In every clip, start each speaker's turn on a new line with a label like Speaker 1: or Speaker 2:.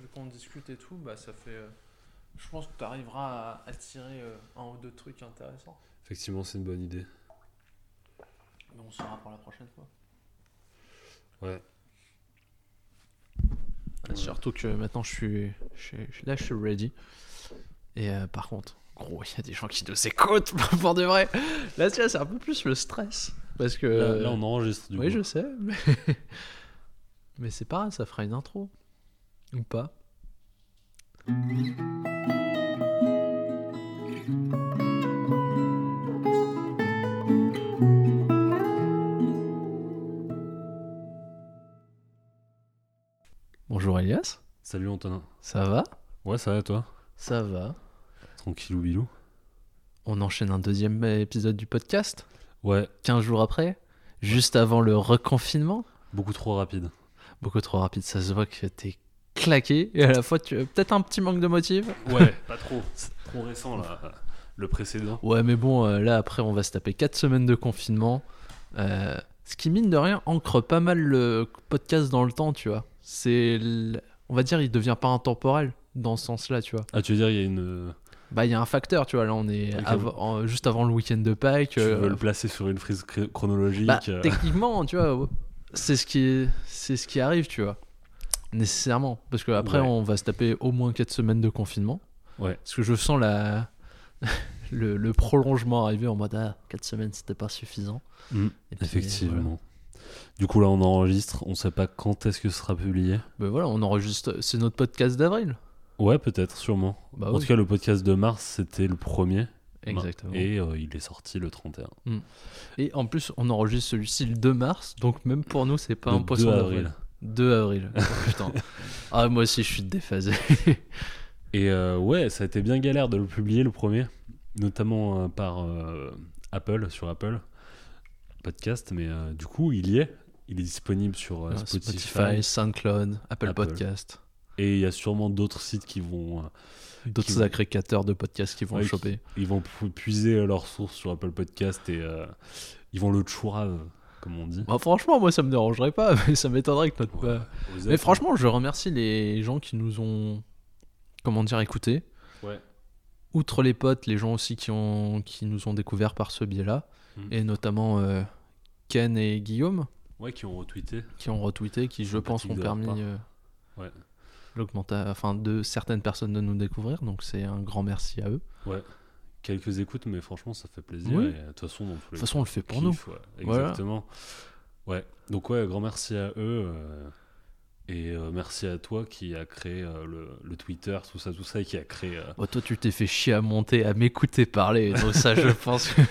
Speaker 1: vu qu'on discute et tout, bah ça fait. euh, je pense que tu arriveras à attirer euh, un ou deux trucs intéressants.
Speaker 2: Effectivement, c'est une bonne idée.
Speaker 1: Mais on saura pour la prochaine fois.
Speaker 2: Ouais.
Speaker 1: Ah, Surtout que maintenant je suis, je là, je suis ready. Et euh, par contre, gros, il y a des gens qui nous écoutent pour de vrai. Là, tu vois, c'est un peu plus le stress. Parce que.
Speaker 2: Là, là, on enregistre du
Speaker 1: oui,
Speaker 2: coup.
Speaker 1: je sais. Mais, mais c'est pas grave, ça fera une intro. Ou pas. Bonjour Elias,
Speaker 2: Salut Antonin.
Speaker 1: ça va?
Speaker 2: Ouais, ça va toi?
Speaker 1: Ça va.
Speaker 2: Tranquillou bilou?
Speaker 1: On enchaîne un deuxième épisode du podcast,
Speaker 2: Ouais,
Speaker 1: 15 jours après, juste avant le reconfinement?
Speaker 2: beaucoup trop rapide.
Speaker 1: Beaucoup trop rapide, ça se voit que t'es claqué et à la fois tu as peut-être un petit manque de motif.
Speaker 2: Ouais, pas trop. C'est trop récent là. Le précédent.
Speaker 1: Ouais, mais bon, euh, là après on va se taper 4 semaines de confinement. Euh, ce qui mine de rien ancre pas mal le podcast dans le temps, tu vois. C'est. l- On va dire, il devient pas intemporel dans ce sens-là, tu vois.
Speaker 2: Ah, tu veux dire, il y a une.
Speaker 1: Bah, il y a un facteur, tu vois. Là, on est
Speaker 2: Ok.
Speaker 1: av- en- juste avant le week-end de Pâques.
Speaker 2: Tu
Speaker 1: euh,
Speaker 2: veux le placer sur une frise chronologique
Speaker 1: Bah,
Speaker 2: euh,
Speaker 1: techniquement, tu vois, c'est ce qui c'est ce qui arrive, tu vois. Nécessairement, parce que après
Speaker 2: Ouais.
Speaker 1: on va se taper au moins 4 semaines de confinement.
Speaker 2: Ouais.
Speaker 1: Parce que je sens la le, le prolongement arriver en mode ah 4 semaines c'était pas suffisant. Et puis,
Speaker 2: Effectivement. Du coup, là, on enregistre. On sait pas quand est-ce que ce sera publié.
Speaker 1: Ben voilà, on enregistre c'est notre podcast d'avril.
Speaker 2: Ouais, peut-être, sûrement.
Speaker 1: Bah
Speaker 2: en
Speaker 1: oui.
Speaker 2: tout cas, le podcast de mars, c'était le premier.
Speaker 1: Exactement.
Speaker 2: Et euh, il est sorti le 31.
Speaker 1: Et en plus, on enregistre celui-ci le 2 mars, donc même pour nous, c'est pas
Speaker 2: Le
Speaker 1: un poisson
Speaker 2: 2
Speaker 1: d'avril.
Speaker 2: avril.
Speaker 1: 2 avril. Oh, putain. ah, moi aussi, je suis déphasé.
Speaker 2: Et euh, ouais, ça a été bien galère de le publier le premier, notamment euh, par euh, Apple, sur Apple Podcast, mais du coup, il y est. Il est disponible sur
Speaker 1: Ah,
Speaker 2: Spotify,
Speaker 1: Spotify, SoundCloud, Apple,
Speaker 2: Apple.
Speaker 1: Podcast.
Speaker 2: Et il y a sûrement d'autres sites qui vont,
Speaker 1: D'autres
Speaker 2: vont-
Speaker 1: agrégateurs de podcasts qui vont
Speaker 2: Ouais,
Speaker 1: le
Speaker 2: qui-
Speaker 1: choper.
Speaker 2: ils vont pu- puiser leurs sources sur Apple Podcast et ils vont le chourave, comme on dit.
Speaker 1: Bah, franchement, moi, ça me dérangerait pas, mais ça m'étonnerait que notre.
Speaker 2: Ouais,
Speaker 1: Mais franchement, je remercie les gens qui nous ont. Comment dire, écoutés.
Speaker 2: Ouais.
Speaker 1: Outre les potes, les gens aussi qui, ont, qui nous ont découvert par ce biais-là.
Speaker 2: Mm.
Speaker 1: Et notamment euh, Ken et Guillaume,
Speaker 2: ouais, qui ont retweeté.
Speaker 1: qui ont retweeté, qui, je pense, ont permis. euh,
Speaker 2: Ouais.
Speaker 1: enfin, de certaines personnes de nous découvrir. Donc, c'est un grand merci à eux.
Speaker 2: Ouais. Quelques écoutes, mais franchement, ça fait plaisir.
Speaker 1: Oui.
Speaker 2: Et de toute façon, dans tous
Speaker 1: De toute façon, on le fait pour nous.
Speaker 2: ouais,
Speaker 1: Voilà.
Speaker 2: Exactement. Ouais. Donc ouais, grand merci à eux. euh, et euh, merci à toi qui a créé euh, le, le Twitter, tout ça, tout ça, et qui a créé. euh,
Speaker 1: Bon, toi, tu t'es fait chier à monter, à m'écouter parler. Donc, ça, je pense que.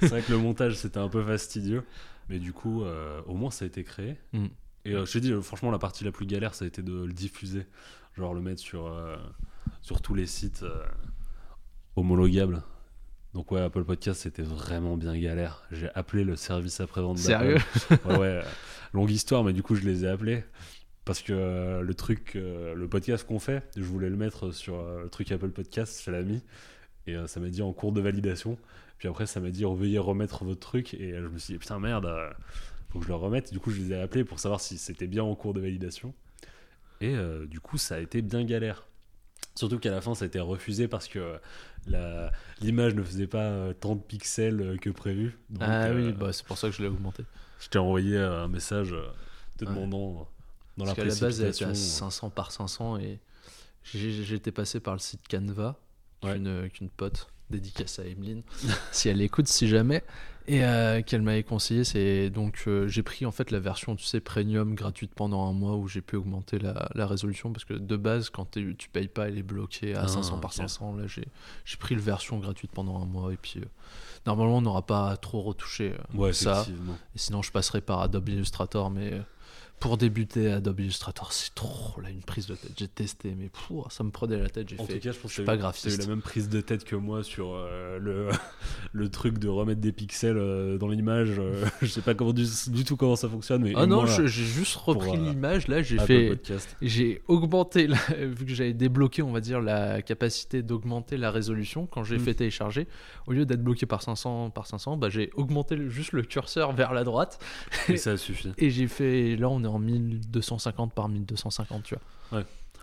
Speaker 2: C'est vrai que le montage c'était un peu fastidieux, mais du coup, euh, au moins ça a été créé.
Speaker 1: Mm.
Speaker 2: Et euh, je te dis, euh, franchement, la partie la plus galère, ça a été de le diffuser, genre le mettre sur euh, sur tous les sites homologables. Donc ouais, Apple Podcast, c'était vraiment bien galère. J'ai appelé le service après-vente
Speaker 1: Sérieux.
Speaker 2: Ouais, ouais. Longue histoire, mais du coup, je les ai appelés. Parce que euh, le truc, euh, le podcast qu'on fait, je voulais le mettre sur euh, le truc Apple Podcast, je l'ai mis. Et ça m'a dit en cours de validation. Puis après, ça m'a dit veuillez remettre votre truc. Et je me suis dit putain, merde, faut que je le remette. Du coup, je les ai appelés pour savoir si c'était bien en cours de validation. Et du coup, ça a été bien galère. Surtout qu'à la fin, ça a été refusé parce que l'image ne faisait pas euh, tant de pixels euh, que prévu. Donc,
Speaker 1: Ah
Speaker 2: euh,
Speaker 1: oui, bah, c'est pour ça que je l'ai augmenté.
Speaker 2: je t'ai envoyé euh, un message euh, te
Speaker 1: Ouais.
Speaker 2: demandant euh, dans
Speaker 1: Parce
Speaker 2: la
Speaker 1: qu'à la base, elle était
Speaker 2: précipitation.
Speaker 1: à 500 par 500 et j'étais passé par le site Canva,
Speaker 2: Ouais.
Speaker 1: qu'une qu'une pote dédicace à Emeline, si elle écoute, si jamais, et euh, qu'elle m'avait conseillé. C'est donc euh, j'ai pris en fait la version, tu sais, premium gratuite pendant un mois où j'ai pu augmenter la, la résolution parce que de base, quand tu payes pas, elle est bloquée à
Speaker 2: Ah,
Speaker 1: 500 par
Speaker 2: ok.
Speaker 1: 500. Là, j'ai j'ai pris la version gratuite pendant un mois et puis euh, normalement, on n'aura pas à trop retouché
Speaker 2: Ouais,
Speaker 1: ça. Et sinon, je passerai par Adobe Illustrator, mais pour débuter Adobe Illustrator, c'est trop là une prise de tête. J'ai testé, mais pff, ça me prenait la tête. J'ai
Speaker 2: En
Speaker 1: fait.
Speaker 2: tout cas, je pense
Speaker 1: suis
Speaker 2: que
Speaker 1: pas graphiste.
Speaker 2: eu la même prise de tête que moi sur euh, le, le truc de remettre des pixels euh, dans l'image. euh, je sais pas comment du, du tout comment ça fonctionne, mais
Speaker 1: ah non, je- j'ai juste repris
Speaker 2: euh,
Speaker 1: l'image. Là, j'ai fait. J'ai augmenté, la- vu que j'avais débloqué, on va dire, la capacité d'augmenter la résolution quand j'ai
Speaker 2: Mm.
Speaker 1: fait télécharger. Au lieu d'être bloqué par 500 par 500, bah, j'ai augmenté juste le curseur vers la droite.
Speaker 2: Et ça suffit.
Speaker 1: Et j'ai fait. Là, on est en 1250 par 1250, tu vois.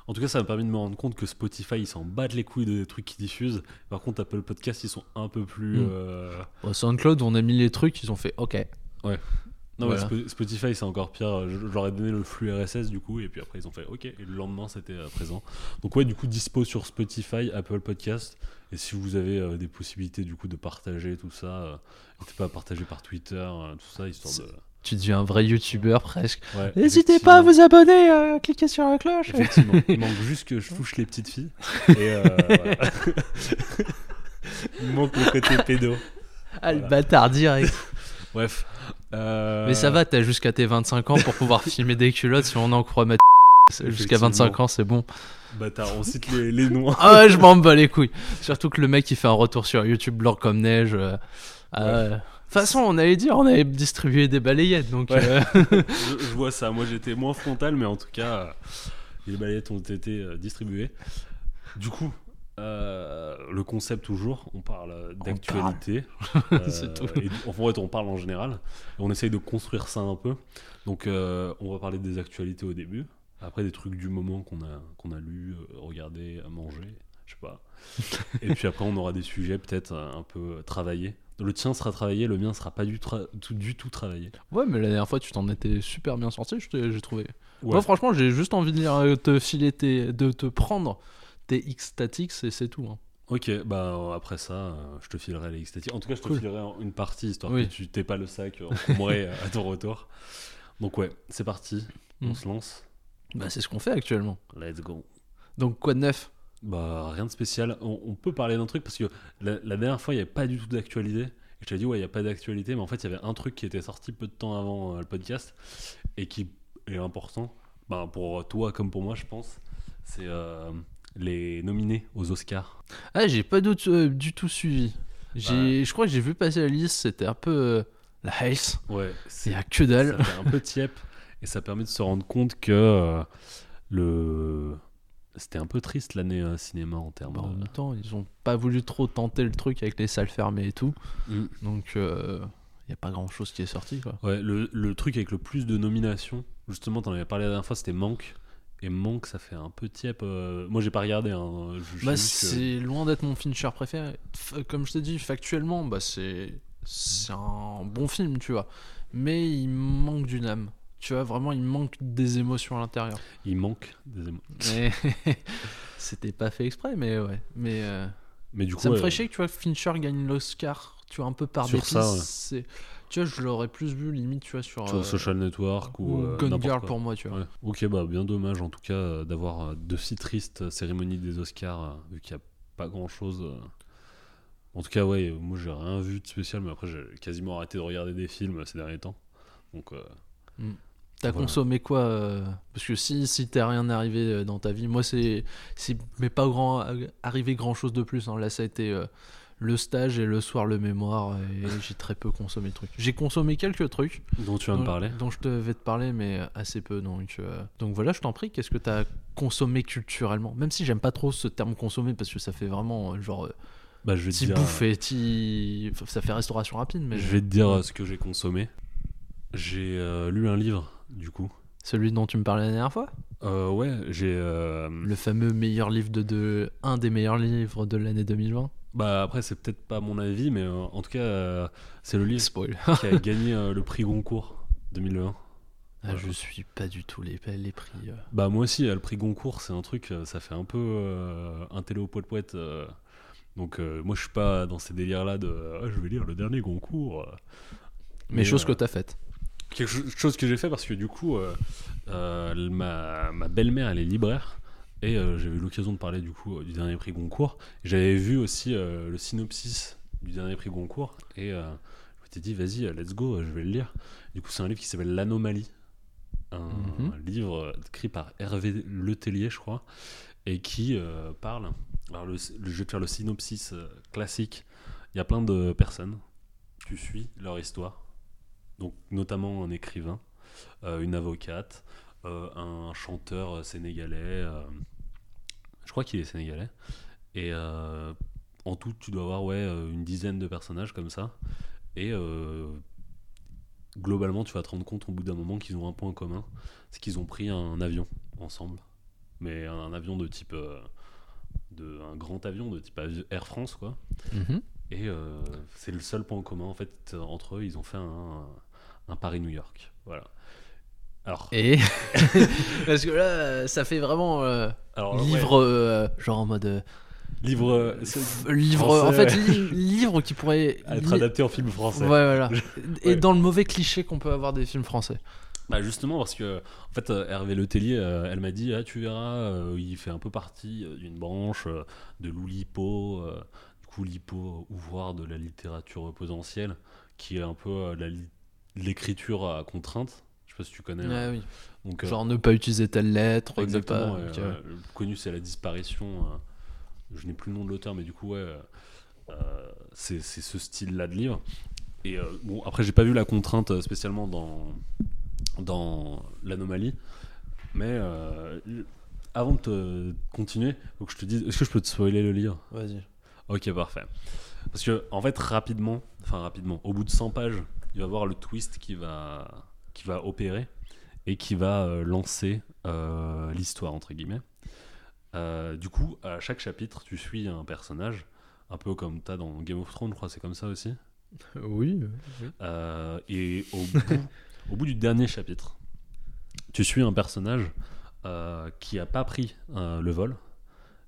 Speaker 2: En tout cas, ça m'a permis de me rendre compte que Spotify, ils s'en battent les couilles des trucs qu'ils diffusent. Par contre, Apple Podcast, ils sont un peu plus.
Speaker 1: Mm.
Speaker 2: euh,
Speaker 1: Au SoundCloud, on a mis les trucs, ils ont fait OK.
Speaker 2: Non, mais
Speaker 1: Voilà.
Speaker 2: Spotify, c'est encore pire. Je, je leur ai donné le flux RSS, du coup, et puis après, ils ont fait OK. Et le lendemain, c'était euh, présent. Donc, ouais, du coup, dispo sur Spotify, Apple Podcast. Et si vous avez euh, des possibilités, du coup, de partager tout ça, euh, n'hésitez pas à partager par Twitter, tout ça, histoire de.
Speaker 1: Tu deviens un vrai youtubeur presque.
Speaker 2: Ouais,
Speaker 1: N'hésitez pas à vous abonner, à cliquer sur la cloche.
Speaker 2: Effectivement, il manque juste que je touche les petites filles. Et euh, voilà. il manque le côté pédo.
Speaker 1: Ah, le bâtard direct.
Speaker 2: Bref. euh,
Speaker 1: Mais ça va, t'as jusqu'à tes 25 ans pour pouvoir filmer des culottes si on en croit ma Jusqu'à
Speaker 2: Effectivement.
Speaker 1: 25 ans, c'est bon.
Speaker 2: Bâtard, on cite les, les noms.
Speaker 1: Ah ouais, je m'en bats les couilles. Surtout que le mec il fait un retour sur YouTube blanc comme neige. euh,
Speaker 2: Ouais.
Speaker 1: Toute façon, on allait dire, on avait distribué des balayettes, donc
Speaker 2: Ouais.
Speaker 1: euh,
Speaker 2: je, je vois ça. Moi, j'étais moins frontal, mais en tout cas, euh, les balayettes ont été euh, distribuées. Du coup, euh, le concept toujours, on parle d'actualité. Euh,
Speaker 1: C'est tout.
Speaker 2: et en fait, on parle en général. On essaye de construire ça un peu. Donc, euh, on va parler des actualités au début. Après, des trucs du moment qu'on a, qu'on a lu, regardé, mangé, je sais pas. et puis après, on aura des sujets peut-être un peu travaillés. Le tien sera travaillé, le mien sera pas du, tout, du tout travaillé.
Speaker 1: ouais, mais la dernière fois tu t'en étais super bien sorti, j'ai trouvé.
Speaker 2: Ouais.
Speaker 1: Moi, franchement, j'ai juste envie de euh, te filer tes, de te prendre tes X statics et c'est tout. hein.
Speaker 2: Ok, bah après ça, euh, je te filerai les statistiques. En tout cas, je te
Speaker 1: Cool.
Speaker 2: filerai une partie histoire
Speaker 1: Oui.
Speaker 2: que tu t'aies pas le sac euh, encombré à ton retour. Donc ouais, c'est parti, on
Speaker 1: Mm.
Speaker 2: se lance.
Speaker 1: Bah, c'est ce qu'on fait actuellement.
Speaker 2: Let's go.
Speaker 1: Donc, quoi de neuf?
Speaker 2: Bah rien de spécial. On, on peut parler d'un truc parce que la, la dernière fois, il n'y avait pas du tout d'actualité. Je t'ai dit, ouais, il n'y a pas d'actualité, mais en fait, il y avait un truc qui était sorti peu de temps avant euh, le podcast et qui est important bah, pour toi comme pour moi, je pense. C'est euh, les nominés aux Oscars.
Speaker 1: Ah, j'ai pas du tout, euh, du tout suivi. J'ai, Je crois que j'ai vu passer la liste, c'était un peu la haze.
Speaker 2: Ouais, c'est
Speaker 1: y a que dalle.
Speaker 2: Ça fait un peu tiep et ça permet de se rendre compte que le c'était un peu triste l'année euh, cinéma en termes
Speaker 1: Bah, en
Speaker 2: de-
Speaker 1: même temps, ils ont pas voulu trop tenter le truc avec les salles fermées et tout.
Speaker 2: Mm.
Speaker 1: Donc, il n'y a pas grand chose qui est sorti. Quoi.
Speaker 2: Ouais, le, le truc avec le plus de nominations, justement, t'en avais parlé la dernière fois, c'était Manque. Et Manque, ça fait un peu tiep. euh, Moi, j'ai pas regardé. Hein.
Speaker 1: Bah,
Speaker 2: que-
Speaker 1: c'est loin d'être mon Fincher préféré. F- Comme je t'ai dit, factuellement, bah, c'est c'est un bon film, tu vois. Mais il manque d'une âme. Tu vois, vraiment, il manque des émotions à l'intérieur.
Speaker 2: Il manque des émo-
Speaker 1: Mais C'était pas fait exprès, mais ouais. Mais euh,
Speaker 2: Mais du coup,
Speaker 1: ça me ferait chier que tu vois, Fincher gagne l'Oscar, tu vois, un peu par
Speaker 2: Sur
Speaker 1: dépit.
Speaker 2: ça, ouais.
Speaker 1: c'est- Tu vois, je l'aurais plus vu limite, tu vois, sur.
Speaker 2: sur
Speaker 1: euh,
Speaker 2: Social Network ou,
Speaker 1: ou
Speaker 2: euh,
Speaker 1: Girl
Speaker 2: quoi.
Speaker 1: pour moi, tu vois.
Speaker 2: Ouais. Ok, bah bien dommage en tout cas euh, d'avoir euh, de si tristes cérémonies des Oscars, euh, vu qu'il n'y a pas grand chose. En tout cas, ouais, euh, moi j'ai rien vu de spécial, mais après j'ai quasiment arrêté de regarder des films euh, ces derniers temps. Donc, euh,
Speaker 1: T'as
Speaker 2: Voilà.
Speaker 1: consommé quoi euh, Parce que si, si t'es rien arrivé euh, dans ta vie, moi c'est. Mais pas grand, arrivé grand chose de plus. hein. Là, ça a été euh, le stage et le soir le mémoire. Et j'ai très peu consommé de trucs. J'ai consommé quelques trucs
Speaker 2: dont tu de
Speaker 1: dont,
Speaker 2: parler.
Speaker 1: dont je te vais te parler, mais assez peu. Donc, euh, donc voilà, je t'en prie, qu'est-ce que t'as consommé culturellement? Même si j'aime pas trop ce terme consommer parce que ça fait vraiment euh, genre. euh,
Speaker 2: Bah, je vais te
Speaker 1: Si
Speaker 2: dire,
Speaker 1: bouffer, ti- ça fait restauration rapide, mais.
Speaker 2: je vais te dire euh, ce que j'ai consommé. J'ai euh, lu un livre, du coup.
Speaker 1: Celui dont tu me parlais la dernière fois?
Speaker 2: Euh, ouais, j'ai. euh,
Speaker 1: Le fameux meilleur livre de, de. Un des meilleurs livres de l'année 2020
Speaker 2: Bah après, c'est peut-être pas mon avis, mais euh, en tout cas, euh, c'est le livre
Speaker 1: Spoil.
Speaker 2: qui a gagné euh, le prix Goncourt 2020.
Speaker 1: Ah, je suis pas du tout les, les prix. euh.
Speaker 2: Bah moi aussi, euh, le prix Goncourt, c'est un truc, euh, ça fait un peu euh, un télé au poète poète. donc euh, moi je suis pas dans ces délires là de Ah, je vais lire le dernier Goncourt.
Speaker 1: Mais,
Speaker 2: Mais,
Speaker 1: chose
Speaker 2: euh,
Speaker 1: que t'as faite.
Speaker 2: Quelque cho- chose que j'ai fait parce que du coup, euh, euh, ma, ma belle-mère elle est libraire et euh, j'avais eu l'occasion de parler du coup du dernier prix Goncourt. J'avais vu aussi le synopsis du dernier prix Goncourt et je m'étais dit vas-y, let's go, je vais le lire. Du coup c'est un livre qui s'appelle L'Anomalie, un
Speaker 1: Mhm.
Speaker 2: livre écrit par Hervé Letellier je crois et qui parle. Alors le, le- je vais te faire le synopsis classique. Il y a plein de personnes. Tu suis leur histoire donc notamment un écrivain, euh, une avocate, euh, un chanteur sénégalais, euh, je crois qu'il est sénégalais, et en tout tu dois avoir ouais, une dizaine de personnages comme ça, et globalement tu vas te rendre compte au bout d'un moment qu'ils ont un point commun, c'est qu'ils ont pris un avion ensemble, mais un, avion de type. euh, de, un grand avion de type Air France, quoi.
Speaker 1: Mhm.
Speaker 2: Et euh, c'est le seul point commun, en fait, entre eux, ils ont fait un, un Paris-New York. Voilà. Alors,
Speaker 1: Et parce que là, ça fait vraiment euh,
Speaker 2: alors, ouais,
Speaker 1: livre, euh, genre en mode euh,
Speaker 2: livre
Speaker 1: livre.
Speaker 2: français,
Speaker 1: en fait,
Speaker 2: ouais.
Speaker 1: li- livre qui pourrait
Speaker 2: être
Speaker 1: li-
Speaker 2: adapté en film français.
Speaker 1: Ouais, voilà. Et
Speaker 2: Ouais.
Speaker 1: dans le mauvais cliché qu'on peut avoir des films français.
Speaker 2: Bah justement parce que en fait Hervé Letellier euh, elle m'a dit ah tu verras euh, il fait un peu partie euh, d'une branche de l'Oulipo du coup l'Ipo ouvroir de la littérature potentielle qui est un peu la li- l'écriture à contrainte je sais pas si tu connais hein.
Speaker 1: Ouais, oui.
Speaker 2: donc euh,
Speaker 1: Genre ne pas utiliser telle lettre, ne
Speaker 2: exactement
Speaker 1: pas.
Speaker 2: le connu c'est la disparition euh, je n'ai plus le nom de l'auteur mais du coup ouais euh, c'est ce style là de livre et bon après j'ai pas vu la contrainte spécialement dans dans l'anomalie mais euh, avant de te continuer faut que je te dise est-ce que je peux te spoiler le livre?
Speaker 1: Vas-y.
Speaker 2: ok parfait parce que en fait rapidement enfin rapidement au bout de 100 pages il va voir le twist qui va qui va opérer et qui va euh, lancer euh, l'histoire entre guillemets Euh, du coup à chaque chapitre tu suis un personnage un peu comme t'as dans Game of Thrones je crois c'est comme ça aussi
Speaker 1: Oui. oui.
Speaker 2: et au bout, au bout du dernier chapitre, tu suis un personnage qui a pas pris le vol,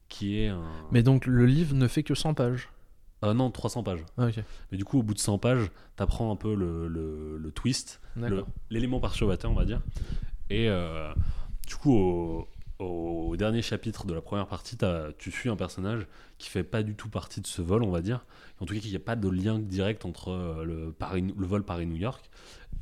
Speaker 2: qui est un...
Speaker 1: Mais donc le livre ne fait que 100 pages.
Speaker 2: Euh, non, 300 pages.
Speaker 1: Ah.
Speaker 2: Mais du coup, au bout de 100 pages, t'apprends un peu le, le, le twist, l'élément perturbateur, on va dire. Et euh, du coup, au, au dernier chapitre de la première partie, tu suis un personnage qui fait pas du tout partie de ce vol, on va dire. En tout cas, il n'y a pas de lien direct entre euh, le, Paris, le vol Paris-New York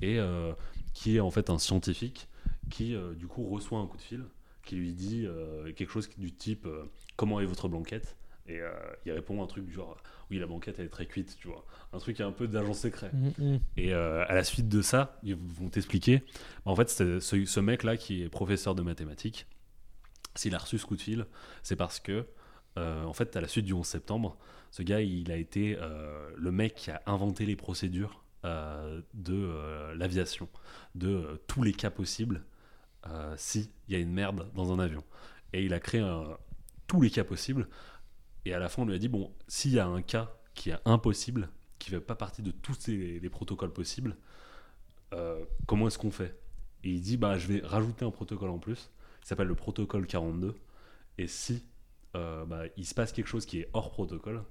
Speaker 2: et euh, qui est en fait un scientifique qui, du coup, reçoit un coup de fil qui lui dit quelque chose du type Comment est votre blanquette? Et euh, il répond un truc du genre Oui, la blanquette, elle est très cuite, tu vois. Un truc un peu d'agent secret.
Speaker 1: Mhm.
Speaker 2: Et euh, à la suite de ça, ils vont t'expliquer. En fait, ce, ce mec-là qui est professeur de mathématiques, s'il a reçu ce coup de fil, c'est parce que, euh, en fait, à la suite du 11 septembre, ce gars, il a été le mec qui a inventé les procédures de l'aviation, de tous les cas possibles s'il y a une merde dans un avion. Et il a créé un- tous les cas possibles. Et à la fin, on lui a dit bon, s'il y a un cas qui est impossible, qui ne fait pas partie de tous les, les protocoles possibles, euh, comment est-ce qu'on fait? Et il dit bah, je vais rajouter un protocole en plus, qui s'appelle le protocole 42. Et si euh, bah, il se passe quelque chose qui est hors protocole,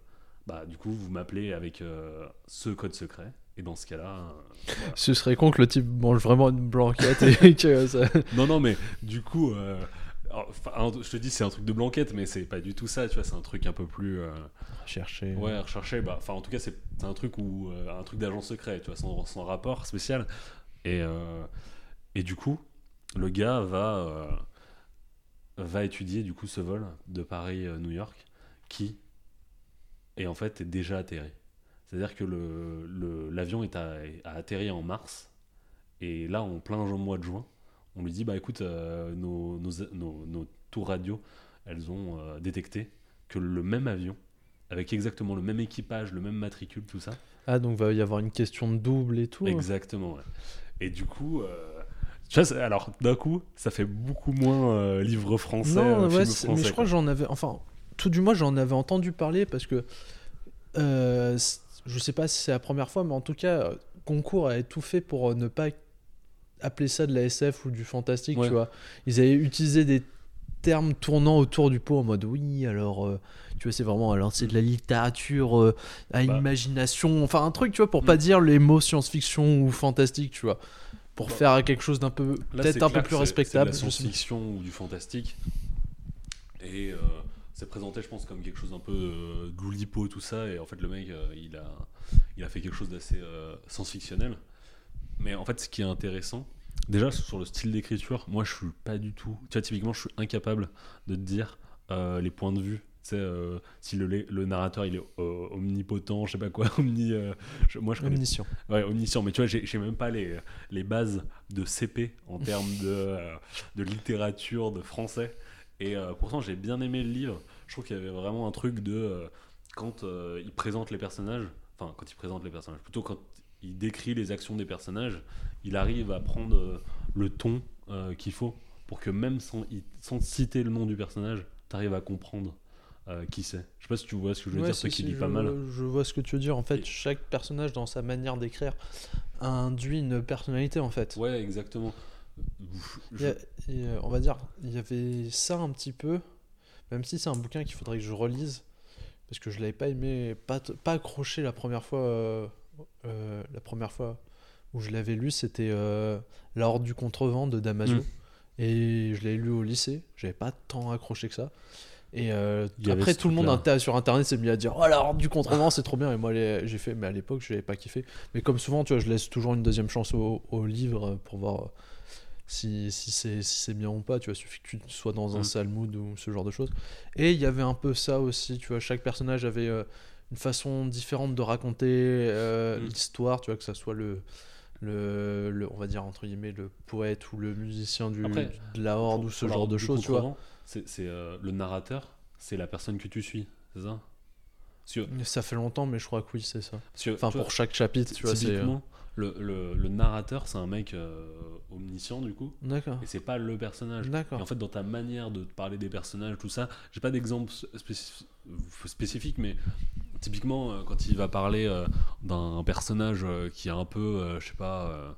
Speaker 2: bah, du coup, vous m'appelez avec euh, ce code secret. Et dans ce cas-là, euh, voilà.
Speaker 1: Ce serait con que le type mange vraiment une blanquette et que ça.
Speaker 2: Non, non, mais du coup, alors, enfin, un- je te dis, c'est un truc de blanquette, mais c'est pas du tout ça, tu vois, c'est un truc un peu plus. euh,
Speaker 1: Chercher.
Speaker 2: ouais, recherché. Bah, enfin, en tout cas, c'est un truc où. euh, un truc d'agent secret, tu vois, sans, sans rapport spécial. Et, euh, et du coup, le gars va. euh, va étudier du coup ce vol de Paris-New York qui est en fait déjà atterri. C'est-à-dire que le- le- l'avion est à- a atterri en mars et là en plein mois de juin, on lui dit bah écoute euh, nos, nos, nos- nos tours radio elles ont euh, détecté que le même avion avec exactement le même équipage, le même matricule, tout ça.
Speaker 1: Ah, donc va y avoir une question de double et tout.
Speaker 2: Exactement. ouais. Et du coup, euh, tu vois, c'est- alors d'un coup, ça fait beaucoup moins livre français,
Speaker 1: Non, ouais,
Speaker 2: français.
Speaker 1: mais je crois que j'en avais. Enfin, tout du moins, j'en avais entendu parler parce que. je sais pas si c'est la première fois, mais en tout cas, Concours avait tout fait pour ne pas appeler ça de la SF ou du fantastique,
Speaker 2: Ouais.
Speaker 1: tu vois. Ils avaient utilisé des termes tournant autour du pot en mode oui, alors. euh, tu vois, c'est vraiment. Alors, c'est de la littérature euh, à
Speaker 2: Bah.
Speaker 1: imagination. Enfin, un truc, tu vois, pour
Speaker 2: Mm.
Speaker 1: pas dire les mots science-fiction ou fantastique, tu vois. Pour
Speaker 2: Bah.
Speaker 1: faire quelque chose d'un peu. Peut-être un peu plus respectable.
Speaker 2: C'est de la science-fiction ou du fantastique. Et euh, c'est présenté, je pense, comme quelque chose un peu goulipo, tout ça. Et en fait, le mec, il, a, il a fait quelque chose d'assez science-fictionnel. Mais en fait, ce qui est intéressant, déjà sur le style d'écriture, moi, je suis pas du tout. Tu vois, typiquement, je suis incapable de te dire euh, les points de vue. Tu sais, euh, si le, le narrateur il est euh, omnipotent, je sais pas quoi, omni. je- moi, je connais
Speaker 1: Omniscient.
Speaker 2: Ouais, omniscient. Mais tu vois, j'ai même pas les, les bases de CP en termes de, de littérature, de français. Et pourtant, j'ai bien aimé le livre. Je trouve qu'il y avait vraiment un truc de. quand il présente les personnages, enfin, quand il présente les personnages, plutôt quand il décrit les actions des personnages, il arrive à prendre euh, le ton euh, qu'il faut pour que même sans, sans citer le nom du personnage, t'arrives à comprendre euh, qui c'est. Je sais pas si tu vois ce que je veux
Speaker 1: Ouais,
Speaker 2: dire, toi qui
Speaker 1: si,
Speaker 2: lis
Speaker 1: je,
Speaker 2: pas mal.
Speaker 1: Je vois ce que tu veux dire. En fait,
Speaker 2: Et-
Speaker 1: chaque personnage, dans sa manière d'écrire, induit une personnalité, en fait.
Speaker 2: Ouais, exactement.
Speaker 1: Il
Speaker 2: Je-
Speaker 1: y a- et, on va dire, il y avait ça un petit peu, même si c'est un bouquin qu'il faudrait que je relise, parce que je l'avais pas aimé, pas, accroché la première fois. euh, euh, la première fois où je l'avais lu, c'était euh, La Horde du Contrevent de Damasio.
Speaker 2: Mm.
Speaker 1: Et je l'avais lu au lycée, j'avais pas tant accroché que ça. Et euh, après, tout le monde inter- sur internet s'est mis à dire Oh la Horde du Contrevent, c'est trop bien. Et moi, j'ai fait, mais à l'époque, je l'avais pas kiffé. Mais comme souvent, tu vois, je laisse toujours une deuxième chance au, au livre pour voir si, si c'est si bien ou pas. Tu vois, suffit que tu sois dans un
Speaker 2: Mm.
Speaker 1: sale mood ou ce genre de choses. Et il y avait un peu ça aussi, tu vois, chaque personnage avait euh, une façon différente de raconter euh,
Speaker 2: Mm.
Speaker 1: l'histoire, tu vois, que ça soit le, le, le- on va dire entre guillemets, le poète ou le musicien du,
Speaker 2: Après,
Speaker 1: de la horde
Speaker 2: pour-
Speaker 1: ou ce genre de choses, tu vois.
Speaker 2: C'est euh, le narrateur, c'est la personne que tu suis, c'est ça que-
Speaker 1: Ça fait longtemps, mais je crois que oui, c'est ça.
Speaker 2: que,
Speaker 1: Enfin,
Speaker 2: vois,
Speaker 1: pour chaque chapitre, tu vois, c'est. euh,
Speaker 2: typiquement, le, le, le narrateur, c'est un mec euh, omniscient du coup,
Speaker 1: D'accord.
Speaker 2: et c'est pas le personnage. Et
Speaker 1: D'accord.
Speaker 2: en fait, dans ta manière de parler des personnages, tout ça, j'ai pas d'exemple spécif- spécifique, mais typiquement, euh, quand il va parler euh, d'un personnage qui a un peu, je sais pas,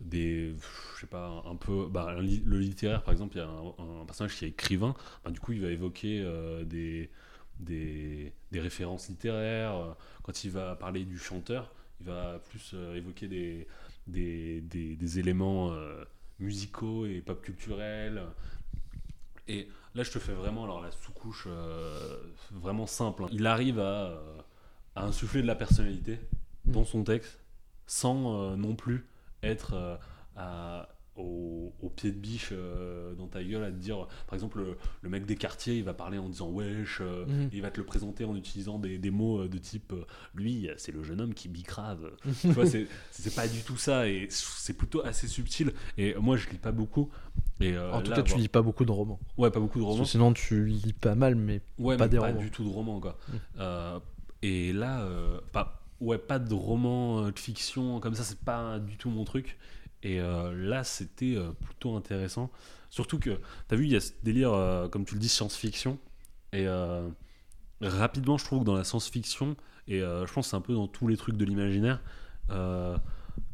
Speaker 2: des. Je sais pas, un peu. Bah, le littéraire, par exemple, il y a un, un personnage qui est écrivain, bah, du coup, il va évoquer euh, des, des, des références littéraires. Quand il va parler du chanteur, il va plus euh, évoquer des, des, des, des éléments euh, musicaux et pop culturels. Et là, je te fais vraiment alors la sous-couche euh, vraiment simple. hein. Il arrive à, euh, à insuffler de la personnalité
Speaker 1: Mm.
Speaker 2: dans son texte sans euh, non plus être à- au, au pied de biche euh, dans ta gueule à te dire par exemple le, le mec des quartiers il va parler en disant wesh euh,
Speaker 1: Mhm.
Speaker 2: il va te le présenter en utilisant des, des mots euh, de type euh, lui c'est le jeune homme qui bicrave tu vois c'est pas du tout ça et c'est plutôt assez subtil et moi je lis pas beaucoup et
Speaker 1: En tout
Speaker 2: là,
Speaker 1: cas, tu lis pas beaucoup de romans.
Speaker 2: ouais pas beaucoup de romans
Speaker 1: sinon, tu lis pas mal, mais
Speaker 2: Ouais,
Speaker 1: Pas
Speaker 2: mais
Speaker 1: des
Speaker 2: pas
Speaker 1: romans.
Speaker 2: du tout de romans, quoi.
Speaker 1: Mm.
Speaker 2: Euh, et là, pas, ouais, pas de romans de fiction comme ça, c'est pas du tout mon truc. Et euh, là, c'était euh, plutôt intéressant. Surtout que, t'as vu, il y a ce délire, euh, comme tu le dis, science-fiction. Et rapidement, je trouve que dans la science-fiction, et je pense que c'est un peu dans tous les trucs de l'imaginaire,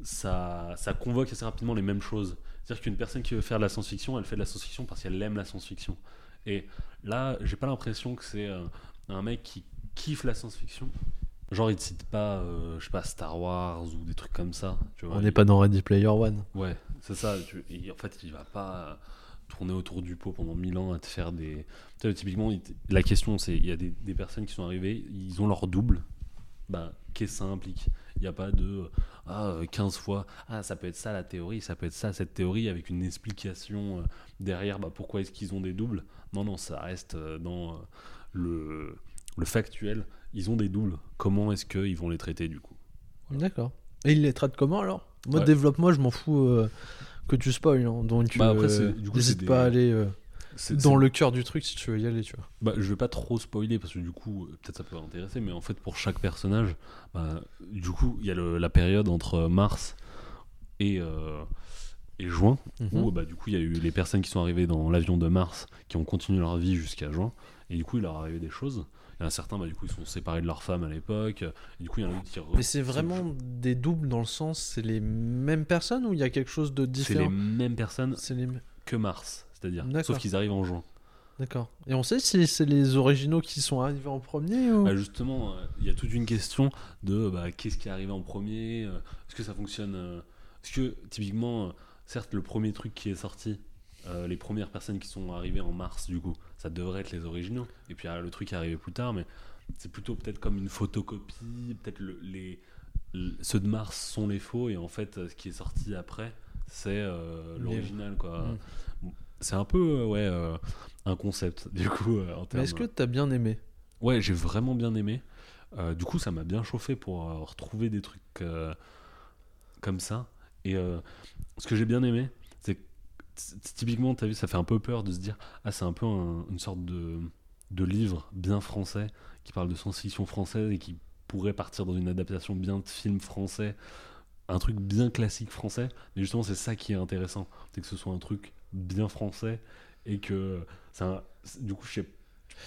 Speaker 2: ça, ça convoque assez rapidement les mêmes choses. C'est-à-dire qu'une personne qui veut faire de la science-fiction, elle fait de la science-fiction parce qu'elle aime la science-fiction. Et là, j'ai pas l'impression que c'est un mec qui kiffe la science-fiction. Genre, il te cite pas, euh, je sais pas, Star Wars ou des trucs comme ça. Tu vois,
Speaker 1: on
Speaker 2: il-
Speaker 1: n'est pas dans Ready Player One.
Speaker 2: Ouais, c'est ça. tu- et en fait, il va pas euh, tourner autour du pot pendant mille ans à te faire des. Tu sais, typiquement, la question, c'est il y a des, des personnes qui sont arrivées, ils ont leur double. Bah, qu'est-ce que ça implique? Il n'y a pas de euh, ah, euh, 15 fois, ah, ça peut être ça la théorie, ça peut être ça cette théorie avec une explication euh, derrière, bah, pourquoi est-ce qu'ils ont des doubles? Non, non, ça reste euh, dans euh, le, le factuel. Ils ont des doubles. Comment est-ce qu'ils vont les traiter du coup?
Speaker 1: D'accord. Et il les traite comment alors? Moi,
Speaker 2: Ouais.
Speaker 1: développe-moi, je m'en fous euh, que tu spoil. hein. Donc,
Speaker 2: Bah, après,
Speaker 1: euh,
Speaker 2: c'est- du coup,
Speaker 1: n'hésite pas à aller euh, dans le cœur du truc si tu veux y aller, tu vois.
Speaker 2: Bah, je vais pas trop spoiler parce que du coup, peut-être ça peut intéresser, mais en fait, pour chaque personnage, bah, du coup, il y a le- la période entre mars et, et juin,
Speaker 1: Mhm.
Speaker 2: où bah, du coup, il y a eu les personnes qui sont arrivées dans l'avion de mars qui ont continué leur vie jusqu'à juin, et du coup, il leur est arrivé des choses. Il y en a certains, bah, du coup, ils sont séparés de leur femme à l'époque, et du coup, il y en a d'autres qui. re-
Speaker 1: Mais c'est vraiment des doubles dans le sens, c'est les mêmes personnes ou il y a quelque chose de
Speaker 2: C'est les
Speaker 1: différent
Speaker 2: mêmes personnes
Speaker 1: les...
Speaker 2: que mars, c'est-à-dire. Sauf qu'ils arrivent en juin.
Speaker 1: D'accord. Et on sait si c'est les originaux qui sont arrivés en premier ou...
Speaker 2: Bah, justement, euh, il y a toute une question de bah, qu'est-ce qui est arrivé en premier, euh, est-ce que ça fonctionne euh, Est-ce que typiquement, certes, le premier truc qui est sorti, euh, les premières personnes qui sont arrivées en mars, du coup, ça devrait être les originaux. Et puis ah, le truc est arrivé plus tard, mais c'est plutôt peut-être comme une photocopie, peut-être le- les, le- ceux de mars sont les faux, et en fait, euh, ce qui est sorti après, c'est euh, l'original, quoi. C'est un peu, euh, ouais, euh, un concept, du coup, euh, en
Speaker 1: Mais
Speaker 2: termes.
Speaker 1: est-ce que t'as bien aimé?
Speaker 2: Ouais, j'ai vraiment bien aimé. Euh, du coup, ça m'a bien chauffé pour euh, retrouver des trucs euh, comme ça. Et euh, ce que j'ai bien aimé, typiquement, tu as vu, ça fait un peu peur de se dire Ah, c'est un peu un- une sorte de, de livre bien français qui parle de science-fiction française et qui pourrait partir dans une adaptation bien de film français. Un truc bien classique français. Mais justement, c'est ça qui est intéressant. C'est que ce soit un truc bien français et que du coup, je sais.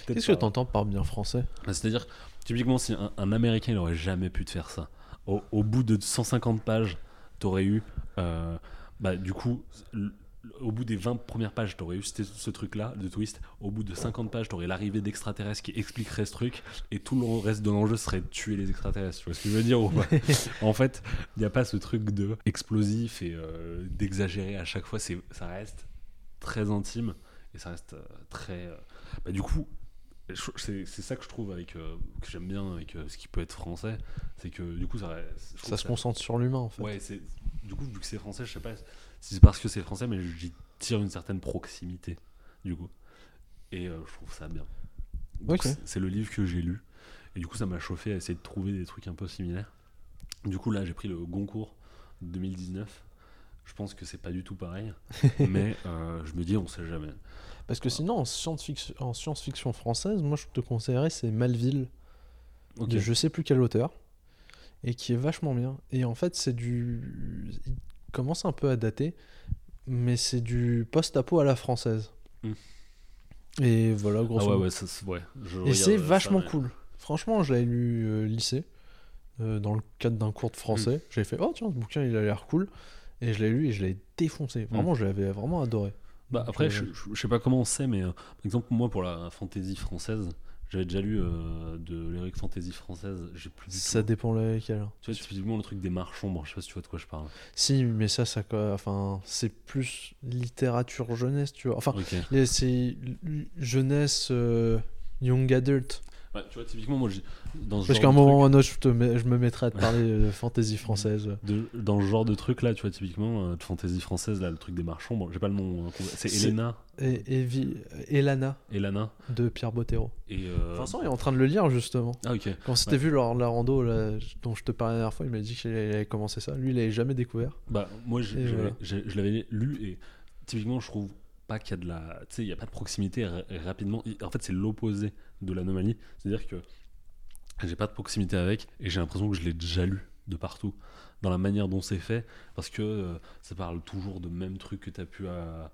Speaker 1: Qu'est-ce que t'entends par bien français?
Speaker 2: Bah, C'est-à-dire, typiquement, si un, un Américain, il aurait jamais pu te faire ça. Au, au bout de 150 pages, t'aurais eu. euh, bah, du coup, au bout des 20 premières pages, t'aurais eu ce, truc-là de twist. Au bout de 50 pages, t'aurais l'arrivée d'extraterrestres qui expliquerait ce truc. Et tout le reste de l'enjeu serait de tuer les extraterrestres. Tu vois ce que je veux dire ou pas? En fait, il n'y a pas ce truc de explosif et euh, d'exagérer à chaque fois. C'est, ça reste très intime et ça reste euh, très. euh, bah, du coup, c'est, c'est ça que je trouve avec euh, que j'aime bien avec euh, ce qui peut être français, c'est que du coup ça.
Speaker 1: se concentre sur l'humain en fait.
Speaker 2: Ouais, c'est du coup vu que c'est français, je sais pas si c'est parce que c'est français, mais j'y tire une certaine proximité du coup. Et euh, je trouve ça bien. Donc,
Speaker 1: Ok.
Speaker 2: c'est- le livre que j'ai lu. Et du coup, ça m'a chauffé à essayer de trouver des trucs un peu similaires. Du coup, là, j'ai pris le Goncourt 2019. Je pense que c'est pas du tout pareil. mais euh, je me dis, on sait jamais.
Speaker 1: Parce que sinon, en science-fiction, en science-fiction française, moi je te conseillerais c'est Malville,
Speaker 2: Ok.
Speaker 1: de je sais plus quel auteur, et qui est vachement bien. Et en fait, c'est du. Commence un peu à dater, mais c'est du post-apo à la française.
Speaker 2: Hmm.
Speaker 1: Et voilà,
Speaker 2: Ah
Speaker 1: grosso
Speaker 2: ouais,
Speaker 1: modo.
Speaker 2: ouais, ça, ouais. je
Speaker 1: Et c'est
Speaker 2: ça,
Speaker 1: vachement
Speaker 2: mais-
Speaker 1: cool. Franchement, je l'avais lu euh, lycée, euh, dans le cadre d'un cours de
Speaker 2: Hmm.
Speaker 1: français. J'avais fait, oh tiens, ce bouquin, il a l'air cool. Et je l'ai lu et je l'ai défoncé. Vraiment, je l'avais vraiment adoré.
Speaker 2: Bah, après,
Speaker 1: euh,
Speaker 2: je, je- je sais pas comment on sait, mais euh, par exemple, moi, pour la fantaisie française, j'avais déjà lu euh, de l'Eric Fantasy française. J'ai plus du
Speaker 1: Ça
Speaker 2: tout.
Speaker 1: dépend lequel.
Speaker 2: Tu vois, typiquement le truc des marchands. Bon, je sais pas si tu vois de quoi je parle.
Speaker 1: Si, mais ça, ça, enfin, c'est plus littérature jeunesse, tu vois. Enfin, c'est jeunesse euh, young adult.
Speaker 2: Ouais, tu vois, typiquement, moi, j'ai- dans ce
Speaker 1: Parce qu'à un
Speaker 2: de
Speaker 1: moment ou un autre, je, te mets- je me mettrai à te parler de fantasy française.
Speaker 2: de- dans ce genre de truc là, tu vois, typiquement, euh, de fantaisie française, là, le truc des marchands, bon, j'ai pas le nom, euh, complet. c'est
Speaker 1: C'est-
Speaker 2: Elena,
Speaker 1: Et, et Vi- Elana
Speaker 2: Elana,
Speaker 1: de Pierre Bottero.
Speaker 2: et. euh,
Speaker 1: Vincent est en train de le lire justement.
Speaker 2: Ah, ok.
Speaker 1: Quand c'était
Speaker 2: Ouais.
Speaker 1: vu lors de la rando là, dont je te parlais la dernière fois, il m'a dit qu'il avait commencé ça. Lui, il avait jamais découvert.
Speaker 2: Bah, moi, je,
Speaker 1: Et
Speaker 2: je-
Speaker 1: voilà.
Speaker 2: je- je l'avais lu et typiquement, je trouve pas qu'il y a de la. Tu sais, il n'y a pas de proximité ra- rapidement. Il- En fait, c'est l'opposé de l'anomalie. C'est-à-dire que j'ai pas de proximité avec et j'ai l'impression que je l'ai déjà lu de partout dans la manière dont c'est fait parce que euh, ça parle toujours de même truc que tu as pu euh,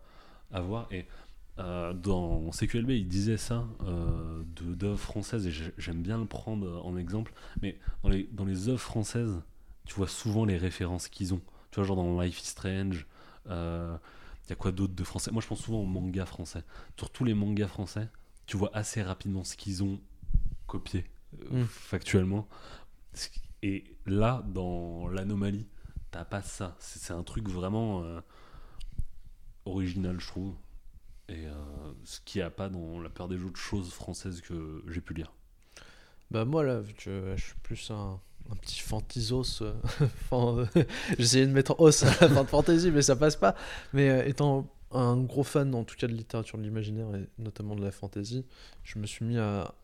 Speaker 2: avoir. Et euh, dans CQLB, il disait ça euh, de- d'œuvres françaises et j'ai- j'aime bien le prendre en exemple. Mais dans les, œuvres françaises, tu vois souvent les références qu'ils ont. Tu vois, genre dans Life is Strange, il y a quoi d'autre de français? Moi, je pense souvent aux mangas français. Sur tous les mangas français, tu vois assez rapidement ce qu'ils ont copié euh,
Speaker 1: Mm.
Speaker 2: factuellement. Et là, dans l'anomalie, t'as pas ça. C'est un truc vraiment euh, original, je trouve. Et euh, ce qu'il n'y a pas dans la plupart des autres choses françaises que j'ai pu lire.
Speaker 1: Bah moi là, je suis plus un, un petit fantisos, fan- j'essayais de mettre os à la fin de fantasy, mais ça passe pas. Mais étant un gros fan, en tout cas de littérature de l'imaginaire et notamment de la fantasy, je me suis mis à,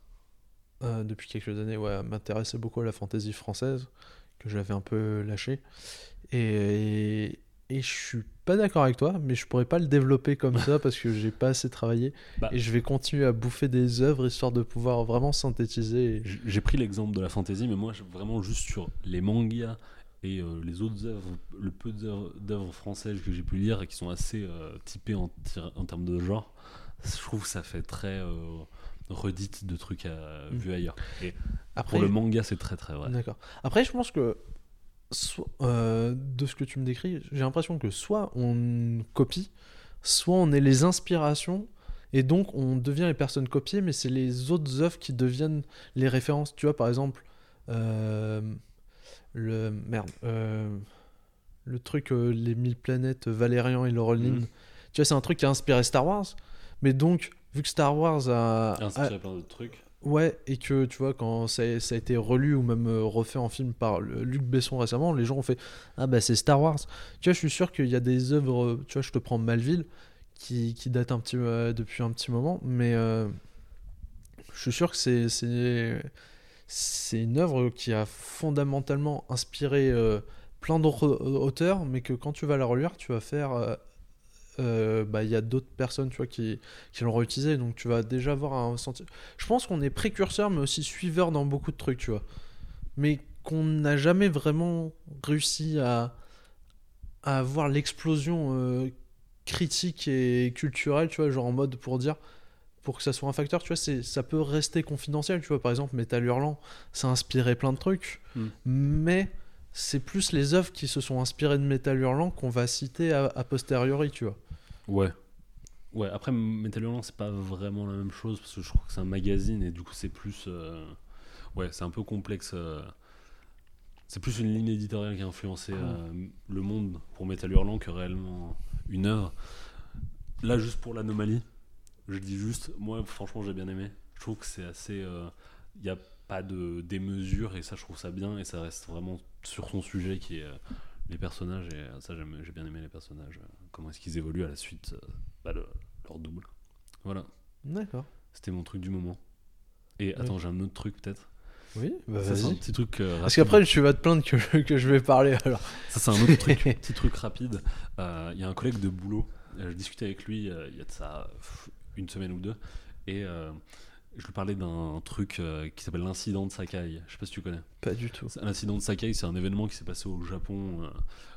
Speaker 1: à, depuis quelques années, ouais, à m'intéresser beaucoup à la fantasy française, que j'avais un peu lâché. Et, et je suis pas d'accord avec toi, mais je pourrais pas le développer comme ça parce que j'ai pas assez travaillé.
Speaker 2: Bah.
Speaker 1: Et je vais continuer à bouffer des œuvres histoire de pouvoir vraiment synthétiser. et-
Speaker 2: J'ai pris l'exemple de la fantasy, mais moi, vraiment juste sur les mangas et euh, les autres œuvres, le peu d'œuvres françaises que j'ai pu lire et qui sont assez euh, typées en, termes de genre, je trouve que ça fait très euh, redite de trucs à,
Speaker 1: Mm.
Speaker 2: vus ailleurs. Et
Speaker 1: Après,
Speaker 2: pour le manga, c'est très très vrai.
Speaker 1: D'accord. Après, je pense que de ce que tu me décris, j'ai l'impression que soit on copie, soit on est les inspirations et donc on devient les personnes copiées, mais c'est les autres œuvres qui deviennent les références. Tu vois, par exemple, euh, le merde, euh, le truc euh, les mille planètes, Valérian et Laurel Lynn.
Speaker 2: Mhm.
Speaker 1: Tu vois, c'est un truc qui a inspiré Star Wars, mais donc vu que Star Wars a, a-
Speaker 2: Inspiré plein d'autres trucs.
Speaker 1: Ouais, et que tu vois, quand ça a, ça a été relu ou même euh, refait en film par le- Luc Besson récemment, les gens ont fait Ah bah c'est Star Wars. Tu vois, je suis sûr qu'il y a des œuvres, euh, tu vois, je te prends Malville, qui, qui date un petit, euh, depuis un petit moment, mais euh, je suis sûr que c'est, c'est, une œuvre qui a fondamentalement inspiré euh, plein d'autres auteurs, mais que quand tu vas la relire, tu vas faire. euh, euh, bah, il y a d'autres personnes tu vois, qui, qui l'ont réutilisé, donc tu vas déjà avoir un sentiment. Je pense qu'on est précurseur, mais aussi suiveur dans beaucoup de trucs, tu vois. Mais qu'on n'a jamais vraiment réussi à, à avoir l'explosion euh, critique et culturel, tu vois, genre en mode pour dire, pour que ça soit un facteur, tu vois, c'est, ça peut rester confidentiel, tu vois. Par exemple, Metal Hurlant, ça a inspiré plein de trucs,
Speaker 2: Mm.
Speaker 1: mais c'est plus les œuvres qui se sont inspirées de Metal Hurlant qu'on va citer a, a posteriori, tu vois.
Speaker 2: Ouais. Ouais, après Metal Hurlant, c'est pas vraiment la même chose parce que je crois que c'est un magazine et du coup, c'est plus. euh, Ouais, c'est un peu complexe. euh, C'est plus une ligne éditoriale qui a influencé euh, le monde pour Metal Hurlant que réellement une œuvre. Là, juste pour l'anomalie, je dis juste, moi, franchement, j'ai bien aimé. Je trouve que c'est assez. Il n'y a pas de démesure et ça, je trouve ça bien et ça reste vraiment sur son sujet qui est. euh, les personnages et euh, ça j'ai bien aimé les personnages euh, comment est-ce qu'ils évoluent à la suite euh, bah, leur double voilà
Speaker 1: D'accord.
Speaker 2: c'était mon truc du moment et attends j'ai un autre truc peut-être?
Speaker 1: Oui, bah
Speaker 2: ça c'est un
Speaker 1: vas-y.
Speaker 2: petit truc euh,
Speaker 1: Parce qu'après, tu vas te plaindre que, que je vais parler alors.
Speaker 2: ça c'est un autre truc petit truc rapide Euh, il y a un collègue de boulot euh, je discutais avec lui euh, il y a de ça une semaine ou deux et euh, je lui parlais d'un truc euh, qui s'appelle l'incident de Sakai je sais pas si tu connais
Speaker 1: Pas du tout.
Speaker 2: L'incident de Sakai, c'est un événement qui s'est passé au Japon euh,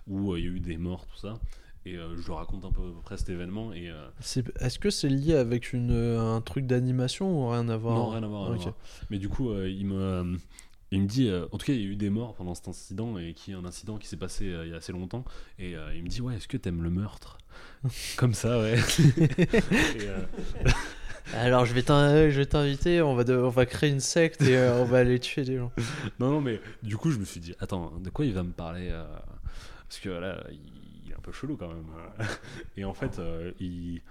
Speaker 2: où il y a eu des morts, tout ça. Et je lui raconte un peu près cet événement. Et
Speaker 1: C'est- Est-ce que c'est lié avec une, un truc d'animation ou rien à voir?
Speaker 2: Non, rien à voir. rien à voir. Mais du coup, il me, il me dit, euh, en tout cas, il y a eu des morts pendant cet incident et qui est un incident qui s'est passé euh, il y a assez longtemps. Et euh, il me dit, ouais, est-ce que t'aimes le meurtre? Comme ça, ouais. Et, euh,
Speaker 1: Alors je vais t'in- je vais t'inviter, on va, de- on va créer une secte et euh, on va aller tuer des gens.
Speaker 2: non, non, mais du coup, je me suis dit, attends, de quoi il va me parler euh, Parce que là, il, est un peu chelou quand même. Et en fait, euh, il.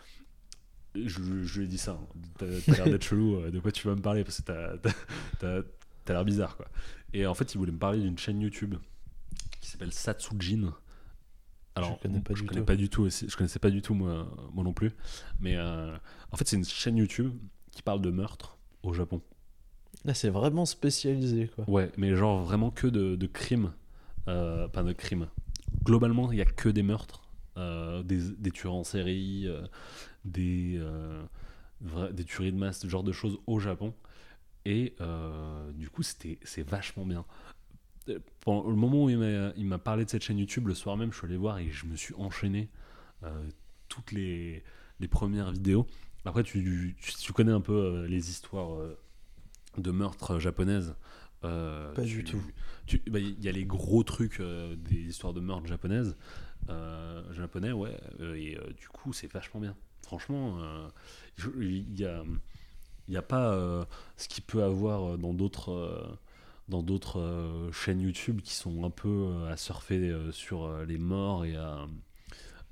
Speaker 2: Je, je lui ai dit ça. hein. T'as l'air d'être chelou. De quoi tu vas me parler? Parce que t'as- t'as- l'air bizarre, quoi. Et en fait, il voulait me parler d'une chaîne YouTube qui s'appelle Satsujin. Alors,
Speaker 1: Je connais pas
Speaker 2: je
Speaker 1: du
Speaker 2: connais
Speaker 1: tout.
Speaker 2: pas du tout aussi. Je connaissais pas du tout moi, moi non plus. Mais euh, en fait, c'est une chaîne YouTube qui parle de meurtre au Japon.
Speaker 1: Là c'est vraiment spécialisé quoi.
Speaker 2: Ouais, mais genre vraiment que de, de crimes. Euh, pas de crimes. Globalement, il y a que des meurtres, euh, des, des tueurs en série, euh, des, des tueries de masse, ce genre de choses au Japon. Et euh, du coup, c'est vachement bien. Euh, Pendant le moment où il m'a parlé de cette chaîne YouTube, le soir même, je suis allé voir et je me suis enchaîné euh, toutes les, les premières vidéos. Après, tu, tu, tu connais un peu les histoires de meurtres japonaises. Euh,
Speaker 1: Pas
Speaker 2: tu-
Speaker 1: du tout.
Speaker 2: bah, Il y a les gros trucs euh, des histoires de meurtres japonaises. Euh, japonais, ouais. et du coup, c'est vachement bien. Franchement, il y a, il y a pas euh, ce qu'il peut avoir dans d'autres. euh, dans d'autres euh, chaînes YouTube qui sont un peu euh, à surfer euh, sur euh, les morts et à,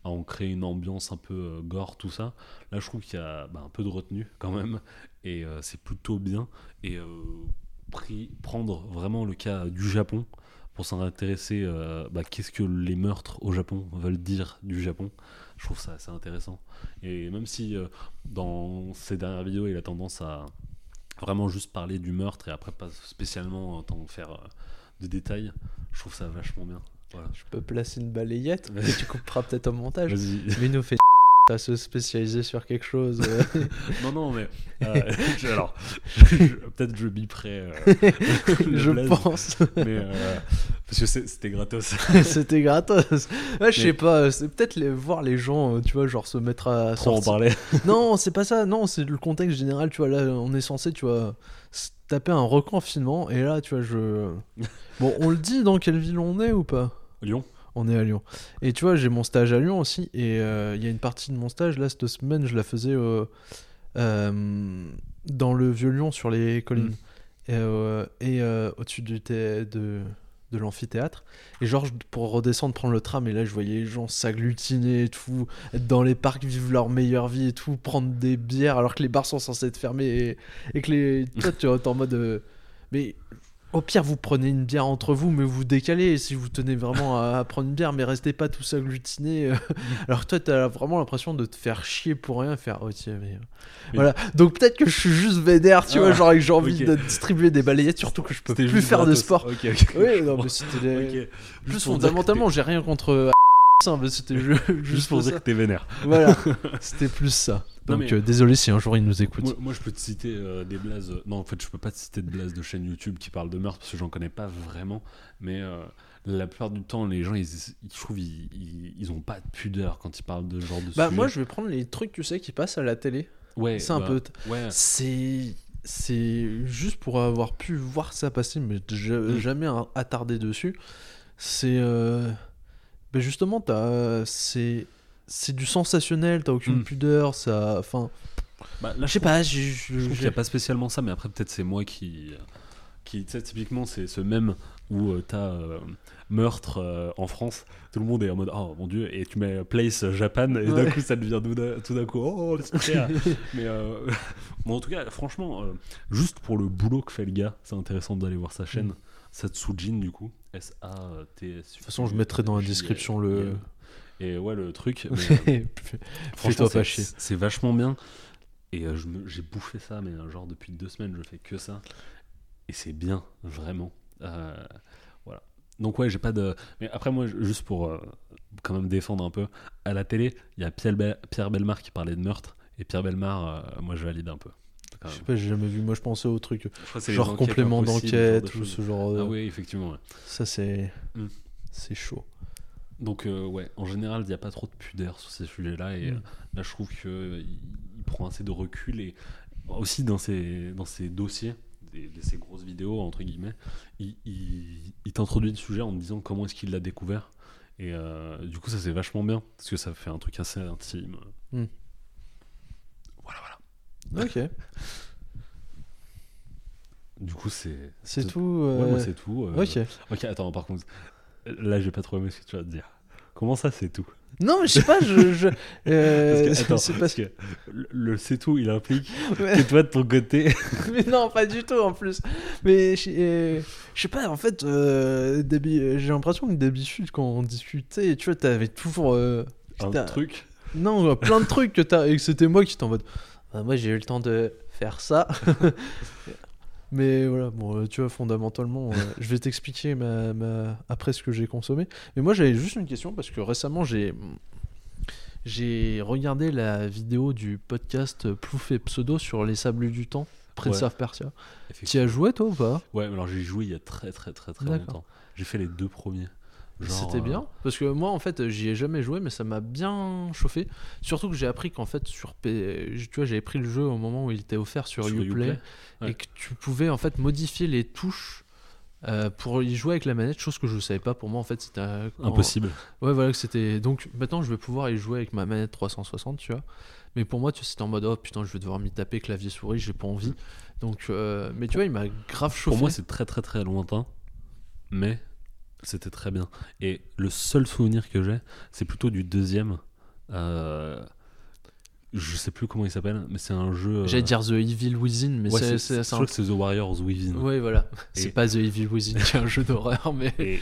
Speaker 2: en créer une ambiance un peu euh, gore, tout ça. Là, je trouve qu'il y a bah, un peu de retenue quand même, et euh, c'est plutôt bien. Et euh, pris- prendre vraiment le cas du Japon pour s'en intéresser, euh, bah, qu'est-ce que les meurtres au Japon veulent dire du Japon, je trouve ça assez intéressant. Et même si euh, dans ces dernières vidéos, il a tendance à vraiment juste parler du meurtre et après pas spécialement en tant que faire euh, de détails, je trouve ça vachement bien. Voilà.
Speaker 1: Je peux placer une balayette que tu couperas peut-être au montage.
Speaker 2: Vas-y.
Speaker 1: Mais nous fait à se spécialiser sur quelque chose.
Speaker 2: Non, non, mais. euh, je- alors, peut-être je biperai. euh,
Speaker 1: je
Speaker 2: blaze,
Speaker 1: pense.
Speaker 2: Mais. euh, parce que c'était gratos.
Speaker 1: C'était gratos. Ouais, je sais pas, c'est peut-être les, voir les gens, tu vois, genre se mettre à
Speaker 2: Trop en parler.
Speaker 1: Non, c'est pas ça. Non, c'est le contexte général. Tu vois, là, on est censé, tu vois, se taper un reconfinement. Et là, tu vois, je. Bon, on le dit dans quelle ville on est ou pas?
Speaker 2: Lyon
Speaker 1: On est à Lyon. Et tu vois, j'ai mon stage à Lyon aussi. Et euh, il y a une partie de mon stage, là, cette semaine, je la faisais euh, euh, dans le Vieux-Lyon, sur les collines.
Speaker 2: Mm.
Speaker 1: Et, euh, et, au-dessus du thé- de, de l'amphithéâtre. Et genre, pour redescendre, prendre le tram, et là, je voyais les gens s'agglutiner et tout, être dans les parcs, vivre leur meilleure vie et tout, prendre des bières alors que les bars sont censés être fermés et, et que les. Toi, tu es en mode. mais. Au pire, vous prenez une bière entre vous, mais vous décalez si vous tenez vraiment à, à prendre une bière, mais restez pas tous agglutinés. euh. Alors toi, t'as vraiment l'impression de te faire chier pour rien, faire oh tiens, mais. euh, Voilà. Donc peut-être que je suis juste vénère, tu
Speaker 2: Ah,
Speaker 1: vois, genre et que j'ai envie de distribuer des balayettes, surtout que je peux plus faire de sport.
Speaker 2: Ok, ok.
Speaker 1: Oui, non, mais c'était des-
Speaker 2: Ok.
Speaker 1: Plus fondamentalement, j'ai rien contre. Ça, c'était ju- juste,
Speaker 2: Juste pour dire
Speaker 1: ça.
Speaker 2: que t'es vénère.
Speaker 1: Voilà, c'était plus ça. Donc
Speaker 2: mais-
Speaker 1: euh, désolé si un jour il nous écoute.
Speaker 2: Moi, moi, je peux te citer euh, des blazes. Non, en fait, je peux pas te citer de blazes de chaînes YouTube qui parlent de meurtre parce que j'en connais pas vraiment. Mais euh, la plupart du temps, les gens, ils, ils- je trouve, ils, ils, ils ont pas de pudeur quand ils parlent de ce genre de
Speaker 1: Bah
Speaker 2: sujet.
Speaker 1: moi je vais prendre les trucs tu sais qui passent à la télé.
Speaker 2: ouais,
Speaker 1: C'est un
Speaker 2: bah,
Speaker 1: peu
Speaker 2: Ouais,
Speaker 1: c'est c'est juste pour avoir pu voir ça passer mais
Speaker 2: Mm.
Speaker 1: jamais attardé dessus. C'est euh, ben justement t'as c'est c'est du sensationnel, t'as aucune
Speaker 2: Mm.
Speaker 1: pudeur, ça enfin
Speaker 2: bah, là,
Speaker 1: je sais pas,
Speaker 2: Je trouve qu'il n'y a pas spécialement ça, mais après, peut-être c'est moi qui. qui tu sais, typiquement, c'est ce même où tu t'as euh, meurtre euh, en France, tout le monde est en mode oh mon dieu, et tu mets place Japan, et d'un coup ça devient tout d'un- coup oh super. mais euh, bon, en tout cas, franchement, euh, juste pour le boulot que fait le gars, c'est intéressant d'aller voir sa chaîne.
Speaker 1: Mm.
Speaker 2: Satsujin, du coup, S-A-T-S. De
Speaker 1: toute façon, je mettrai dans la description le-
Speaker 2: Et ouais, le truc. mais, Franchement, c'est- vachement bien. Et euh, j'ai bouffé ça, mais euh, genre depuis deux semaines, je fais que ça. Et c'est bien, vraiment. Euh, voilà. Donc ouais, j'ai pas de... Mais après, moi, juste pour euh, quand même défendre un peu, à la télé, il y a Pierre, Pierre Belmar qui parlait de meurtre. Et Pierre Belmar, moi, je valide un peu. Quand
Speaker 1: Je
Speaker 2: même.
Speaker 1: sais pas, j'ai jamais vu. Moi je pensais au truc
Speaker 2: Je
Speaker 1: genre complément d'enquête ou ce genre de
Speaker 2: Ah oui, effectivement. ouais.
Speaker 1: ça c'est
Speaker 2: Mm.
Speaker 1: c'est chaud.
Speaker 2: Donc euh, ouais, en général, il n'y a pas trop de pudeur sur ces sujets-là et
Speaker 1: Mm.
Speaker 2: euh, là, je trouve que il, il prend assez de recul et aussi dans ses dans ses dossiers, de ses grosses vidéos entre guillemets, il, il, il t'introduit le sujet en te disant comment est-ce qu'il l'a découvert et euh, du coup ça c'est vachement bien parce que ça fait un truc assez intime.
Speaker 1: Mm. Ok,
Speaker 2: Du coup c'est
Speaker 1: c'est tout.
Speaker 2: Ouais,
Speaker 1: euh,
Speaker 2: moi c'est tout. euh,
Speaker 1: Ok.
Speaker 2: Ok, attends, par contre, là j'ai pas trop aimé ce que tu vas te dire. Comment ça c'est tout?
Speaker 1: Non, mais je sais pas, je. je euh,
Speaker 2: Parce que, attends,
Speaker 1: c'est
Speaker 2: parce
Speaker 1: parce
Speaker 2: que le, le c'est tout, il implique
Speaker 1: Ouais.
Speaker 2: que toi de ton côté.
Speaker 1: mais non, pas du tout en plus. Mais je euh, je sais pas, en fait, euh, j'ai l'impression que d'habitude, quand on discutait, tu vois, t'avais toujours. euh,
Speaker 2: un truc.
Speaker 1: Non, plein de trucs que t'as. Et que c'était moi qui t'en mode. Bah, moi, j'ai eu le temps de faire ça. Mais voilà, bon, euh, tu vois, fondamentalement, euh, je vais t'expliquer ma, ma- après ce que j'ai consommé. Mais moi, j'avais juste une question parce que récemment, j'ai j'ai regardé la vidéo du podcast Plouf et Pseudo sur les sables du temps, Prince
Speaker 2: Ouais.
Speaker 1: of Persia. Tu as joué, toi, ou pas?
Speaker 2: Ouais, alors j'ai joué il y a très très très très longtemps. J'ai fait les deux premiers.
Speaker 1: C'était
Speaker 2: euh,
Speaker 1: bien Parce que moi, en fait, j'y ai jamais joué, mais ça m'a bien chauffé. Surtout que j'ai appris qu'en fait, sur P... tu vois, j'avais pris le jeu au moment où il était offert sur,
Speaker 2: Sur
Speaker 1: Uplay,
Speaker 2: Uplay, ouais.
Speaker 1: et que tu pouvais en fait modifier les touches euh, pour y jouer avec la manette, chose que je savais pas. Pour moi, en fait, c'était euh, quand-
Speaker 2: Impossible.
Speaker 1: Ouais, voilà, que c'était. Donc maintenant, je vais pouvoir y jouer avec ma manette 360, tu vois. Mais pour moi, tu sais, c'était en mode oh putain, je vais devoir m'y taper clavier souris, j'ai pas envie. Donc, euh, mais tu vois, il m'a grave chauffé.
Speaker 2: Pour moi, c'est très très très lointain, mais c'était très bien. Et le seul souvenir que j'ai, c'est plutôt du deuxième. Euh, je sais plus comment il s'appelle, mais c'est un jeu. euh,
Speaker 1: J'allais dire The Evil Within, mais
Speaker 2: ouais,
Speaker 1: c'est,
Speaker 2: je crois que c'est The Warriors Within.
Speaker 1: Ouais, voilà.
Speaker 2: Et-
Speaker 1: C'est pas The Evil Within qui est un jeu d'horreur, mais.
Speaker 2: Et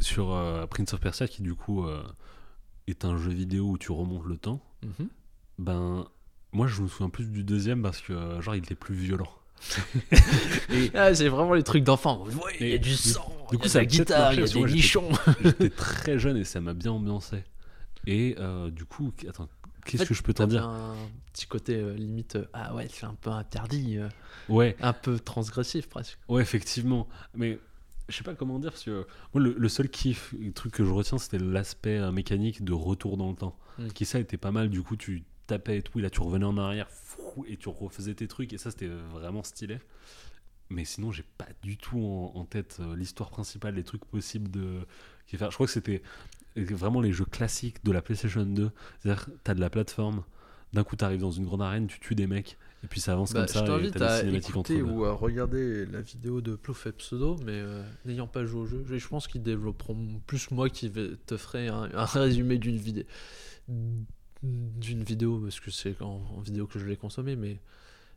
Speaker 2: sur euh, Prince of Persia, qui du coup euh, est un jeu vidéo où tu remontes le temps,
Speaker 1: Mhm.
Speaker 2: ben moi je me souviens plus du deuxième parce que genre il était plus violent. et
Speaker 1: Ah, c'est vraiment les trucs d'enfant. Ouais, il y a du sang,
Speaker 2: du coup,
Speaker 1: y a
Speaker 2: ça
Speaker 1: la guitare, il y a des nichons.
Speaker 2: j'étais très jeune et ça m'a bien ambiancé. Et euh, du coup, attends, qu'est-ce
Speaker 1: En fait,
Speaker 2: que je peux t'en dire
Speaker 1: un petit côté euh, limite. euh, ah ouais, c'est un peu interdit,
Speaker 2: Ouais,
Speaker 1: un peu transgressif presque.
Speaker 2: ouais, effectivement. Mais je sais pas comment dire parce que moi le, le seul kiff, le truc que je retiens, c'était l'aspect mécanique de retour dans le temps.
Speaker 1: Mm.
Speaker 2: Qui ça était pas mal. Du coup, tu tapais et tout, et là tu revenais en arrière fou, et tu refaisais tes trucs et ça c'était vraiment stylé. Mais sinon, j'ai pas du tout en, en tête euh, l'histoire principale, les trucs possibles de. Je crois que c'était vraiment les jeux classiques de la PlayStation 2. C'est-à-dire, t'as de la plateforme, d'un coup t'arrives dans une grande arène, tu tues des mecs, et puis ça avance
Speaker 1: Bah,
Speaker 2: comme
Speaker 1: je
Speaker 2: ça, et
Speaker 1: t'invite à écouter ou à regarder la vidéo de Plouf et Pseudo, mais euh, n'ayant pas joué au jeu, je je pense qu'ils développeront plus moi qui te ferai un, un résumé d'une vidéo d'une vidéo parce que c'est en, en vidéo que je l'ai consommé, mais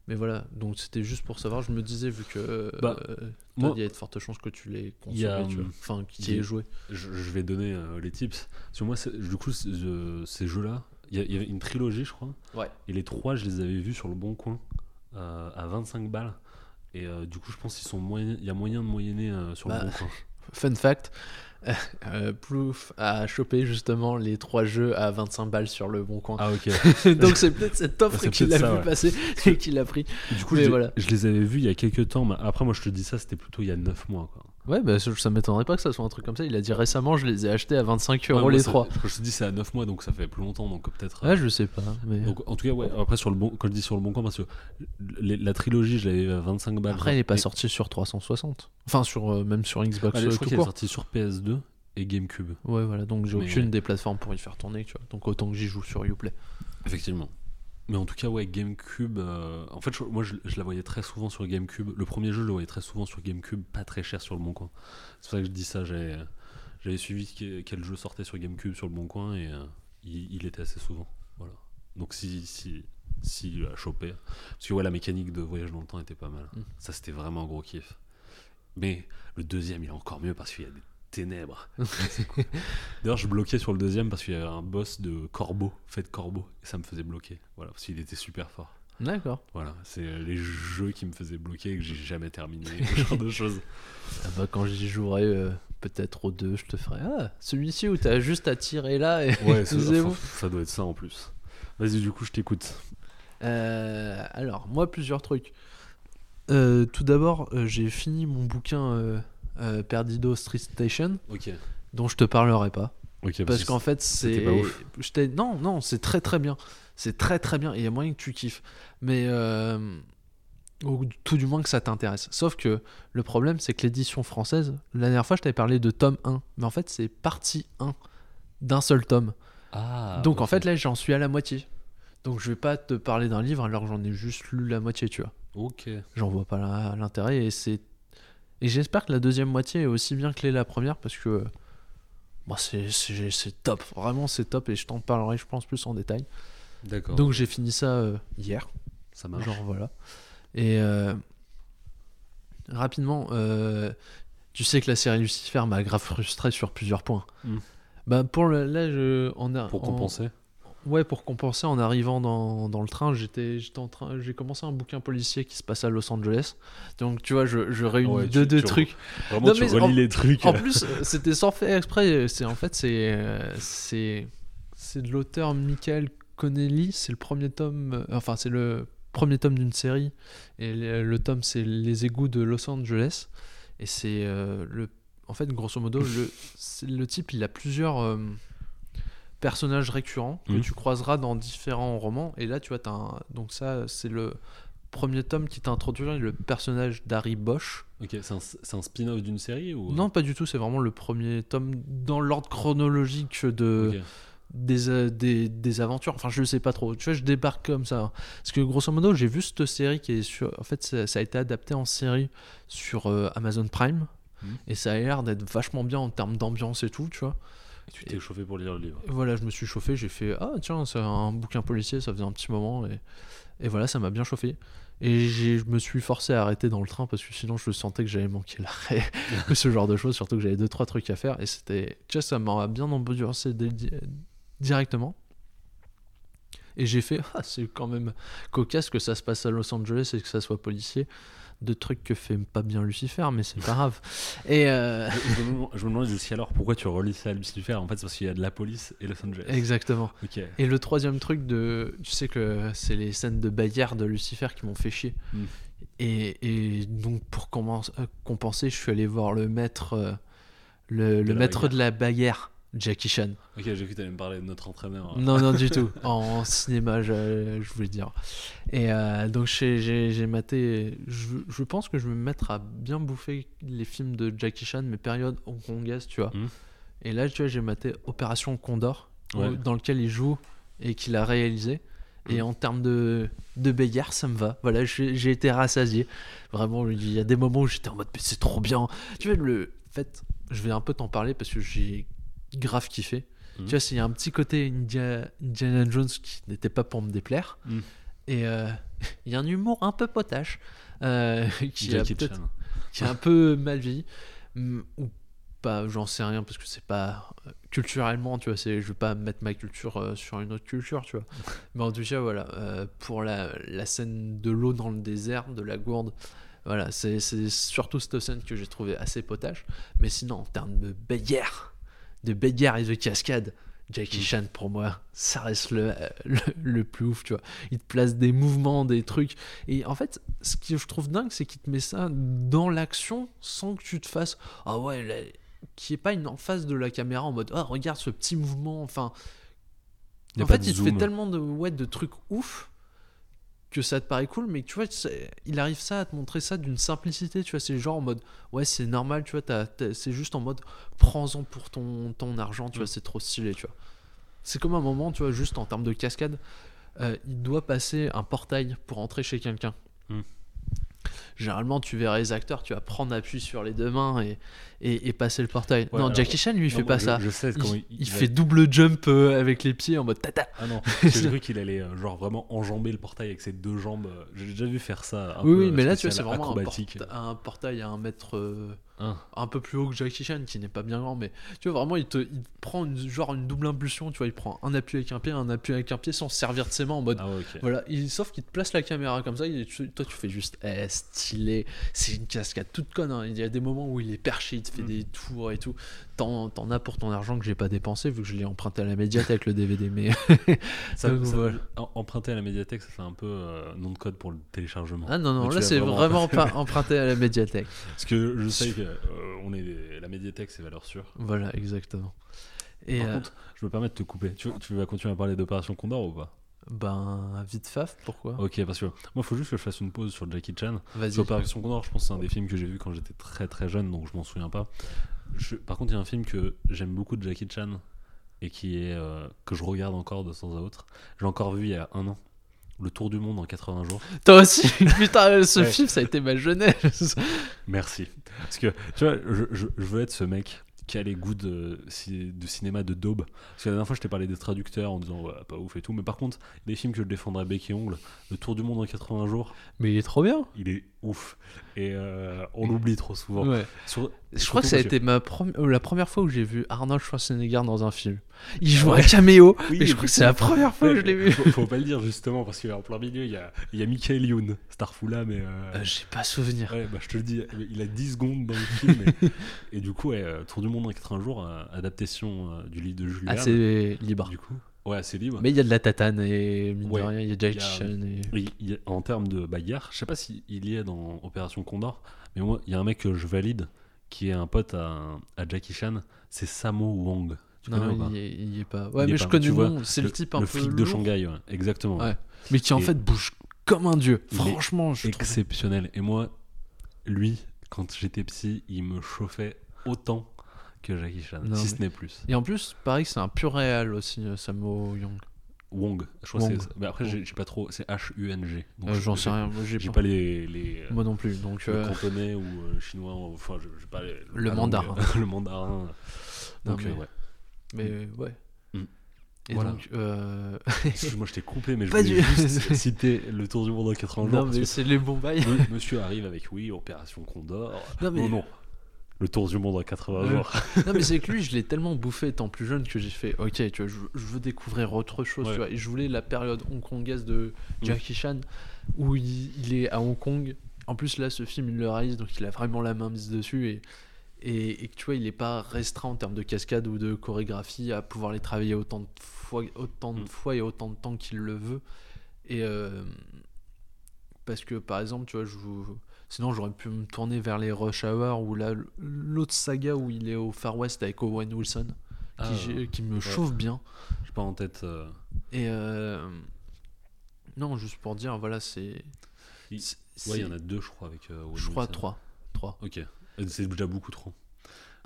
Speaker 1: mais voilà. Donc c'était juste pour savoir. Je me disais vu que euh,
Speaker 2: Bah,
Speaker 1: euh,
Speaker 2: moi-
Speaker 1: il y a de fortes chances que tu l'aies
Speaker 2: a,
Speaker 1: consommé, tu vois.
Speaker 2: hum,
Speaker 1: enfin qui
Speaker 2: il
Speaker 1: y ait joué.
Speaker 2: je, je vais donner euh, les tips. Sur moi, du coup, je- ces jeux-là, il y, avait une trilogie, je crois.
Speaker 1: Ouais.
Speaker 2: Et les trois, je les avais vus sur le bon coin euh, à 25 balles. Et euh, du coup, je pense qu'il y a moyen de moyenner euh, sur
Speaker 1: Bah,
Speaker 2: le bon coin.
Speaker 1: fun fact, euh, Plouf a chopé justement les trois jeux à 25 balles sur le bon coin.
Speaker 2: Ah, ok.
Speaker 1: Donc c'est peut-être cette offre qu'il a
Speaker 2: ça,
Speaker 1: vu
Speaker 2: ouais.
Speaker 1: passer et qu'il a pris.
Speaker 2: Du coup, je,
Speaker 1: voilà.
Speaker 2: je les avais vus il y a quelques temps. mais après, moi, je te dis ça, c'était plutôt il y a 9 mois. Quoi.
Speaker 1: Ouais, bah ça, m'étonnerait pas que ça soit un truc comme ça. Il a dit récemment, je les ai achetés à 25 euros
Speaker 2: Ouais,
Speaker 1: les trois.
Speaker 2: Quand je te dis c'est à 9 mois, donc ça fait plus longtemps. Donc peut-être.
Speaker 1: Ouais, je sais pas. Mais...
Speaker 2: Donc, en tout cas, ouais, après, sur le bon, quand je dis sur le bon coin, parce que les- la trilogie, je l'avais à 25 balles.
Speaker 1: Après, il est pas
Speaker 2: Et-
Speaker 1: sorti sur 360. Enfin, sur, euh, même sur Xbox
Speaker 2: Allez,
Speaker 1: euh,
Speaker 2: je crois
Speaker 1: tout
Speaker 2: qu'il est
Speaker 1: court.
Speaker 2: sorti sur PS2 et GameCube.
Speaker 1: Ouais, voilà. Donc j'ai aucune des plateformes pour y faire tourner, tu vois. Donc autant que j'y joue sur Uplay.
Speaker 2: Effectivement. Mais en tout cas, ouais, GameCube. euh, En fait, je- moi, je, je la voyais très souvent sur GameCube. Le premier jeu, je le voyais très souvent sur GameCube, pas très cher sur le Bon Coin. C'est pour ça que je dis ça. J'avais, suivi que- quel jeu sortait sur GameCube sur le Bon Coin et euh, il, il était assez souvent. Voilà. Donc, si, si, si à choper. Parce que ouais, la mécanique de voyage dans le temps était pas mal.
Speaker 1: Mm.
Speaker 2: Ça, c'était vraiment un gros kiff. Mais le deuxième, il est encore mieux parce qu'il y a des ténèbres. Cool. D'ailleurs, je bloquais sur le deuxième parce qu'il y avait un boss de corbeau, fait de corbeau, et ça me faisait bloquer. Voilà, parce qu'il était super fort.
Speaker 1: D'accord.
Speaker 2: Voilà, c'est les jeux qui me faisaient bloquer et que j'ai jamais terminé, ce genre de choses.
Speaker 1: Ah bah, quand j'y jouerai euh, peut-être aux deux, je te ferai Ah, celui-ci où t'as juste à tirer là et
Speaker 2: Ouais, ça, enfin, ça doit être ça en plus. Vas-y, du coup, je t'écoute.
Speaker 1: Euh, alors, moi, plusieurs trucs. Euh, tout d'abord, j'ai fini mon bouquin euh, euh, Perdido Street Station, dont je te parlerai pas. Parce qu'en fait, c'est. Non, non, c'est très très bien. C'est très très bien et il y a moyen que tu kiffes. Mais. euh, Ou tout du moins que ça t'intéresse. Sauf que le problème, c'est que l'édition française, la dernière fois, je t'avais parlé de tome 1. Mais en fait, c'est partie 1 d'un seul tome.
Speaker 2: Ah,
Speaker 1: Donc en fait, là, j'en suis à la moitié. Donc je vais pas te parler d'un livre alors que j'en ai juste lu la moitié, tu vois.
Speaker 2: Ok.
Speaker 1: J'en vois pas l'intérêt et c'est. Et j'espère que la deuxième moitié est aussi bien que la première parce que. Moi, c'est top. Vraiment, c'est top et je t'en parlerai, je pense, plus en détail.
Speaker 2: D'accord.
Speaker 1: Donc j'ai fini ça euh, hier.
Speaker 2: ça marche.
Speaker 1: Genre voilà. Et euh, rapidement, euh, tu sais que la série Lucifer m'a grave frustré sur plusieurs points.
Speaker 2: Mm.
Speaker 1: Bah pour le, là, je, a,
Speaker 2: Pour
Speaker 1: en-
Speaker 2: compenser.
Speaker 1: Ouais, pour compenser, en arrivant dans, dans le train, j'étais, j'étais en train, j'ai commencé un bouquin policier qui se passe à Los Angeles. Donc, tu vois, je, je réunis
Speaker 2: Ouais, tu-
Speaker 1: deux, deux
Speaker 2: tu-
Speaker 1: trucs.
Speaker 2: Vraiment,
Speaker 1: Non,
Speaker 2: tu relis
Speaker 1: en-
Speaker 2: les trucs.
Speaker 1: En plus, euh, c'était sans faire exprès. C'est en fait, c'est, euh, c'est, c'est de l'auteur Michael Connelly. C'est le premier tome. euh, Enfin, c'est le premier tome d'une série. Et le, le tome, c'est Les égouts de Los Angeles. Et c'est euh, le, en fait, grosso modo, le, le type, il a plusieurs euh, personnages récurrents que
Speaker 2: Mhm.
Speaker 1: tu croiseras dans différents romans. Et là, tu vois, t'as un- donc ça, c'est le premier tome qui t'introduit le personnage d'Harry Bosch.
Speaker 2: Ok, c'est un, spin-off d'une série ou?
Speaker 1: Non, pas du tout. C'est vraiment le premier tome dans l'ordre chronologique de, des, euh, des, des aventures. Enfin, je sais pas trop. Tu vois, je débarque comme ça. Parce que grosso modo, j'ai vu cette série qui est sur. En fait, ça, ça a été adapté en série sur euh, Amazon Prime.
Speaker 2: Mhm.
Speaker 1: Et ça a l'air d'être vachement bien en termes d'ambiance et tout, tu vois.
Speaker 2: Tu t'es chauffé pour lire le livre.
Speaker 1: Voilà, je me suis chauffé. J'ai fait Ah, tiens, c'est un bouquin policier. Ça faisait un petit moment. Et, et voilà, ça m'a bien chauffé. Et je me suis forcé à arrêter dans le train parce que sinon je sentais que j'allais manquer l'arrêt ce genre de choses, surtout que j'avais deux trois trucs à faire et c'était, tu vois, ça m'a bien di- directement. Et j'ai fait, ah, c'est quand même cocasse que ça se passe à Los Angeles et que ça soit policier. Deux trucs que fait pas bien Lucifer, mais c'est pas grave. Et euh,
Speaker 2: je, me demande- je me demande aussi alors pourquoi tu relis ça à Lucifer En fait, c'est parce qu'il y a de la police et Los Angeles.
Speaker 1: exactement. Et le troisième truc de, tu sais que c'est les scènes de bagarre de Lucifer qui m'ont fait chier.
Speaker 2: Mm.
Speaker 1: Et, et donc pour euh, compenser, je suis allé voir le maître, euh, le, maître de la bagarre, Jackie Chan.
Speaker 2: Ok, j'ai cru que tu allais me parler de notre entraîneur.
Speaker 1: Non, non, du tout. En cinéma, je, je voulais dire. Et euh, donc j'ai- maté. Je, je pense que je vais me mettre à bien bouffer les films de Jackie Chan, mes périodes hongkongaises, tu vois.
Speaker 2: Mm.
Speaker 1: Et là, tu vois, j'ai maté Opération Condor,
Speaker 2: Ouais.
Speaker 1: où- dans lequel il joue et qu'il a réalisé. Et
Speaker 2: Mm.
Speaker 1: en termes de, de bagarre, ça me va. Voilà, j'ai été rassasié. Vraiment, il y a des moments où j'étais en mode, Mais c'est trop bien. Tu vois, le fait, je vais un peu t'en parler parce que j'ai grave kiffé.
Speaker 2: Mhm.
Speaker 1: Tu vois, il y a un petit côté India- Indiana Jones qui n'était pas pour me déplaire.
Speaker 2: Mhm.
Speaker 1: Et euh, il y a un humour un peu potache euh, qui, a qui est un peu mal. Mm, Ou pas, j'en sais rien parce que c'est pas euh, culturellement, tu vois. Je veux pas mettre ma culture euh, sur une autre culture, tu vois. Mais en tout cas, voilà. pour la, la scène de l'eau dans le désert, de la gourde, Voilà, c'est surtout cette scène que j'ai trouvé assez potache. Mais sinon, en termes de bagarre, de bagarre et de cascade, Jackie
Speaker 2: Mm.
Speaker 1: Chan, pour moi, ça reste le, le, le plus ouf, tu vois. Il te place des mouvements, des trucs. Et en fait, ce que je trouve dingue, c'est qu'il te met ça dans l'action sans que tu te fasses Ah ouais, là, qui est pas une en face de la caméra en mode Ah, regarde ce petit mouvement. Enfin, en fait, il te fait tellement de, ouais, de trucs ouf que ça te paraît cool, mais tu vois, il arrive ça à te montrer ça d'une simplicité, tu vois, c'est genre en mode, ouais, c'est normal, tu vois, t'as- t'as- c'est juste en mode, prends-en pour ton, ton argent, tu vois,
Speaker 2: Mm.
Speaker 1: c'est trop stylé, tu vois. C'est comme un moment, tu vois, juste en termes de cascade, euh, il doit passer un portail pour entrer chez quelqu'un.
Speaker 2: Mm.
Speaker 1: Généralement, tu verras les acteurs, tu vas prendre appui sur les deux mains et, et, et passer le portail.
Speaker 2: Ouais,
Speaker 1: non,
Speaker 2: alors-
Speaker 1: Jackie Chan, lui, il fait pas
Speaker 2: je-
Speaker 1: ça.
Speaker 2: Je sais
Speaker 1: Il, fait double jump euh, avec les pieds en mode tata.
Speaker 2: Ah non, j'ai cru qu'il allait euh, genre vraiment enjamber le portail avec ses deux jambes. J'ai déjà vu faire ça. Un
Speaker 1: Oui,
Speaker 2: peu,
Speaker 1: oui,
Speaker 2: euh,
Speaker 1: mais là, tu vois, c'est vraiment un, porta- un portail à un mètre euh,
Speaker 2: Hein.
Speaker 1: un peu plus haut que Jackie Chan, qui n'est pas bien grand, mais tu vois, vraiment, il te, il prend une, genre une double impulsion, tu vois, il prend un appui avec un pied, un appui avec un pied sans se servir de ses mains en mode.
Speaker 2: Ah ouais, ok.
Speaker 1: Voilà, il, sauf qu'il te place la caméra comme ça, il- toi tu fais juste eh, stylé, c'est une cascade toute conne. hein. Il y a des moments où il est perché, il te fait des tours et tout. T'en, t'en as pour ton argent que j'ai pas dépensé vu que je l'ai emprunté à la médiathèque le DVD. Mais
Speaker 2: Ça,
Speaker 1: Donc,
Speaker 2: ça-
Speaker 1: voilà.
Speaker 2: emprunter à la médiathèque, ça fait un peu euh, nom de code pour le téléchargement.
Speaker 1: ah non, non, là c'est
Speaker 2: vraiment
Speaker 1: vraiment
Speaker 2: emprunté.
Speaker 1: pas emprunté à la médiathèque.
Speaker 2: Parce que je sais que euh, on est la médiathèque, c'est valeur sûre.
Speaker 1: Voilà, exactement. Et
Speaker 2: Par
Speaker 1: euh,
Speaker 2: contre, je me permets de te couper. Tu, tu vas continuer à parler d'Opération Condor ou pas?
Speaker 1: Ben, vite faf, pourquoi?
Speaker 2: Ok, parce que moi, il faut juste que je fasse une pause sur Jackie Chan.
Speaker 1: Vas-y.
Speaker 2: Opération Condor, je pense que c'est un des films que j'ai vu quand j'étais très très jeune, donc je m'en souviens pas. Je- par contre, il y a un film que j'aime beaucoup de Jackie Chan et qui est euh, que je regarde encore de temps à autre. J'ai encore vu il y a un an. Le Tour du monde en 80 jours.
Speaker 1: Toi aussi, putain, ce
Speaker 2: Ouais.
Speaker 1: film ça a été ma jeunesse.
Speaker 2: Merci. Parce que, tu vois, je, je- je veux être ce mec qui a les goûts de, de cinéma de daube. Parce que la dernière fois, je t'ai parlé des traducteurs en disant, ouais, pas ouf et tout. Mais par contre, des films que je défendrais bec et ongle, Le Tour du monde en 80 jours,
Speaker 1: Mais il est trop bien.
Speaker 2: il est ouf. Et euh, on l'oublie trop souvent.
Speaker 1: Ouais.
Speaker 2: Sur-
Speaker 1: Je crois que ça a été ma prom- euh, la première fois où j'ai vu Arnold Schwarzenegger dans un film. Il joue un caméo,
Speaker 2: Oui,
Speaker 1: mais je crois que c'est la première fois que je l'ai vu.
Speaker 2: Faut, faut pas le dire justement parce qu'en plein milieu il y a, il y a Michael Youn, Starfoula, mais euh,
Speaker 1: Euh, J'ai pas souvenir.
Speaker 2: ouais, bah, je te le dis, il a 10 secondes dans le film et, et du coup, ouais, euh, Tour du monde en 80 jours, adaptation du livre de
Speaker 1: Ah,
Speaker 2: Verne.
Speaker 1: c'est libre.
Speaker 2: Du coup, ouais, c'est libre.
Speaker 1: Mais il y a de la tatane et mine de rien, il y a
Speaker 2: a-
Speaker 1: Chan et...
Speaker 2: En termes de bagarre, je sais pas s'il y est dans Opération Condor, mais moi, il y a un mec que je valide qui est un pote à, à Jackie Chan, c'est Samo Wong. Tu connais ou
Speaker 1: Non,
Speaker 2: pas
Speaker 1: il, y est- il y est pas. Ouais,
Speaker 2: Il
Speaker 1: mais je
Speaker 2: pas,
Speaker 1: connais
Speaker 2: tu
Speaker 1: le
Speaker 2: vois,
Speaker 1: nom. C'est le, type un
Speaker 2: le
Speaker 1: peu
Speaker 2: flic de Shanghai, ouais, exactement.
Speaker 1: Ouais. mais qui en
Speaker 2: Et-
Speaker 1: fait bouge comme un dieu. Franchement, je trouve.
Speaker 2: exceptionnel. Et moi, lui, quand j'étais psy, il me chauffait autant que Jackie Chan,
Speaker 1: Non,
Speaker 2: si
Speaker 1: mais-
Speaker 2: ce n'est plus.
Speaker 1: Et en plus, pareil c'est un pur réal aussi, euh, Samo Young.
Speaker 2: Wong, je crois que
Speaker 1: Wong.
Speaker 2: c'est. Mais après, j'ai pas trop. C'est H-U-N-G.
Speaker 1: Euh, J'en sais rien. Moi, j'ai pas.
Speaker 2: pas les. les
Speaker 1: Moi non plus. Donc,
Speaker 2: le
Speaker 1: euh,
Speaker 2: cantonais ou euh, chinois, enfin, je, j'ai pas les-
Speaker 1: Le
Speaker 2: la langue,
Speaker 1: mandarin.
Speaker 2: euh, le mandarin.
Speaker 1: Non,
Speaker 2: Donc,
Speaker 1: mais-
Speaker 2: euh, ouais.
Speaker 1: mais ouais.
Speaker 2: Mm.
Speaker 1: Et
Speaker 2: Voilà.
Speaker 1: donc, euh,
Speaker 2: Excuse-moi, je t'ai coupé, mais je voulais
Speaker 1: du-
Speaker 2: juste citer le tour du monde en 80 jours.
Speaker 1: non, mais c'est les bons bails.
Speaker 2: monsieur arrive avec oui, opération Condor.
Speaker 1: Non, mais-
Speaker 2: Non, non. Le tour du monde en 80
Speaker 1: Ouais.
Speaker 2: jours.
Speaker 1: non mais c'est que lui je l'ai tellement bouffé étant plus jeune que j'ai fait ok tu vois je, je veux découvrir autre chose
Speaker 2: Ouais.
Speaker 1: tu vois et je voulais la période hongkongaise de Jackie Chan où il, il est à Hong Kong en plus là ce film il le réalise donc il a vraiment la main mise dessus et et, et tu vois il est pas restreint en termes de cascade ou de chorégraphie à pouvoir les travailler autant de fois autant de
Speaker 2: Mm.
Speaker 1: fois et autant de temps qu'il le veut et euh, parce que par exemple tu vois je vous- Sinon, j'aurais pu me tourner vers les Rush Hour ou l'autre saga où il est au Far West avec Owen Wilson, qui,
Speaker 2: Ah,
Speaker 1: qui me
Speaker 2: ouais.
Speaker 1: chauffe bien.
Speaker 2: J'ai pas en tête. euh,
Speaker 1: Et euh, non, juste pour dire, voilà, c'est.
Speaker 2: Il- Ouais, il y en a deux, je crois, avec. euh, Owen
Speaker 1: Je crois
Speaker 2: Wilson.
Speaker 1: 3. 3.
Speaker 2: Ok. C'est déjà beaucoup trop.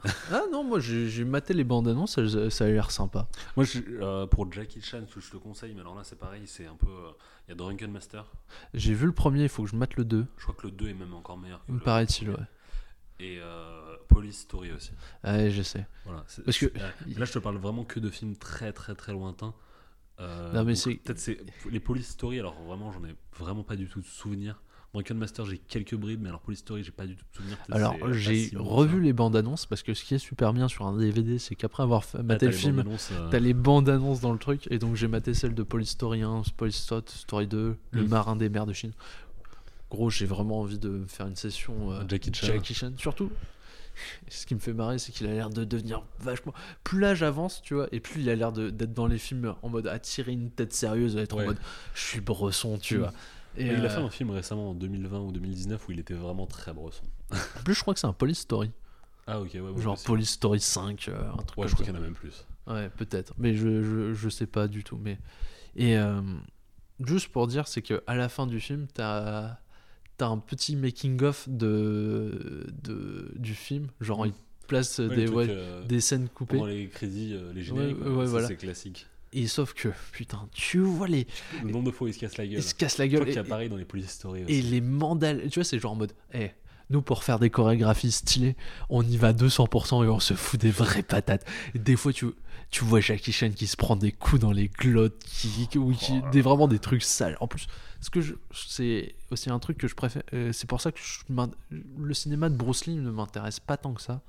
Speaker 1: Ah non, moi j'ai maté les bandes annonces, ça, ça a l'air sympa.
Speaker 2: Moi, je- euh, pour Jackie Chan, je te conseille, mais alors là, c'est pareil, c'est un peu. euh, Il y a Drunken Master.
Speaker 1: J'ai vu le premier, il faut que je mate le 2.
Speaker 2: Je crois que le 2 est même encore meilleur. que
Speaker 1: Me paraît-il, ouais.
Speaker 2: Et euh, Police Story aussi.
Speaker 1: Ouais, je sais.
Speaker 2: Voilà.
Speaker 1: Parce que-
Speaker 2: Là, je te parle vraiment que de films très, très, très lointains.
Speaker 1: Non, mais c'est-
Speaker 2: Peut-être c'est. Les Police Story, alors vraiment, j'en ai vraiment pas du tout de souvenir. Drunken Master, j'ai quelques bribes, mais alors Story, j'ai pas du tout souvenir.
Speaker 1: Alors,
Speaker 2: pas
Speaker 1: j'ai revu les bandes annonces parce que ce qui est super bien sur un DVD, c'est qu'après avoir fait-
Speaker 2: Ah,
Speaker 1: maté le film,
Speaker 2: euh,
Speaker 1: T'as les bandes annonces dans le truc, et donc j'ai maté celle de 1, Police Story 2, Le
Speaker 2: Mm.
Speaker 1: Marin des mers de Chine. gros, j'ai vraiment envie de faire une session euh,
Speaker 2: Jackie Chan.
Speaker 1: Jackie Chan. Surtout, ce qui me fait marrer, c'est qu'il a l'air de devenir vachement. Plus l'âge avance, tu vois, et plus il a l'air d'être dans les films en mode attirer une tête sérieuse, être
Speaker 2: Ouais.
Speaker 1: en mode je suis bresson, tu
Speaker 2: Mm.
Speaker 1: vois. Et
Speaker 2: il a
Speaker 1: euh,
Speaker 2: fait un film récemment en 2020 ou 2019 où il était vraiment très bresson.
Speaker 1: en plus, je crois que c'est un Police Story.
Speaker 2: Ah ok, ouais, ouais.
Speaker 1: Genre
Speaker 2: possible.
Speaker 1: Police Story 5, euh, un truc
Speaker 2: Ouais,
Speaker 1: comme
Speaker 2: je crois qu'il y en a même plus.
Speaker 1: Ouais, peut-être. Mais je, je, je sais pas du tout. Mais... Et euh, juste pour dire, c'est que à la fin du film, t'as as un petit making-of de, de, du film. Genre, il place
Speaker 2: Ouais,
Speaker 1: des,
Speaker 2: truc, euh,
Speaker 1: des scènes coupées.
Speaker 2: pendant les crédits, les génériques,
Speaker 1: voilà.
Speaker 2: c'est classique.
Speaker 1: Et sauf que, putain, tu vois les.
Speaker 2: Le nombre de fois où il se casse la gueule.
Speaker 1: Ils se cassent la
Speaker 2: Je crois
Speaker 1: gueule.
Speaker 2: qu'il y a
Speaker 1: Et,
Speaker 2: pareil dans les Police Story
Speaker 1: et les mandales. Tu vois, c'est genre en mode. Eh, nous, pour faire des chorégraphies stylées, on y va 200% et on se fout des vraies patates. Et des fois, tu, tu vois Jackie Chan qui se prend des coups dans les glottes, qui, qui- ou qui-
Speaker 2: Oh
Speaker 1: des, vraiment des trucs sales. En plus, ce que je, c'est aussi un truc que je préfère. euh, c'est pour ça que je le cinéma de Bruce Lee ne m'intéresse pas tant que ça.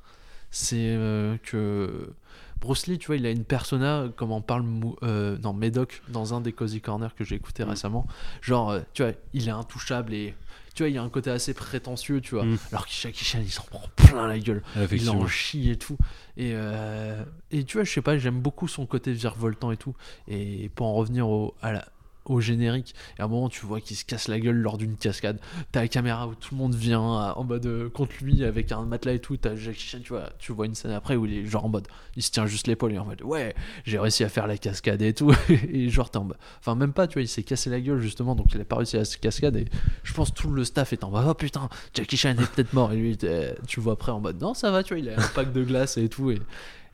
Speaker 1: C'est euh, que Bruce Lee, tu vois, il a une persona, comme en parle euh, non, Médoc dans un des Cozy Corner que j'ai écouté
Speaker 2: Mm.
Speaker 1: récemment. Genre, euh, tu vois, il est intouchable et tu vois, il y a un côté assez prétentieux, tu vois.
Speaker 2: Mm.
Speaker 1: Alors que Jackie Chan, il s'en prend plein la gueule.
Speaker 2: Ah,
Speaker 1: Il en chie et tout. Et, euh, et tu vois, je sais pas, j'aime beaucoup son côté virevoltant et tout. Et pour en revenir au, à la- au générique, et à un moment, tu vois qu'il se casse la gueule lors d'une cascade. T'as la caméra où tout le monde vient en mode euh, contre lui avec un matelas et tout. T'as Jackie Chan, tu vois, tu vois une scène après où il est genre en mode, il se tient juste l'épaule et en mode, ouais, j'ai réussi à faire la cascade et tout. et genre, t'es en mode- enfin, même pas, tu vois, il s'est cassé la gueule justement, donc il a pas réussi à se cascade. Et je pense tout le staff est en mode, oh putain, Jackie Chan est peut-être mort. Et lui, tu vois après en mode, non, ça va, tu vois, il a un pack de glace et tout. Et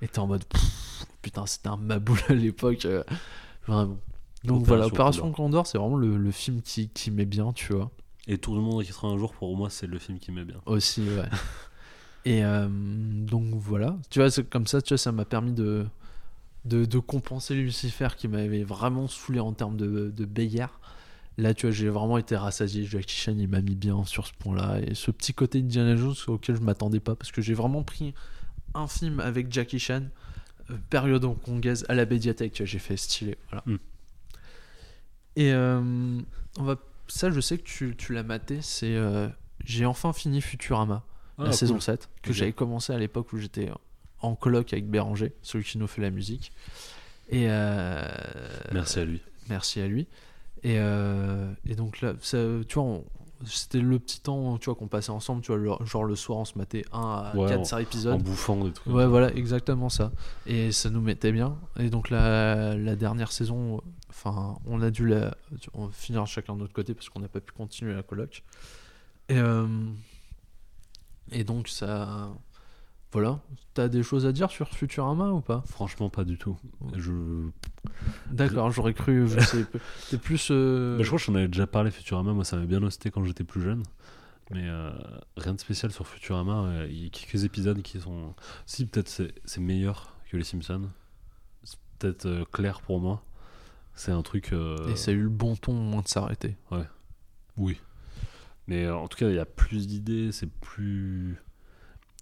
Speaker 1: t'es en mode, putain, c'était un maboule à l'époque. euh, vraiment. Donc
Speaker 2: Opération
Speaker 1: voilà, Opération Condor, c'est vraiment le, le film qui, qui met bien, tu vois.
Speaker 2: Et Tout le monde qui sera un jour, pour moi, c'est le film qui met bien.
Speaker 1: Aussi, ouais. Et euh, donc voilà, tu vois, comme ça, tu vois, ça m'a permis de, de, de compenser Lucifer qui m'avait vraiment saoulé en termes de, de Beyer. Là, tu vois, j'ai vraiment été rassasié. Jackie Chan, il m'a mis bien sur ce point-là. Et ce petit côté Indiana Jones auquel je m'attendais pas, parce que j'ai vraiment pris un film avec Jackie Chan, euh, période hongkongaise, à la médiathèque. Tu vois, j'ai fait stylé. Voilà.
Speaker 2: Mm.
Speaker 1: Et euh, on va, ça, je sais que tu, tu l'as maté. C'est euh, j'ai enfin fini Futurama la
Speaker 2: Ah,
Speaker 1: saison
Speaker 2: cool.
Speaker 1: 7, que j'avais commencé à l'époque où j'étais en coloc avec Béranger, celui qui nous fait la musique. Et euh,
Speaker 2: Merci à lui.
Speaker 1: merci à lui. Et, et donc là, ça, tu vois, on- c'était le petit temps tu vois, qu'on passait ensemble, tu vois, le- genre le soir on se mettait un à
Speaker 2: Ouais,
Speaker 1: 4
Speaker 2: En
Speaker 1: épisodes.
Speaker 2: bouffant des trucs.
Speaker 1: Ouais, voilà, exactement ça. Et ça nous mettait bien. Et donc la, la dernière saison, enfin, on a dû la, on finir chacun de notre côté parce qu'on n'a pas pu continuer la coloc. Et, euh, et donc ça, voilà. T'as des choses à dire sur Futurama ou pas?
Speaker 2: Franchement, pas du tout. Je,
Speaker 1: D'accord, j'aurais cru. T'es plus. euh,
Speaker 2: Bah, je crois que j'en avais déjà parlé Futurama. Moi, ça m'avait bien hosté quand j'étais plus jeune. Mais euh, rien de spécial sur Futurama. ouais. Il y a quelques épisodes qui sont. Si, peut-être c'est meilleur que les Simpsons. C'est peut-être euh, clair pour moi. C'est un truc. euh,
Speaker 1: Et ça a eu le bon ton au moins de s'arrêter.
Speaker 2: Oui. Mais en tout cas, il y a plus d'idées. C'est plus.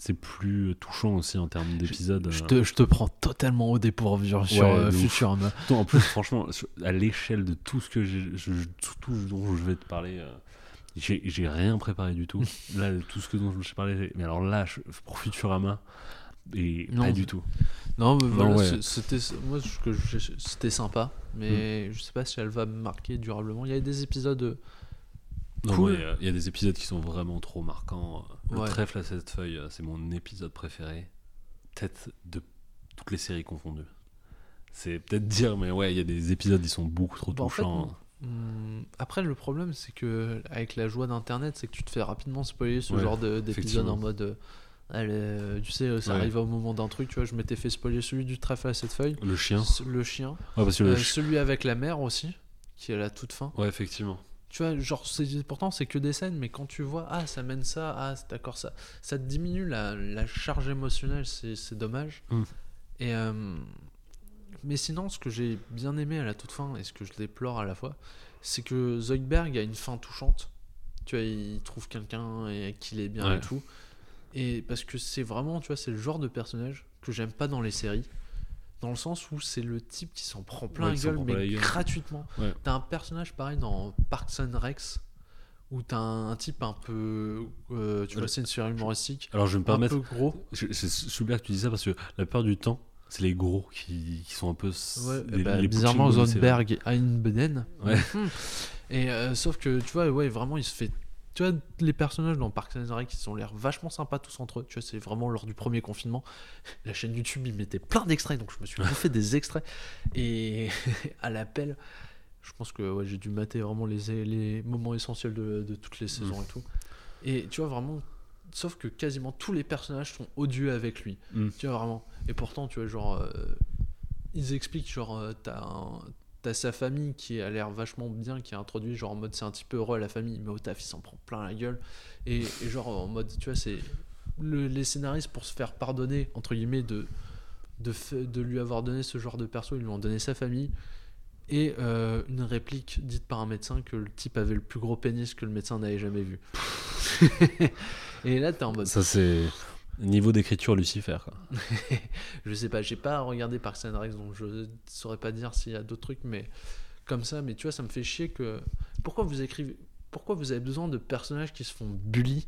Speaker 2: C'est plus touchant aussi en termes d'épisodes.
Speaker 1: Je
Speaker 2: euh.
Speaker 1: te, je te prends totalement au dépourvu sur
Speaker 2: Ouais,
Speaker 1: euh. Futurama.
Speaker 2: En plus, franchement, à l'échelle de tout ce que je- je- tout, dont je vais te parler, euh, j'ai rien préparé du tout. là, tout ce que dont je vais te parler, mais alors là, je- pour Futurama, et
Speaker 1: Non,
Speaker 2: pas du tout.
Speaker 1: Non, mais voilà,
Speaker 2: ouais.
Speaker 1: c'était moi c'était sympa, mais
Speaker 2: Mm.
Speaker 1: je sais pas si elle va me marquer durablement. Il y a des épisodes euh,
Speaker 2: Non,
Speaker 1: Cool.
Speaker 2: moi, il y a- il y, a des épisodes qui sont vraiment trop marquants. Le
Speaker 1: Ouais.
Speaker 2: trèfle à cette feuille, euh, c'est mon épisode préféré. Peut-être de toutes les séries confondues. C'est peut-être dire, mais ouais, il y a des épisodes qui sont beaucoup trop
Speaker 1: Bah, en fait,
Speaker 2: touchants.
Speaker 1: Hum, Après, le problème, c'est que avec la joie d'Internet, c'est que tu te fais rapidement spoiler ce
Speaker 2: Ouais,
Speaker 1: genre de- d'épisode en mode. euh, euh, tu sais, ça
Speaker 2: Ouais.
Speaker 1: arrive au moment d'un truc. Tu vois, je m'étais fait spoiler celui du trèfle à cette feuille,
Speaker 2: le chien.
Speaker 1: le chien,
Speaker 2: Ouais, parce que le
Speaker 1: euh,
Speaker 2: chi-
Speaker 1: celui avec la mère aussi, qui est à la toute fin.
Speaker 2: Ouais, effectivement.
Speaker 1: Tu vois, genre, c'est, pourtant, c'est que des scènes, mais quand tu vois, ah, ça mène ça, ah, c'est d'accord, ça, ça te diminue la, la charge émotionnelle, c'est, c'est dommage.
Speaker 2: Mm.
Speaker 1: Et, euh, mais sinon, ce que j'ai bien aimé à la toute fin, et ce que je déplore à la fois, c'est que Zoidberg a une fin touchante. Tu vois, il trouve quelqu'un et qu'il est bien
Speaker 2: Ouais.
Speaker 1: et tout. Et parce que c'est vraiment, tu vois, c'est le genre de personnage que j'aime pas dans les séries. Dans le sens où c'est le type qui s'en prend plein
Speaker 2: Ouais,
Speaker 1: la gueule, mais
Speaker 2: la gueule.
Speaker 1: gratuitement.
Speaker 2: Ouais.
Speaker 1: T'as un personnage pareil dans Parks and Rex, où t'as un, un type un peu. euh, tu vois,
Speaker 2: Je-
Speaker 1: c'est une série humoristique.
Speaker 2: Alors je vais me
Speaker 1: Un
Speaker 2: permettre,
Speaker 1: peu gros.
Speaker 2: je, je, je suis bien que tu dis ça parce que la plupart du temps, c'est les gros qui, qui sont un peu. s-
Speaker 1: Ouais,
Speaker 2: des-
Speaker 1: bah,
Speaker 2: les
Speaker 1: bizarrement, Zonberg et Einbeden.
Speaker 2: Ouais.
Speaker 1: Mhm. Et euh, sauf que, tu vois, ouais, vraiment, il se fait. Tu vois, les personnages dans Parks and Rec, ils ont l'air vachement sympas tous entre eux. Tu vois, c'est vraiment lors du premier confinement. La chaîne YouTube, ils mettaient plein d'extraits, donc je me suis bouffé des extraits. Et à l'appel, je pense que ouais, j'ai dû mater vraiment les, les moments essentiels de, de toutes les saisons et tout. Et tu vois, vraiment. Sauf que quasiment tous les personnages sont odieux avec lui.
Speaker 2: Mm.
Speaker 1: Tu vois, vraiment. Et pourtant, tu vois, genre. euh, ils expliquent, genre, euh, t'as un- t'as sa famille qui a l'air vachement bien, qui est introduit, genre en mode c'est un petit peu heureux à la famille, mais au taf il s'en prend plein la gueule. Et, et genre en mode, tu vois, c'est. le- les scénaristes, pour se faire pardonner, entre guillemets, de, de, de lui avoir donné ce genre de perso, ils lui ont donné sa famille. Et euh, une réplique dite par un médecin que le type avait le plus gros pénis que le médecin n'avait jamais vu. et là, t'es en mode.
Speaker 2: Ça, c'est niveau d'écriture Lucifer. Quoi.
Speaker 1: je sais pas, j'ai pas regardé Parks and Rec, donc je saurais pas dire s'il y a d'autres trucs, mais comme ça, mais tu vois, ça me fait chier que. Pourquoi vous écrivez. Pourquoi vous avez besoin de personnages qui se font bully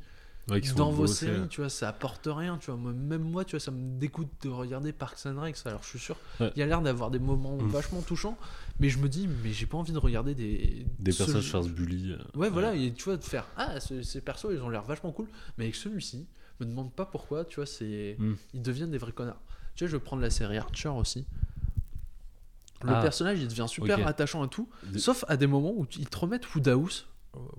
Speaker 2: Ouais,
Speaker 1: dans vos
Speaker 2: bossés.
Speaker 1: séries, tu vois, ça apporte rien, tu vois. Moi, même moi, tu vois, ça me dégoûte de regarder Parks and Rec. Alors, je suis sûr,
Speaker 2: Ouais.
Speaker 1: il y a l'air d'avoir des moments
Speaker 2: Mm.
Speaker 1: vachement touchants, mais je me dis, mais j'ai pas envie de regarder des.
Speaker 2: Des
Speaker 1: ce-
Speaker 2: personnages faire se bully. euh,
Speaker 1: Ouais, voilà, et tu vois, de faire Ah, ce- ces persos, ils ont l'air vachement cool, mais avec celui-ci, me demande pas pourquoi, tu vois, c'est.
Speaker 2: Mm.
Speaker 1: Ils deviennent des vrais connards. Tu vois, je vais prendre la série Archer aussi. Le
Speaker 2: Ah.
Speaker 1: personnage, il devient super attachant et tout, sauf à des moments où ils te remettent Woodhouse.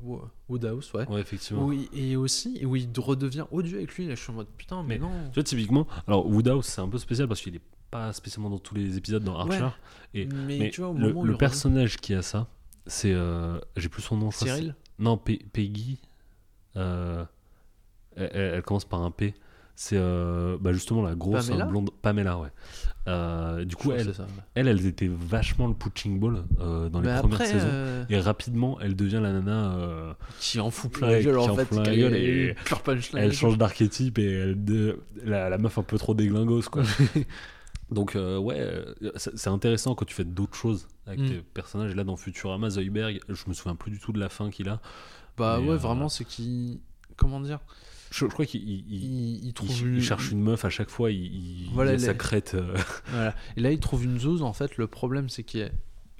Speaker 1: Wo- Woodhouse, ouais.
Speaker 2: Ouais, effectivement.
Speaker 1: Où il- et aussi, où il redevient odieux avec lui. Là, je suis en mode putain, mais,
Speaker 2: Mais
Speaker 1: non.
Speaker 2: Tu vois, typiquement, alors Woodhouse, c'est un peu spécial parce qu'il est pas spécialement dans tous les épisodes dans Archer.
Speaker 1: Ouais.
Speaker 2: Et-
Speaker 1: mais,
Speaker 2: mais
Speaker 1: tu vois, au
Speaker 2: le, le personnage qui a ça, c'est. euh, J'ai plus son nom.
Speaker 1: Cyril
Speaker 2: Non, Pe- Peggy. euh, elle, elle- elle commence par un P. C'est euh, bah, justement la grosse
Speaker 1: Pamela
Speaker 2: euh, blonde. Pamela, ouais. Euh, du coup, elle,
Speaker 1: ça, ouais.
Speaker 2: elle, elle était vachement le punching ball euh, dans les
Speaker 1: Mais
Speaker 2: premières
Speaker 1: après,
Speaker 2: saisons. Et rapidement, elle devient la nana.
Speaker 1: qui en fout plein
Speaker 2: Ouais,
Speaker 1: la gueule en fait.
Speaker 2: la gueule et- elle
Speaker 1: et tout.
Speaker 2: change d'archétype et elle de- la, la meuf un peu trop déglingos quoi. Donc euh, ouais, c'est intéressant quand tu fais d'autres choses avec
Speaker 1: Mm.
Speaker 2: tes personnages. Là dans Futurama, Zoidberg, je me souviens plus du tout de la fin qu'il a.
Speaker 1: Bah ouais,
Speaker 2: euh,
Speaker 1: vraiment, c'est qui. Comment dire
Speaker 2: Je, je crois qu'il il- il-
Speaker 1: il,
Speaker 2: cherche une meuf à chaque fois, il, il,
Speaker 1: Voilà,
Speaker 2: il a sa crête. euh,
Speaker 1: Voilà. Et là, il trouve une zouze. En fait, le problème, c'est qu'il est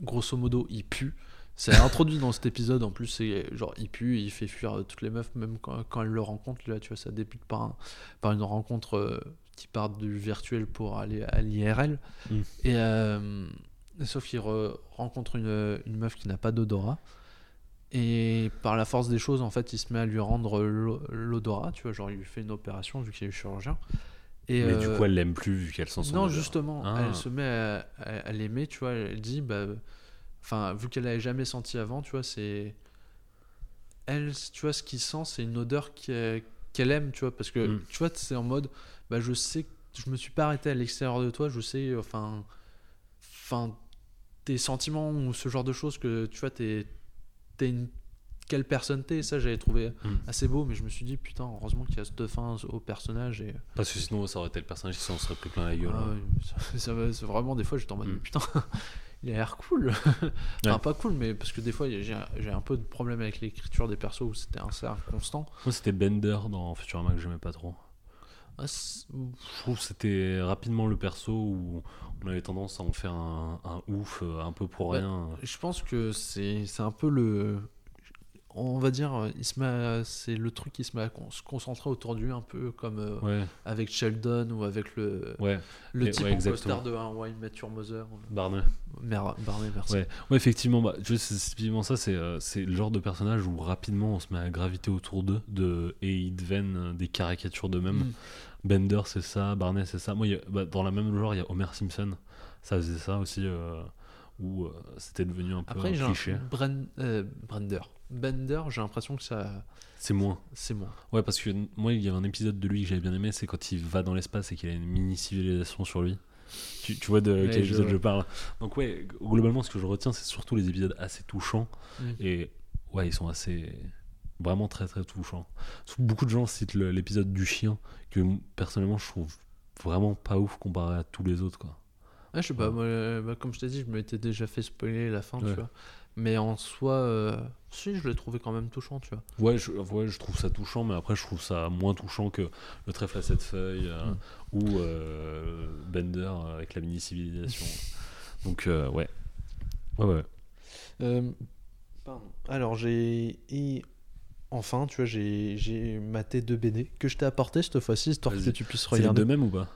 Speaker 1: grosso modo, il pue. C'est introduit dans cet épisode. En plus, c'est genre, il pue, il fait fuir euh, toutes les meufs, même quand, quand elle le rencontre. Là, tu vois, ça débute par, un- par une rencontre euh, qui part du virtuel pour aller à l'IRL.
Speaker 2: Mm.
Speaker 1: Et euh, sauf qu'il re- rencontre une, une meuf qui n'a pas d'odorat. Et par la force des choses, en fait, il se met à lui rendre l'o- l'odorat. Tu vois, genre, il lui fait une opération vu qu'il est chirurgien. Et,
Speaker 2: Mais du
Speaker 1: euh,
Speaker 2: coup, elle l'aime plus vu qu'elle sent son
Speaker 1: non,
Speaker 2: odeur.
Speaker 1: justement,
Speaker 2: Ah.
Speaker 1: elle se met à, à- à l'aimer, tu vois. Elle dit, bah, enfin, vu qu'elle l'avait jamais senti avant, tu vois, c'est. Elle, tu vois, ce qu'il sent, c'est une odeur qu'elle qu'elle aime, tu vois, parce que,
Speaker 2: Mm.
Speaker 1: tu vois, c'est en mode, bah, je sais, que je me suis pas arrêté à l'extérieur de toi, je sais, enfin, enfin, tes sentiments ou ce genre de choses que, tu vois, t'es, t'es une. Quelle personne t'es, ça j'avais trouvé
Speaker 2: Mm.
Speaker 1: assez beau, mais je me suis dit, putain, heureusement qu'il y a cette fin au personnage et.
Speaker 2: Parce que sinon, ça aurait été le personnage qui s'en serait pris plein la gueule.
Speaker 1: Ah ouais, ça, vraiment des fois j'étais en mode
Speaker 2: Mm.
Speaker 1: mais putain il a l'air cool enfin
Speaker 2: Ouais.
Speaker 1: pas cool mais parce que des fois j'ai j'ai un peu de problème avec l'écriture des persos où c'était un cercle constant
Speaker 2: Moi, c'était Bender dans Futurama que j'aimais pas trop.
Speaker 1: Ah,
Speaker 2: Je trouve que c'était rapidement le perso où on avait tendance à en faire un, un ouf euh, un peu pour
Speaker 1: Ouais.
Speaker 2: rien.
Speaker 1: je pense que c'est c'est un peu le on va dire il se met c'est le truc qui se met à con- se concentrer autour de lui un peu comme euh,
Speaker 2: Ouais,
Speaker 1: avec Sheldon ou avec le
Speaker 2: ouais,
Speaker 1: le type
Speaker 2: ouais,
Speaker 1: poster de un Why I Met Your Mother
Speaker 2: Barney.
Speaker 1: Mer- Barney merci
Speaker 2: Ouais, effectivement, bah, typiquement ça, c'est euh, c'est le genre de personnage où rapidement on se met à graviter autour d'eux de, et ils deviennent euh, des caricatures d'eux-mêmes.
Speaker 1: Mm.
Speaker 2: Bender, c'est ça, Barney, c'est ça. Moi, a- bah, dans la même genre, il y a Homer Simpson. Ça faisait ça aussi, euh, où euh, c'était devenu un peu
Speaker 1: après
Speaker 2: un
Speaker 1: j'ai un
Speaker 2: cliché.
Speaker 1: Bren- euh, Brender Bender j'ai l'impression que ça
Speaker 2: C'est moins.
Speaker 1: c'est moi
Speaker 2: Ouais, parce que moi, il y avait un épisode de lui que j'avais bien aimé, c'est quand il va dans l'espace et qu'il a une mini-civilisation sur lui. Tu, tu vois de
Speaker 1: Ouais,
Speaker 2: quel
Speaker 1: je
Speaker 2: épisode je parle. Donc, ouais, globalement, ce que je retiens, c'est surtout les épisodes assez touchants.
Speaker 1: Mm.
Speaker 2: Et ouais, ils sont assez. Vraiment très très touchants. Beaucoup de gens citent l'épisode du chien, que personnellement, je trouve vraiment pas ouf comparé à tous les autres, quoi.
Speaker 1: Ah, je sais pas, moi, euh, bah, comme je t'ai dit, je m'étais déjà fait spoiler la fin,
Speaker 2: Ouais.
Speaker 1: tu vois. Mais en soi, euh, si, je l'ai trouvé quand même touchant, tu vois.
Speaker 2: Ouais je, ouais, je trouve ça touchant, mais après, je trouve ça moins touchant que le trèfle à sept feuilles euh,
Speaker 1: Mm.
Speaker 2: ou euh, Bender avec la mini-civilisation. Donc, euh, ouais. Ouais, ouais.
Speaker 1: Euh, pardon. Alors, j'ai. Et enfin, tu vois, j'ai j'ai maté deux BD que je t'ai apporté cette fois-ci, histoire que tu puisses
Speaker 2: C'est les
Speaker 1: regarder.
Speaker 2: deux mêmes ou pas?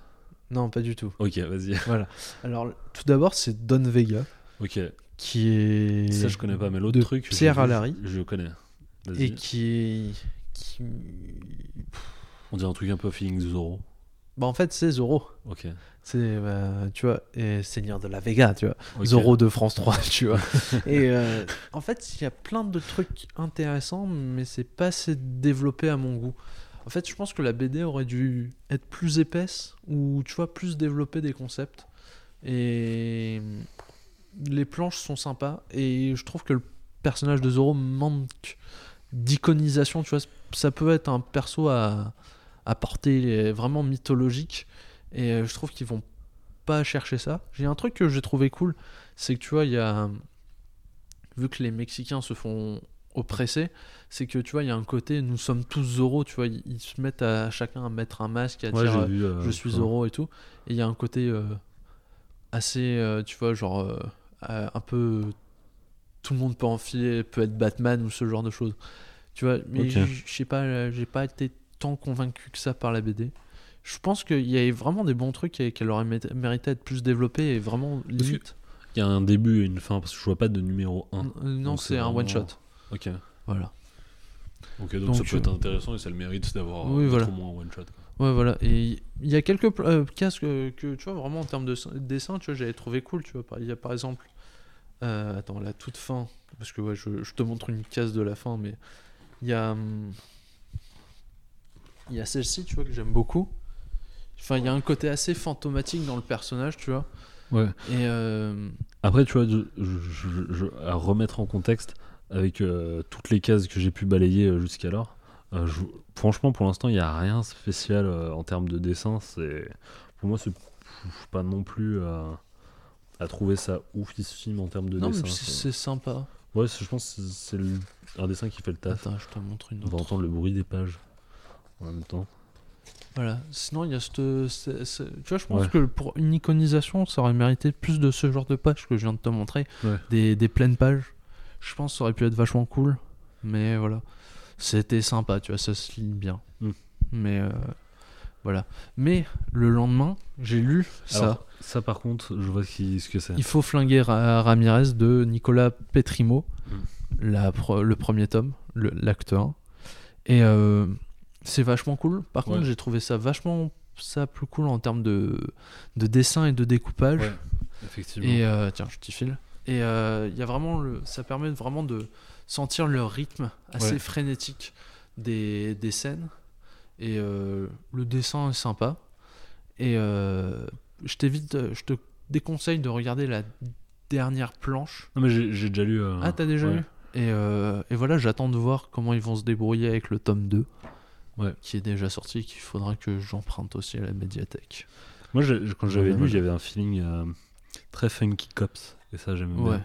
Speaker 1: Non, pas du tout.
Speaker 2: Ok, vas-y.
Speaker 1: Alors, tout d'abord, c'est Don Vega,
Speaker 2: Ok,
Speaker 1: qui est.
Speaker 2: ça je connais pas, mais l'autre truc.
Speaker 1: Pierre Alary.
Speaker 2: Je, je connais.
Speaker 1: Et qui est. Qui...
Speaker 2: On dirait un truc un peu feeling Zoro.
Speaker 1: Bah, en fait, c'est Zoro.
Speaker 2: Ok.
Speaker 1: C'est, bah, tu vois, et Seigneur de la Vega, tu vois.
Speaker 2: Ok.
Speaker 1: Zoro de France 3, tu vois. et euh, en fait, il y a plein de trucs intéressants, mais c'est pas assez développé à mon goût. En fait, je pense que la BD aurait dû être plus épaisse ou, tu vois, plus développer des concepts. Et les planches sont sympas. Et je trouve que le personnage de Zoro manque d'iconisation, tu vois. Ça peut être un perso à, à portée vraiment mythologique. Et euh, je trouve qu'ils vont pas chercher ça. J'ai un truc que j'ai trouvé cool, c'est que tu vois, il y a. Vu que les Mexicains se font oppresser, c'est que tu vois, il y a un côté, nous sommes tous Zoro, tu vois, ils, ils se mettent à chacun à mettre un masque, à
Speaker 2: Ouais,
Speaker 1: dire euh,
Speaker 2: vu. euh,
Speaker 1: je suis. Zoro et tout. Et il y a un côté euh, assez, tu vois, genre un peu. Tout le monde peut enfiler, peut être Batman ou ce genre de choses. Tu vois, mais je sais pas, j'ai pas été tant convaincu que ça par la BD. Je pense qu'il y a vraiment des bons trucs et qu'elle aurait mé- mérité d'être plus développée et vraiment limite.
Speaker 2: Il y a un début et une fin, parce que je vois pas de numéro 1.
Speaker 1: N- euh, non, c'est un one shot.
Speaker 2: Ok.
Speaker 1: Voilà.
Speaker 2: Ok, donc,
Speaker 1: Donc,
Speaker 2: ça peut être
Speaker 1: euh,
Speaker 2: intéressant et ça le mérite d'avoir
Speaker 1: Oui, voilà.
Speaker 2: au moins un one shot. quoi.
Speaker 1: Ouais, voilà. Et il y a quelques euh, cases que, que, tu vois, vraiment en termes de dessin, tu vois, j'avais trouvé cool. Tu vois, il y a par exemple. euh, attends, la toute fin. Parce que ouais, je, je te montre une case de la fin, mais il y a. hum, Il y a celle-ci, tu vois, que j'aime beaucoup. Enfin, il y a un côté assez fantomatique dans le personnage, tu vois.
Speaker 2: Ouais.
Speaker 1: Et. euh,
Speaker 2: Après, tu vois, je- je- à remettre en contexte avec euh, toutes les cases que j'ai pu balayer euh, jusqu'alors, euh, je- franchement, pour l'instant, il n'y a rien spécial en termes de dessin. C'est, pour moi, c'est pas non plus à trouver ça oufissime en termes de
Speaker 1: Non,
Speaker 2: dessin.
Speaker 1: c'est sympa.
Speaker 2: Ouais, je pense que c'est le- un dessin qui fait le taf.
Speaker 1: Attends, je te montre une
Speaker 2: On va
Speaker 1: autre.
Speaker 2: entendre le bruit des pages en même temps.
Speaker 1: Voilà. Sinon, il y a cette. ce- ce- Tu vois, je pense
Speaker 2: Ouais.
Speaker 1: que pour une iconisation, ça aurait mérité plus de ce genre de pages que je viens de te montrer.
Speaker 2: Ouais.
Speaker 1: Des, des pleines pages. Je pense que ça aurait pu être vachement cool. Mais voilà. C'était sympa, tu vois, ça se lit bien.
Speaker 2: Mm.
Speaker 1: Mais euh, voilà. Mais le lendemain, j'ai lu ça.
Speaker 2: Alors, ça, par contre, je vois qui, ce que c'est.
Speaker 1: Il faut flinguer Ra- Ramirez de Nicolas Petrimo,
Speaker 2: Mm.
Speaker 1: la pro- le premier tome, l'acte 1. Et euh, c'est vachement cool. Par contre, j'ai trouvé ça vachement ça plus cool en termes de, de dessin et de découpage.
Speaker 2: Ouais, effectivement.
Speaker 1: Et euh, tiens, je t'y file. Et euh, y a vraiment le, ça permet vraiment de sentir le rythme assez
Speaker 2: Ouais.
Speaker 1: frénétique des, des scènes. Et euh, le dessin est sympa. Et euh, je t'évite, je te déconseille de regarder la dernière planche.
Speaker 2: Non, mais j'ai déjà lu.
Speaker 1: Ah, t'as déjà
Speaker 2: ouais.
Speaker 1: lu? Et, et voilà, j'attends de voir comment ils vont se débrouiller avec le tome 2.
Speaker 2: Ouais.
Speaker 1: Qui est déjà sorti, qu'il faudra que j'emprunte aussi à la médiathèque.
Speaker 2: Moi, quand j'avais lu, j'avais un feeling très funky cops. Et ça, j'aime
Speaker 1: Ouais.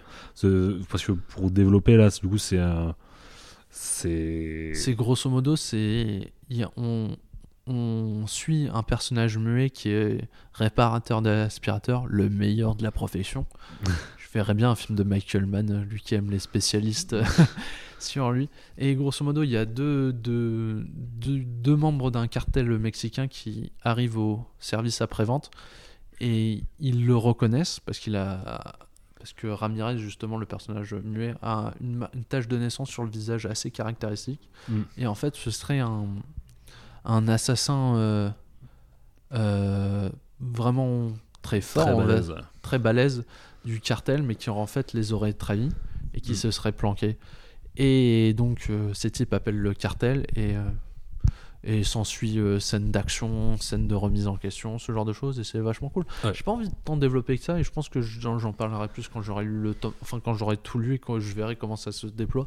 Speaker 2: bien. Parce que pour développer, là, du coup, c'est. c'est.
Speaker 1: C'est grosso modo, c'est on, on suit un personnage muet qui est réparateur d'aspirateurs, le meilleur de la profession. Je verrais bien un film de Michael Mann, lui qui aime les spécialistes sur lui. Et grosso modo, il y a deux, deux, deux, deux membres d'un cartel mexicain qui arrivent au service après-vente et ils le reconnaissent parce qu'il a parce que Ramirez justement le personnage muet a une, tache de naissance sur le visage assez caractéristique
Speaker 2: Mm.
Speaker 1: et en fait ce serait un un assassin euh, euh, vraiment très fort
Speaker 2: très
Speaker 1: va-
Speaker 2: balèze.
Speaker 1: très balèze du cartel, mais qui en fait les aurait trahis et qui
Speaker 2: Mm.
Speaker 1: se serait planqué. Et donc euh, ces types appellent le cartel et, et s'ensuit euh, scène d'action, scène de remise en question, ce genre de choses et c'est vachement cool.
Speaker 2: Ouais.
Speaker 1: J'ai pas envie de tant développer que ça et je pense que j'en parlerai plus quand j'aurai lu le tome, enfin quand j'aurai tout lu et quand je verrai comment ça se déploie.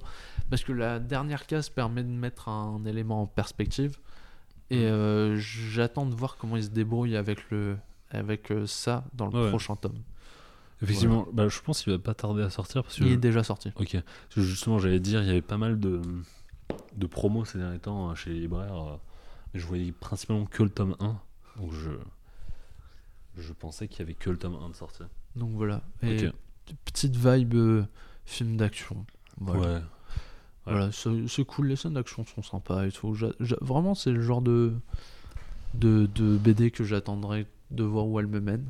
Speaker 1: Parce que la dernière case permet de mettre un élément en perspective et euh, j'attends de voir comment ils se débrouillent avec le avec euh, ça dans le
Speaker 2: Ouais.
Speaker 1: prochain tome.
Speaker 2: Effectivement, bah, je pense qu'il va pas tarder à sortir parce que.
Speaker 1: Il est déjà sorti.
Speaker 2: Ok. Parce que justement, j'allais dire, il y avait pas mal de, de promos ces derniers temps chez les libraires. Je voyais principalement que le tome 1. Donc je. Je pensais qu'il y avait que le tome 1 de sortie.
Speaker 1: Donc voilà. Et petite vibe euh, film d'action. Voilà.
Speaker 2: Ouais.
Speaker 1: Voilà, c'est cool, les scènes d'action sont sympas et tout. Vraiment, c'est le genre de, de, de BD que j'attendrais de voir où elle me mène.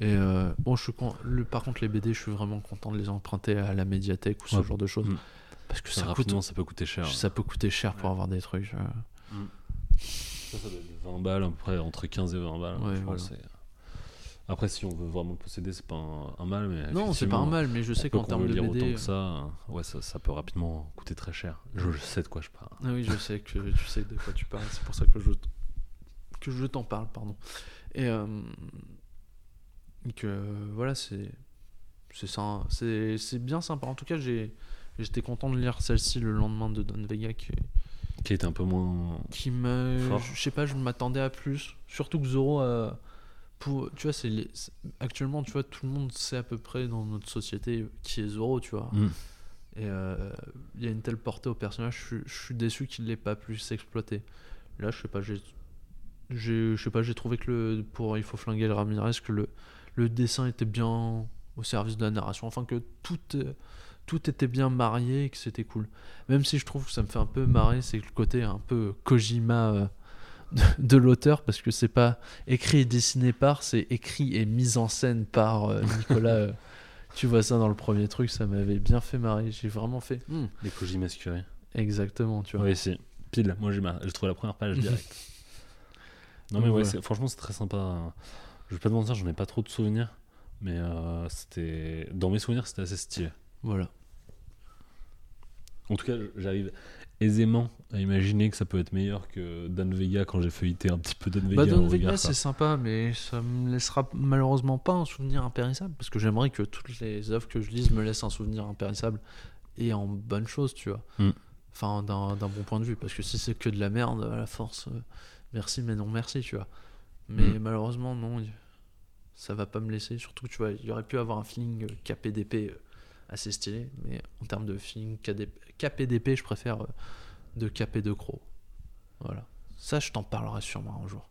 Speaker 1: Et euh, bon, je suis con- le, par contre, les BD, je suis vraiment content de les emprunter à la médiathèque ou ce
Speaker 2: Ouais.
Speaker 1: genre de choses.
Speaker 2: Mm.
Speaker 1: Parce que
Speaker 2: Ça,
Speaker 1: ça, coûte,
Speaker 2: ça peut coûter cher.
Speaker 1: ça peut coûter cher pour avoir des trucs. euh.
Speaker 2: Ça, ça doit être 20 balles, à peu près entre 15 et 20 balles.
Speaker 1: Ouais,
Speaker 2: je crois,
Speaker 1: voilà.
Speaker 2: c'est- Après, si on veut vraiment le posséder, c'est pas un, un mal. Mais
Speaker 1: Non, c'est pas un mal, mais je sais qu'en termes de
Speaker 2: lire
Speaker 1: BD.
Speaker 2: autant que ça, euh, ouais, ça, ça peut rapidement coûter très cher. Je, je sais de quoi je parle.
Speaker 1: Ah oui, je sais que tu sais de quoi tu parles, c'est pour ça que je, que je t'en parle, pardon. Et euh, que voilà, c'est c'est bien sympa. En tout cas, j'étais content de lire celle-ci le lendemain de Don Vega qui,
Speaker 2: Qui était un peu moins.
Speaker 1: qui me je sais pas, je m'attendais à plus. Surtout que Zoro a- pour tu vois, c'est les- actuellement, tu vois, tout le monde sait à peu près dans notre société qui est Zoro, tu vois.
Speaker 2: Mm.
Speaker 1: Et euh, il y a une telle portée au personnage, je, suis- je suis déçu qu'il l'ait pas plus exploité. Là, je sais pas, j'ai, j'ai, je sais pas, j'ai trouvé que le, pour il faut flinguer le Ramirez que le, le dessin était bien au service de la narration, enfin que tout, euh, tout était bien marié et que c'était cool. Même si je trouve que ça me fait un peu marrer, c'est le côté un peu Kojima euh, de, de l'auteur, parce que c'est pas écrit et dessiné par, c'est écrit et mis en scène par euh, Nicolas. euh, tu vois ça dans le premier truc, ça m'avait bien fait marrer. J'ai vraiment fait. Hmm,
Speaker 2: Les Kojima Scurry.
Speaker 1: exactement, tu vois.
Speaker 2: Oui, si. Pile, moi j'ai mar- j'ai trouvé la première page direct. non, mais ouais, c'est- franchement, c'est très sympa. Je vais pas te mentir, j'en ai pas trop de souvenirs. Mais euh, c'était. Dans mes souvenirs, c'était assez stylé.
Speaker 1: Voilà.
Speaker 2: En tout cas, j'arrive aisément à imaginer que ça peut être meilleur que Dan Vega quand j'ai feuilleté un petit peu Dan Vega.
Speaker 1: Bah,
Speaker 2: au
Speaker 1: Vega, c'est sympa, mais ça me laissera malheureusement pas un souvenir impérissable. Parce que j'aimerais que toutes les œuvres que je lise me laissent un souvenir impérissable et en bonne chose, tu vois.
Speaker 2: Mm.
Speaker 1: Enfin, d'un bon point de vue. Parce que si c'est que de la merde, à la force, euh, merci, mais non merci, tu vois. Mais
Speaker 2: Mm.
Speaker 1: malheureusement, non, ça va pas me laisser. Surtout, tu vois, il y aurait pu avoir un feeling euh, KPDP assez stylé. Mais en termes de feeling KPDP, je préfère euh, de KP de Crow. Voilà. Ça, je t'en parlerai sûrement un jour.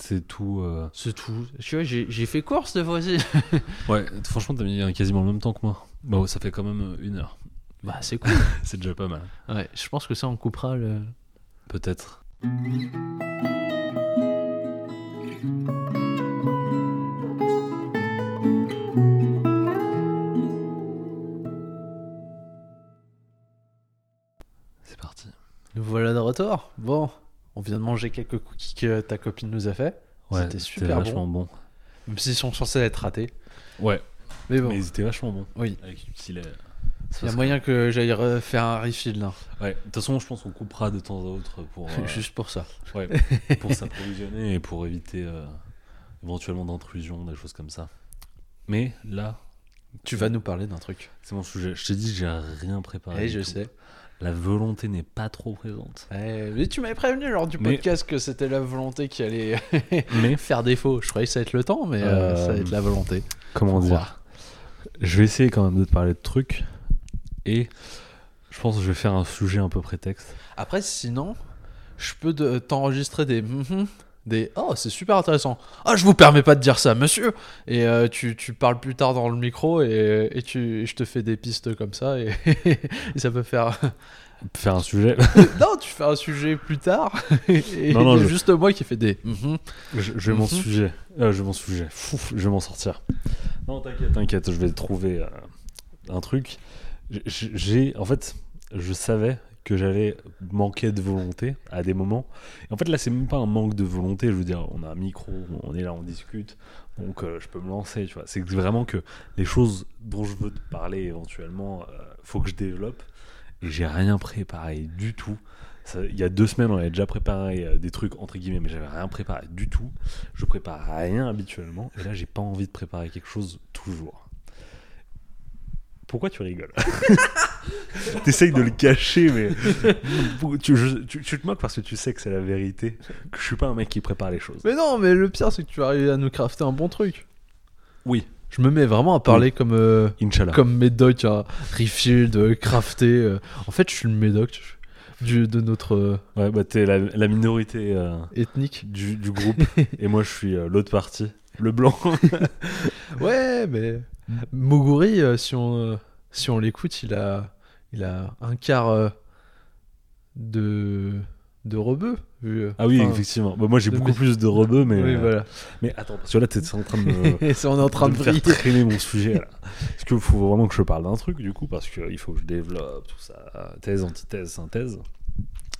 Speaker 2: C'est tout. euh,
Speaker 1: C'est tout. Tu vois, j'ai fait course cette fois-ci.
Speaker 2: Ouais, franchement, t'as mis quasiment le même temps que moi. Bah, ouais, ça fait quand même euh, une heure.
Speaker 1: bah, c'est cool.
Speaker 2: C'est déjà pas mal.
Speaker 1: Ouais, je pense que ça, on coupera le.
Speaker 2: Peut-être.
Speaker 1: Nous voilà de retour. Bon, on vient de manger quelques cookies que ta copine nous a fait.
Speaker 2: Ouais,
Speaker 1: C'était super
Speaker 2: vachement bon.
Speaker 1: Même s'ils sont censés être ratés.
Speaker 2: Ouais,
Speaker 1: Mais bon,
Speaker 2: mais ils étaient vachement bons.
Speaker 1: oui.
Speaker 2: Avec du petit lait.
Speaker 1: Il y a moyen que j'aille refaire un refill là.
Speaker 2: Ouais, de toute façon, je pense qu'on coupera de temps à autre pour, euh,
Speaker 1: Juste pour ça.
Speaker 2: ouais, pour s'approvisionner et pour éviter euh, éventuellement d'intrusion, des choses comme ça. Mais là,
Speaker 1: Tu vas nous parler d'un truc.
Speaker 2: c'est mon sujet. Je t'ai dit, j'ai rien préparé.
Speaker 1: Ouais,
Speaker 2: du
Speaker 1: je
Speaker 2: tout.
Speaker 1: sais.
Speaker 2: La volonté n'est pas trop présente.
Speaker 1: Ouais, mais tu m'avais prévenu lors du
Speaker 2: Mais-
Speaker 1: podcast que c'était la volonté qui allait
Speaker 2: Mais
Speaker 1: faire défaut. Je croyais que ça allait être le temps, mais euh,
Speaker 2: Euh,
Speaker 1: ça va être la volonté.
Speaker 2: comment
Speaker 1: Faut
Speaker 2: dire Je vais essayer quand même de te parler de trucs et je pense que je vais faire un sujet un peu prétexte.
Speaker 1: Après, sinon, je peux t'enregistrer des des oh c'est super intéressant. Ah je vous permets pas de dire ça, monsieur. Et euh, tu, tu parles plus tard dans le micro et, et tu et je te fais des pistes comme ça et, et ça peut faire.
Speaker 2: Faire un sujet.
Speaker 1: non, tu fais un sujet plus tard et
Speaker 2: Non, non, je-
Speaker 1: juste moi qui fais des. mhm.
Speaker 2: Je, je vais mon
Speaker 1: Mhm.
Speaker 2: sujet. Euh, je vais mon sujet. Fouf, je vais m'en sortir. Non, t'inquiète, t'inquiète, je vais trouver euh, un truc. J'ai, en fait, je savais que j'allais manquer de volonté à des moments. Et en fait, là, c'est même pas un manque de volonté. Je veux dire, on a un micro, on est là, on discute, donc euh, je peux me lancer. Tu vois, c'est vraiment que les choses dont je veux te parler éventuellement, euh, faut que je développe. Et j'ai rien préparé du tout. Il y a deux semaines, on avait déjà préparé euh, des trucs entre guillemets, mais j'avais rien préparé du tout. Je prépare rien habituellement, et là, j'ai pas envie de préparer quelque chose toujours. Pourquoi tu rigoles T'essayes de le cacher, mais tu, je- tu- tu te moques parce que tu sais que c'est la vérité. Que je suis pas un mec qui prépare les choses.
Speaker 1: Mais non, mais le pire c'est que tu vas arriver à nous crafter un bon truc.
Speaker 2: Oui,
Speaker 1: Je me mets vraiment à parler comme, euh,
Speaker 2: Inch'Allah.
Speaker 1: comme Médoc, hein, Refield, euh, crafté. euh. En fait, je suis le Médoc du, de notre euh,
Speaker 2: Ouais, bah t'es la, la minorité euh,
Speaker 1: ethnique.
Speaker 2: du, du groupe et moi je suis euh, l'autre partie, le blanc.
Speaker 1: Ouais, mais Moguri, euh, si on, euh, si on l'écoute, il a, il a un quart euh, de, de rebeu. Vu,
Speaker 2: ah oui, effectivement. Bah, moi j'ai beaucoup
Speaker 1: mes-
Speaker 2: plus de rebeux, mais,
Speaker 1: Oui, voilà.
Speaker 2: mais attends, parce que là t'es en train de me,
Speaker 1: on est en train de,
Speaker 2: faire traîner mon sujet là. Parce qu'il faut vraiment que je parle d'un truc du coup, parce qu'il faut que je développe tout ça, thèse, antithèse, synthèse.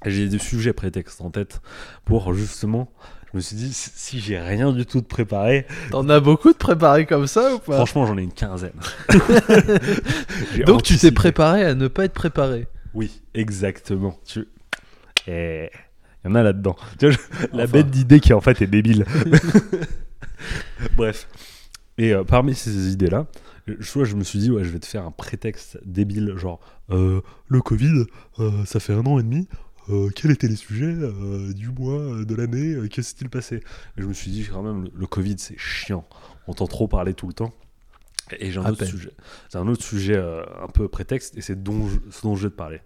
Speaker 2: J'ai des sujets prétextes en tête pour justement. Je me suis dit, si j'ai rien du tout de préparé,
Speaker 1: T'en as beaucoup de préparés comme ça ou pas?
Speaker 2: franchement j'en ai une quinzaine.
Speaker 1: Donc tu t'es préparé à ne pas être préparé.
Speaker 2: Oui, exactement. Tu... Et... Il y en a là-dedans. La
Speaker 1: Enfin.
Speaker 2: bête d'idée qui en fait est débile. Bref. Et euh, parmi ces idées-là, je, soit je me suis dit, ouais, je vais te faire un prétexte débile, genre, euh, le Covid, euh, ça fait un an et demi, euh, quels étaient les sujets euh, du mois, euh, de l'année, euh, qu'est-ce qui s'est passé? Et je me suis dit, quand même, le, le Covid, c'est chiant. On entend trop parler tout le temps. Et j'ai un autre sujet. C'est un autre sujet un peu prétexte, et c'est dont je- ce dont je vais te parler.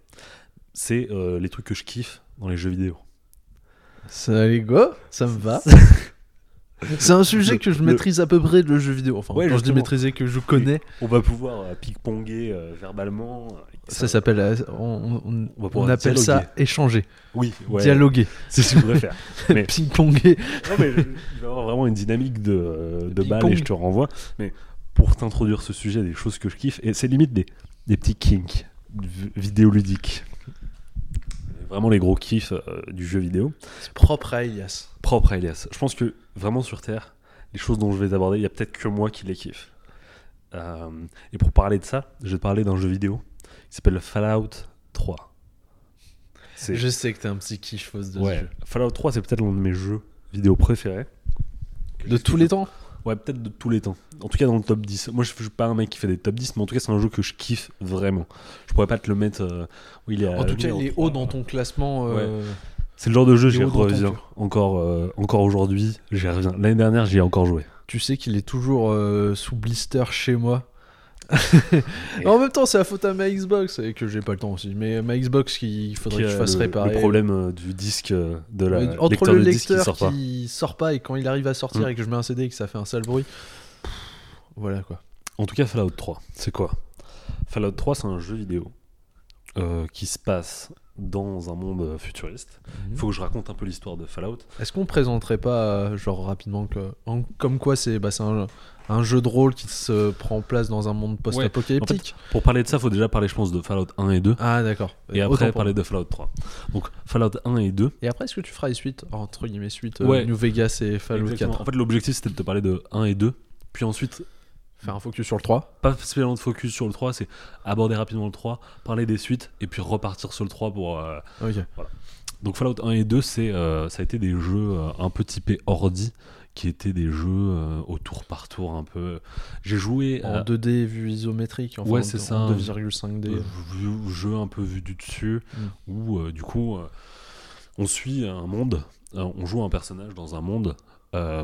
Speaker 2: C'est euh, les trucs que je kiffe dans les jeux vidéo.
Speaker 1: Ça les go, ça me va. C'est un sujet que je
Speaker 2: le-
Speaker 1: maîtrise à peu près le jeu vidéo. Enfin,
Speaker 2: Ouais,
Speaker 1: quand je dis maîtriser, que je connais,
Speaker 2: On va pouvoir euh, ping-ponger euh, verbalement.
Speaker 1: ça s'appelle. euh, On, on-
Speaker 2: On va
Speaker 1: on
Speaker 2: pouvoir
Speaker 1: appelle ça échanger,
Speaker 2: Oui, ouais.
Speaker 1: dialoguer,
Speaker 2: C'est ce que je voudrais faire. Mais-
Speaker 1: ping-ponger.
Speaker 2: Non, mais je- il va y avoir vraiment une dynamique de, euh, de balle et je te renvoie. Mais pour t'introduire ce sujet, des choses que je kiffe, et c'est limite des, des petits kinks vi- vidéoludiques. Vraiment les gros kiffs euh, du jeu vidéo.
Speaker 1: Propre à Elias.
Speaker 2: Propre à Elias. Je pense que vraiment sur Terre, les choses dont je vais aborder, il y a peut-être que moi qui les kiffe. Euh, et pour parler de ça, je vais te parler d'un jeu vidéo qui s'appelle Fallout 3. C'est
Speaker 1: Je sais que t'es un petit kiffos de ce
Speaker 2: Ouais,
Speaker 1: jeu.
Speaker 2: Fallout 3, c'est peut-être l'un de mes jeux vidéo préférés.
Speaker 1: De tous les temps?
Speaker 2: Ouais, peut-être de tous les temps. En tout cas, dans le top 10. Moi, je suis pas un mec qui fait des top 10, mais en tout cas, c'est un jeu que je kiffe vraiment. Je pourrais pas te le mettre. euh, où il est
Speaker 1: En tout cas, il est haut
Speaker 2: 3.
Speaker 1: dans ton classement. euh,
Speaker 2: C'est le genre de jeu, j'y reviens. Encore, euh, encore aujourd'hui, j'y reviens. L'année dernière, j'y ai encore joué.
Speaker 1: Tu sais qu'il est toujours euh, sous blister chez moi. en même temps, c'est la faute à ma Xbox et que j'ai pas le temps aussi. Mais ma Xbox, il faudrait
Speaker 2: Qui
Speaker 1: que je fasse
Speaker 2: le,
Speaker 1: réparer.
Speaker 2: le problème euh, du disque euh, de la
Speaker 1: Euh, Entre
Speaker 2: lecteur
Speaker 1: le
Speaker 2: de disque qui sort pas.
Speaker 1: qui sort pas et quand il arrive à sortir
Speaker 2: Mm.
Speaker 1: et que je mets un CD et que ça fait un sale bruit. pff, Voilà quoi.
Speaker 2: En tout cas, Fallout 3, c'est quoi? Fallout 3, c'est un jeu vidéo euh, qui se passe dans un monde futuriste. Il faut que je raconte un peu l'histoire de Fallout.
Speaker 1: Est-ce qu'on présenterait pas, genre rapidement, que, en- comme quoi c'est bah, un, un jeu de rôle qui se prend en place dans un monde post-apocalyptique
Speaker 2: Pour parler de ça, il faut déjà parler, je pense, de Fallout 1 et 2.
Speaker 1: Ah d'accord.
Speaker 2: Et après, parler de Fallout 3. Donc, Fallout 1 et 2.
Speaker 1: moi. Et après, est-ce que tu feras les suites Entre guillemets, suite euh,
Speaker 2: Ouais.
Speaker 1: New Vegas et Fallout
Speaker 2: Exactement.
Speaker 1: 4.
Speaker 2: En fait, l'objectif, c'était de te parler de 1 et 2. Puis ensuite,
Speaker 1: Faire un focus sur le 3.
Speaker 2: pas spécialement de focus sur le 3, c'est aborder rapidement le 3, parler des suites, et puis repartir sur le 3 pour. euh,
Speaker 1: Ok.
Speaker 2: Donc, Fallout 1 et 2, c'est, euh, ça a été des jeux euh, un peu typés ordi, qui étaient des jeux euh, au tour par tour un peu. J'ai joué.
Speaker 1: En
Speaker 2: à-
Speaker 1: 2D vue isométrique. Enfin,
Speaker 2: Ouais, c'est ça.
Speaker 1: 2,5D.
Speaker 2: euh, vu- jeu un peu vu du dessus
Speaker 1: Mm.
Speaker 2: où euh, du coup euh, on suit un monde euh, on joue un personnage dans un monde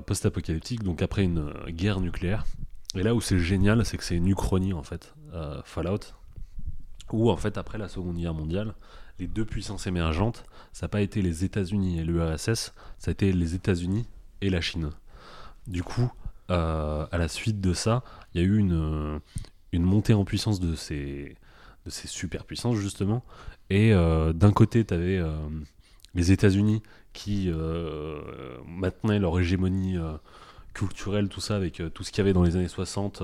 Speaker 2: post-apocalyptique donc après une guerre nucléaire et là où c'est génial c'est que c'est une uchronie en fait Fallout où en fait après la seconde guerre mondiale les deux puissances émergentes ça n'a pas été les États-Unis et l'URSS ça a été les États-Unis et la Chine du coup euh, à la suite de ça il y a eu une, euh, montée en puissance de ces, de ces superpuissances justement. Et euh, d'un côté, tu avais les États-Unis qui euh, maintenaient leur hégémonie euh, culturelle, tout ça, avec euh, tout ce qu'il y avait dans les années 60.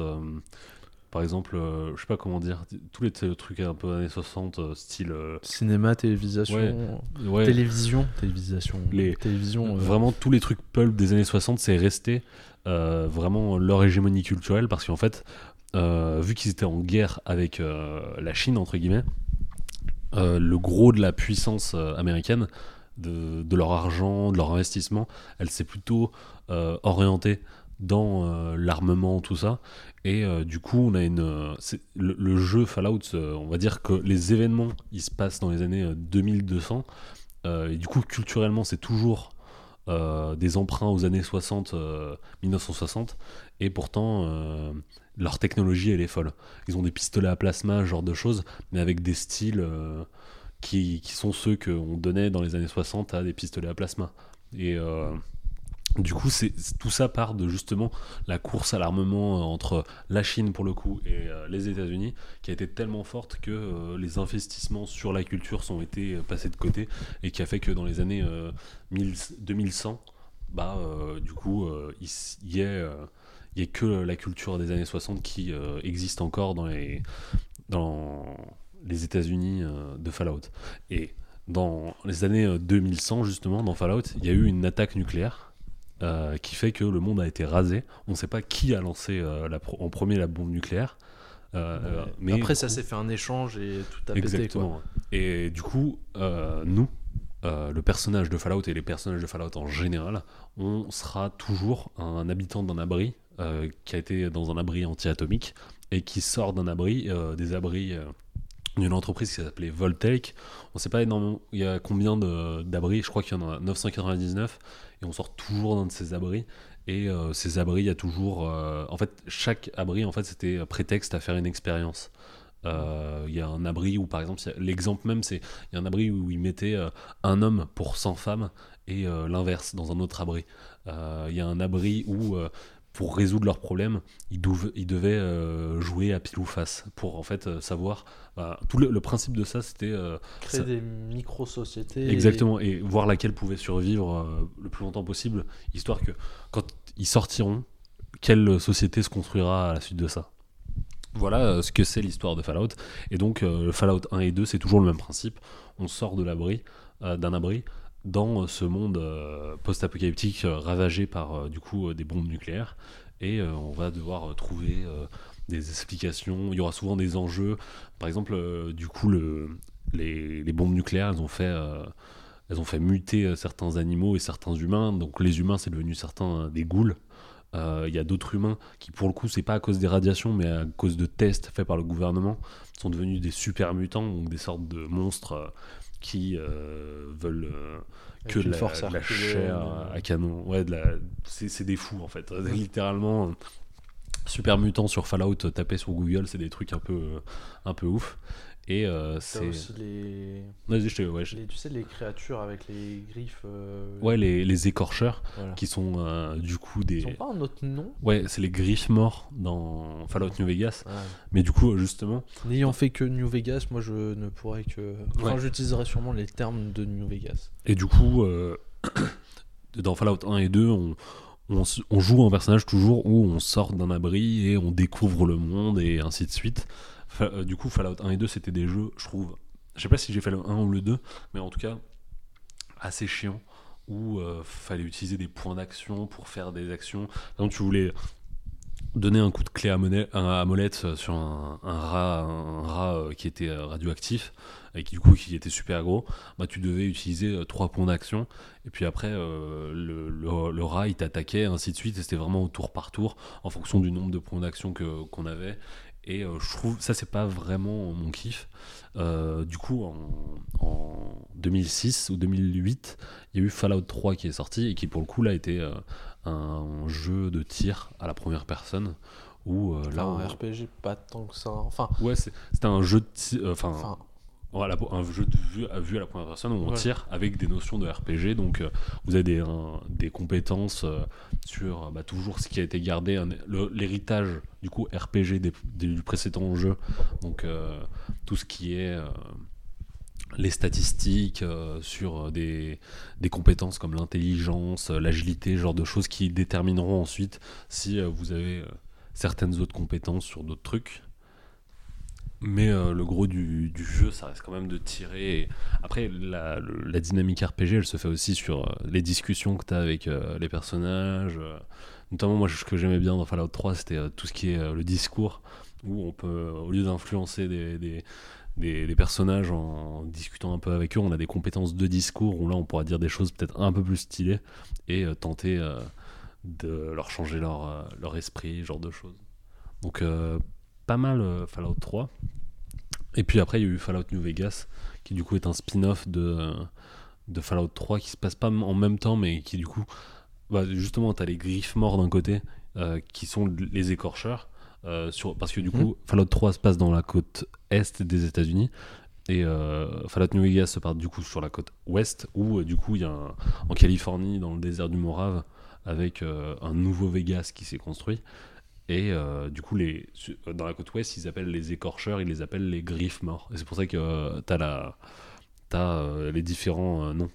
Speaker 2: Par exemple, euh, je sais pas comment dire, tous les trucs un peu années 60, euh, style. euh,
Speaker 1: Cinéma.
Speaker 2: Ouais. ouais,
Speaker 1: Télévision. Télévision.
Speaker 2: Les-
Speaker 1: Télévision. euh,
Speaker 2: Vraiment, tous les trucs pulp des années 60, c'est resté euh, vraiment leur hégémonie culturelle parce qu'en fait, euh, vu qu'ils étaient en guerre avec euh, la Chine, entre guillemets, euh, le gros de la puissance euh, américaine, de, de leur argent, de leur investissement, elle s'est plutôt euh, orientée dans euh, l'armement, tout ça. Et euh, du coup, on a une. euh, le, jeu Fallout, euh, on va dire que les événements, ils se passent dans les années euh, 2200. euh, et du coup, culturellement, c'est toujours des emprunts aux années 60, 1960, et pourtant leur technologie elle est folle. Ils ont des pistolets à plasma, genre de choses, mais avec des styles qui, qui, sont ceux qu'on donnait dans les années 60 à des pistolets à plasma. Et du coup, c'est tout ça part de justement la course à l'armement euh, entre la Chine pour le coup et euh, les États-Unis, qui a été tellement forte que euh, les investissements sur la culture sont été passés de côté et qui a fait que dans les années 2100, bah du coup, il y, a que la culture des années 60 qui existe encore dans les dans les États-Unis de Fallout. Et dans les années 2100 justement, dans Fallout, il y a eu une attaque nucléaire euh, qui fait que le monde a été rasé. On ne sait pas qui a lancé euh, la en premier la bombe nucléaire.
Speaker 1: Euh, mais après, ça s'est fait un échange et tout a
Speaker 2: Exactement. Pété, Et du coup, nous, le personnage de Fallout et les personnages de Fallout en général, on sera toujours un habitant d'un abri qui a été dans un abri anti-atomique et qui sort d'un abri, des abris d'une entreprise qui s'appelait Voltaic. On ne sait pas énormément, il y a combien d'abris, je crois qu'il y en a 999 et on sort toujours dans de ces abris. Et euh, ces abris, il y a toujours. Euh, en fait, chaque abri, en fait, c'était prétexte à faire une expérience. Euh, il y a un abri où, par exemple, l'exemple même, c'est il y a un abri où ils mettaient un homme pour 100 femmes et l'inverse dans un autre abri. Il y a un abri où pour résoudre leurs problèmes, ils, devaient jouer à pile ou face pour en fait savoir. Bah, tout le, principe de ça, c'était
Speaker 1: euh, créer des micro-sociétés.
Speaker 2: Exactement, et... voir laquelle pouvait survivre le plus longtemps possible, histoire que quand ils sortiront, quelle société se construira à la suite de ça. Voilà ce que c'est l'histoire de Fallout. Et donc, Fallout 1 et 2, c'est toujours le même principe. On sort de l'abri, d'un abri, dans ce monde euh, post-apocalyptique euh, ravagé par euh, du coup des bombes nucléaires et on va devoir trouver des explications. Il y aura souvent des enjeux. Par exemple, du coup, le, les, les, bombes nucléaires, elles ont fait, elles ont fait muter certains animaux et certains humains. Donc les humains, c'est devenu certains des ghouls. Il y a d'autres humains qui, pour le coup, c'est pas à cause des radiations, mais à cause de tests faits par le gouvernement, sont devenus des super mutants, donc des sortes de monstres qui euh, veulent euh, que la, la chair euh, à canon. Ouais, c'est des fous en fait. Littéralement, super mutant sur Fallout, taper sur Google, c'est des trucs un peu, un peu ouf. Et euh, c'est.
Speaker 1: aussi les...
Speaker 2: ouais,
Speaker 1: Tu sais, les créatures avec les griffes. Euh,
Speaker 2: ouais, les, les écorcheurs, qui sont euh, du coup des.
Speaker 1: Ils ont pas un autre nom?
Speaker 2: Ouais, c'est les griffes morts dans Fallout New Vegas. Mais du coup, justement.
Speaker 1: N'ayant fait que New Vegas, moi je ne pourrais que. Enfin, j'utiliserai sûrement les termes de New Vegas.
Speaker 2: Et du coup, dans Fallout 1 et 2, on. On, joue un personnage toujours où on sort d'un abri et on découvre le monde et ainsi de suite. Euh, du coup, Fallout 1 et 2, c'était des jeux, je trouve. Je sais pas si j'ai fait le 1 ou le 2, mais en tout cas, assez chiant où euh, fallait utiliser des points d'action pour faire des actions. Par exemple, tu voulais donner un coup de clé à, molette sur un, rat, euh, qui était radioactif et qui du coup qui était super gros, bah tu devais utiliser trois points d'action et puis après le, rat il t'attaquait ainsi de suite et c'était vraiment au tour par tour en fonction du nombre de points d'action que qu'on avait et euh, je trouve ça, c'est pas vraiment mon kiff. Euh, du coup, en, 2006 ou 2008, il y a eu Fallout 3 qui est sorti et qui, pour le coup, là, était euh, un jeu de tir à la première personne. Où, là,
Speaker 1: un RPG, pas tant que ça. Enfin,
Speaker 2: ouais, c'était un jeu de tir. enfin voilà, un jeu de vue, à, vue à la première personne où on tire avec des notions de RPG. Donc, euh, vous avez des, des compétences euh, sur bah, toujours ce qui a été gardé, l'héritage du coup RPG du précédent jeu. Donc, euh, tout ce qui est les statistiques sur des, des, compétences comme l'intelligence, l'agilité, genre de choses qui détermineront ensuite si vous avez certaines autres compétences sur d'autres trucs. Mais euh, le gros du, jeu, ça reste quand même de tirer. Après, la, dynamique RPG, elle se fait aussi sur euh, les discussions que tu as avec euh, les personnages. notamment, moi, ce que j'aimais bien dans Fallout 3, c'était tout ce qui est le discours, où on peut, au lieu d'influencer des, personnages en discutant un peu avec eux, on a des compétences de discours, où là, on pourra dire des choses peut-être un peu plus stylées et tenter de leur changer leur, leur esprit, genre de choses. Donc pas mal euh, Fallout 3. Et puis après, il y a eu Fallout New Vegas, qui du coup est un spin-off de, de Fallout 3 qui se passent pas en même temps, mais qui du coup, bah, justement, tu as les griffes morts d'un côté, euh, qui sont les écorcheurs. euh, sur, parce que du coup, Fallout 3 se passe dans la côte est des États-Unis. Et euh, Fallout New Vegas se part du coup sur la côte ouest, où euh, du coup il y a un- en Californie, dans le désert du Morave, avec euh, un nouveau Vegas qui s'est construit. Et euh, du coup, les, su- dans la côte ouest, ils appellent les écorcheurs, ils les appellent les griffes morts. Et c'est pour ça que tu as, la, t'as, euh, les différents euh, noms.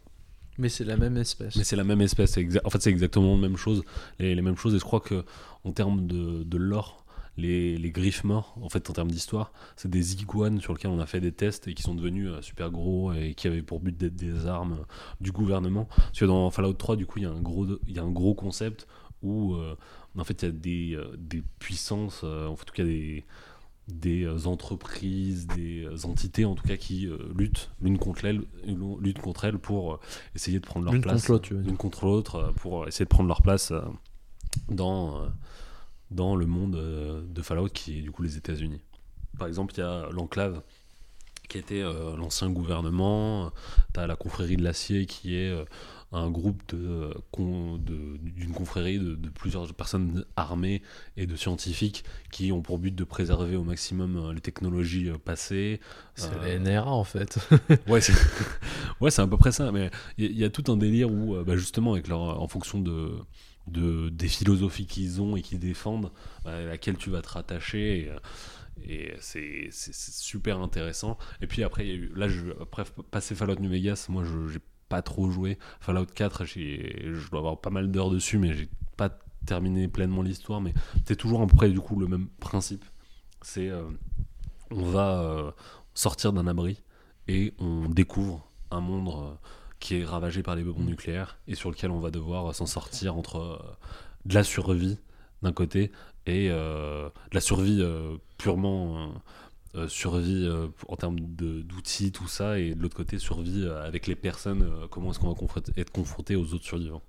Speaker 1: Mais c'est la même espèce.
Speaker 2: Mais c'est la même espèce. en fait, c'est exactement la même chose. Les, les mêmes choses. Et je crois que en termes de, de lore, les, les griffes morts, en fait, en termes d'histoire, c'est des iguanes sur lesquels on a fait des tests et qui sont devenus euh, super gros et qui avaient pour but d'être des armes euh, du gouvernement. Parce que dans Fallout 3, du coup, il y a un gros, il y a un gros concept où, euh, en fait, il y a des, euh, des puissances, euh, en tout cas des des entreprises, des entités en tout cas qui euh, luttent l'une contre elle, luttent contre elle pour euh, essayer de prendre leur place. l'une contre l'autre euh, pour essayer de prendre leur place dans, dans le monde de Fallout qui est du coup les États-Unis. Par exemple, il y a l'enclave qui était l'ancien gouvernement, tu as la confrérie de l'acier qui est un groupe de, con- de- d'une confrérie de, de plusieurs personnes armées et de scientifiques qui ont pour but de préserver au maximum euh, les technologies euh, passées,
Speaker 1: C'est
Speaker 2: Euh,
Speaker 1: la NRA en fait.
Speaker 2: Ouais, c'est ouais, à peu près ça. Mais il y, a- il y a tout un délire où, bah, justement, avec leur, en fonction de, de des philosophies qu'ils ont et qu'ils défendent, bah, à laquelle tu vas te rattacher. Et, et c'est super intéressant. Et puis après, il y a eu, là, je, après passer Fallout New Vegas, moi, je j'ai pas trop joué. Fallout 4, j'ai- je dois avoir pas mal d'heures dessus, mais j'ai pas terminé pleinement l'histoire. Mais c'est toujours à peu près du coup le même principe. C'est euh, on va euh, sortir d'un abri et on découvre un monde euh, qui est ravagé par les bombes nucléaires et sur lequel on va devoir s'en sortir entre de la survie d'un côté et de la survie purement euh, survie euh, en termes de- d'outils, tout ça, et de l'autre côté survie euh, avec les personnes, comment est-ce qu'on va confronter- être confronté aux autres survivants.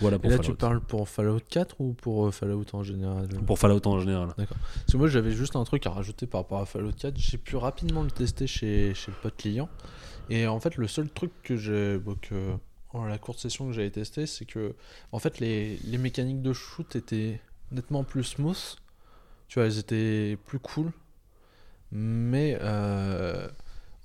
Speaker 2: Voilà
Speaker 1: Et
Speaker 2: pour
Speaker 1: là,
Speaker 2: Fallout.
Speaker 1: tu parles pour Fallout 4 ou pour Fallout en général?
Speaker 2: Pour Fallout en général.
Speaker 1: Parce que moi, j'avais juste un truc à rajouter par rapport à Fallout 4. J'ai pu rapidement le tester chez, chez le pote client. Et en fait, le seul truc que j'ai. bon, que, en la courte session que j'avais testé, c'est que. En fait, les, les mécaniques de shoot étaient nettement plus smooth. Tu vois, elles étaient plus cool. Mais. euh,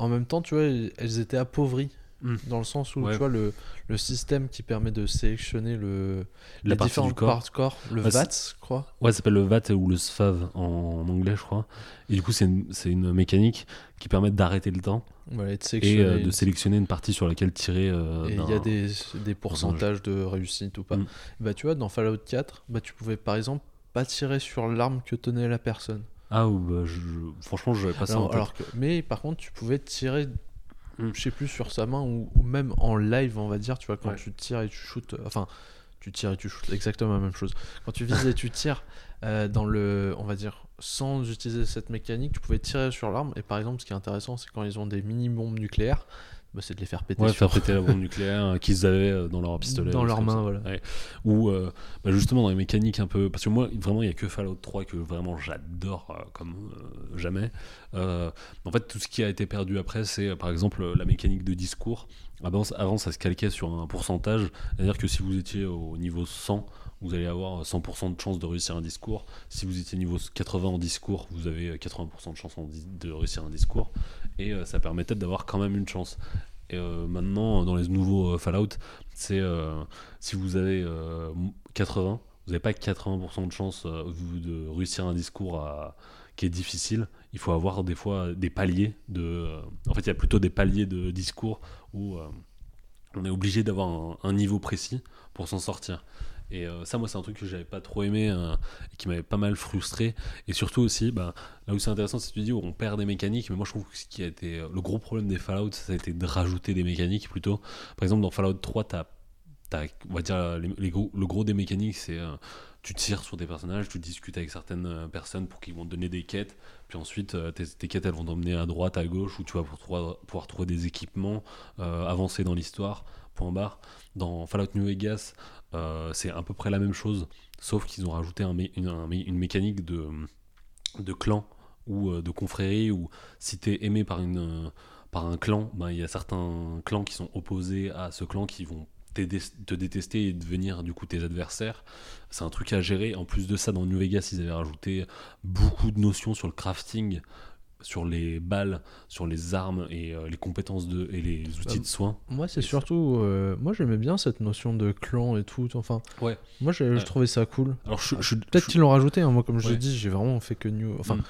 Speaker 1: en même temps, tu vois, elles étaient appauvries.
Speaker 2: Mm.
Speaker 1: Dans le sens où,
Speaker 2: Ouais.
Speaker 1: tu vois, le, le système qui permet de sélectionner le,
Speaker 2: La
Speaker 1: les
Speaker 2: partie
Speaker 1: différentes
Speaker 2: du corps.
Speaker 1: parts de corps, le
Speaker 2: Ouais,
Speaker 1: VATS, je crois.
Speaker 2: Ouais, ça s'appelle le VAT ou le SFAV en anglais, je crois. Et du coup, c'est une, une mécanique qui permet d'arrêter le temps
Speaker 1: Voilà, et de
Speaker 2: et
Speaker 1: sélectionner
Speaker 2: euh, de sélectionner une partie sur laquelle tirer. euh,
Speaker 1: Et il y a des, des pourcentages de réussite ou pas.
Speaker 2: Mm.
Speaker 1: Bah tu vois, dans Fallout 4, bah tu pouvais par exemple pas tirer sur l'arme que tenait la personne.
Speaker 2: Ah, ou bah, je- je- franchement, je pas ça en
Speaker 1: Alors,
Speaker 2: tête.
Speaker 1: alors que, mais par contre, tu pouvais tirer,
Speaker 2: Mm.
Speaker 1: je sais plus, sur sa main ou, ou même en live, on va dire, tu vois, quand
Speaker 2: Ouais.
Speaker 1: tu tires et tu shootes, euh, enfin, tu tires et tu shootes, exactement la même chose. Quand tu vises et tu tires euh, dans le, on va dire, sans utiliser cette mécanique, tu pouvais tirer sur l'arme. Et par exemple, ce qui est intéressant, c'est quand ils ont des mini-bombes nucléaires, bah, c'est de les faire péter
Speaker 2: Ouais,
Speaker 1: sur-
Speaker 2: faire péter la bombe nucléaire euh, qu'ils avaient euh, dans leur pistolet.
Speaker 1: dans leurs mains, voilà.
Speaker 2: Ouais. Ou euh, bah, justement dans les mécaniques un peu. Parce que moi, vraiment, il n'y a que Fallout 3 que vraiment j'adore euh, comme euh, jamais. En fait, tout ce qui a été perdu après, c'est par exemple la mécanique de discours. Avant, avant, ça se calquait sur un pourcentage. C'est-à-dire que si vous étiez au niveau 100, vous allez avoir 100% de chance de réussir un discours. Si vous étiez niveau 80 en discours, vous avez 80% de chance de réussir un discours. Et euh, ça permettait d'avoir quand même une chance. Et euh, maintenant, dans les nouveaux euh, Fallout, c'est euh, si vous avez euh, 80, vous n'avez pas 80% de chance euh, de réussir un discours qui est difficile. Il faut avoir des fois des paliers de. euh, en fait, il y a plutôt des paliers de discours où euh, on est obligé d'avoir un niveau précis pour s'en sortir. Et euh, ça, moi, c'est un truc que j'avais pas trop aimé euh, et qui m'avait pas mal frustré. Et surtout aussi, bah, là où c'est intéressant, c'est que tu dis où on perd des mécaniques. Mais moi, je trouve que ce qui a été euh, le gros problème des Fallout, ça a été de rajouter des mécaniques plutôt. Par exemple, dans Fallout 3, t'as, on va dire, les, gros- le gros des mécaniques, c'est euh, tu tires sur des personnages, tu discutes avec certaines euh, personnes pour qu'ils vont te donner des quêtes. Puis ensuite, tes, tes quêtes, elles vont t'emmener à droite, à gauche, où tu vas pouvoir, pouvoir trouver des équipements, avancer dans l'histoire. Point barre. Dans Fallout New Vegas, euh, c'est à peu près la même chose, sauf qu'ils ont rajouté une, un mé- une mécanique de, de clan ou euh, de confrérie où si t'es aimé par une, euh, par un clan, ben, il y a certains clans qui sont opposés à ce clan qui vont te détester et devenir du coup tes adversaires. C'est un truc à gérer. En plus de ça, dans New Vegas, ils avaient rajouté beaucoup de notions sur le crafting, sur les balles, sur les armes et euh, les compétences de, et les outils
Speaker 1: Euh,
Speaker 2: de soins.
Speaker 1: Moi, c'est surtout. euh, moi, j'aimais bien cette notion de clan et tout. Enfin,
Speaker 2: Ouais.
Speaker 1: moi,
Speaker 2: Ouais.
Speaker 1: je trouvais ça cool.
Speaker 2: Alors, je, je-
Speaker 1: Peut-être qu'ils l'ont rajouté. hein. Moi, comme je l'ai dit, j'ai vraiment fait que New. Enfin,
Speaker 2: Mm.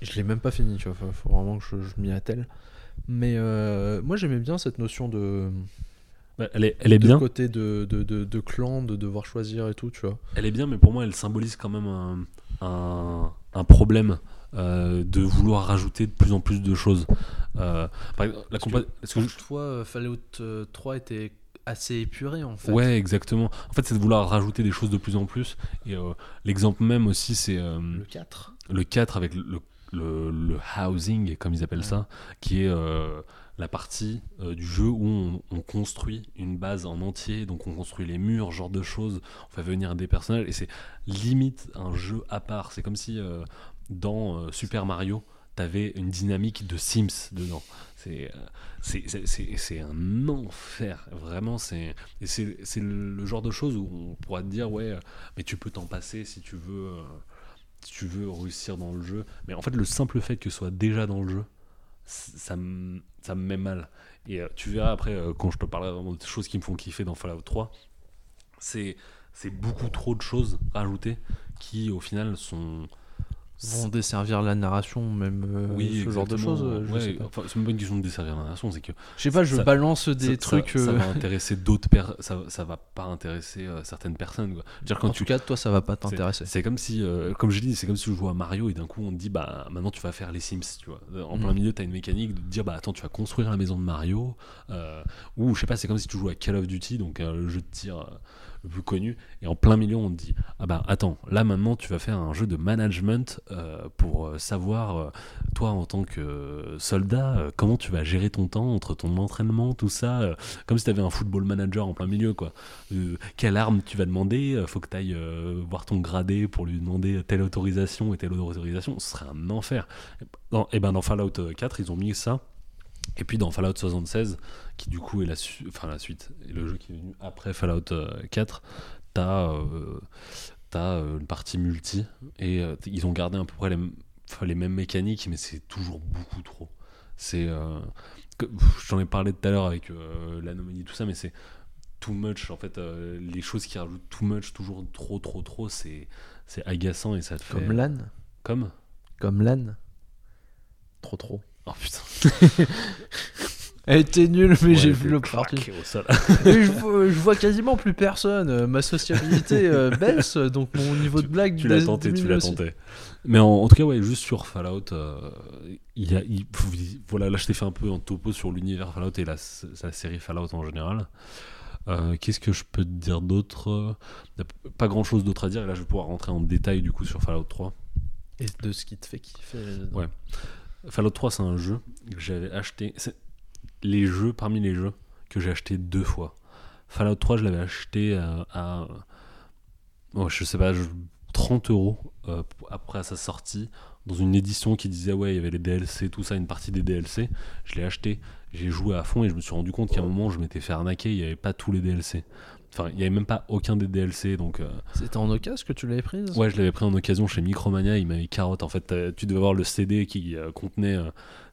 Speaker 1: je l'ai même pas fini. Tu vois. Faut, faut vraiment que je, je m'y attelle. Mais euh, moi, j'aimais bien cette notion de.
Speaker 2: bah, elle est, elle est
Speaker 1: de
Speaker 2: bien.
Speaker 1: côté de, de, de, de clan, de devoir choisir et tout, tu vois.
Speaker 2: Elle est bien, mais pour moi, elle symbolise quand même un, un, un problème euh, de vouloir rajouter de plus en plus de choses. Euh, par exemple, la
Speaker 1: Parce que
Speaker 2: compa- parce que
Speaker 1: Toi, euh, Fallout euh, 3 était assez épuré en fait.
Speaker 2: Ouais, exactement. En fait, c'est de vouloir rajouter des choses de plus en plus. Et euh, l'exemple même aussi, c'est euh,
Speaker 1: Le 4.
Speaker 2: le 4 avec le, le, le housing, comme ils appellent
Speaker 1: Ouais.
Speaker 2: ça, qui est euh, la partie euh, du jeu où on, on construit une base en entier, donc on construit les murs, genre de choses, on fait venir des personnages, et c'est limite un jeu à part. C'est comme si euh, dans euh, Super Mario, t'avais une dynamique de Sims dedans. C'est euh, un enfer, vraiment. c'est le, genre de choses où on pourra te dire, ouais, euh, mais tu peux t'en passer si tu veux. si tu veux réussir dans le jeu. Mais en fait, le simple fait que ce soit déjà dans le jeu, ça me, ça me met mal. Et tu verras après, quand je te parlerai vraiment des choses qui me font kiffer dans Fallout 3, c'est c'est beaucoup trop de choses rajoutées qui, au final, sont.
Speaker 1: Vont desservir la narration, même euh,
Speaker 2: oui,
Speaker 1: ce genre de choses. euh, je
Speaker 2: Ouais, enfin, c'est même pas une question de desservir la narration, c'est que
Speaker 1: Je sais pas, je
Speaker 2: ça-
Speaker 1: balance des
Speaker 2: ça-
Speaker 1: trucs.
Speaker 2: Ça, ça
Speaker 1: euh,
Speaker 2: va intéresser d'autres personnes, ça, ça va pas intéresser euh, certaines personnes. Quoi. Je dire, quand
Speaker 1: en
Speaker 2: tu
Speaker 1: tout cas, toi, ça va pas t'intéresser.
Speaker 2: C'est comme si, comme j'ai dit, c'est comme si je jouais à Mario et d'un coup on te dit, bah maintenant tu vas faire les Sims, tu vois. En
Speaker 1: Mhm.
Speaker 2: plein milieu, tu as une mécanique de te dire, bah attends, tu vas construire la maison de Mario. ou je sais pas, c'est comme si tu jouais à Call of Duty, donc le jeu de tir le plus connu. Et en plein milieu, on te dit, ah bah attends, là maintenant tu vas faire un jeu de management euh, pour euh, savoir, euh, toi en tant que soldat, comment tu vas gérer ton temps entre ton entraînement, tout ça. comme si tu avais un football manager en plein milieu, quoi. Quelle arme tu vas demander Faut que tu ailles voir ton gradé pour lui demander telle autorisation et telle autorisation. Ce serait un enfer. Dans- et ben dans Fallout 4, ils ont mis ça. Et puis dans Fallout 76, qui du coup est la, su- enfin, la suite, et le jeu qui est venu après Fallout euh, 4, t'as euh, t'as, euh, une partie multi. Et euh, ils ont gardé à peu près les, mêmes mécaniques, mais c'est toujours beaucoup trop. C'est. euh, J'en ai parlé tout à l'heure avec euh, l'anomalie, tout ça, mais c'est too much. En fait, euh, les choses qui rajoutent too much, toujours trop, trop, trop, c'est c'est agaçant et ça te fait.
Speaker 1: Comme l'âne.
Speaker 2: Comme
Speaker 1: Comme l'âne. Trop trop.
Speaker 2: Oh putain.
Speaker 1: Elle était nulle, mais
Speaker 2: Ouais,
Speaker 1: j'ai vu l'opportunité. je, vois, je vois quasiment plus personne. euh, Ma sociabilité euh, baisse, donc mon niveau de blague
Speaker 2: tu l'as tenté, tu l'as tenté. Mais en, en tout cas, ouais, juste sur Fallout, euh, il y a, il- voilà, là je t'ai fait un peu un topo sur l'univers Fallout et la, la série Fallout en général. Euh, Qu'est-ce que je peux te dire d'autre? Pas grand chose d'autre à dire, et là je vais pouvoir rentrer en détail du coup sur Fallout 3.
Speaker 1: Et de ce qui te fait kiffer.
Speaker 2: Ouais. Fallout 3, c'est un jeu que j'avais acheté. c'est Les jeux, parmi les jeux que j'ai acheté deux fois. Fallout 3, je l'avais acheté à. oh, je sais pas, je- 30 euros euh, après sa sortie, dans une édition qui disait ouais, il y avait les DLC, tout ça, une partie des DLC. Je l'ai acheté, j'ai joué à fond et je me suis rendu compte qu'à un moment, je m'étais fait arnaquer, il n'y avait pas tous les DLC. Enfin, il n'y avait même pas aucun des DLC, donc. euh,
Speaker 1: C'était en occasion que tu l'avais prise
Speaker 2: Ouais, je l'avais pris en occasion chez Micromania, il m'avait carotte. En fait, tu devais avoir le CD qui euh, contenait euh,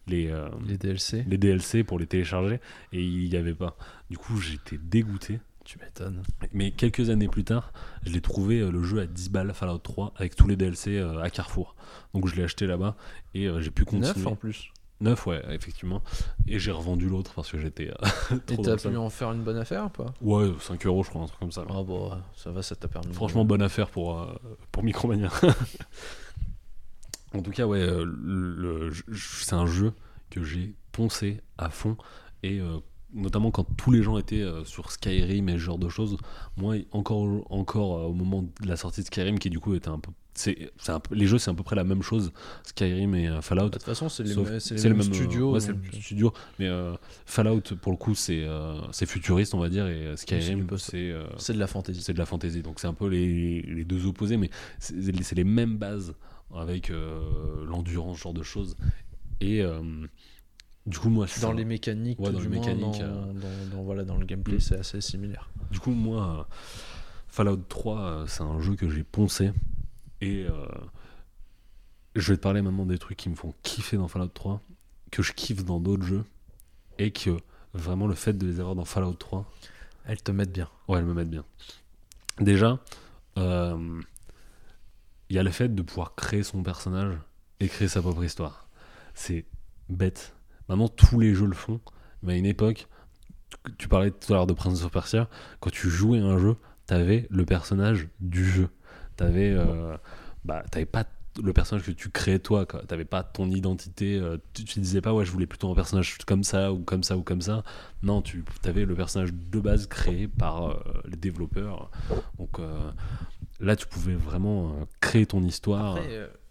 Speaker 2: les,
Speaker 1: Les DLC.
Speaker 2: les DLC pour les télécharger et il n'y avait pas. Du coup, j'étais dégoûté.
Speaker 1: Tu m'étonnes.
Speaker 2: Mais quelques années plus tard, je l'ai trouvé euh, le jeu à 10 balles Fallout 3 avec tous les DLC euh, à Carrefour. Donc je l'ai acheté là-bas et euh, j'ai pu continuer.
Speaker 1: Neuf en plus.
Speaker 2: Neuf, ouais, effectivement. Et j'ai revendu l'autre parce que j'étais euh,
Speaker 1: Et
Speaker 2: trop
Speaker 1: t'as pu en faire une bonne affaire ou pas?
Speaker 2: Ouais, 5 euros, je crois, un truc comme ça.
Speaker 1: Ah bon, ouais, ça va, ça t'a permis.
Speaker 2: Franchement, bonne affaire pour, euh, pour Micromania. en tout cas, ouais, euh, c'est un jeu que j'ai poncé à fond. Et euh, notamment quand tous les gens étaient euh, sur Skyrim et ce genre de choses, moi, encore, encore au moment de la sortie de Skyrim, qui du coup était un peu. C'est, les jeux, c'est à peu près la même chose, Skyrim et euh, Fallout.
Speaker 1: De toute façon, c'est les, les mêmes
Speaker 2: même,
Speaker 1: studios.
Speaker 2: ouais, c'est le
Speaker 1: donc,
Speaker 2: même studio. Mais euh, Fallout, pour le coup, c'est, euh, c'est futuriste, on va dire, et Skyrim, c'est. euh,
Speaker 1: C'est de la fantasy.
Speaker 2: c'est de la fantasy. Donc c'est un peu les, les deux opposés, mais c'est les mêmes bases avec l'endurance, ce genre de choses. Et, Du coup, moi,
Speaker 1: Dans
Speaker 2: ça.
Speaker 1: les mécaniques,
Speaker 2: Ouais, dans
Speaker 1: du
Speaker 2: les
Speaker 1: moins,
Speaker 2: mécaniques,
Speaker 1: dans, dans- dans- voilà, dans le gameplay,
Speaker 2: Mm.
Speaker 1: c'est assez similaire.
Speaker 2: Du coup, moi, Fallout 3, euh, c'est un jeu que j'ai poncé. Et euh, je vais te parler maintenant des trucs qui me font kiffer dans Fallout 3, que je kiffe dans d'autres jeux. Et que vraiment, le fait de les avoir dans Fallout 3,
Speaker 1: Elles te mettent bien.
Speaker 2: ouais, elles me mettent bien. Déjà, euh, il y a le fait de pouvoir créer son personnage et créer sa propre histoire. C'est bête. Maintenant, tous les jeux le font. Mais à une époque, tu- tu parlais tout à l'heure de Prince of Persia, quand tu jouais à un jeu, t'avais le personnage du jeu. T'avais, euh, bah, t'avais pas le personnage que tu créais toi, t'avais pas ton identité. euh, tu, tu disais pas, ouais, je voulais plutôt un personnage comme ça ou comme ça ou comme ça. Non, tu avais le personnage de base créé par euh, les développeurs. Donc là, tu pouvais vraiment créer ton histoire.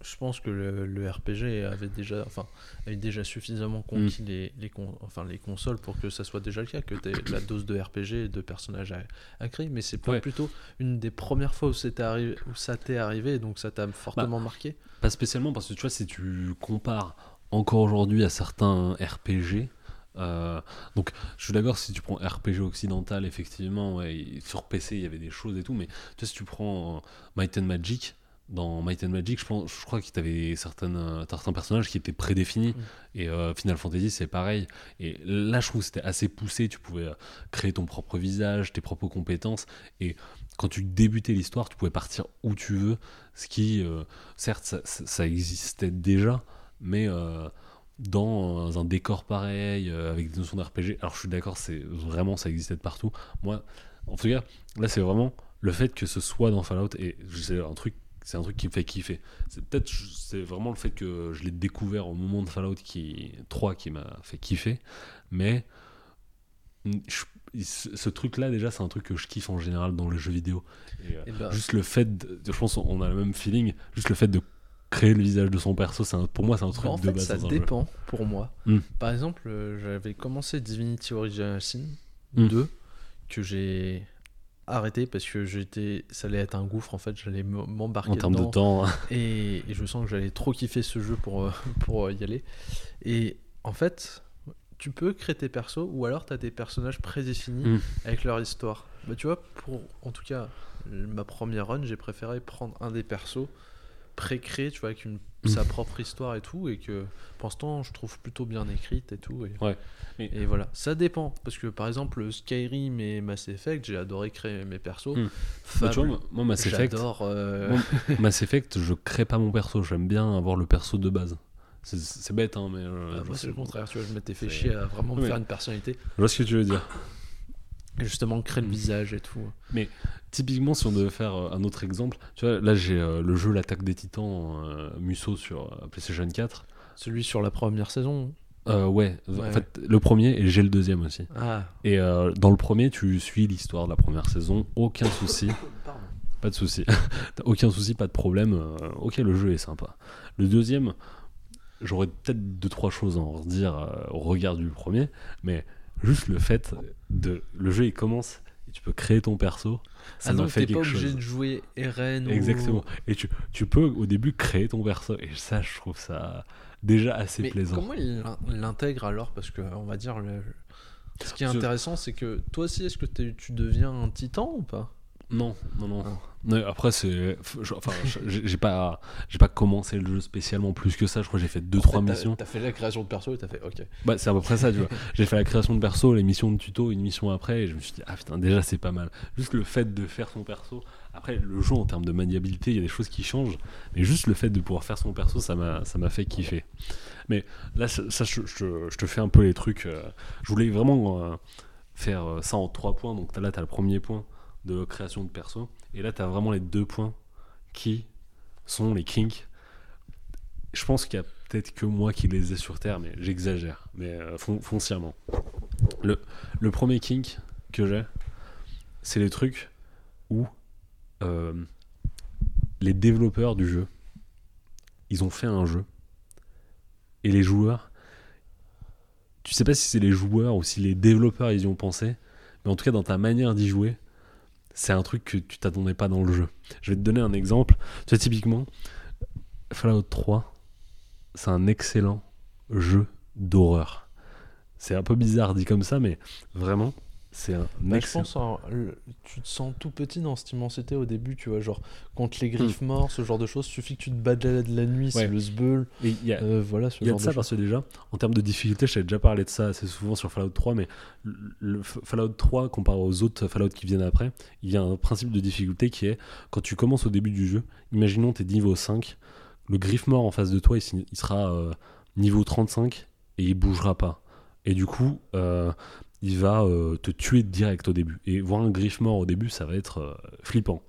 Speaker 1: Je pense que le, le RPG avait déjà, enfin, avait déjà suffisamment conquis
Speaker 2: Mm.
Speaker 1: les, les, con- enfin, les consoles pour que ça soit déjà le cas, que tu la dose de RPG et de personnages à, à créer. Mais c'est pas
Speaker 2: Ouais.
Speaker 1: plutôt une des premières fois où, c'était arrivé, où ça t'est arrivé, donc ça t'a fortement marqué.
Speaker 2: Pas spécialement parce que tu vois, si tu compares encore aujourd'hui à certains RPG, euh, donc je suis d'accord si tu prends RPG occidental, effectivement, ouais, sur PC il y avait des choses et tout, mais tu vois, si tu prends euh, Might and Magic, dans Might and Magic, je, pense, je crois que tu avais certaines, certains personnages qui étaient prédéfinis,
Speaker 1: Mm.
Speaker 2: et euh, Final Fantasy c'est pareil. Et là, je trouve que c'était assez poussé, tu pouvais euh, créer ton propre visage, tes propres compétences, et quand tu débutais l'histoire, tu pouvais partir où tu veux, ce qui, euh, certes, ça, existait déjà, mais euh, dans un décor pareil, avec des notions d'RPG, alors je suis d'accord, c'est vraiment, ça existait de partout. Moi, en tout cas, là, c'est vraiment le fait que ce soit dans Fallout, et c'est un truc, c'est un truc qui me fait kiffer. C'est peut-être, c'est vraiment le fait que je l'ai découvert au moment de Fallout qui, 3 qui m'a fait kiffer, mais je- ce, truc-là, déjà, c'est un truc que je kiffe en général dans les jeux vidéo. Et, euh,
Speaker 1: Et ben,
Speaker 2: juste le fait, de- je pense on a le même feeling, juste le fait de créer le visage de son perso, c'est un- pour moi c'est un truc
Speaker 1: Bah, en
Speaker 2: de
Speaker 1: fait,
Speaker 2: base
Speaker 1: ça
Speaker 2: jeu.
Speaker 1: dépend pour moi.
Speaker 2: Mm.
Speaker 1: Par exemple, euh, j'avais commencé Divinity Original Sin
Speaker 2: Mm.
Speaker 1: 2 que j'ai arrêté parce que j'étais ça allait être un gouffre en fait, j'allais m'embarquer
Speaker 2: En termes de temps,
Speaker 1: et, et je sens que j'allais trop kiffer ce jeu pour, euh, pour euh, y aller. Et en fait, tu peux créer tes persos ou alors tu as des personnages prédéfinis
Speaker 2: Mm.
Speaker 1: avec leur histoire. Bah, tu vois, pour en tout cas ma première run, j'ai préféré prendre un des persos pré-créé, tu vois, avec une,
Speaker 2: Mm.
Speaker 1: sa propre histoire et tout, et que pour l'instant, je trouve plutôt bien écrite et tout. Et,
Speaker 2: Ouais. Mais-
Speaker 1: et voilà, ça dépend, parce que par exemple, Skyrim et Mass Effect, j'ai adoré créer mes persos.
Speaker 2: Mm. bah,
Speaker 1: Fable,
Speaker 2: tu vois, moi, Mass Effect,
Speaker 1: j'adore. euh,
Speaker 2: moi, Mass Effect, je crée pas mon perso, j'aime bien avoir le perso de base. C'est- C'est bête, hein, mais. euh,
Speaker 1: ah, moi, c'est le contraire, tu vois, je m'étais fait
Speaker 2: c'est-
Speaker 1: chier à vraiment me faire une personnalité,
Speaker 2: Je vois ce que tu veux dire.
Speaker 1: Justement créer le
Speaker 2: Mm.
Speaker 1: visage et tout.
Speaker 2: Typiquement, si on devait faire euh, un autre exemple, tu vois, là j'ai euh, le jeu L'attaque des titans euh, Musso sur euh, PlayStation 4.
Speaker 1: Celui sur la première saison.
Speaker 2: Euh, ouais,
Speaker 1: Ouais,
Speaker 2: en fait, le premier et j'ai le deuxième aussi.
Speaker 1: Ah,
Speaker 2: Et euh, dans le premier, tu suis l'histoire de la première saison, aucun souci.
Speaker 1: pardon.
Speaker 2: Pas de souci. Aucun souci, pas de problème. euh, ok, le jeu est sympa. Le deuxième, j'aurais peut-être deux trois choses à en redire euh, au regard du premier, mais juste le fait de le jeu il commence et tu peux créer ton perso, ça
Speaker 1: ah donc
Speaker 2: fait
Speaker 1: t'es pas obligé
Speaker 2: chose.
Speaker 1: de jouer ou-
Speaker 2: Exactement. Et tu, tu peux au début créer ton perso et ça, je trouve ça déjà assez
Speaker 1: Mais
Speaker 2: plaisant.
Speaker 1: comment il l'in- l'intègre alors? Parce que on va dire le... ce qui est intéressant, c'est que toi aussi, est-ce que tu deviens un titan ou pas?
Speaker 2: Non, non, non.
Speaker 1: Ah.
Speaker 2: Après, c'est. je- Enfin, j'ai pas, j'ai pas commencé le jeu spécialement plus que ça. Je crois que j'ai fait deux,
Speaker 1: En
Speaker 2: trois
Speaker 1: fait, t'as-
Speaker 2: missions.
Speaker 1: T'as fait la création de perso et t'as fait OK.
Speaker 2: Bah, c'est à peu près ça, tu vois. J'ai fait la création de perso, les missions de tuto, une mission après, et je me suis dit, ah putain, déjà c'est pas mal. Juste le fait de faire son perso. Après, le jeu en termes de maniabilité, il y a des choses qui changent, mais juste le fait de pouvoir faire son perso, ça m'a ça m'a fait kiffer. Mais là, ça, ça, je, je te- je te fais un peu les trucs. euh, je voulais vraiment euh, faire euh, ça en trois points. Donc t'as- là, tu as le premier point de création de perso, et là, tu as vraiment les deux points qui sont les kinks. Je pense qu'il y a peut-être que moi qui les ai sur Terre, mais j'exagère, mais euh, fon- foncièrement. Le, le premier kink que j'ai, c'est les trucs où euh, les développeurs du jeu, ils ont fait un jeu, et les joueurs, tu sais pas si c'est les joueurs ou si les développeurs ils y ont pensé, mais en tout cas dans ta manière d'y jouer, c'est un truc que tu t'attendais pas dans le jeu. Je vais te donner un exemple. Tu vois, typiquement, Fallout 3, c'est un excellent jeu d'horreur. C'est un peu bizarre dit comme ça, mais vraiment, c'est un
Speaker 1: Bah, je pense, hein, le- tu te sens tout petit dans cette immensité au début, tu vois, genre contre les
Speaker 2: Hmm.
Speaker 1: griffes morts, ce genre de choses, suffit que tu te balades la nuit, c'est le sbeul,
Speaker 2: Et il y a,
Speaker 1: euh, voilà, ce
Speaker 2: Il y a
Speaker 1: genre
Speaker 2: de
Speaker 1: de
Speaker 2: ça parce que déjà, en termes de difficulté, je t'avais déjà parlé de ça assez souvent sur Fallout 3, mais le, Fallout 3, comparé aux autres Fallout qui viennent après, il y a un principe de difficulté qui est quand tu commences au début du jeu, imaginons t'es niveau 5, le griffe mort en face de toi, il, il sera euh, niveau 35 et il bougera pas. Et du coup, euh, il va euh, te tuer direct au début. Et voir un griffe mort au début, ça va être euh, flippant.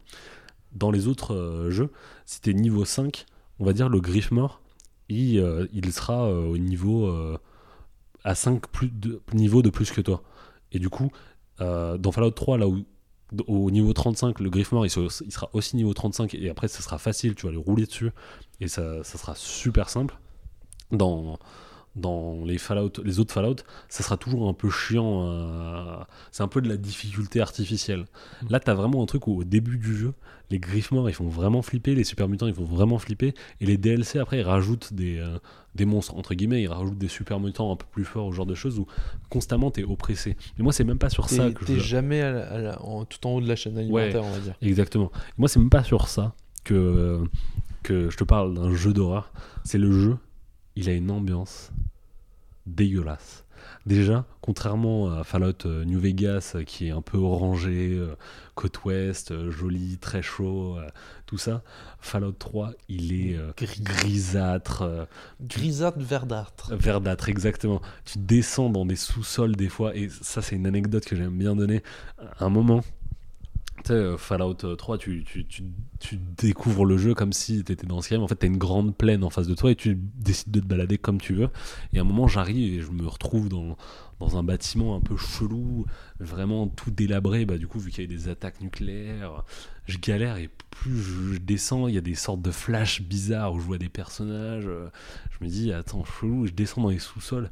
Speaker 2: Dans les autres euh, jeux, si t'es niveau 5, on va dire le griffe mort, il, sera au niveau à 5 plus de, niveaux de plus que toi. Et du coup, dans Fallout 3, là où au niveau 35, le griffe mort, il, il sera aussi niveau 35 et après, ça sera facile, tu vas le rouler dessus et ça, ça sera super simple. Dans, dans les Fallout, les autres Fallout, ça sera toujours un peu chiant. euh, c'est un peu de la difficulté artificielle. Là, t'as vraiment un truc où au début du jeu, les griffes morts, ils font vraiment flipper, les super mutants, ils font vraiment flipper, et les DLC après, ils rajoutent des, euh, des monstres entre guillemets, ils rajoutent des super mutants un peu plus forts, au genre de choses où constamment t'es oppressé. Mais moi, c'est même pas sur ça que
Speaker 1: t'es
Speaker 2: je...
Speaker 1: jamais à la- à la- en- tout en haut de la chaîne alimentaire, on va dire.
Speaker 2: Exactement. Moi, c'est même pas sur ça que, que je te parle d'un jeu d'horreur. C'est le jeu, il a une ambiance dégueulasse. Déjà, contrairement à Fallout euh, New Vegas, euh, qui est un peu orangé, euh, côte ouest, joli, très chaud, tout ça, Fallout 3, il est
Speaker 1: Gris.
Speaker 2: grisâtre,
Speaker 1: Grisâtre verdâtre.
Speaker 2: verdâtre, exactement. Tu descends dans des sous-sols des fois, et ça, c'est une anecdote que j'aime bien donner. À un moment, sais, euh, Fallout euh, 3, tu, tu, découvres le jeu comme si tu étais dans Skyrim. En fait, tu as une grande plaine en face de toi et tu décides de te balader comme tu veux. Et à un moment, j'arrive et je me retrouve dans, un bâtiment un peu chelou, vraiment tout délabré. Bah, du coup, vu qu'il y a des attaques nucléaires, je galère et plus je, je descends, il y a des sortes de flashs bizarres où je vois des personnages. euh, Je me dis, attends, chelou, je descends dans les sous-sols.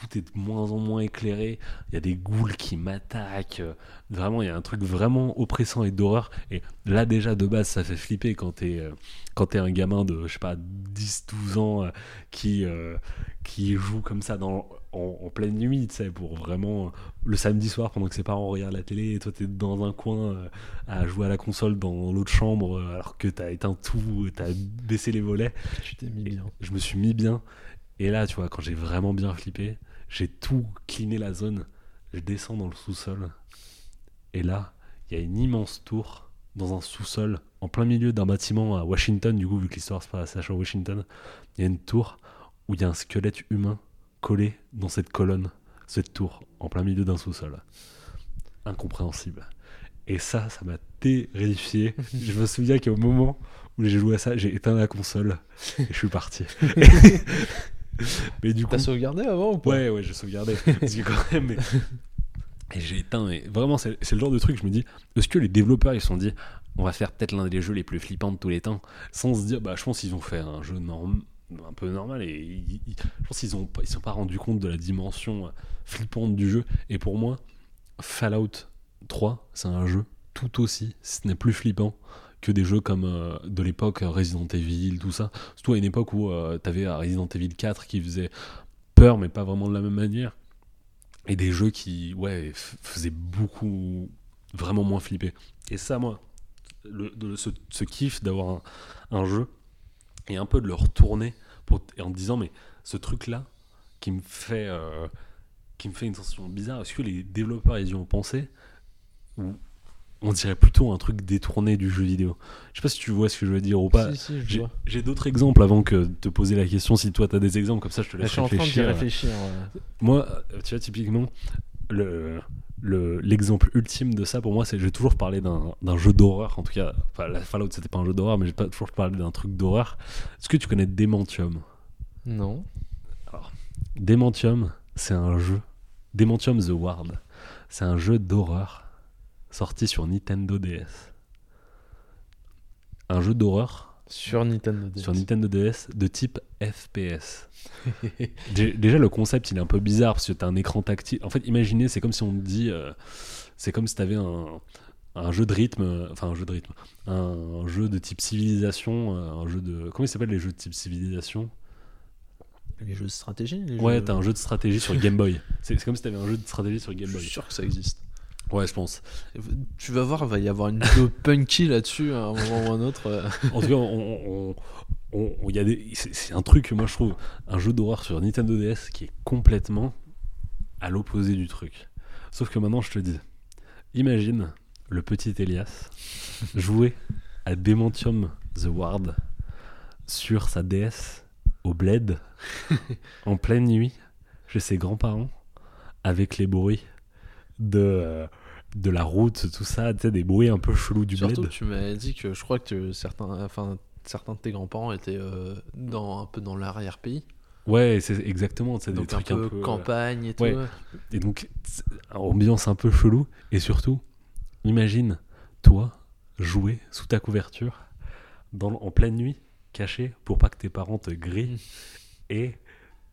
Speaker 2: Tout est de moins en moins éclairé. Il y a des ghouls qui m'attaquent. Vraiment, il y a un truc vraiment oppressant et d'horreur. Et là, déjà, de base, ça fait flipper quand t'es euh, quand t'es un gamin de, je sais pas, 10-12 ans euh, qui, euh, qui joue comme ça dans, en, en pleine nuit, tu sais, pour vraiment le samedi soir pendant que ses parents regardent la télé et toi, t'es dans un coin euh, à jouer à la console dans l'autre chambre alors que t'as éteint tout, t'as baissé les volets.
Speaker 1: Tu t'es mis bien.
Speaker 2: Je me suis mis bien. Et là, tu vois, quand j'ai vraiment bien flippé, j'ai tout cliné la zone. Je descends dans le sous-sol. Et là, il y a une immense tour dans un sous-sol, en plein milieu d'un bâtiment à Washington, du coup, vu que l'histoire se passe à Washington. Il y a une tour où il y a un squelette humain collé dans cette colonne, cette tour, en plein milieu d'un sous-sol. Incompréhensible. Et ça, ça m'a terrifié. je me souviens qu'au moment où j'ai joué à ça, j'ai éteint la console et je suis parti. mais du coup,
Speaker 1: T'as sauvegardé avant ou pas
Speaker 2: ouais, ouais, j'ai sauvegardé. Parce que quand même, mais- Et j'ai éteint. Et vraiment, c'est le genre de truc, je me dis, est-ce que les développeurs, ils se sont dit, on va faire peut-être l'un des jeux les plus flippants de tous les temps, sans se dire, bah, je pense qu'ils ont fait un jeu norm- un peu normal et ils- je pense qu'ils ont pas- ils sont pas rendus compte de la dimension euh, flippante du jeu. Et pour moi, Fallout 3, c'est un jeu tout aussi, si ce n'est plus flippant que des jeux comme euh, de l'époque euh, Resident Evil, tout ça. Surtout à une époque où tu t'avais euh, Resident Evil 4 qui faisait peur, mais pas vraiment de la même manière. Et des jeux qui, ouais, faisaient beaucoup, vraiment moins flipper. Et ça, moi, ce, kiff d'avoir un, jeu et un peu de le retourner pour, en te disant, mais ce truc-là qui me fait. euh, qui me fait une sensation bizarre. Est-ce que les développeurs ils y ont pensé? Ou on dirait plutôt un truc détourné du jeu vidéo Je sais pas si tu vois ce que je veux dire ou pas.
Speaker 1: Si, si, je
Speaker 2: J'ai d'autres exemples avant que de te poser la question. Si toi t'as des exemples comme ça, je te
Speaker 1: Je
Speaker 2: laisse
Speaker 1: suis en train d'y
Speaker 2: réfléchir.
Speaker 1: réfléchir. ouais.
Speaker 2: Moi, euh, tu vois, typiquement, le le- l'exemple ultime de ça pour moi, c'est que j'ai toujours parlé d'un jeu d'horreur. En tout cas, enfin, la Fallout c'était pas un jeu d'horreur, mais j'ai toujours parlé d'un truc d'horreur. Est-ce que tu connais Dementium?
Speaker 1: Non.
Speaker 2: Dementium, c'est un jeu. Dementium The Ward, c'est un jeu d'horreur sorti sur Nintendo DS. Un jeu d'horreur
Speaker 1: Sur Nintendo DS.
Speaker 2: sur Nintendo DS de type FPS. Dé- Déjà, le concept, il est un peu bizarre parce que tu as un écran tactile. En fait, imaginez, c'est comme si on te dit. euh, c'est comme si tu avais un, un jeu de rythme. Enfin, un jeu de rythme. Un, jeu de type civilisation. euh, Un jeu de. Comment ils s'appellent les jeux de type civilisation?
Speaker 1: Les jeux de stratégie les
Speaker 2: Ouais,
Speaker 1: jeux-
Speaker 2: t'as un jeu de stratégie sur Game Boy. C'est comme si t'avais un jeu de stratégie sur Game
Speaker 1: Je
Speaker 2: Boy.
Speaker 1: suis sûr que ça existe.
Speaker 2: Ouais, je pense.
Speaker 1: Tu vas voir, il va y avoir une vidéo punky là-dessus à un moment ou un autre. euh.
Speaker 2: En tout cas, on, on- on- on- y a des, c'est, c'est un truc, moi je trouve, un jeu d'horreur sur Nintendo DS qui est complètement à l'opposé du truc. Sauf que maintenant, je te dis, imagine le petit Elias jouer à Dementium The Ward sur sa DS au bled en pleine nuit chez ses grands-parents avec les bruits de, euh, de la route, tout ça, tu sais, des bruits un peu chelous du
Speaker 1: Surtout,
Speaker 2: bled.
Speaker 1: tu m'avais dit que je crois que certains, enfin, certains de tes grands-parents étaient euh, dans, un peu dans l'arrière-pays.
Speaker 2: Ouais, c'est exactement, c'est des
Speaker 1: Donc un
Speaker 2: trucs un
Speaker 1: peu,
Speaker 2: peu, euh,
Speaker 1: campagne et tout.
Speaker 2: Et donc, ambiance un peu chelou. Et surtout, imagine, toi, jouer sous ta couverture, dans, en pleine nuit, caché, pour pas que tes parents te grillent,
Speaker 1: Mm.
Speaker 2: et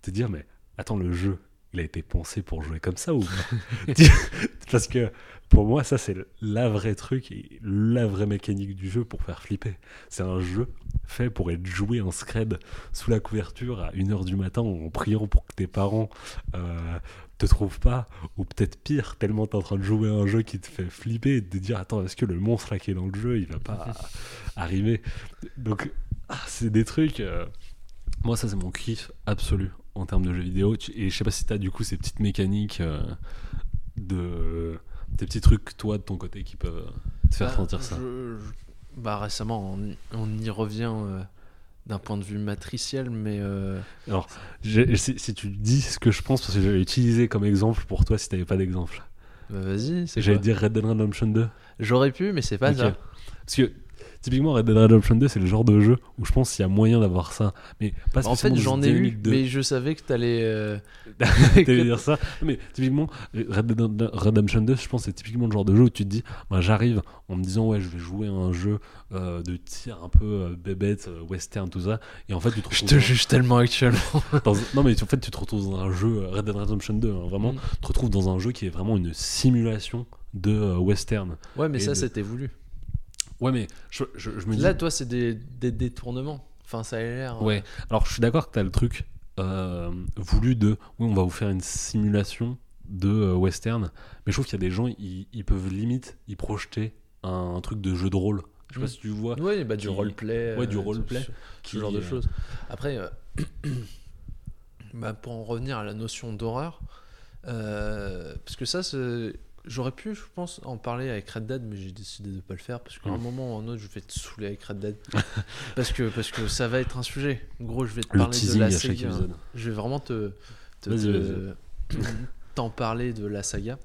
Speaker 2: te dire, mais attends, le jeu, il a été pensé pour jouer comme ça ou pas Parce que pour moi, ça, c'est la vraie truc, et la vraie mécanique du jeu pour faire flipper. C'est un jeu fait pour être joué en scred sous la couverture à 1h du matin en priant pour que tes parents euh, te trouvent pas, ou peut-être pire, tellement t'es en train de jouer à un jeu qui te fait flipper et de te dire attends, est-ce que le monstre là qui est dans le jeu il va pas arriver? Donc, ah, c'est des trucs. euh, Moi, ça, c'est mon kiff absolu en termes de jeux vidéo. Tu- Et je sais pas si t'as du coup ces petites mécaniques euh, de. Des petits trucs, toi, de ton côté, qui peuvent te faire
Speaker 1: Bah,
Speaker 2: sentir ça.
Speaker 1: je- je- bah, récemment, on, y- on y revient euh, d'un point de vue matriciel, mais euh,
Speaker 2: Alors, si, si tu dis ce que je pense, parce que j'allais utiliser comme exemple pour toi si t'avais pas d'exemple.
Speaker 1: bah, vas-y. c'est
Speaker 2: J'allais dire Red Dead Redemption 2.
Speaker 1: J'aurais pu, mais c'est pas
Speaker 2: Ok.
Speaker 1: ça.
Speaker 2: Parce que typiquement Red Dead Redemption 2, c'est le genre de jeu où je pense qu'il y a moyen d'avoir ça. Mais pas
Speaker 1: En fait, j'en ai eu, mais je savais que t'allais. euh,
Speaker 2: T'allais dire ça. Mais typiquement, Red Dead Redemption 2, je pense que c'est typiquement le genre de jeu où tu te dis, bah, j'arrive en me disant, ouais, je vais jouer à un jeu euh, de tir un peu euh, bébête, euh, western, tout ça. Et en fait, tu te
Speaker 1: Je te juge tellement actuellement.
Speaker 2: dans- Non, mais en fait, tu te retrouves dans un jeu euh, Red Dead Redemption 2, hein, vraiment.
Speaker 1: Mm.
Speaker 2: Tu te retrouves dans un jeu qui est vraiment une simulation de western.
Speaker 1: Ouais, mais
Speaker 2: Et
Speaker 1: ça,
Speaker 2: de-
Speaker 1: c'était voulu.
Speaker 2: Ouais, mais je, je- je me dis.
Speaker 1: Là, toi, c'est des, des détournements. Enfin, ça a l'air. euh,
Speaker 2: Ouais, alors je suis d'accord que tu as le truc euh, voulu de oui, on va vous faire une simulation de euh, western, mais je trouve qu'il y a des gens, ils, ils peuvent limite y projeter un, un truc de jeu de rôle. Je sais pas
Speaker 1: Mm.
Speaker 2: si tu vois.
Speaker 1: Ouais, bah, du
Speaker 2: Qui-
Speaker 1: roleplay.
Speaker 2: ouais, du roleplay,
Speaker 1: Ce, genre de choses. Après, euh, bah, pour en revenir à la notion d'horreur, parce que ça, c'est- j'aurais pu, je pense, en parler avec Red Dead, mais j'ai décidé de pas le faire parce qu'à un
Speaker 2: Mm.
Speaker 1: moment ou un autre, je vais te saouler avec Red Dead. parce, que, parce que ça va être un sujet. Gros, je vais te
Speaker 2: Le
Speaker 1: parler de la saga. Je vais vraiment te. te-
Speaker 2: Vas-y,
Speaker 1: te- t'en parler de la saga.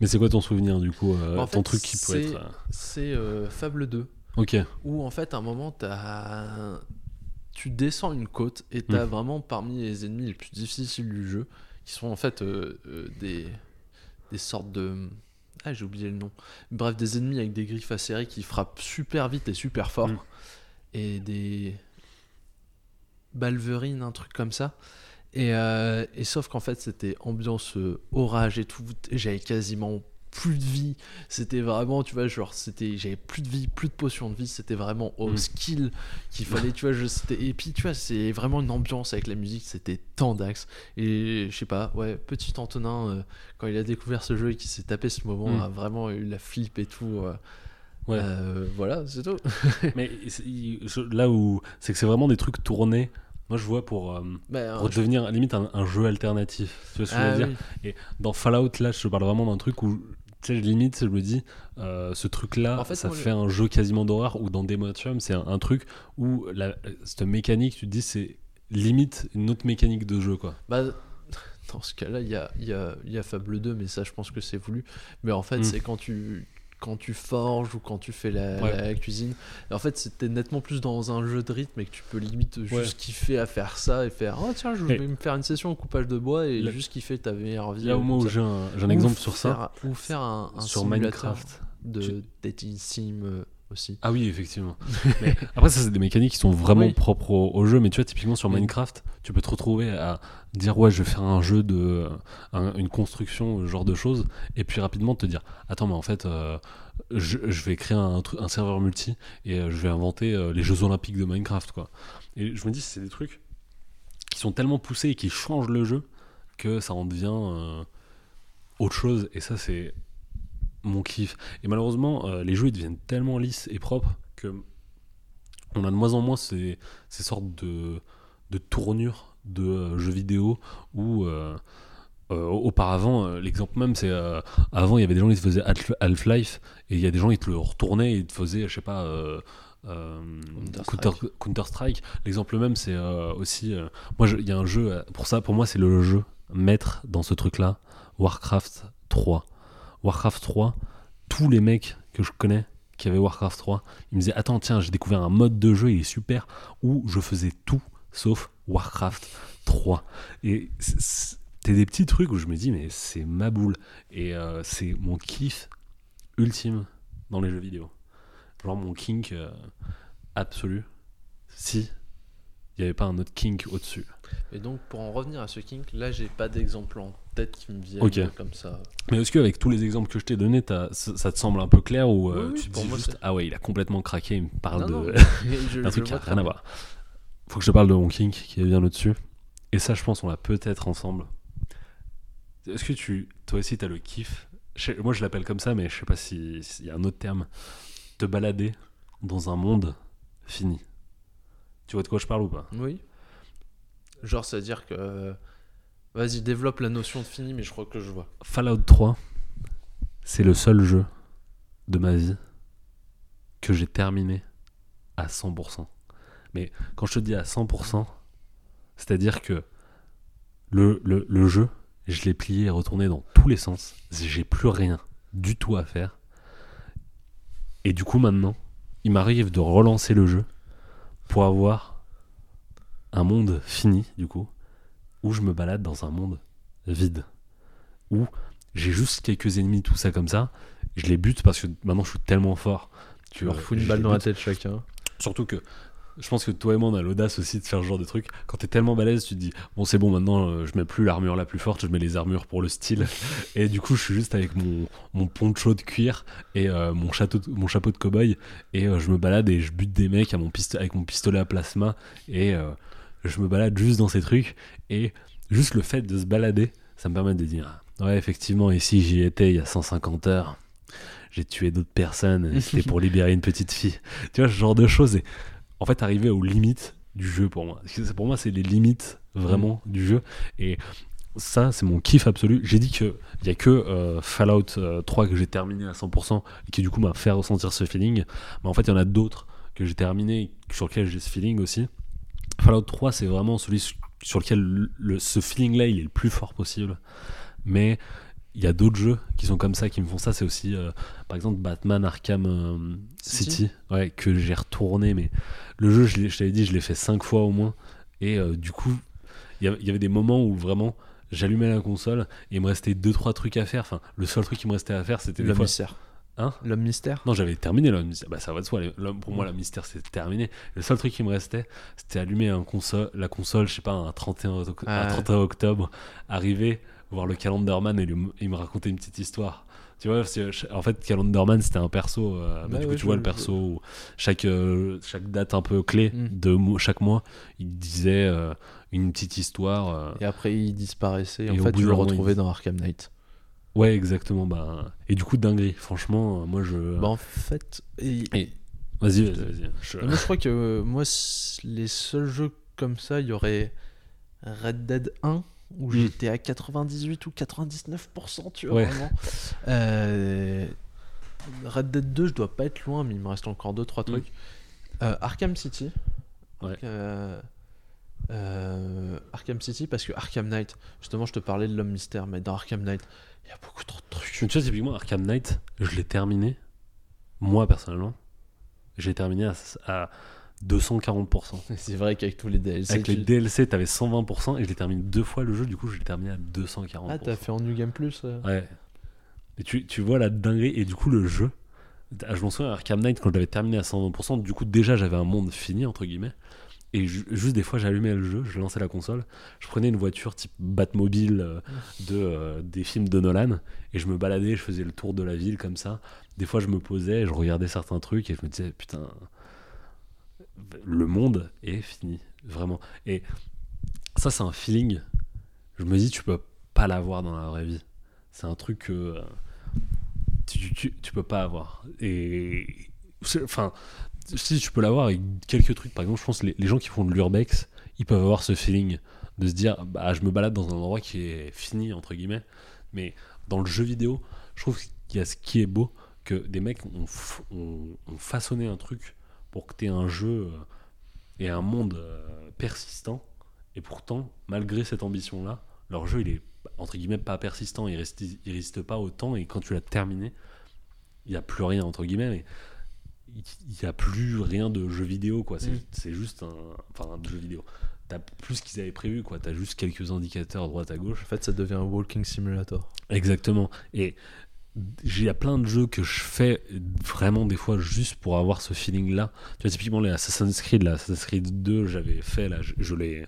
Speaker 2: Mais c'est quoi ton souvenir du coup euh,
Speaker 1: En
Speaker 2: Ton
Speaker 1: fait,
Speaker 2: truc qui peut être. euh,
Speaker 1: C'est euh, Fable 2.
Speaker 2: Ok,
Speaker 1: où en fait à un moment t'as tu descends une côte et t'as
Speaker 2: Mm.
Speaker 1: vraiment parmi les ennemis les plus difficiles du jeu qui sont en fait des des sortes de ah j'ai oublié le nom. Bref des ennemis avec des griffes acérées qui frappent super vite et super fort.
Speaker 2: Mm.
Speaker 1: et des balverines un truc comme ça. Et, euh, et sauf qu'en fait c'était ambiance euh, orage et tout. J'avais quasiment plus de vie c'était vraiment tu vois genre c'était j'avais plus de vie plus de potions de vie c'était vraiment au
Speaker 2: Mm.
Speaker 1: skill qu'il fallait tu vois je c'était et puis tu vois c'est vraiment une ambiance avec la musique c'était tant d'axes et je sais pas ouais petit Antonin euh, quand il a découvert ce jeu et qu'il s'est tapé ce moment
Speaker 2: Mm.
Speaker 1: a vraiment eu la flip et tout euh,
Speaker 2: ouais.
Speaker 1: euh, voilà c'est tout
Speaker 2: mais là où c'est que c'est vraiment des trucs tournés. Moi je vois pour, euh,
Speaker 1: Bah,
Speaker 2: pour devenir limite un, un jeu alternatif. Tu vois ce que je
Speaker 1: Ah
Speaker 2: veux dire?
Speaker 1: oui.
Speaker 2: dans Fallout là je parle vraiment d'un truc où tu sais limite je me dis euh, ce truc là
Speaker 1: En fait,
Speaker 2: ça
Speaker 1: moi,
Speaker 2: fait un jeu quasiment d'horreur ou dans Demotium c'est un, un truc où la, cette mécanique tu te dis c'est limite une autre mécanique de jeu quoi
Speaker 1: Bah, dans ce cas-là, il y a, y, a, y a Fable 2, mais ça, je pense que c'est voulu. Mais en fait,
Speaker 2: Mm.
Speaker 1: c'est quand tu, quand tu forges ou quand tu fais la,
Speaker 2: Ouais.
Speaker 1: la cuisine. Et en fait, c'était nettement plus dans un jeu de rythme et que tu peux limite juste
Speaker 2: Ouais.
Speaker 1: kiffer à faire ça et faire Oh, tiens, je vais
Speaker 2: Et-
Speaker 1: me faire une session au coupage de bois et
Speaker 2: Là-
Speaker 1: juste kiffer ta meilleure vie.
Speaker 2: il y a au moins où j'ai un, exemple sur ça
Speaker 1: faire- Ou faire un, un
Speaker 2: sur
Speaker 1: simulateur
Speaker 2: Minecraft
Speaker 1: de
Speaker 2: Tu-
Speaker 1: dating sim euh, aussi.
Speaker 2: ah oui effectivement mais après ça c'est des mécaniques qui sont vraiment
Speaker 1: Oui.
Speaker 2: propres au, au jeu mais tu vois typiquement sur. Minecraft tu peux te retrouver à dire ouais je vais faire un jeu de un- une construction ce genre de choses et puis rapidement te dire attends mais en fait euh, je, je vais créer un, serveur multi et euh, je vais inventer euh, les Jeux Olympiques de Minecraft quoi et je me dis c'est des trucs qui sont tellement poussés et qui changent le jeu que ça en devient euh, autre chose. Et ça, c'est mon kiff. Et malheureusement, euh, les jeux ils deviennent tellement lisses et propres que on a de moins en moins ces, ces sortes de, de tournures de euh, jeux vidéo où euh, auparavant, l'exemple même, c'est avant il y avait des gens qui te faisaient Half- Half-Life et il y a des gens qui te le retournaient et te faisaient, je sais pas,
Speaker 1: Counter-Strike.
Speaker 2: Counter- Counter-Strike. L'exemple même, c'est aussi. moi, il y a un jeu, pour ça, pour moi, c'est le jeu maître dans ce truc-là Warcraft 3. Warcraft 3, tous les mecs que je connais qui avaient Warcraft 3, ils me disaient Attends, tiens, j'ai découvert un mode de jeu, il est super, où je faisais tout sauf Warcraft 3. Et c'est des petits trucs où je me dis Mais c'est ma boule. Et euh, c'est mon kiff ultime dans les jeux vidéo. Genre mon kink euh, absolu. Si il n'y avait pas un autre kink au-dessus.
Speaker 1: Et donc, pour en revenir à ce kink, là, j'ai pas d'exemple en tête qui me viennent
Speaker 2: Ok.
Speaker 1: comme ça.
Speaker 2: Mais est-ce qu'avec tous les exemples que je t'ai donnés, ça, te semble un peu clair ou euh,
Speaker 1: Oui,
Speaker 2: tu te dis juste Ah ouais, il a complètement craqué, il me parle
Speaker 1: Non,
Speaker 2: de.
Speaker 1: je-
Speaker 2: un truc qui a rien à voir. Faut que je te parle de mon kink qui est bien au-dessus. Et ça, je pense, on l'a peut-être ensemble. Est-ce que tu, toi aussi, t'as le kiff? Je sais- Moi, je l'appelle comme ça, mais je sais pas si- s'il y a un autre terme. Te balader dans un monde fini. Tu vois de quoi je parle ou pas?
Speaker 1: Oui. Genre, c'est-à-dire que. euh, Vas-y, développe la notion de fini, mais je crois que je vois.
Speaker 2: Fallout 3, c'est le seul jeu de ma vie que j'ai terminé à 100%. Mais quand je te dis à 100%, c'est-à-dire que le, le, le jeu, je l'ai plié et retourné dans tous les sens. J'ai plus rien du tout à faire. Et du coup, maintenant, il m'arrive de relancer le jeu pour avoir un monde fini, du coup, où je me balade dans un monde vide. Où j'ai juste quelques ennemis, tout ça comme ça. Je les bute parce que maintenant je suis tellement fort.
Speaker 1: Tu leur fous une balle dans la tête chacun.
Speaker 2: Surtout que je pense que toi et moi on a l'audace aussi de faire ce genre de truc. Quand t'es tellement balèze, tu te dis bon c'est bon maintenant euh, je mets plus l'armure la plus forte, je mets les armures pour le style. et du coup je suis juste avec mon, mon poncho de cuir et euh, mon, château de- mon chapeau de cow-boy et euh, je me balade et je bute des mecs à mon piste avec mon pistolet à plasma et je me balade juste dans ces trucs et juste le fait de se balader ça me permet de dire ouais effectivement ici j'y étais il y a 150 heures. J'ai tué d'autres personnes, c'était pour libérer une petite fille. Tu vois, ce genre de choses. Et en fait, arriver aux limites du jeu pour moi. Pour moi, c'est les limites vraiment du jeu. Et ça, c'est mon kiff absolu. J'ai dit qu'il n'y a que euh, Fallout euh, 3 que j'ai terminé à 100% et qui, du coup, m'a fait ressentir ce feeling. Mais en fait, il y en a d'autres que j'ai terminé sur lesquels j'ai ce feeling aussi. Fallout 3, c'est vraiment celui sur- lequel le- le- ce feeling-là, il est le plus fort possible. Mais il y a d'autres jeux qui sont comme ça, qui me font ça. C'est aussi, euh, par exemple, Batman Arkham euh,
Speaker 1: City.
Speaker 2: City, ouais, que j'ai retourné. Mais le jeu, je, je t'avais dit, je l'ai fait cinq fois au moins. Et euh, du coup, il y avait- il y avait des moments où vraiment j'allumais la console et il me restait deux trois trucs à faire. Enfin, le seul truc qui me restait à faire, c'était
Speaker 1: L'homme
Speaker 2: fois. Hein
Speaker 1: L'homme mystère
Speaker 2: Non, j'avais terminé l'homme mystère. Bah, ça va de soi. l'homme- Pour moi, la mystère, c'était terminé. Le seul truc qui me restait, c'était allumer un console, la console, je sais pas, un 31, oc-
Speaker 1: Ah
Speaker 2: un
Speaker 1: ouais.
Speaker 2: 31 octobre, arriver, voir le Calendarman et, lui- il me raconter une petite histoire. Tu vois, en fait, Calendarman, c'était un perso. euh, bah, du coup,
Speaker 1: ouais,
Speaker 2: tu
Speaker 1: je
Speaker 2: vois le
Speaker 1: je
Speaker 2: perso où chaque, euh, chaque date un peu clé
Speaker 1: Mm.
Speaker 2: de mo- chaque mois, il disait euh, une petite histoire.
Speaker 1: Et après, il disparaissait. Et
Speaker 2: Et
Speaker 1: en
Speaker 2: au
Speaker 1: fait,
Speaker 2: bout
Speaker 1: tu le retrouvais
Speaker 2: il-
Speaker 1: dans Arkham Knight.
Speaker 2: Ouais, exactement. Bah, et du coup, dinguerie. Franchement, euh, moi, je.
Speaker 1: Bah, en fait. et-
Speaker 2: Et- Vas-y, vas-y, vas-y. Je-
Speaker 1: Moi, je crois que euh, moi, les seuls jeux comme ça, il y aurait Red Dead 1 où
Speaker 2: Mm.
Speaker 1: j'étais à 98 ou 99%, tu vois,
Speaker 2: Ouais.
Speaker 1: vraiment. Euh, Red Dead 2, je dois pas être loin, mais il me reste encore 2-3
Speaker 2: Mm.
Speaker 1: trucs. Euh, Arkham City.
Speaker 2: Ouais.
Speaker 1: Arkham City, parce que Arkham Knight, justement, je te parlais de l'homme mystère, mais dans Arkham Knight, il y a beaucoup trop de trucs.
Speaker 2: Tu vois, typiquement, Arkham Knight, je l'ai terminé, moi personnellement, j'ai terminé à, à 240%.
Speaker 1: C'est vrai qu'avec tous les DLC.
Speaker 2: Avec les DLC, t'avais 120% et je l'ai terminé deux fois le jeu, du coup, je l'ai terminé à 240%.
Speaker 1: Ah, t'as fait en New Game Plus euh
Speaker 2: Ouais. Et tu, tu vois la dinguerie, et du coup, le jeu, ah, je m'en souviens, Arkham Knight, quand je l'avais terminé à 120%, du coup, déjà, j'avais un monde fini, entre guillemets. Et ju- juste des fois, j'allumais le jeu, je lançais la console, je prenais une voiture type Batmobile euh, de, euh, des films de Nolan, et je me baladais, je faisais le tour de la ville comme ça. Des fois, je me posais, je regardais certains trucs, et je me disais, putain, le monde est fini, vraiment. Et ça, c'est un feeling. Je me dis, tu peux pas l'avoir dans la vraie vie. C'est un truc que euh, tu, tu, tu peux pas avoir. Et. Enfin, si tu peux l'avoir avec quelques trucs. Par exemple, je pense les, les gens qui font de l'urbex, ils peuvent avoir ce feeling de se dire, bah, je me balade dans un endroit qui est fini, entre guillemets. Mais dans le jeu vidéo, je trouve qu'il y a ce qui est beau, que des mecs ont, façonné un truc pour que tu aies un jeu euh, et un monde euh, persistant. Et pourtant, malgré cette ambition-là, leur jeu, il est entre guillemets pas persistant, il il résiste pas autant. Et quand tu l'as terminé, il n'y a plus rien, entre guillemets, il n'y a plus rien de jeu vidéo, quoi. C'est
Speaker 1: Mm.
Speaker 2: c'est juste un. Enfin, de jeu vidéo. T'as plus ce qu'ils avaient prévu, quoi. T'as juste quelques indicateurs à droite à gauche.
Speaker 1: En fait, ça devient un walking simulator.
Speaker 2: Exactement. Et il y a plein de jeux que je fais vraiment des fois juste pour avoir ce feeling là tu vois typiquement les Assassin's Creed là Assassin's Creed 2 j'avais fait là je, je l'ai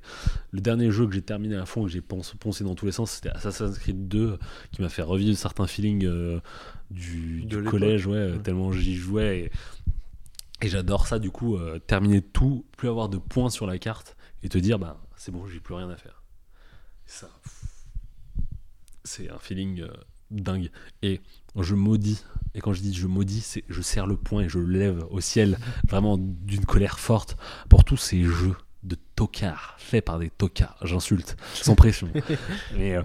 Speaker 2: le dernier jeu que j'ai terminé à fond que j'ai poncé, poncé dans tous les sens c'était Assassin's Creed 2 qui m'a fait revivre certains feelings euh, du, collège ouais,
Speaker 1: Ouais.
Speaker 2: tellement j'y jouais et, et j'adore ça du coup euh, terminer tout plus avoir de points sur la carte et te dire bah c'est bon j'ai plus rien à faire. Ça c'est un feeling euh, dingue. Et je maudis et quand je dis je maudis c'est je serre le poing et je lève au ciel vraiment d'une colère forte pour tous ces jeux de tocards faits par des tocards. J'insulte sans pression. Mais euh,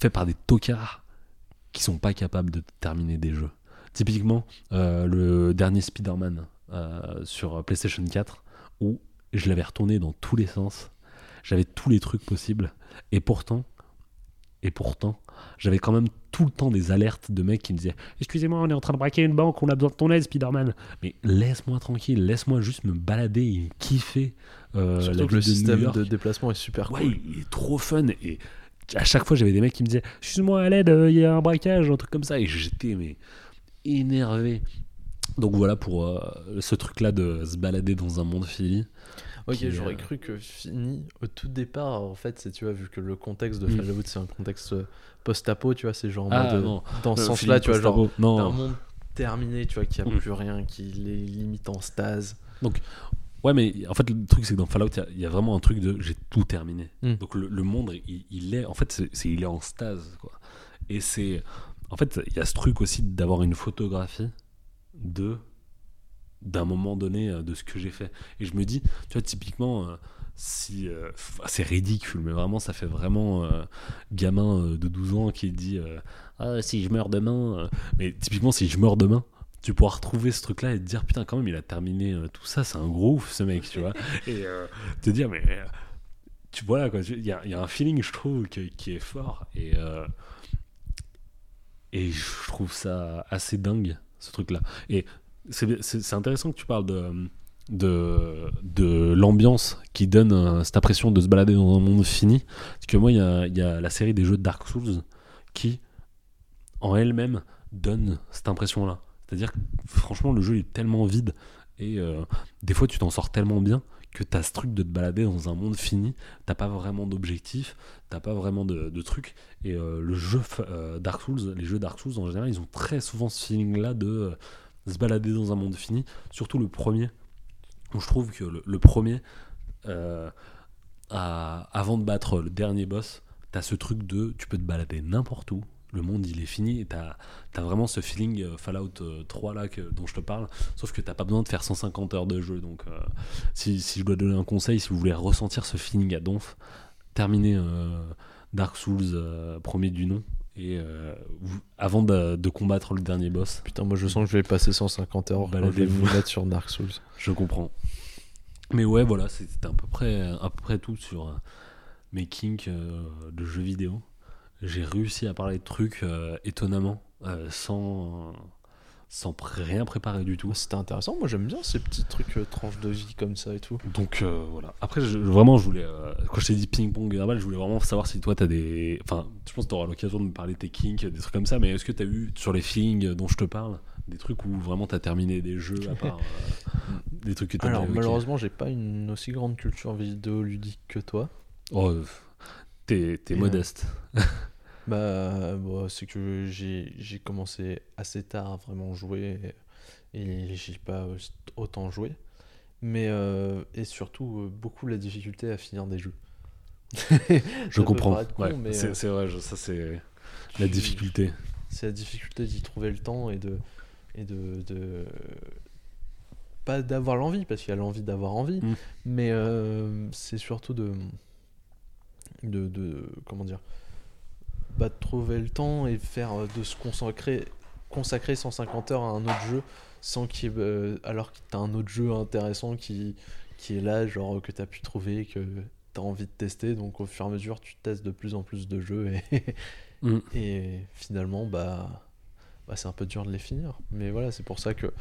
Speaker 2: faits par des tocards qui sont pas capables de terminer des jeux. Typiquement le dernier Spider-Man sur PlayStation 4 où je l'avais retourné dans tous les sens j'avais tous les trucs possibles et pourtant et pourtant j'avais quand même tout le temps des alertes de mecs qui me disaient Excusez-moi, on est en train de braquer une banque, on a besoin de ton aide, Spider-Man. Mais laisse-moi tranquille, laisse-moi juste me balader et kiffer euh,
Speaker 1: Surtout
Speaker 2: la
Speaker 1: que le
Speaker 2: New
Speaker 1: système
Speaker 2: York.
Speaker 1: de déplacement est super
Speaker 2: Ouais,
Speaker 1: cool.
Speaker 2: il est trop fun. Et à chaque fois, j'avais des mecs qui me disaient Excuse-moi, à l'aide, euh, il y a un braquage, un truc comme ça. Et j'étais mais énervé. Donc voilà pour euh, ce truc-là de se balader dans un monde fini.
Speaker 1: Ok, j'aurais
Speaker 2: euh,
Speaker 1: cru que fini au tout départ, en fait, c'est tu vois, vu que le contexte de
Speaker 2: Mm.
Speaker 1: Fallout c'est un contexte euh, post-apo, tu vois, c'est genre en
Speaker 2: Ah, non.
Speaker 1: dans ce sens-là, tu vois, genre
Speaker 2: Non.
Speaker 1: monde terminé, tu vois, qui a
Speaker 2: Mm.
Speaker 1: plus rien, qui est limite en stase.
Speaker 2: Ouais, mais en fait, le truc, c'est que dans Fallout, il y a- il y, a vraiment un truc de j'ai tout terminé.
Speaker 1: Mm.
Speaker 2: Donc le, le monde, il, il est. En fait, c'est c'est- il est en stase, quoi. Et c'est. En fait, il y a ce truc aussi d'avoir une photographie de d'un moment donné euh, de ce que j'ai fait. Et je me dis, tu vois, typiquement, euh, si. euh, c'est ridicule, mais vraiment, ça fait vraiment euh, gamin euh, de 12 ans qui dit Ah, si je meurs demain. Mais typiquement, si je meurs demain, tu pourras retrouver ce truc-là et te dire putain quand même il a terminé tout ça c'est un gros ouf ce mec tu vois et te dire mais tu vois quoi il y, y a un feeling je trouve que- qui est fort et et je trouve ça assez dingue ce truc-là. Et c'est intéressant que tu parles de de, de l'ambiance qui donne euh, cette impression de se balader dans un monde fini. Parce que moi il y a, y a la série des jeux de Dark Souls qui en elle-même donne cette impression là c'est-à-dire que franchement, le jeu est tellement vide et euh, des fois tu t'en sors tellement bien que t'as ce truc de te balader dans un monde fini, t'as pas vraiment d'objectif, t'as pas vraiment de, de truc. Et euh, le jeu euh, Dark Souls, les jeux Dark Souls en général, ils ont très souvent ce feeling-là de euh, se balader dans un monde fini. Surtout le premier, où je trouve que le, premier, avant de battre le dernier boss, t'as ce truc de tu peux te balader n'importe où. Le monde il est fini et t'as vraiment ce feeling Fallout euh, 3 là dont je te parle, sauf que t'as pas besoin de faire 150 heures de jeu. Donc, si je dois donner un conseil, si vous voulez ressentir ce feeling à donf, terminez euh, Dark Souls euh, premier du nom et euh, vous- avant de, de combattre le dernier boss,
Speaker 1: Putain, moi je sens que je vais passer 150 heures
Speaker 2: Baladez-vous.
Speaker 1: me mettre sur Dark Souls.
Speaker 2: je comprends. Mais ouais, voilà, c'était à peu près, à peu près tout sur mes kinks euh, de jeux vidéo. J'ai réussi à parler de trucs euh, étonnamment, sans, sans pr- rien préparer du tout.
Speaker 1: C'était intéressant, moi j'aime bien ces petits trucs euh, tranches de vie comme ça et tout.
Speaker 2: Donc euh, voilà. Après, je- vraiment, je voulais. euh, quand je t'ai dit ping-pong verbal, je voulais vraiment savoir si toi, t'as des. Enfin, je pense que t'auras l'occasion de me parler de tes kinks, des trucs comme ça, mais est-ce que t'as eu sur les feelings dont je te parle des trucs où vraiment t'as terminé des jeux à part euh, des trucs que t'as
Speaker 1: Alors malheureusement, j'ai pas une aussi grande culture vidéoludique que toi.
Speaker 2: Oh, t'es
Speaker 1: Et,
Speaker 2: modeste.
Speaker 1: Bah, bon, c'est que j'ai j'ai commencé assez tard à vraiment jouer et, et j'ai pas autant joué. Mais, euh, et surtout, euh, beaucoup la difficulté à finir des jeux.
Speaker 2: Je comprends. Ouais, c'est
Speaker 1: euh,
Speaker 2: c'est vrai, je- ça c'est la difficulté.
Speaker 1: c'est la difficulté d'y trouver le temps et de et de, de- pas d'avoir l'envie parce qu'il y a l'envie d'avoir envie
Speaker 2: Mm.
Speaker 1: mais euh, c'est surtout de, de de comment dire bah, de trouver le temps et faire euh, de se consacrer consacrer 150 heures à un autre jeu sans qu'il euh, alors que t'as un autre jeu intéressant qui qui est là genre que t'as pu trouver que t'as envie de tester donc au fur et à mesure tu testes de plus en plus de jeux et
Speaker 2: Mm.
Speaker 1: et finalement, bah, bah, c'est un peu dur de les finir. Mais voilà, c'est pour ça que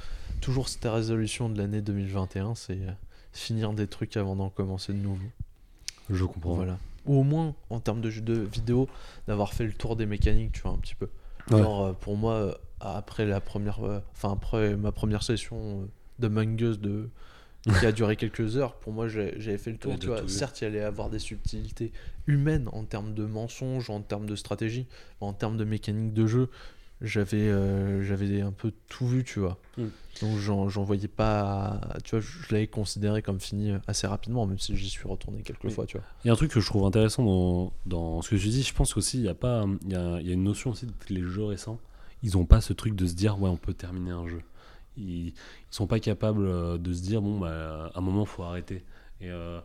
Speaker 1: toujours cette résolution de l'année 2021, c'est euh, finir des trucs avant d'en commencer de nouveaux.
Speaker 2: Je comprends.
Speaker 1: Voilà. Ou au moins, en termes de jeux de vidéo, d'avoir fait le tour des mécaniques, tu vois, un petit peu.
Speaker 2: Ouais.
Speaker 1: Genre, euh, pour moi, euh, après la première, euh, enfin après ma première session de Mangus de qui a duré quelques heures, pour moi, j'avais fait le tour. Tu vois, certes, il y allait avoir des subtilités humaines en termes de mensonges, en termes de stratégie, en termes de mécanique de jeu. J'avais, euh, j'avais un peu tout vu, tu vois.
Speaker 2: Mm.
Speaker 1: Donc, j'en, voyais pas. Tu vois, je l'avais considéré comme fini euh, assez rapidement, même si j'y suis retourné quelques
Speaker 2: Oui.
Speaker 1: fois, tu vois.
Speaker 2: Il y a un truc que je trouve intéressant dans, dans ce que tu dis. Je pense aussi, il y a pas, il y a, il y a une notion aussi que les jeux récents, ils ont pas ce truc de se dire ouais, on peut terminer un jeu. Ils, ils sont pas capables euh, de se dire bon, bah, à un moment, faut arrêter. Et euh,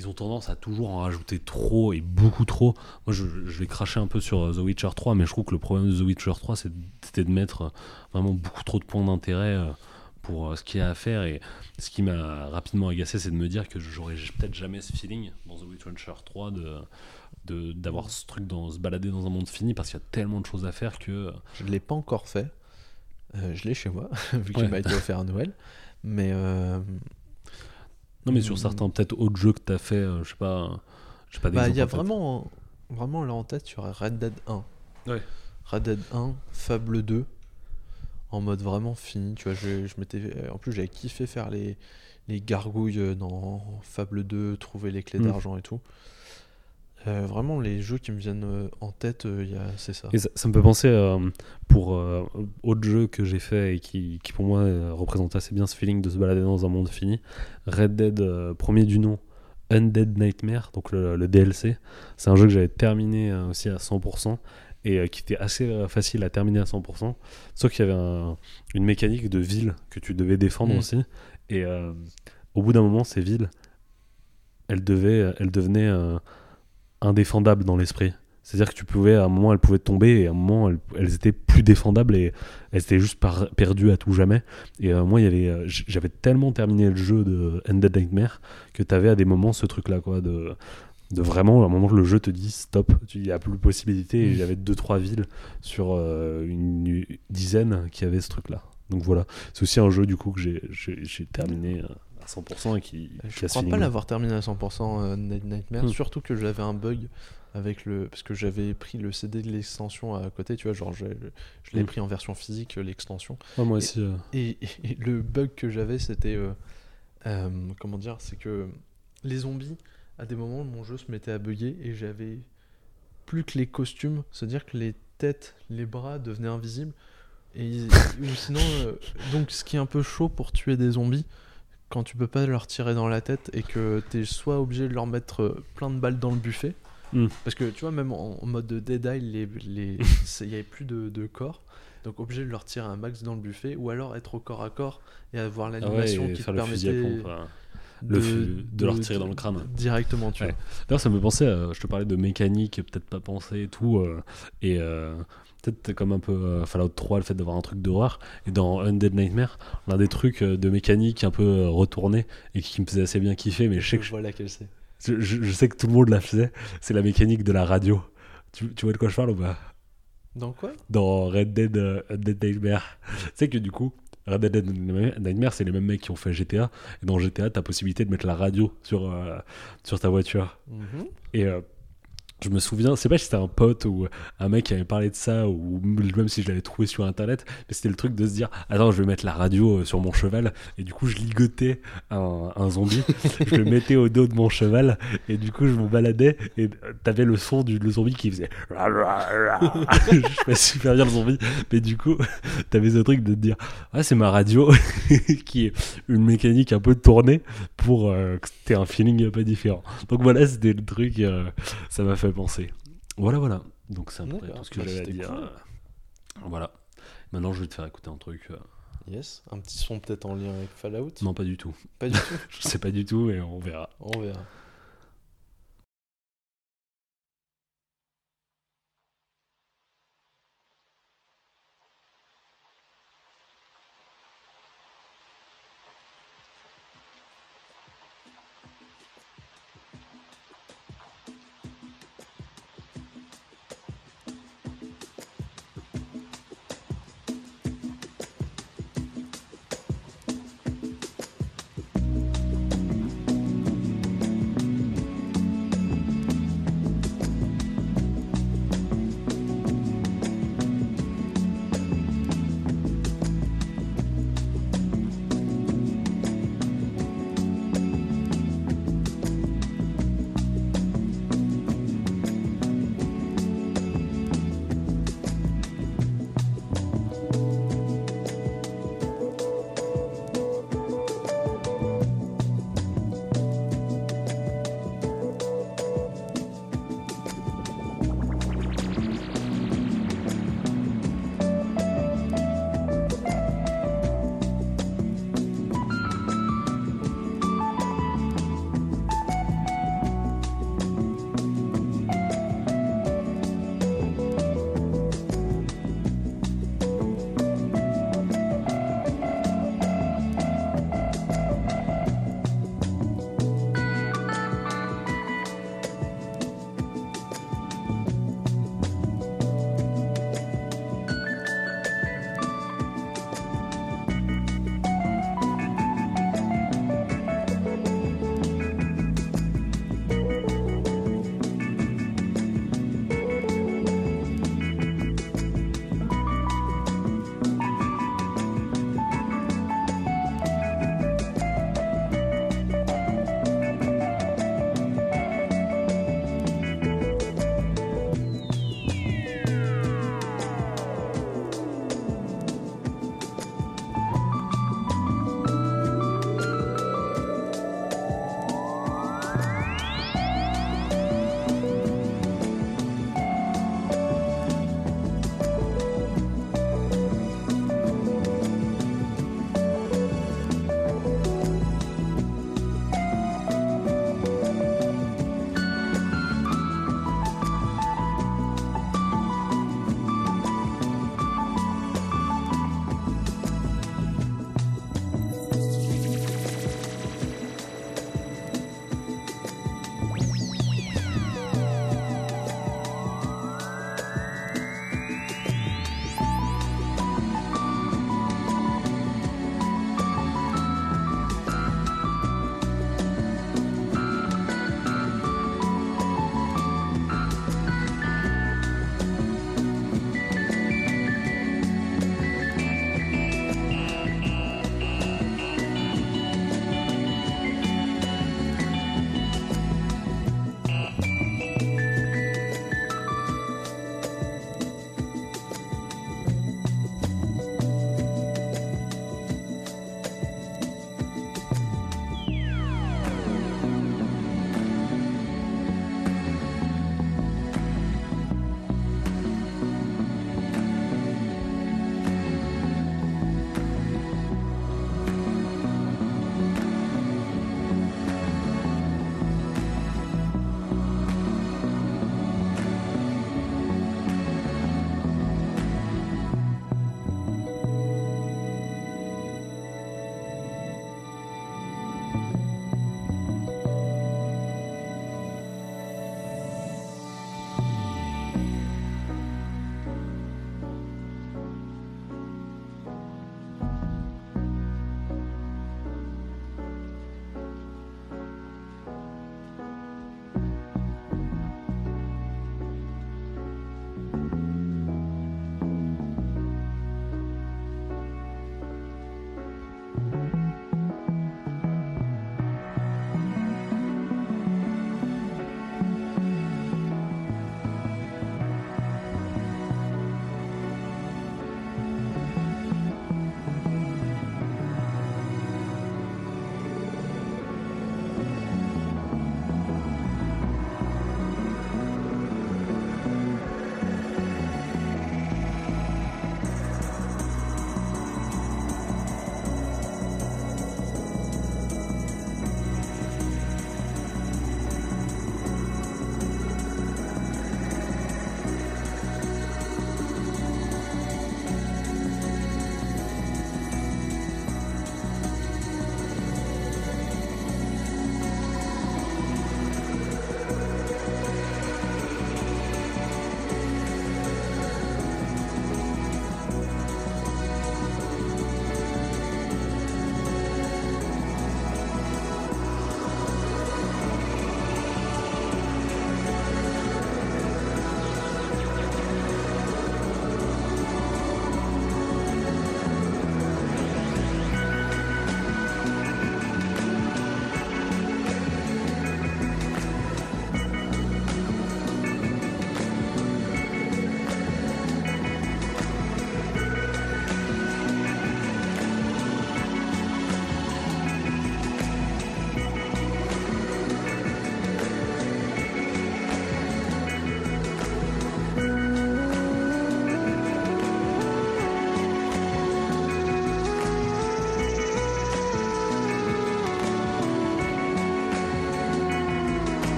Speaker 2: ils ont tendance à toujours en rajouter trop et beaucoup trop. Moi, je, je vais cracher un peu sur euh, The Witcher 3, mais je trouve que le problème de The Witcher 3, c'est- c'était de mettre euh, vraiment beaucoup trop de points d'intérêt euh, pour ce qu'il y a à faire. Et ce qui m'a rapidement agacé, c'est de me dire que j'aurais peut-être jamais ce feeling dans The Witcher 3 de de- d'avoir ce truc dans se balader dans un monde fini parce qu'il y a tellement de choses à faire que
Speaker 1: Je l'ai pas encore fait. Euh, je l'ai chez moi, vu qu'il
Speaker 2: Ouais.
Speaker 1: m'a été offert à Noël. Mais euh,
Speaker 2: non mais sur
Speaker 1: Mm.
Speaker 2: certains peut-être autres jeux que tu as fait euh, je sais pas euh, je sais pas
Speaker 1: bah, il y a vraiment, vraiment là en tête sur Red Dead 1.
Speaker 2: Ouais.
Speaker 1: Red Dead 1, Fable 2, en mode vraiment fini. Tu vois, je, je m'étais, en plus, j'avais kiffé faire les, les gargouilles dans Fable 2, trouver les clés
Speaker 2: Mm.
Speaker 1: d'argent et tout. Euh, vraiment, les jeux qui me viennent euh, en tête, euh, il y a- c'est ça.
Speaker 2: Ça, ça me fait penser euh, pour autre jeu que j'ai fait et qui, qui pour moi représente assez bien ce feeling de se balader dans un monde fini. Red Dead, premier du nom, Undead Nightmare, donc le, le DLC. C'est un jeu que j'avais terminé aussi à 100% et qui était assez facile à terminer à 100%. Sauf qu'il y avait un- une mécanique de ville que tu devais défendre
Speaker 1: Mm.
Speaker 2: aussi. Et au bout d'un moment, ces villes, elles, devaient, elles devenaient indéfendables dans l'esprit. C'est-à-dire que tu pouvais, à un moment, elles pouvaient tomber et à un moment, elles, elles étaient plus défendables et elles étaient juste par- perdues à tout jamais. Et euh, moi, il y avait, euh, j'avais tellement terminé le jeu de Undead Nightmare que tu avais à des moments ce truc-là, quoi, de, de vraiment, à un moment le jeu te dit stop, il n'y a plus de possibilité. Et j'avais deux, trois villes sur euh, une dizaine qui avaient ce truc-là. Donc voilà, c'est aussi un jeu du coup que j'ai, terminé euh, 100% et qui,
Speaker 1: Je
Speaker 2: qui a ce
Speaker 1: crois pas l'avoir terminé à 100% euh, Night- Nightmare,
Speaker 2: Hmm.
Speaker 1: surtout que j'avais un bug avec le parce que j'avais pris le CD de l'extension à côté, tu vois, genre je, je l'ai
Speaker 2: Hmm.
Speaker 1: pris en version physique euh, l'extension
Speaker 2: Ouais, moi aussi. euh,
Speaker 1: et, et le bug que j'avais c'était euh, euh, comment dire, c'est que les zombies à des moments mon jeu se mettait à bugger et j'avais plus que les costumes, c'est-à-dire que les têtes, les bras devenaient invisibles et sinon euh, donc ce qui est un peu chaud pour tuer des zombies quand tu peux pas leur tirer dans la tête et que tu es soit obligé de leur mettre euh, plein de balles dans le buffet,
Speaker 2: Mm.
Speaker 1: parce que tu vois, même en, en mode de Dead Eye, les- il n'y avait plus de, de corps, donc obligé de leur tirer un max dans le buffet, ou alors être au corps à corps et avoir
Speaker 2: ah ouais,
Speaker 1: l'animation qui te
Speaker 2: le
Speaker 1: permettait
Speaker 2: le de leur tirer dans le crâne.
Speaker 1: Directement, tu
Speaker 2: Ouais.
Speaker 1: vois.
Speaker 2: D'ailleurs, ça me pensait, euh, je te parlais de mécanique, peut-être pas pensé et tout, euh, et euh, peut-être comme un peu euh, Fallout 3, le fait d'avoir un truc d'horreur. Et dans Undead Nightmare, l'un des trucs euh, de mécanique un peu euh, retourné et qui me faisait assez bien kiffer, mais je sais que,
Speaker 1: Je vois laquelle c'est.
Speaker 2: je, je- je sais que tout le monde la faisait, c'est la mécanique de la radio. Tu, tu vois de quoi je parle ou pas?
Speaker 1: Dans quoi?
Speaker 2: Dans Red Dead, euh, Undead Nightmare. tu sais que du coup, Red Dead Nightmare, c'est les mêmes mecs qui ont fait GTA. Et dans GTA, t'as possibilité de mettre la radio sur, sur ta voiture.
Speaker 1: Mhm.
Speaker 2: Et je me souviens, c'est pas si c'était un pote ou un mec qui avait parlé de ça, ou même si je l'avais trouvé sur internet, mais c'était le truc de se dire Attends, je vais mettre la radio euh, sur mon cheval, et du coup, je ligotais un, un zombie, je le mettais au dos de mon cheval, et du coup, je me baladais, et t'avais le son du le zombie qui faisait. je fais super bien le zombie, mais du coup, t'avais ce truc de te dire Ah, c'est ma radio, qui est une mécanique un peu tournée pour euh, que t'aies un feeling un peu différent. Donc voilà, c'était le truc, euh, ça m'a fait penser. Voilà, voilà. Donc c'est un peu
Speaker 1: D'accord.
Speaker 2: tout ce que
Speaker 1: Bah,
Speaker 2: j'avais à dire.
Speaker 1: cool.
Speaker 2: Voilà. Maintenant, je vais te faire écouter un truc. euh,
Speaker 1: Yes, un petit son peut-être en lien avec Fallout.
Speaker 2: Non, pas du tout.
Speaker 1: Pas du tout.
Speaker 2: Je sais pas du tout et on verra.
Speaker 1: On verra.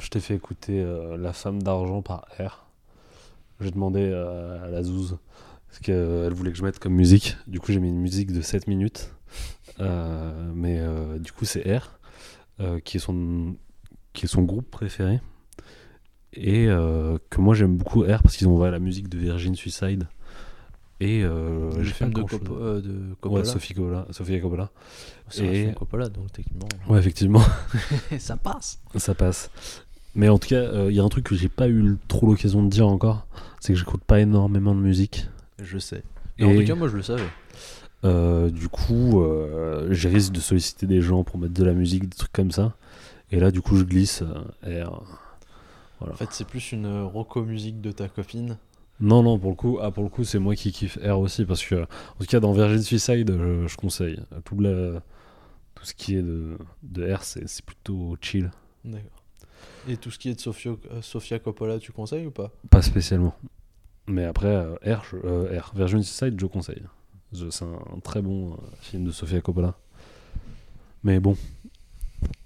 Speaker 2: Je t'ai fait écouter euh, La femme d'argent par R. J'ai demandé euh, à la Zouze ce qu'elle voulait que je mette comme musique. Du coup, j'ai mis une musique de 7 minutes. Euh, mais du coup, c'est R, qui, est son, qui est son groupe préféré. Et que moi, j'aime beaucoup R parce qu'ils ont la musique de Virgin Suicide. Et euh, j'ai fait
Speaker 1: de, euh, de
Speaker 2: Ouais,
Speaker 1: Coppola.
Speaker 2: Sophie Coppola. Sophia Coppola.
Speaker 1: C'est
Speaker 2: Et-
Speaker 1: Coppola, donc techniquement.
Speaker 2: Ouais, effectivement.
Speaker 1: ça passe.
Speaker 2: Ça passe. Mais en tout cas, euh, il y a un truc que j'ai pas eu trop l'occasion de dire encore, c'est que j'écoute pas énormément de musique.
Speaker 1: Je sais.
Speaker 2: Et
Speaker 1: En tout cas, moi, je le savais.
Speaker 2: euh, du coup, euh, j'ai risque de solliciter des gens pour mettre de la musique, des trucs comme ça. Et là, du coup, je glisse. euh, et, voilà.
Speaker 1: En fait, c'est plus une roco musique de ta copine.
Speaker 2: Non, non, pour le coup, ah, pour le coup, c'est moi qui kiffe R aussi parce que, en tout cas, dans Virgin Suicide, je, je conseille tout, le, tout ce qui est de, de R, c'est c'est plutôt chill.
Speaker 1: D'accord. Et tout ce qui est de Sofia, euh, Sofia Coppola, tu conseilles ou pas?
Speaker 2: Pas spécialement. Mais après, euh, R, je- euh, R, Virgin Suicide, je conseille. C'est un, un très bon euh, film de Sofia Coppola. Mais bon,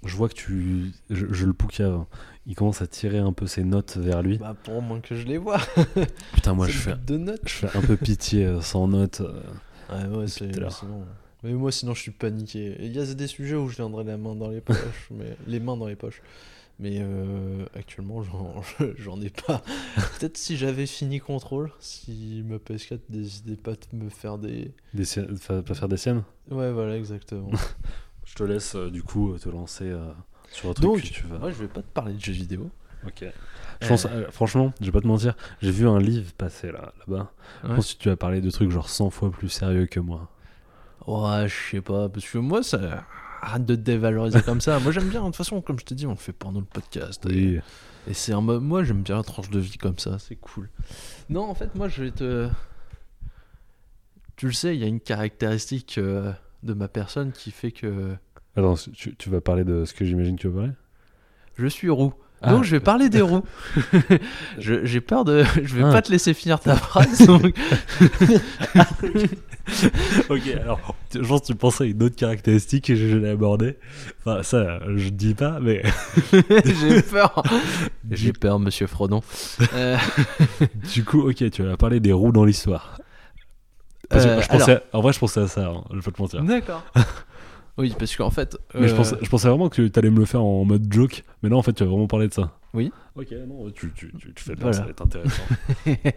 Speaker 2: je vois que tu. Je, je le poucave. Il commence à tirer un peu ses notes vers lui.
Speaker 1: Bah, pour moins que je les vois.
Speaker 2: Putain, moi, je fais,
Speaker 1: de notes.
Speaker 2: je fais un peu pitié euh, sans notes. euh.
Speaker 1: Ouais, ouais, c'est. Mais moi, sinon, je suis paniqué. Il y a des sujets où je viendrai la main dans les poches, mais les mains dans les poches. Mais euh, actuellement, j'en- j'en ai pas. Peut-être si j'avais fini contrôle, si ma PS4 décidait pas de me faire des.
Speaker 2: Des pas faire des scènes
Speaker 1: Ouais, voilà, exactement.
Speaker 2: Je te laisse euh, du coup te lancer euh, sur un truc
Speaker 1: Donc,
Speaker 2: que tu vas.
Speaker 1: moi, je vais pas te parler de jeux vidéo.
Speaker 2: Ok. Je pense, franchement, je vais pas te mentir, j'ai vu un livre passer là, là-bas. Je pense que tu vas parler de trucs genre 100 fois plus sérieux que moi.
Speaker 1: Ouais, je sais pas, parce que moi, ça. Arrête de te dévaloriser comme ça. Moi, j'aime bien, de toute façon, comme je t'ai dit, on le fait pendant le podcast. Et,
Speaker 2: Oui.
Speaker 1: et c'est un. mo- Moi, j'aime bien la tranche de vie comme ça, c'est cool. Non, en fait, moi, je vais te. Tu le sais, il y a une caractéristique euh, de ma personne qui fait que
Speaker 2: Attends, tu, tu vas parler de ce que j'imagine que tu vas parler?
Speaker 1: Je suis roux.
Speaker 2: Ah.
Speaker 1: Donc, je vais parler des roues. Je- J'ai peur de. Je vais
Speaker 2: Ah.
Speaker 1: pas te laisser finir ta phrase. donc-
Speaker 2: Ok, alors, je pense que tu pensais à une autre caractéristique que je l'ai abordée. Enfin, ça, je dis pas, mais.
Speaker 1: J'ai peur. J'ai peur, monsieur Frodon. Euh,
Speaker 2: Du coup, ok, tu vas parler des roues dans l'histoire.
Speaker 1: Euh,
Speaker 2: pensais, En vrai, je pensais à ça, hein, je vais pas te mentir.
Speaker 1: D'accord. Oui, parce qu'en fait.
Speaker 2: Mais je,
Speaker 1: euh,
Speaker 2: pensais, je pensais vraiment que tu allais me le faire en mode joke, mais non, en fait, tu vas vraiment parler de ça.
Speaker 1: Oui.
Speaker 2: Ok, non, tu, tu, tu, tu fais bien,
Speaker 1: Voilà.
Speaker 2: ça va être intéressant.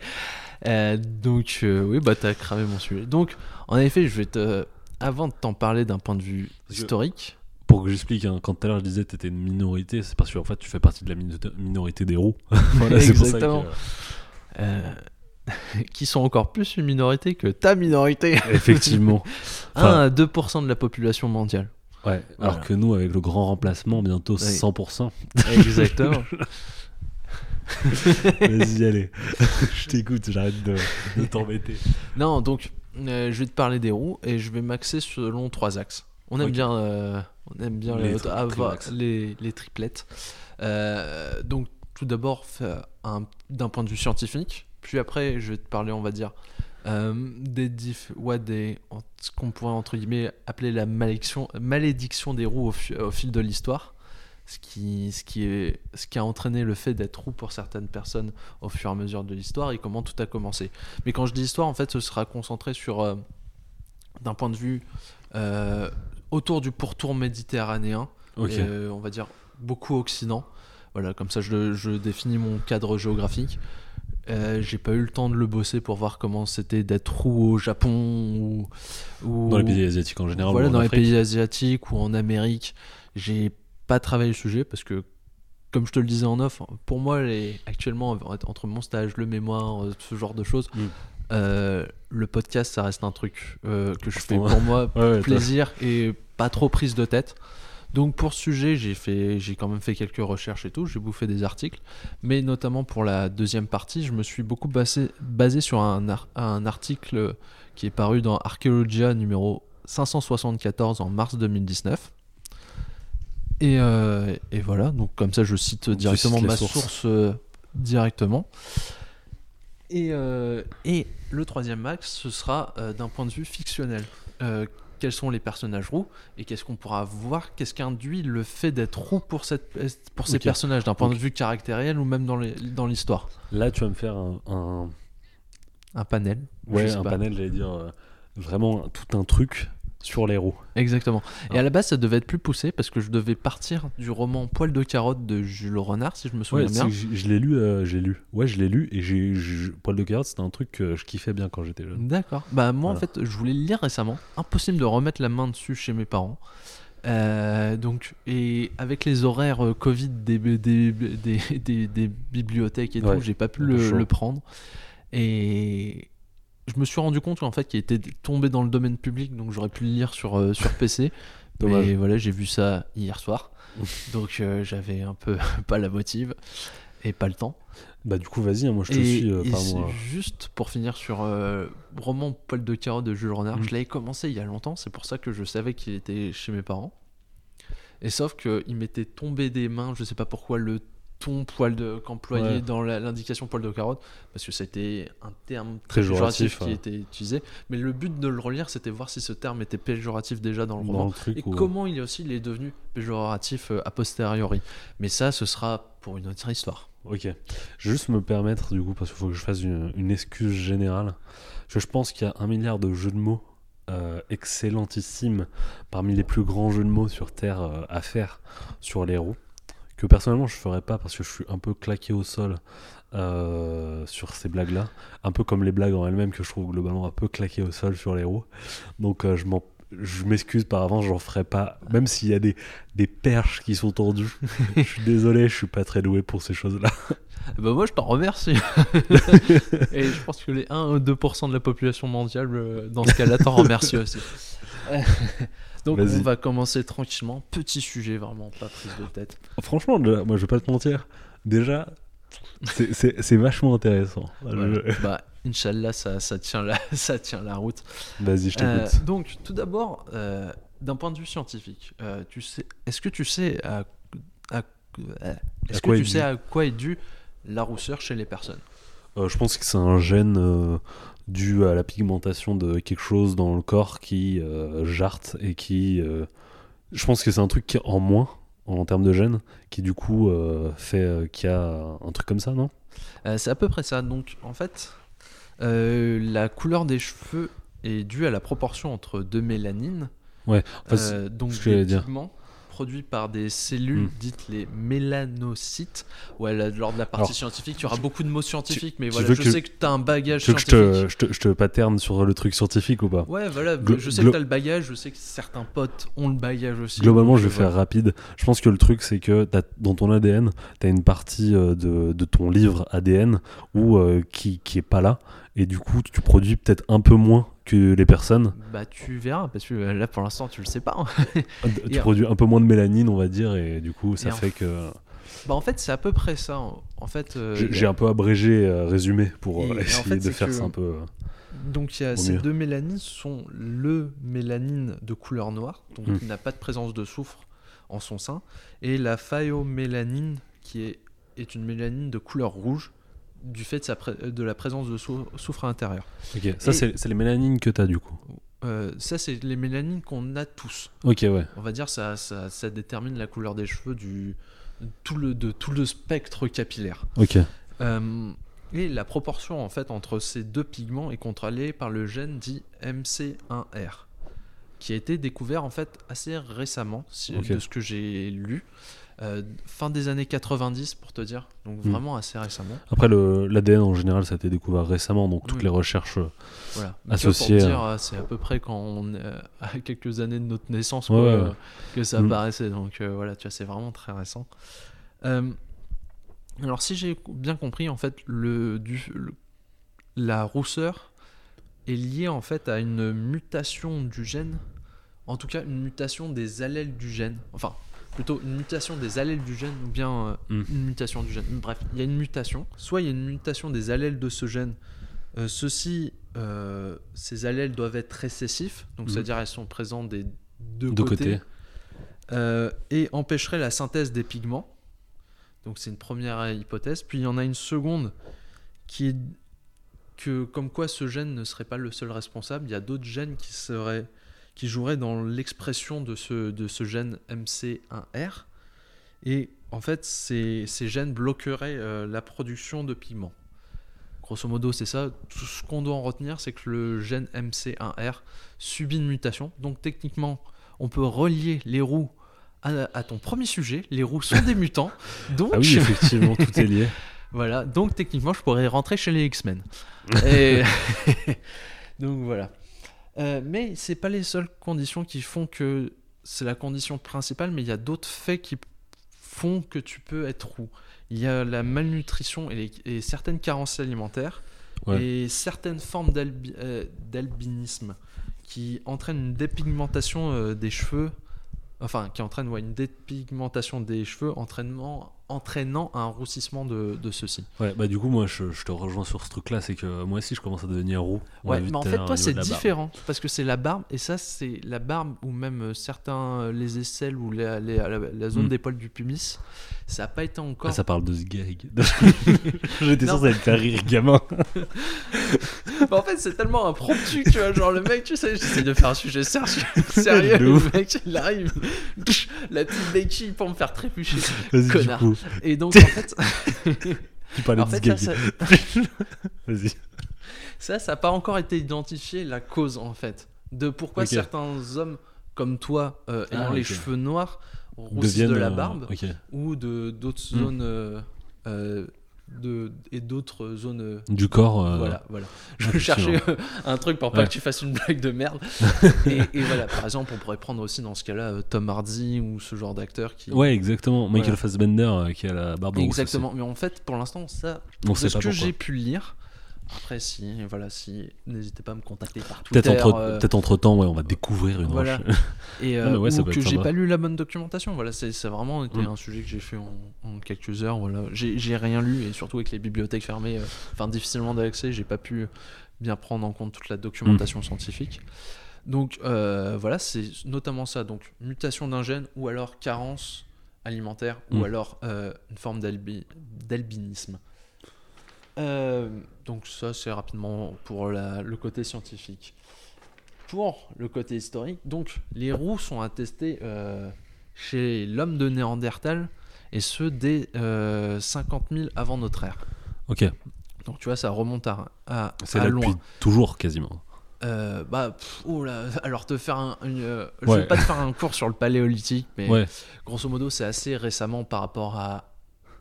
Speaker 1: Euh, donc, euh, oui, bah, t'as cramé mon sujet. Donc, en effet, je vais te. Avant de t'en parler d'un point de vue
Speaker 2: Parce que-
Speaker 1: historique,
Speaker 2: Pour que j'explique, hein, quand tout à l'heure je disais que t'étais une minorité, c'est parce qu'en fait, tu fais partie de la mino- minorité des roues. voilà, c'est pour ça
Speaker 1: Exactement.
Speaker 2: que-
Speaker 1: euh, qui sont encore plus une minorité que ta minorité.
Speaker 2: Effectivement.
Speaker 1: 1
Speaker 2: Enfin-
Speaker 1: à 2% de la population mondiale.
Speaker 2: Ouais, alors
Speaker 1: Voilà.
Speaker 2: que nous, avec le grand remplacement, bientôt 100%.
Speaker 1: Exactement.
Speaker 2: Vas-y, allez. je t'écoute, j'arrête de, de t'embêter.
Speaker 1: non, donc, euh, je vais te parler des roues et je vais m'axer selon trois axes. On aime bien, euh, on aime bien
Speaker 2: Les
Speaker 1: les,
Speaker 2: tri-
Speaker 1: les, les triplettes. Euh, donc, tout d'abord, d'un point de vue scientifique, puis après, je vais te parler, on va dire, euh, des diff, ouais, des, ce qu'on pourrait entre guillemets appeler la malédiction, malédiction des roues au, fi- au fil de l'histoire. Ce qui, ce, qui est, ce qui a entraîné le fait d'être roux pour certaines personnes au fur et à mesure de l'histoire et comment tout a commencé. Mais quand je dis histoire, en fait, ce sera concentré sur, euh, d'un point de vue euh, autour du pourtour méditerranéen, et, on va dire beaucoup Occident. Voilà, comme ça je, je définis mon cadre géographique. Euh, j'ai pas eu le temps de le bosser pour voir comment c'était d'être roux au Japon ou, ou
Speaker 2: Dans les pays asiatiques en général.
Speaker 1: voilà,
Speaker 2: ou en
Speaker 1: dans les pays asiatiques ou en Amérique. J'ai pas travaillé le sujet parce que, comme je te le disais en off, pour moi, les, actuellement, entre mon stage, le mémoire, euh, ce genre de choses,
Speaker 2: Mm.
Speaker 1: euh, le podcast, ça reste un truc euh, que je fais pour moi,
Speaker 2: Ouais, ouais,
Speaker 1: plaisir et pas trop prise de tête. Donc pour ce sujet, j'ai fait, j'ai quand même fait quelques recherches et tout, j'ai bouffé des articles, mais notamment pour la deuxième partie, je me suis beaucoup basé, basé sur un, ar- un article qui est paru dans Archaeologia numéro 574 en mars 2019. Et, euh, et voilà, donc comme ça je cite directement ma source euh, directement. Et, euh, et le troisième axe, ce sera euh, d'un point de vue fictionnel. Quels sont les personnages roux et qu'est-ce qu'on pourra voir, qu'est-ce qu'induit le fait d'être roux pour, cette, pour ces personnages, d'un point de vue caractériel ou même dans l'histoire?
Speaker 2: Là, tu vas me faire un, un-
Speaker 1: Un panel.
Speaker 2: ouais, un
Speaker 1: pas.
Speaker 2: panel, j'allais dire, euh, vraiment tout un truc sur les roues.
Speaker 1: Exactement. Et à la base, ça devait être plus poussé parce que je devais partir du roman Poil de carotte de Jules Renard, si je me souviens
Speaker 2: Ouais,
Speaker 1: bien.
Speaker 2: je, je l'ai lu, euh, j'ai lu. Ouais, je l'ai lu et j'ai, Poil de carotte, c'était un truc que je kiffais bien quand j'étais jeune.
Speaker 1: D'accord. Bah moi en fait je voulais le lire récemment. Impossible de remettre la main dessus chez mes parents. Euh, donc et avec les horaires euh, Covid des, des, des, des- bibliothèques et
Speaker 2: Ouais,
Speaker 1: tout, j'ai pas pu le, le prendre. Et je me suis rendu compte qu'en fait qu'il était tombé dans le domaine public, donc j'aurais pu le lire sur euh, sur PC.
Speaker 2: Dommage.
Speaker 1: Mais voilà, j'ai vu ça hier soir, donc euh, j'avais un peu pas la motive et pas le temps.
Speaker 2: Bah, du coup, vas-y, hein, moi je te
Speaker 1: Et,
Speaker 2: suis euh,
Speaker 1: et
Speaker 2: moi.
Speaker 1: juste pour finir sur euh, roman Poil de carotte de Jules Renard,
Speaker 2: Mm.
Speaker 1: je l'avais commencé il y a longtemps, c'est pour ça que je savais qu'il était chez mes parents. Et sauf qu'il m'était tombé des mains, je sais pas pourquoi, le ton poil de qu'employé
Speaker 2: Ouais.
Speaker 1: dans l'indication poil de carotte, parce que c'était un terme
Speaker 2: Très
Speaker 1: péjoratif
Speaker 2: péjoratif,
Speaker 1: qui
Speaker 2: ouais.
Speaker 1: était utilisé. Mais le but de le relire, c'était voir si ce terme était péjoratif déjà dans le
Speaker 2: Dans
Speaker 1: roman.
Speaker 2: le
Speaker 1: Et comment il est aussi il est devenu péjoratif euh, a posteriori. Mais ça, ce sera pour une autre histoire.
Speaker 2: Ok. Je vais juste me permettre, du coup, parce qu'il faut que je fasse une, une excuse générale. Je, je pense qu'il y a un milliard de jeux de mots euh, excellentissimes parmi les plus grands jeux de mots sur Terre euh, à faire sur les roues. Que personnellement, je ferais pas parce que je suis un peu claqué au sol euh, sur ces blagues-là. Un peu comme les blagues en elles-mêmes que je trouve globalement un peu claqué au sol sur les roues. Donc, euh, je m'en. Je m'excuse par avance, j'en ferai pas. Même s'il y a des, des perches qui sont tendues, je suis désolé, je suis pas très doué pour ces choses-là.
Speaker 1: Bah moi je t'en remercie. Et je pense que les 1 ou 2% de la population mondiale, euh, dans ce cas-là, t'en remercie aussi. Euh, Donc on va commencer tranquillement. Petit sujet, vraiment pas prise de tête.
Speaker 2: Franchement, moi je vais pas te mentir. Déjà, c'est- vachement intéressant.
Speaker 1: Voilà.
Speaker 2: Je-
Speaker 1: Bah, Inch'Allah, ça, ça, tient la, ça tient la route.
Speaker 2: Vas-y, je
Speaker 1: Euh,
Speaker 2: t'écoute.
Speaker 1: donc, tout d'abord, euh, d'un point de vue scientifique, euh, tu sais, est-ce que tu sais à, à- euh, est-ce que
Speaker 2: quoi
Speaker 1: tu
Speaker 2: est
Speaker 1: sais
Speaker 2: dû
Speaker 1: à quoi est due la rousseur chez les personnes
Speaker 2: Euh, je pense que c'est un gène euh, dû à la pigmentation de quelque chose dans le corps qui euh, jarte et qui. je pense que c'est un truc qui est en moins en termes de gènes qui du coup fait qu'il y a un truc comme ça, non?
Speaker 1: C'est à peu près ça. Donc, en fait, la couleur des cheveux est due à la proportion entre deux mélanines.
Speaker 2: Ouais, enfin, c'est
Speaker 1: Euh, donc,
Speaker 2: ce que j'allais
Speaker 1: des
Speaker 2: dire.
Speaker 1: pigments produits par des cellules
Speaker 2: Hmm.
Speaker 1: dites les mélanocytes. Ouais, là, lors de la partie
Speaker 2: Alors,
Speaker 1: scientifique, tu auras beaucoup de mots scientifiques, mais voilà, je
Speaker 2: que-
Speaker 1: sais que tu as un bagage
Speaker 2: Tu veux que je
Speaker 1: scientifique.
Speaker 2: te, je, te, je te paterne sur le truc scientifique ou pas?
Speaker 1: Ouais, voilà,
Speaker 2: Glo-
Speaker 1: je sais que tu as le bagage, je sais que certains potes ont le bagage aussi.
Speaker 2: Globalement,
Speaker 1: donc,
Speaker 2: je vais faire rapide. Je pense que le truc, c'est que t'as- dans ton ADN, tu as une partie euh, de, de ton livre ADN où, euh, qui, qui est pas là. Et du coup, tu produis peut-être un peu moins que les personnes.
Speaker 1: Bah, tu verras, parce que euh, là, pour l'instant, tu le sais pas. hein.
Speaker 2: Tu produis un peu moins de mélanine, on va dire. Et du coup, ça fait que.
Speaker 1: bah, en fait, c'est à peu près ça. En fait, euh,
Speaker 2: J'ai
Speaker 1: il a-
Speaker 2: un peu abrégé, euh, résumé pour
Speaker 1: Et- et en
Speaker 2: essayer
Speaker 1: fait,
Speaker 2: de faire
Speaker 1: que-
Speaker 2: ça un peu.
Speaker 1: Donc il y a ces
Speaker 2: mieux.
Speaker 1: deux mélanines sont le mélanine de couleur noire, donc
Speaker 2: Hmm.
Speaker 1: qui n'a pas de présence de soufre en son sein, et la phaéomélanine qui est, est une mélanine de couleur rouge du fait de, sa pré- de la présence de sou- soufre à l'intérieur.
Speaker 2: Ok, ça, c'est les mélanines que tu as du coup.
Speaker 1: Euh, ça c'est les mélanines qu'on a tous.
Speaker 2: Ok, ouais.
Speaker 1: On va dire ça, ça, ça détermine la couleur des cheveux du tout le, de tout le spectre capillaire.
Speaker 2: Ok.
Speaker 1: Euh, et la proportion en fait entre ces deux pigments est contrôlée par le gène dit MC1R, qui a été découvert en fait assez récemment, si- de ce que j'ai lu, euh, fin des années 90 pour te dire, donc
Speaker 2: Hmm.
Speaker 1: vraiment assez récemment.
Speaker 2: Après, l'ADN en général, ça a été découvert récemment. Donc, toutes les recherches. euh,
Speaker 1: Voilà. Mais tu vois,
Speaker 2: Associé
Speaker 1: pour
Speaker 2: à-
Speaker 1: euh, c'est à peu près quand on est à quelques années de notre naissance
Speaker 2: Ouais,
Speaker 1: quoi,
Speaker 2: ouais, ouais.
Speaker 1: que ça
Speaker 2: Hmm.
Speaker 1: apparaissait. Donc euh, voilà, tu vois, c'est vraiment très récent. Euh, alors si j'ai bien compris, en fait, le, du, le- la rousseur est liée en fait à une mutation du gène, en tout cas une mutation des allèles du gène. Enfin, plutôt une mutation des allèles du gène ou bien euh,
Speaker 2: Hmm.
Speaker 1: une mutation du gène. Bref, il y a une mutation. Soit il y a une mutation des allèles de ce gène. Euh, ceux-ci, euh, ces allèles doivent être récessifs, donc
Speaker 2: Mhm.
Speaker 1: c'est-à-dire elles sont présentes des deux,
Speaker 2: de
Speaker 1: côtés,
Speaker 2: côté.
Speaker 1: euh, et empêcheraient la synthèse des pigments. Donc c'est une première hypothèse. Puis il y en a une seconde qui est que comme quoi ce gène ne serait pas le seul responsable. Il y a d'autres gènes qui seraient qui jouerait dans l'expression de ce, de ce gène MC1R. Et en fait, ces, ces gènes bloqueraient euh, la production de pigments. Grosso modo, c'est ça. Tout ce qu'on doit en retenir, c'est que le gène MC1R subit une mutation. Donc techniquement, on peut relier les roues à, à ton premier sujet. Les roues sont des mutants. Donc,
Speaker 2: Ah oui, effectivement, tout est lié.
Speaker 1: voilà. Donc techniquement, je pourrais rentrer chez les X-Men. Et- donc voilà. Euh, mais c'est pas les seules conditions qui font que c'est la condition principale, mais il y a d'autres faits qui font que tu peux être roux. Il y a la malnutrition et, les- et certaines carences alimentaires
Speaker 2: Ouais.
Speaker 1: et certaines formes euh, d'albinisme qui entraînent une dépigmentation euh, des cheveux, enfin qui entraînent ouais, une dépigmentation des cheveux entraînement, entraînant un roussissement de, de ceux-ci.
Speaker 2: Ouais, bah du coup, moi, je, je te rejoins sur ce truc-là, c'est que moi aussi, je commence à devenir roux.
Speaker 1: Ouais, mais en fait, toi, c'est
Speaker 2: barbe.
Speaker 1: différent parce que c'est la barbe, et ça, c'est la barbe ou même euh, certains, euh, les aisselles ou la, les- la- la zone
Speaker 2: Mm.
Speaker 1: d'épaule du pubis, ça n'a pas été encore.
Speaker 2: Ah, ça parle de ce gag. J'étais
Speaker 1: Non.
Speaker 2: censé être faire rire gamin.
Speaker 1: En fait, c'est tellement impromptu, tu vois. Genre, le mec, tu sais, j'essaie de faire un sujet sérieux, sérieux le mec, il arrive, la petite béquille pour me faire trébucher.
Speaker 2: Vas-y, du
Speaker 1: Connard.
Speaker 2: coup,
Speaker 1: Et donc, en fait,
Speaker 2: tu parlais
Speaker 1: en
Speaker 2: de ce
Speaker 1: fait ça, ça,
Speaker 2: Vas-y.
Speaker 1: ça, ça n'a pas encore été identifié, la cause, en fait, de pourquoi certains hommes comme toi, euh, ayant
Speaker 2: Ah,
Speaker 1: les cheveux noirs, roussissent de la
Speaker 2: euh,
Speaker 1: barbe. Ou de d'autres
Speaker 2: Mm.
Speaker 1: zones euh, de, et d'autres zones euh,
Speaker 2: Du corps. euh,
Speaker 1: voilà voilà je cherchais un truc pour pas
Speaker 2: Ouais.
Speaker 1: que tu fasses une blague de merde et, et voilà par exemple on pourrait prendre aussi dans ce cas-là euh, Tom Hardy ou ce genre d'acteur qui
Speaker 2: Ouais, exactement. Michael
Speaker 1: Voilà.
Speaker 2: Fassbender euh, qui a la barbe
Speaker 1: exactement mais en fait pour l'instant ça
Speaker 2: On
Speaker 1: de
Speaker 2: sait
Speaker 1: ce
Speaker 2: pas
Speaker 1: que j'ai pu lire après si voilà si n'hésitez pas à me contacter par
Speaker 2: Peut-être
Speaker 1: Twitter
Speaker 2: entre,
Speaker 1: euh,
Speaker 2: peut-être entre temps, ouais, on va découvrir une
Speaker 1: Voilà.
Speaker 2: roche.
Speaker 1: et
Speaker 2: Non,
Speaker 1: euh,
Speaker 2: ouais, ça
Speaker 1: ou
Speaker 2: peut
Speaker 1: que j'ai pas lu la bonne documentation voilà c'est vraiment été
Speaker 2: Mm.
Speaker 1: un sujet que j'ai fait en, en quelques heures voilà j'ai rien lu et surtout avec les bibliothèques fermées euh, enfin difficilement d'accès j'ai pas pu bien prendre en compte toute la
Speaker 2: Mm.
Speaker 1: documentation scientifique donc euh, voilà c'est notamment ça donc mutation d'un gène ou alors carence alimentaire ou
Speaker 2: Mm.
Speaker 1: alors euh, une forme d'albi- d'albinisme Euh, donc ça c'est rapidement pour la- le côté scientifique pour le côté historique, donc les roues sont attestés euh, chez l'homme de Néandertal et ceux dès euh, 50 000 avant notre ère.
Speaker 2: Ok.
Speaker 1: Donc tu vois, ça remonte à, à,
Speaker 2: C'est
Speaker 1: à
Speaker 2: là
Speaker 1: loin.
Speaker 2: depuis toujours quasiment.
Speaker 1: Euh, bah, pff, oh là, alors te faire un, une, euh, je
Speaker 2: Ouais.
Speaker 1: vais pas te faire un cours sur le paléolithique, mais
Speaker 2: Ouais.
Speaker 1: grosso modo, c'est assez récemment par rapport à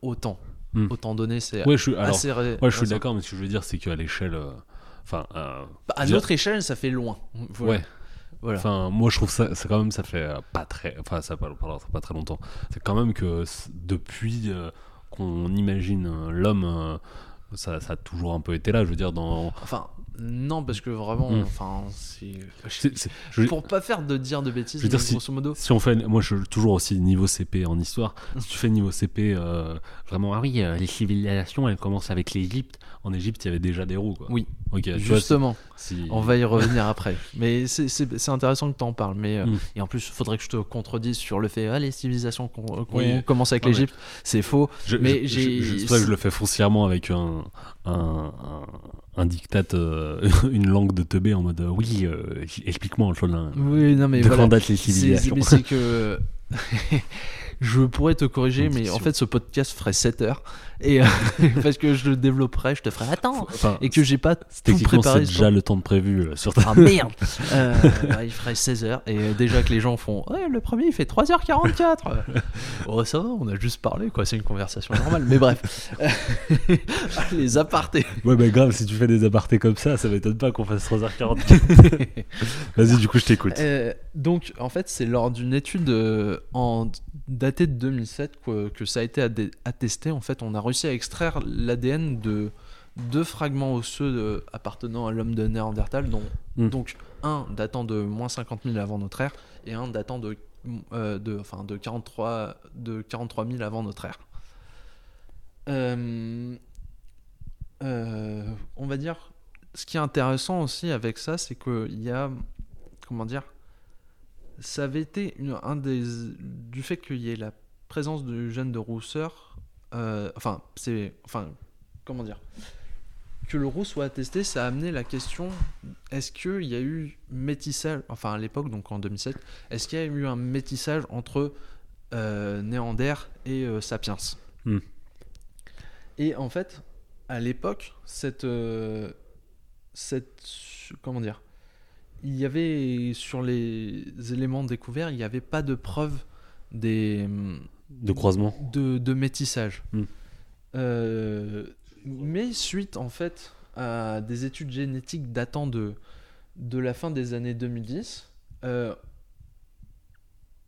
Speaker 1: autant.
Speaker 2: Hmm.
Speaker 1: Autant donné, c'est
Speaker 2: Ouais, je suis, alors,
Speaker 1: assez
Speaker 2: ouais, je suis d'accord, mais ce que je veux dire, c'est qu'à l'échelle. euh, Enfin, euh,
Speaker 1: Bah, à notre échelle, ça fait loin. Voilà.
Speaker 2: ouais.
Speaker 1: Voilà.
Speaker 2: Enfin, moi, je trouve ça, c'est quand même, ça fait euh, pas très, enfin, ça pas, pardon, ça fait pas très longtemps. C'est quand même que depuis euh, qu'on imagine l'homme, ça, ça a toujours un peu été là. Je veux dire, dans.
Speaker 1: Enfin, non, parce que vraiment,
Speaker 2: Hmm.
Speaker 1: enfin, c'est. Pour pas faire de dire de bêtises,
Speaker 2: Je veux dire, si-
Speaker 1: grosso modo.
Speaker 2: Si on fait, moi je toujours aussi niveau CP en histoire. Si tu fais niveau CP, euh, vraiment, ah oui, euh, les civilisations, elles commencent avec l'Égypte. En Égypte, il y avait déjà des roues, quoi.
Speaker 1: Oui,
Speaker 2: Ok. tu vois,
Speaker 1: justement,
Speaker 2: si- si-
Speaker 1: on va y revenir après. Mais c'est- intéressant que tu en parles. Mais, euh,
Speaker 2: Hmm.
Speaker 1: Et en plus, il faudrait que je te contredise sur le fait ah, les civilisations qu'on qu'on
Speaker 2: Oui.
Speaker 1: commence avec l'Égypte, c'est faux.
Speaker 2: Je-
Speaker 1: mais
Speaker 2: je-
Speaker 1: j'ai-
Speaker 2: C'est que je le fais foncièrement avec un, un, un, un dictat, euh, une langue de teubé en mode euh, oui, euh, explique-moi, Antonin.
Speaker 1: Oui, non, mais
Speaker 2: De
Speaker 1: voilà.
Speaker 2: datent les civilisations
Speaker 1: c'est que. je pourrais te corriger, mais en fait, ce podcast ferait 7 heures. Et, euh, parce que je le développerai, je te ferai attends.
Speaker 2: Enfin,
Speaker 1: Et que j'ai pas tout
Speaker 2: techniquement,
Speaker 1: préparé.
Speaker 2: c'est déjà le temps de prévu euh, sur ta.
Speaker 1: Ah merde Euh, bah, Il ferait 16 heures. Et déjà que les gens font Ouais, le premier il fait 3h44 Oh, ça va, on a juste parlé, quoi. C'est une conversation normale. Mais bref. Les apartés.
Speaker 2: Ouais, bah grave, si tu fais des apartés comme ça, ça m'étonne pas qu'on fasse 3h40. Vas-y, du coup, je t'écoute.
Speaker 1: Euh, donc, en fait, c'est lors d'une étude euh, en datée de 2007 que, que ça a été attesté. En fait, on a réussi à extraire l'ADN de deux fragments osseux de- appartenant à l'homme de Néandertal, dont
Speaker 2: Hmm.
Speaker 1: donc un datant de moins 50 000 avant notre ère et un datant de, euh, de, enfin, de, 43, de 43 000 avant notre ère. Euh, euh, on va dire, ce qui est intéressant aussi avec ça, c'est qu'il y a, comment dire, ça avait été une- un des, du fait qu'il y ait la présence du gène de rousseur, euh, enfin, c'est, enfin, comment dire, que le roux soit attesté, ça a amené la question est-ce qu'il y a eu métissage, enfin à l'époque, donc en 2007, est-ce qu'il y a eu un métissage entre euh, Néander et euh, Sapiens?
Speaker 2: Hmm.
Speaker 1: Et en fait, à l'époque, cette, euh, cette. Comment dire Il y avait sur les éléments découverts, il n'y avait pas de preuve des
Speaker 2: De croisement.
Speaker 1: de, de métissage.
Speaker 2: Hmm.
Speaker 1: Euh, mais suite en fait à des études génétiques datant de, de la fin des années 2010, euh,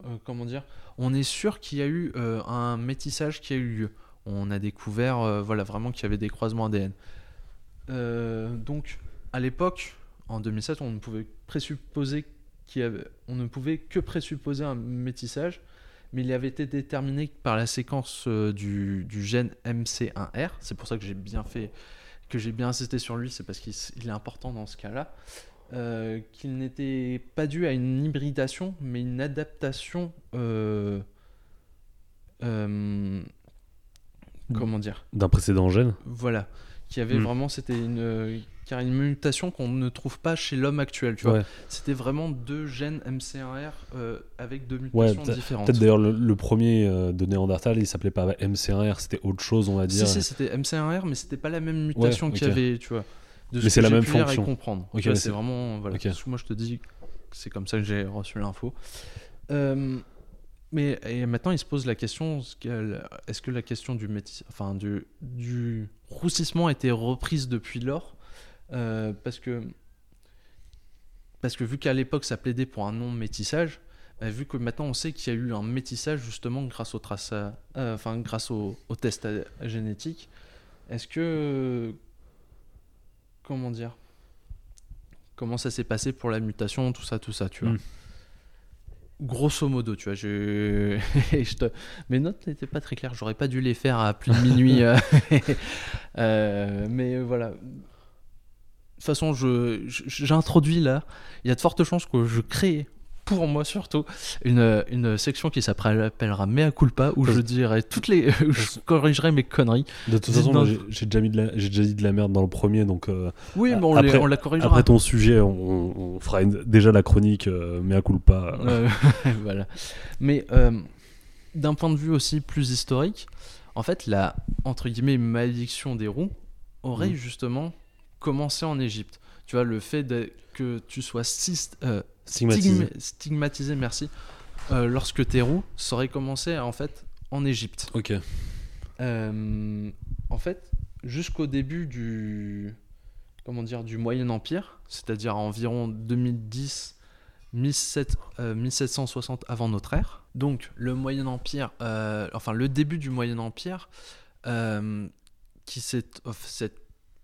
Speaker 1: euh, comment dire, on est sûr qu'il y a eu un métissage qui a eu lieu. On a découvert voilà, vraiment qu'il y avait des croisements ADN. Donc à l'époque, en 2007, on ne pouvait présupposer qu'il avait, on ne pouvait que présupposer un métissage, mais il avait été déterminé par la séquence euh, du, du gène MC1R. C'est pour ça que j'ai bien fait, que j'ai bien insisté sur lui, c'est parce qu'il est important dans ce cas-là. euh, qu'il n'était pas dû à une hybridation, mais une adaptation. euh, euh, comment dire?
Speaker 2: D'un précédent gène?
Speaker 1: Voilà. Qui avait
Speaker 2: Hmm.
Speaker 1: vraiment. C'était une, car une mutation qu'on ne trouve pas chez l'homme actuel. Tu vois.
Speaker 2: Ouais.
Speaker 1: C'était vraiment deux gènes MC1R euh, avec deux
Speaker 2: Ouais,
Speaker 1: mutations différentes.
Speaker 2: Peut-être d'ailleurs le, le premier euh, de Néandertal, il s'appelait pas MC1R, c'était autre chose, on va dire.
Speaker 1: Si, si, c'était MC1R, mais c'était pas la même mutation qu'il y avait, tu vois. De
Speaker 2: Mais
Speaker 1: ce
Speaker 2: c'est la même
Speaker 1: et
Speaker 2: fonction.
Speaker 1: comprendre.
Speaker 2: Ok,
Speaker 1: Tu vois,
Speaker 2: mais
Speaker 1: c'est vraiment. Voilà. Moi, je te dis que c'est comme ça que j'ai reçu l'info. Euh, mais et maintenant, il se pose la question est-ce que, est-ce que la question du, métis, enfin, du, du roussissement a été reprise depuis lors? Euh, Parce que. Parce que vu qu'à l'époque, ça plaidait pour un non-métissage, bah, vu que maintenant on sait qu'il y a eu un métissage justement grâce au traça, euh, enfin grâce au, au test à- génétique, est-ce que comment dire comment ça s'est passé pour la mutation, tout ça, tout ça, tu vois?
Speaker 2: Mm.
Speaker 1: Grosso modo, tu vois, je... je te- mes notes n'étaient pas très claires, j'aurais pas dû les faire à plus de minuit. euh, euh, mais voilà. De toute façon, je, je- j'introduis là, il y a de fortes chances que je crée, pour moi surtout, une, une section qui s'appellera Mea culpa, où je dirai toutes les. où je corrigerai mes conneries.
Speaker 2: De toute façon, j'ai déjà, mis de la- j'ai déjà dit de la merde dans le premier, donc euh,
Speaker 1: Oui, mais on, les-
Speaker 2: après-
Speaker 1: on la corrigera.
Speaker 2: après ton sujet, on, on fera une- déjà la chronique euh, Mea culpa. euh,
Speaker 1: voilà. Mais euh, d'un point de vue aussi plus historique, en fait, la entre guillemets malédiction des roues aurait
Speaker 2: Mhm.
Speaker 1: justement commencé en Égypte. Tu vois, le fait de- que tu sois euh,
Speaker 2: Stigmatisé.
Speaker 1: stigma- stigmatisé, merci, euh, lorsque t'es roux, ça aurait commencé en fait en Égypte.
Speaker 2: Ok.
Speaker 1: Euh, en fait, jusqu'au début du comment dire du Moyen Empire, c'est-à-dire environ 2010 1700, euh, 1760 avant notre ère. Donc le Moyen Empire, euh, enfin le début du Moyen Empire, euh, qui s'est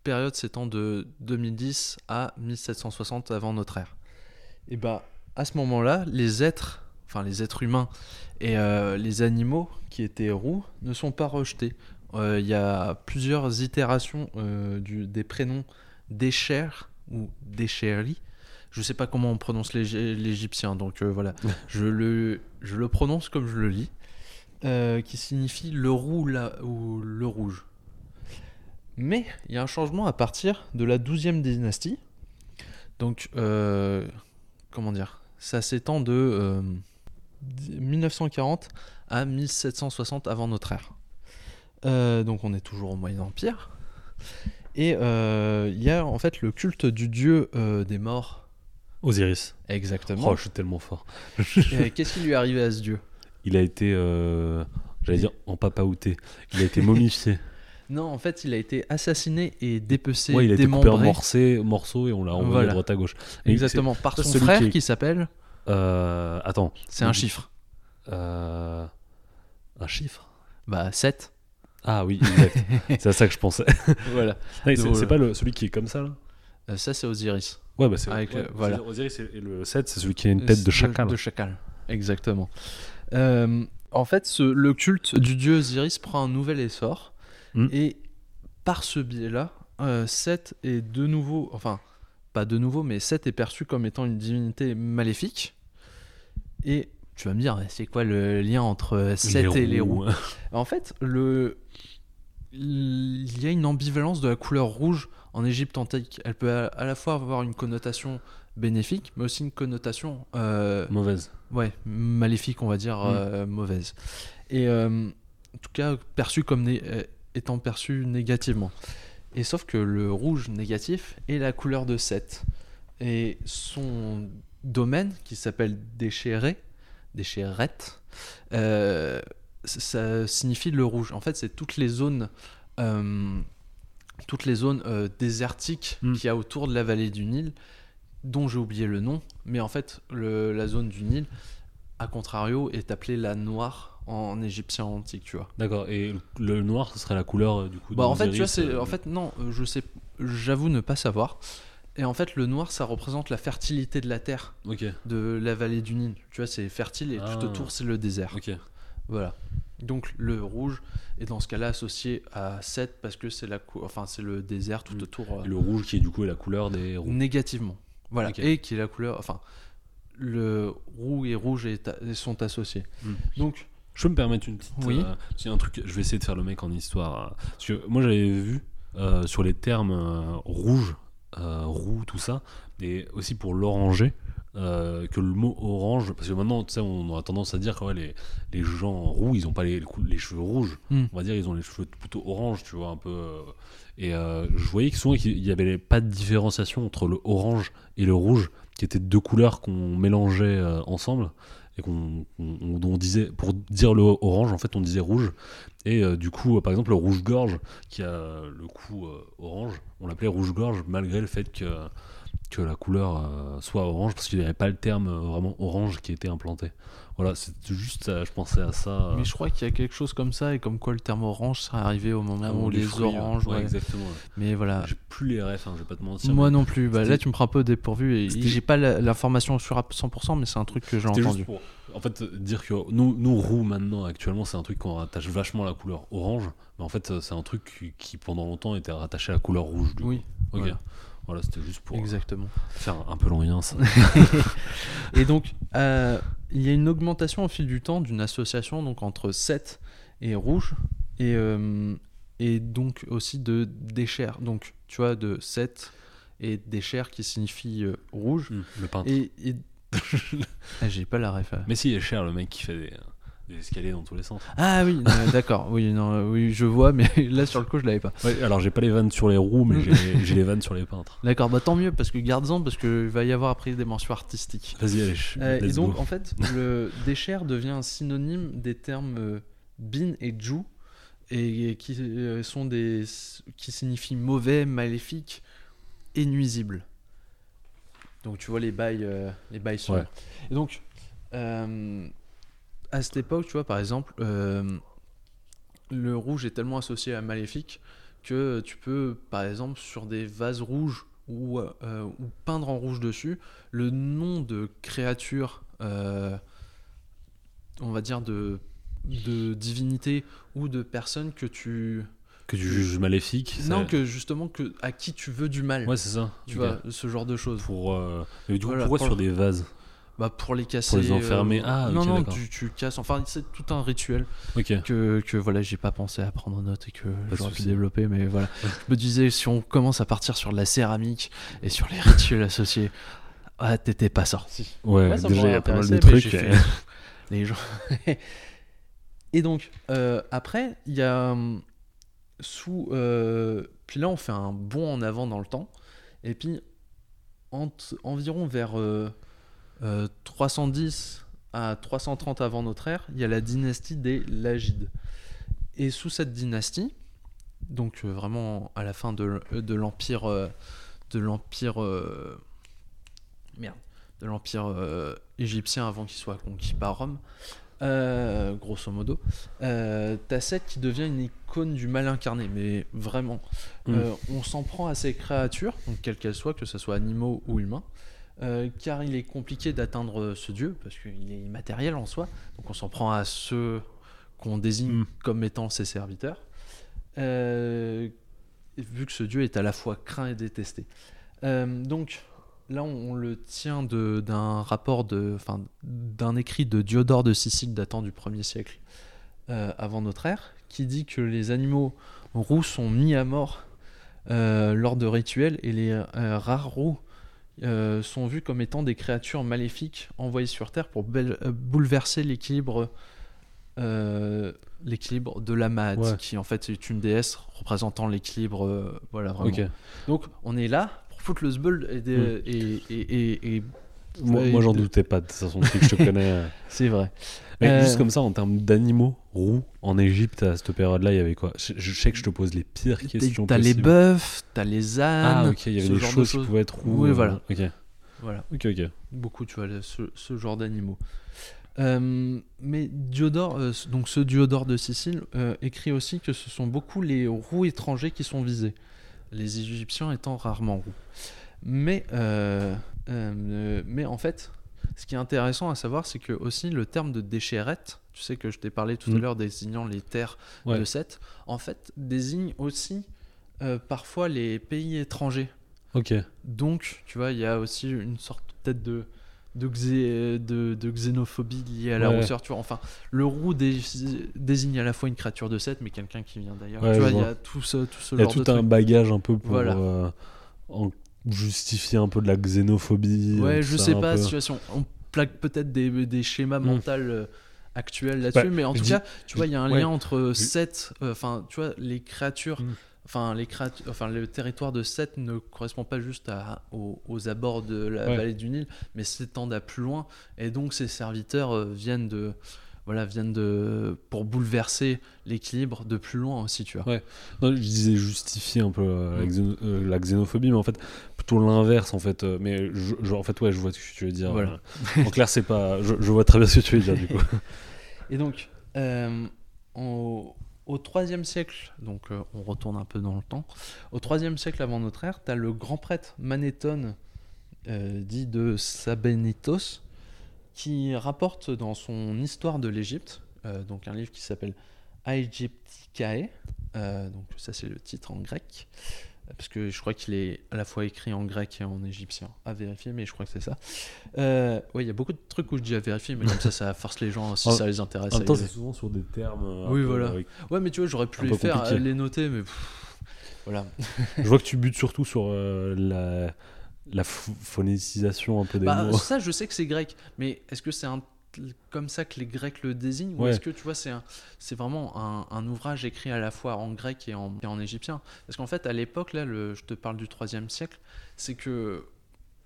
Speaker 1: période s'étend de 2010 à 1760 avant notre ère. Et bah à ce moment-là, les êtres, enfin les êtres humains et euh, les animaux qui étaient roux ne sont pas rejetés. Euh, Il y a plusieurs itérations euh, du, des prénoms d'Escher ou d'Esheri. Je sais pas comment on prononce l'ég- l'égyptien, donc voilà. je, le, je le prononce comme je le lis, qui signifie le roux la- ou le rouge. Mais il y a un changement à partir de la 12e dynastie. Donc, euh, comment dire? Ça s'étend de euh, 1940 à 1760 avant notre ère. Euh, donc on est toujours au Moyen Empire. Et euh, il y a en fait le culte du dieu euh, des morts.
Speaker 2: Osiris.
Speaker 1: Exactement.
Speaker 2: Oh, je suis tellement fort.
Speaker 1: Qu'est-ce qui lui est arrivé à ce dieu?
Speaker 2: Il a été, euh, j'allais dire, en papaouté. Il a été momifié.
Speaker 1: Non, en fait, il a été assassiné et dépecé,
Speaker 2: ouais, il a été coupé en
Speaker 1: démembré.
Speaker 2: morceaux, et on l'a envoyé
Speaker 1: Voilà.
Speaker 2: à droite à gauche. Et
Speaker 1: Exactement, par son frère
Speaker 2: qui
Speaker 1: s'appelle.
Speaker 2: euh, attends.
Speaker 1: C'est un chiffre.
Speaker 2: Euh, un chiffre
Speaker 1: Bah, 7.
Speaker 2: Ah oui, exact. c'est à ça que je pensais.
Speaker 1: voilà.
Speaker 2: C'est
Speaker 1: Voilà.
Speaker 2: pas le, celui qui est comme ça là
Speaker 1: Euh, ça, c'est Osiris.
Speaker 2: Ouais, bah c'est ouais,
Speaker 1: voilà.
Speaker 2: Osiris et le 7, c'est celui qui a une tête de chacal.
Speaker 1: De chacal. Exactement. Euh, en fait, ce- le culte du dieu Osiris prend un nouvel essor.
Speaker 2: Mm.
Speaker 1: Et par ce biais-là, euh, Seth est de nouveau. Enfin, pas de nouveau, mais Seth est perçu comme étant une divinité maléfique. Et tu vas me dire, c'est quoi le lien entre Seth et les roues En fait, le... il y a une ambivalence de la couleur rouge en Égypte antique. Elle peut à, la fois avoir une connotation bénéfique, mais aussi une connotation euh,
Speaker 2: Mauvaise.
Speaker 1: ouais, maléfique, on va dire,
Speaker 2: Mm.
Speaker 1: euh, mauvaise. Et euh, en tout cas, perçue comme né- étant perçue négativement. Et sauf que le rouge négatif est la couleur de Seth. Et son domaine, qui s'appelle déchiré, déchirette, euh, ça signifie le rouge. En fait, c'est toutes les zones, euh, toutes les zones euh, désertiques
Speaker 2: Mm.
Speaker 1: qu'il y a autour de la vallée du Nil, dont j'ai oublié le nom, mais en fait, le- la zone du Nil, à contrario, est appelée la noire en égyptien antique, tu vois.
Speaker 2: D'accord. Et le noir, ce serait la couleur euh, du coup.
Speaker 1: Bah, en fait, tu vois, c'est,
Speaker 2: euh,
Speaker 1: en fait, non, euh, je sais, j'avoue ne pas savoir. Et en fait, le noir, ça représente la fertilité de la terre,
Speaker 2: Ok.
Speaker 1: de la vallée du Nil. Tu vois, c'est fertile et
Speaker 2: Ah.
Speaker 1: tout autour, c'est le désert.
Speaker 2: Ok.
Speaker 1: Voilà. Donc le rouge est dans ce cas-là associé à 7 parce que c'est la cou- enfin c'est le désert tout
Speaker 2: Mm.
Speaker 1: autour
Speaker 2: Et le rouge qui est du coup est la couleur des roues.
Speaker 1: négativement. Voilà. Et qui est la couleur enfin le roux et rouge est sont associés.
Speaker 2: Mm.
Speaker 1: Donc
Speaker 2: Je peux me permettre une petite.
Speaker 1: Oui.
Speaker 2: euh, un truc. Je vais essayer de faire le mec en histoire. euh, parce que moi j'avais vu euh, sur les termes euh, rouge, euh, roux, tout ça, et aussi pour l'oranger. que le mot orange, parce que maintenant, tu sais, on a tendance à dire que ouais, les, les gens roux, ils ont pas les, les cheveux rouges.
Speaker 1: Mm.
Speaker 2: On va dire, ils ont les cheveux plutôt orange, tu vois, un peu. et je voyais que souvent, il y avait pas de différenciation entre le orange et le rouge, qui étaient deux couleurs qu'on mélangeait ensemble et qu'on on- on disait pour dire le orange en fait on disait rouge. Et euh, du coup euh, par exemple le rouge gorge qui a le cou euh, orange on l'appelait rouge gorge malgré le fait que que la couleur soit orange parce qu'il n'y avait pas le terme vraiment orange qui était implanté voilà c'est juste euh, je pensais à ça euh,
Speaker 1: mais je crois qu'il y a quelque chose comme ça et comme quoi le terme orange serait arrivé au moment
Speaker 2: ah,
Speaker 1: où les,
Speaker 2: fruits, ouais.
Speaker 1: oranges
Speaker 2: Ouais,
Speaker 1: ouais.
Speaker 2: exactement ouais.
Speaker 1: Mais voilà.
Speaker 2: j'ai plus les refs hein, je vais pas te mentir
Speaker 1: Moi non plus. Bah, là tu me prends un peu dépourvu et j'ai pas l'information sur à 100% mais c'est un truc que j'ai entendu.
Speaker 2: juste pour en fait dire que nous, nous roux maintenant actuellement c'est un truc qu'on rattache vachement à la couleur orange mais en fait c'est un truc qui, qui, pendant longtemps était rattaché à la couleur rouge du
Speaker 1: Oui.
Speaker 2: coup. ok
Speaker 1: voilà.
Speaker 2: c'était juste pour euh,
Speaker 1: Exactement.
Speaker 2: faire un peu l'ambiance
Speaker 1: Et donc, euh, il y a une augmentation au fil du temps d'une association donc entre 7 et rouge, et, euh, et donc aussi de déchère. Donc, tu vois, de 7 et déchère qui signifie euh, rouge.
Speaker 2: Hmm, le peintre
Speaker 1: Et. et- Ah, J'ai pas la ref.
Speaker 2: mais si il est cher le mec qui fait des, des escaliers dans tous les sens
Speaker 1: Ah oui, euh, d'accord. Oui, non, euh, oui, je vois, mais là sur le coup, je l'avais pas.
Speaker 2: ouais, alors j'ai pas les vannes sur les roues mais j'ai les vannes sur les peintres
Speaker 1: D'accord, bah tant mieux parce que garde-en parce qu'il va y avoir après des mentions artistiques.
Speaker 2: vas-y allez
Speaker 1: Euh, et donc,
Speaker 2: go.
Speaker 1: en fait, le déchère devient un synonyme des termes euh, bin et ju, et qui sont des qui signifient mauvais, maléfique et nuisible. Donc, tu vois les bails, euh, les bails.
Speaker 2: Ouais.
Speaker 1: Et donc, euh, à cette époque, tu vois, par exemple, euh, le rouge est tellement associé à maléfique que tu peux, par exemple, sur des vases rouges ou, euh, ou peindre en rouge dessus le nom de créature, euh, on va dire de, de divinité ou de personne que tu.
Speaker 2: que tu juges maléfique ça-
Speaker 1: Non, que justement que, à qui tu veux du mal.
Speaker 2: ouais c'est ça
Speaker 1: tu vois, ce genre de choses.
Speaker 2: pour euh, mais du coup
Speaker 1: Voilà,
Speaker 2: pourquoi
Speaker 1: pour
Speaker 2: sur des vases
Speaker 1: Bah, pour les casser.
Speaker 2: les enfermer. Ah,
Speaker 1: non,
Speaker 2: ok,
Speaker 1: non, tu, tu casses. Enfin, c'est tout un rituel
Speaker 2: ok
Speaker 1: que, que voilà, j'ai pas pensé à prendre en note et que
Speaker 2: de
Speaker 1: j'aurais pu développer, mais voilà. Je me disais, si on commence à partir sur la céramique et sur les rituels associés, ah, t'étais pas sorti.
Speaker 2: ouais,
Speaker 1: Ouais, ça
Speaker 2: déjà il y a pas mal de trucs et-
Speaker 1: fait- les gens. et donc, euh, après, il y a hum, sous. euh, puis là, on fait un bond en avant dans le temps. Et puis, entre- environ vers euh, euh, 310 à 330 avant notre ère, il y a la dynastie des Lagides. Et sous cette dynastie, donc euh, vraiment à la fin de, l'empire, euh, de l'empire, euh, merde, de l'empire euh, égyptien avant qu'il soit conquis par Rome, euh, grosso modo, euh, t'as Seth qui devient une icône du mal incarné, mais vraiment,
Speaker 2: Mm.
Speaker 1: Euh, on s'en prend à ces créatures, donc quelles qu'elles soient, que ce soit animaux ou humains, euh, car il est compliqué d'atteindre ce dieu, parce qu'il est immatériel en soi, donc on s'en prend à ceux qu'on désigne
Speaker 2: Mm.
Speaker 1: comme étant ses serviteurs, euh, vu que ce dieu est à la fois craint et détesté. Euh, donc là, on, on le tient d'un rapport d'un écrit de Diodore de Sicile datant du 1er siècle euh, avant notre ère, qui dit que les animaux roux sont mis à mort euh, lors de rituels et les euh, rares roux euh, sont vus comme étant des créatures maléfiques envoyées sur Terre pour euh, bouleverser l'équilibre euh, l'équilibre de la Maat,
Speaker 2: Ouais.
Speaker 1: qui en fait est une déesse représentant l'équilibre. euh, voilà, vraiment. Donc on est là pour foutre le zbeul et, des- et, et, et- et
Speaker 2: Moi,
Speaker 1: Ouais,
Speaker 2: moi, j'en doutais pas de toute façon, que je te connais. euh.
Speaker 1: c'est vrai.
Speaker 2: Mais
Speaker 1: Euh,
Speaker 2: juste comme ça, en termes d'animaux roux, en Égypte, à cette période-là, il y avait quoi? Je, je sais que je te pose les pires questions
Speaker 1: T'as les bœufs, t'as les ânes.
Speaker 2: Ah, ok, il y avait des
Speaker 1: genre de
Speaker 2: choses qui pouvaient être roux.
Speaker 1: Oui,
Speaker 2: euh,
Speaker 1: voilà.
Speaker 2: Ok,
Speaker 1: Voilà,
Speaker 2: ok, ok.
Speaker 1: beaucoup, tu vois, ce, ce genre d'animaux. Euh, mais Diodore, euh, donc ce Diodore de Sicile, euh, écrit aussi que ce sont beaucoup les roux étrangers qui sont visés, les Égyptiens étant rarement roux. Mais, euh, mais en fait, ce qui est intéressant à savoir, c'est que aussi le terme de déchirette, tu sais que je t'ai parlé tout à
Speaker 2: Mm.
Speaker 1: l'heure désignant les terres
Speaker 2: Ouais.
Speaker 1: de Seth, en fait désigne aussi euh, parfois les pays étrangers.
Speaker 2: Ok.
Speaker 1: Donc, tu vois, il y a aussi une sorte peut-être de, de, xé- de, de xénophobie liée à la
Speaker 2: Ouais.
Speaker 1: rousseur. Tu vois, enfin, le roux dé- désigne à la fois une créature de Seth, mais quelqu'un qui vient d'ailleurs.
Speaker 2: Ouais,
Speaker 1: tu vois, il y a tout ce, tout ce
Speaker 2: Il y a
Speaker 1: genre
Speaker 2: tout un bagage un peu pour
Speaker 1: Voilà.
Speaker 2: euh, en justifier un peu de la xénophobie.
Speaker 1: Ouais,
Speaker 2: euh,
Speaker 1: je
Speaker 2: tout ça,
Speaker 1: sais pas,
Speaker 2: peu.
Speaker 1: situation. On plaque peut-être des, des schémas
Speaker 2: Mm.
Speaker 1: mentaux euh, actuels là-dessus,
Speaker 2: Bah,
Speaker 1: mais en
Speaker 2: je
Speaker 1: tout
Speaker 2: dis-
Speaker 1: cas, tu vois, il y a un
Speaker 2: ouais.
Speaker 1: lien entre Seth, euh, enfin, tu vois, les créatures.
Speaker 2: Mm.
Speaker 1: Enfin, les créatures, enfin, le territoire de Seth ne correspond pas juste à, aux, aux abords de la
Speaker 2: Ouais.
Speaker 1: vallée du Nil, mais s'étend à plus loin. Et donc, ces serviteurs euh, viennent de, voilà, viennent de, pour bouleverser l'équilibre de plus loin aussi, tu vois.
Speaker 2: Ouais. Non, je disais justifier un peu euh, la, xéno- euh, la xénophobie, mais en fait, plutôt l'inverse, en fait. euh, mais je, je- en fait, ouais, je vois ce que tu veux dire.
Speaker 1: Voilà.
Speaker 2: En clair, c'est pas. Je, je vois très bien ce que tu veux dire, du coup.
Speaker 1: Et donc, au, au 3 siècle, donc on retourne un peu dans le temps, au 3 siècle avant notre ère, tu as le grand prêtre Manéthone, euh, dit de Sabenitos, qui rapporte dans son Histoire de l'Égypte, euh, donc un livre qui s'appelle Aegypticae, euh, donc ça c'est le titre en grec, parce que je crois qu'il est à la fois écrit en grec et en égyptien, à vérifier, mais je crois que c'est ça. Euh, ouais, il y a beaucoup de trucs où je dis à vérifier, mais comme ça, ça force les gens si
Speaker 2: En-
Speaker 1: ça les intéresse.
Speaker 2: En même temps, c'est souvent sur des termes. euh,
Speaker 1: Oui, voilà.
Speaker 2: euh,
Speaker 1: Ouais, mais tu vois, j'aurais pu les faire,
Speaker 2: compliqué.
Speaker 1: euh, les noter, mais pff, voilà.
Speaker 2: je vois que tu butes surtout sur euh, la, la ph- phonétisation un peu des
Speaker 1: Bah,
Speaker 2: mots.
Speaker 1: ça, je sais que c'est grec, mais est-ce que c'est un comme ça que les Grecs le désignent ou est-ce que tu vois c'est c'est vraiment un, un ouvrage écrit à la fois en grec et en, et en égyptien? Parce qu'en fait à l'époque là le, je te parle du 3 siècle c'est que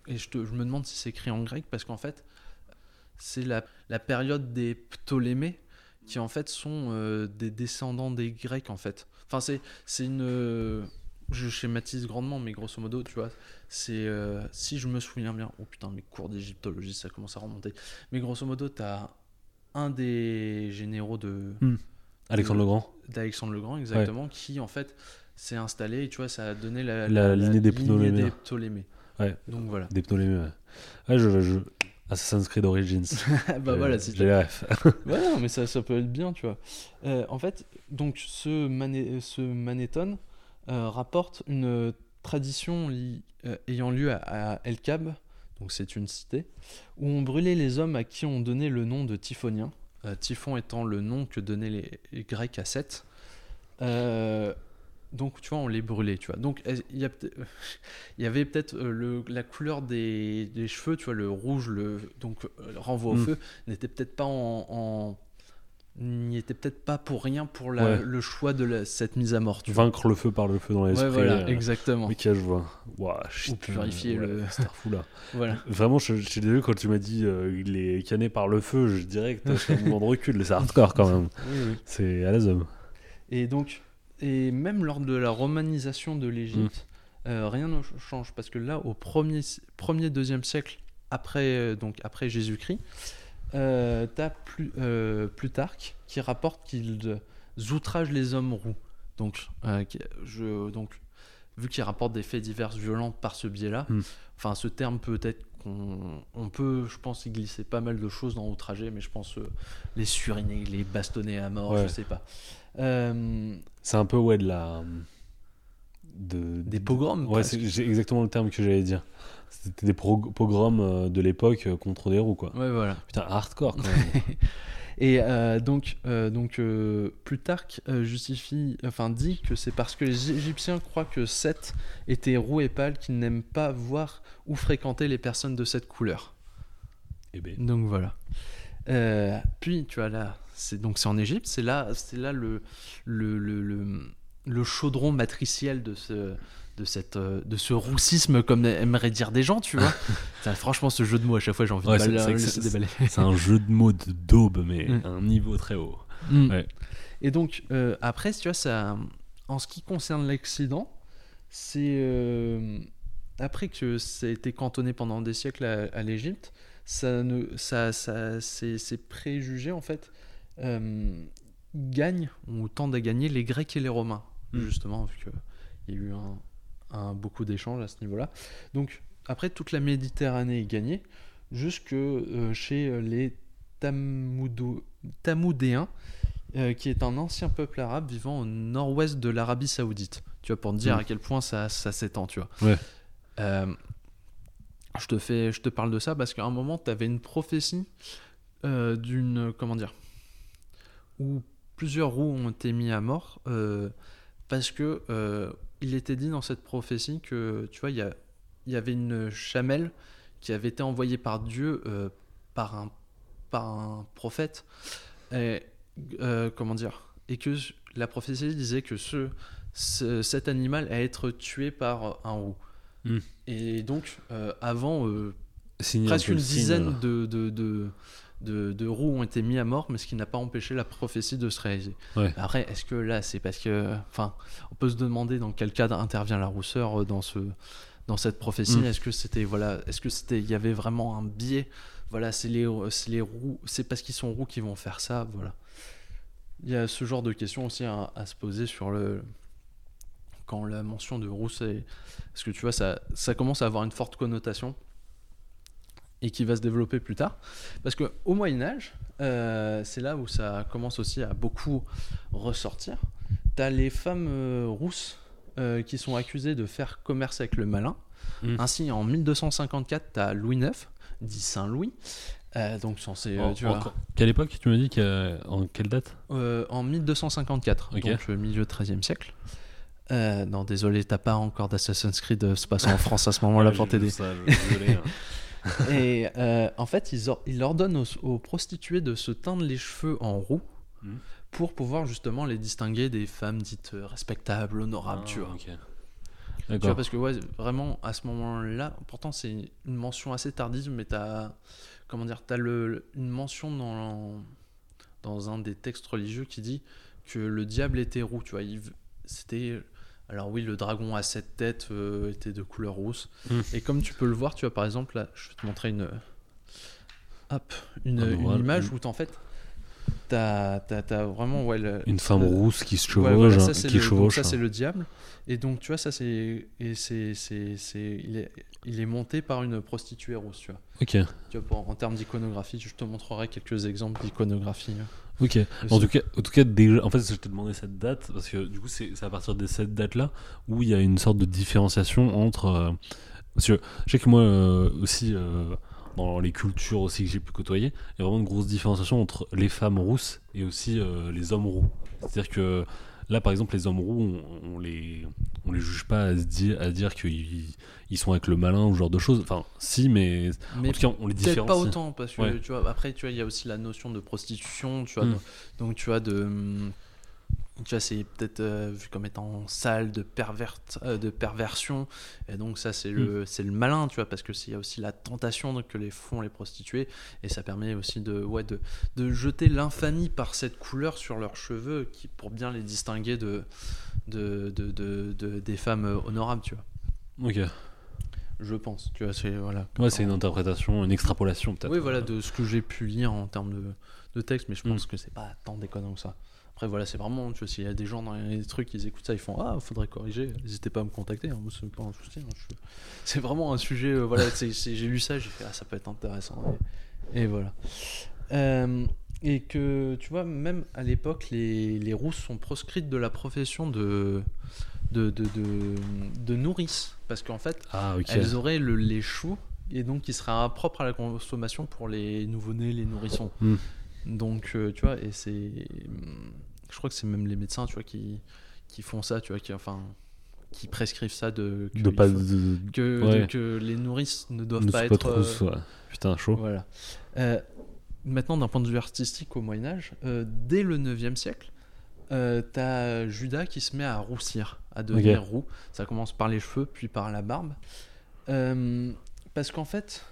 Speaker 1: et je, te- je me demande si c'est écrit en grec parce qu'en fait c'est la, la période des Ptolémées qui en fait sont euh, des descendants des Grecs en fait. Enfin c'est c'est une je schématise grandement mais grosso modo tu vois c'est euh, si je me souviens bien oh putain mes cours d'égyptologie ça commence à remonter mais grosso modo t'as un des généraux de
Speaker 2: Alexandre le Grand
Speaker 1: d'Alexandre le Grand exactement qui en fait s'est installé et tu vois ça a donné la,
Speaker 2: La lignée des Ptolémées.
Speaker 1: des Ptolémées.
Speaker 2: Ouais.
Speaker 1: donc voilà
Speaker 2: Des Ptolémées, ouais. Ouais, je, je... Assassin's Creed Origins.
Speaker 1: bah voilà si
Speaker 2: J'ai les refs.
Speaker 1: Ouais, non, mais ça, ça peut être bien, tu vois. Euh, en fait, donc ce, mané ce Manéthon euh, rapporte une tradition euh, ayant lieu à, à El Kab, donc c'est une cité, où on brûlait les hommes à qui on donnait le nom de Typhonien, euh, Typhon étant le nom que donnaient les, les Grecs à Seth. Euh, donc, tu vois, on les brûlait, tu vois. Donc, il y, a peut- il y avait peut-être euh, la couleur des, des cheveux, tu vois, le rouge, le donc euh, renvoi au
Speaker 2: Mm.
Speaker 1: feu, n'était peut-être pas en, en- n'y était peut-être pas pour rien pour la-
Speaker 2: Ouais.
Speaker 1: le choix de la- cette mise à mort. Tu vois.
Speaker 2: Vaincre le feu par le feu dans l'esprit.
Speaker 1: Ouais, voilà,
Speaker 2: euh,
Speaker 1: exactement.
Speaker 2: Ok, je vois. Ouah, shit,
Speaker 1: purifier
Speaker 2: ouais,
Speaker 1: le-
Speaker 2: C'était fou là.
Speaker 1: Voilà.
Speaker 2: Vraiment, je, suis désolé quand tu m'as dit euh, il est canné par le feu, je dirais que fait un mouvement de recul, c'est hardcore quand même. C'est à la zoom.
Speaker 1: Et donc, et même lors de la romanisation de l'Égypte,
Speaker 2: Mm.
Speaker 1: euh, rien ne ch- change parce que là, au premier, premier deuxième siècle après, euh, donc après Jésus-Christ, euh, t'as plus, euh, Plutarque qui rapporte qu'ils outragent les hommes roux. Donc, euh, je, donc vu qu'il rapporte des faits divers violents par ce biais-là,
Speaker 2: Mm.
Speaker 1: enfin, ce terme peut-être qu'on on peut, je pense, y glisser pas mal de choses dans outrager, mais je pense les suriner, les bastonner à mort,
Speaker 2: Ouais.
Speaker 1: je sais pas.
Speaker 2: C'est un peu, ouais, de la. De,
Speaker 1: des pogroms.
Speaker 2: Ouais, c'est exactement le terme que j'allais dire. C'était des pogroms euh, de l'époque euh, contre des roues, quoi.
Speaker 1: Ouais, voilà.
Speaker 2: Putain, hardcore quand même.
Speaker 1: Et euh, donc, euh, donc euh, Plutarque justifie, enfin dit que c'est parce que les Égyptiens croient que Seth était roux et pâle qu'ils n'aiment pas voir ou fréquenter les personnes de cette couleur.
Speaker 2: Eh ben.
Speaker 1: Donc voilà. Puis tu vois là, c'est donc c'est en Égypte, c'est là, c'est là le le, le, le le chaudron matriciel de ce de cette euh, de ce roussisme comme aimeraient dire des gens, tu vois. Franchement, ce jeu de mots à chaque fois j'ai envie
Speaker 2: Ouais,
Speaker 1: de déballer.
Speaker 2: C'est un jeu de mots de daube, mais
Speaker 1: Mm.
Speaker 2: à un niveau très haut.
Speaker 1: Mm.
Speaker 2: Ouais.
Speaker 1: Et donc, euh, après, tu vois, ça, en ce qui concerne l'accident, c'est euh, après que ça a été cantonné pendant des siècles à, à l'Égypte, ça ne, ça, ça, ces, préjugés en fait euh, gagnent ou tendent à gagner les Grecs et les Romains,
Speaker 2: Mm.
Speaker 1: justement, vu qu'il y a eu un, un- beaucoup d'échanges à ce niveau-là. Donc, après, toute la Méditerranée est gagnée, jusque euh, chez les Tamoudou- Tamoudéens, euh, qui est un ancien peuple arabe vivant au nord-ouest de l'Arabie Saoudite. Tu vois, pour te dire
Speaker 2: Mm.
Speaker 1: à quel point ça, ça s'étend, tu vois.
Speaker 2: Ouais.
Speaker 1: Euh, je, te fais, je te parle de ça parce qu'à un moment, tu avais une prophétie euh, d'une. Comment dire Où plusieurs roues ont été mis à mort euh, parce que euh, il était dit dans cette prophétie que, tu vois, il y, a- il y avait une chamelle qui avait été envoyée par Dieu euh, par, un, par un prophète. Et, euh, comment dire Et que la prophétie disait que ce, ce- cet animal allait être tué par un roux.
Speaker 2: Hmm.
Speaker 1: Et donc, euh, avant, presque une dizaine de, de, de, de- de roues ont été mis à mort, mais ce qui n'a pas empêché la prophétie de se réaliser.
Speaker 2: Ouais.
Speaker 1: Après, est-ce que là, c'est parce que. Enfin, on peut se demander dans quel cadre intervient la rousseur euh, dans, ce, dans cette prophétie.
Speaker 2: Mm.
Speaker 1: Est-ce que c'était. Voilà, est-ce que c'était. Il y avait vraiment un biais Voilà, c'est les, les roues. C'est parce qu'ils sont roux qu'ils vont faire ça. Voilà. Il y a ce genre de questions aussi à, à se poser sur le. Quand la mention de roux, c'est. Parce que tu vois, ça, ça commence à avoir une forte connotation et qui va se développer plus tard. Parce que au Moyen Âge, euh, c'est là où ça commence aussi à beaucoup ressortir. T'as les femmes euh, rousses euh, qui sont accusées de faire commerce avec le malin.
Speaker 2: Mm.
Speaker 1: Ainsi, en 1254, t'as Louis IX, dit Saint Louis, euh, donc censé, euh,
Speaker 2: en-
Speaker 1: tu vois,
Speaker 2: encore- Quelle époque tu me dis qu'à- En quelle date?
Speaker 1: En 1254,
Speaker 2: Ok.
Speaker 1: donc milieu 13e siècle. Non, désolé, t'as pas encore d'Assassin's Creed se passant en France à ce moment-là pour t'aider. Et euh, en fait, ils, or- ils ordonnent aux, aux prostituées de se teindre les cheveux en roux
Speaker 2: Mhm.
Speaker 1: pour pouvoir justement les distinguer des femmes dites euh, respectables, honorables, tu
Speaker 2: Ah,
Speaker 1: vois.
Speaker 2: ok.
Speaker 1: Tu vois, parce que ouais, vraiment, à ce moment-là, pourtant c'est une mention assez tardive, mais t'as, comment dire, t'as le, une mention dans, dans un des textes religieux qui dit que le diable était roux, tu vois. il- C'était, alors oui, le dragon à sept têtes euh, était de couleur rousse.
Speaker 2: Mm.
Speaker 1: Et comme tu peux le voir, tu vois, par exemple, là, je vais te montrer une, hop, une, image où t'en fait, t'as, t'as, t'as vraiment, ouais, le-
Speaker 2: Une femme
Speaker 1: le-
Speaker 2: rousse qui se
Speaker 1: Ouais,
Speaker 2: chevauche.
Speaker 1: voilà,
Speaker 2: hein,
Speaker 1: ça, c'est
Speaker 2: qui
Speaker 1: le, donc
Speaker 2: chevauche.
Speaker 1: ça, c'est
Speaker 2: hein.
Speaker 1: le diable. Et donc, tu vois, ça, c'est. Et c'est. il, est, il est monté par une prostituée rousse, tu vois.
Speaker 2: Ok.
Speaker 1: Tu vois, pour- en termes d'iconographie, je te montrerai quelques exemples d'iconographie.
Speaker 2: Ok. En tout cas, en tout cas, déjà, en fait, je t'ai demandé cette date parce que du coup, c'est c'est à partir de cette date-là où il y a une sorte de différenciation entre. euh, parce que je sais que moi euh, aussi, euh, dans les cultures aussi que j'ai pu côtoyer, il y a vraiment une grosse différenciation entre les femmes rousses et aussi euh, les hommes roux. C'est-à-dire que là, par exemple, les hommes roux, on, on les, on les juge pas à, se dire, à dire qu'ils ils sont avec le malin ou ce genre de choses. Enfin, si, mais
Speaker 1: Mais
Speaker 2: en tout cas, on les différencie.
Speaker 1: pas autant, parce que,
Speaker 2: Ouais.
Speaker 1: tu vois, après, tu vois, il y a aussi la notion de prostitution, tu vois.
Speaker 2: Mm.
Speaker 1: donc- Donc, tu vois, de. Tu vois, c'est peut-être euh, vu comme étant sale de, perverte, euh, de perversion. Et donc, ça, c'est
Speaker 2: Mm.
Speaker 1: le, c'est le malin, tu vois, parce que s'il y a aussi la tentation donc, que les font les prostituées. Et ça permet aussi de, ouais, de, de jeter l'infamie par cette couleur sur leurs cheveux qui, pour bien les distinguer de, de, de, de- de- des femmes euh, honorables, tu vois.
Speaker 2: Ok.
Speaker 1: Je pense, tu vois, c'est. Voilà,
Speaker 2: Ouais, c'est une interprétation, une extrapolation peut-être.
Speaker 1: oui, voilà, de ce que j'ai pu lire en termes de, de texte, mais je pense
Speaker 2: Mm.
Speaker 1: que c'est pas tant déconnant que ça. Après, voilà, c'est vraiment, tu vois, s'il y a des gens dans les trucs, ils écoutent ça, ils font Ah, faudrait corriger, n'hésitez pas à me contacter, hein, c'est pas un souci. hein, je- C'est vraiment un sujet, euh, voilà, j'ai lu ça, j'ai fait Ah, ça peut être intéressant. Et, et voilà. Euh, et que, tu vois, même à l'époque, les, les rousses sont proscrites de la profession de, de, de, de, de nourrice, parce qu'en fait,
Speaker 2: Ah,
Speaker 1: elles auraient le lait chaud et donc qui sera propre à la consommation pour les nouveau-nés, les nourrissons.
Speaker 2: Hmm.
Speaker 1: Donc, euh, tu vois, et c'est. Je crois que c'est même les médecins, tu vois, qui, qui font ça, tu vois, qui, enfin, qui prescrivent ça de. que
Speaker 2: De
Speaker 1: il
Speaker 2: pas.
Speaker 1: faut-
Speaker 2: de-
Speaker 1: que,
Speaker 2: ouais.
Speaker 1: de- que les nourrices ne doivent
Speaker 2: ne
Speaker 1: pas être.
Speaker 2: trop-
Speaker 1: euh,
Speaker 2: ouais. Putain, chaud.
Speaker 1: voilà. Euh, maintenant, d'un point de vue artistique au Moyen-Âge, euh, dès le 9e siècle, euh, t'as Judas qui se met à roussir, à devenir roux. Ça commence par les cheveux, puis par la barbe. Parce qu'en fait,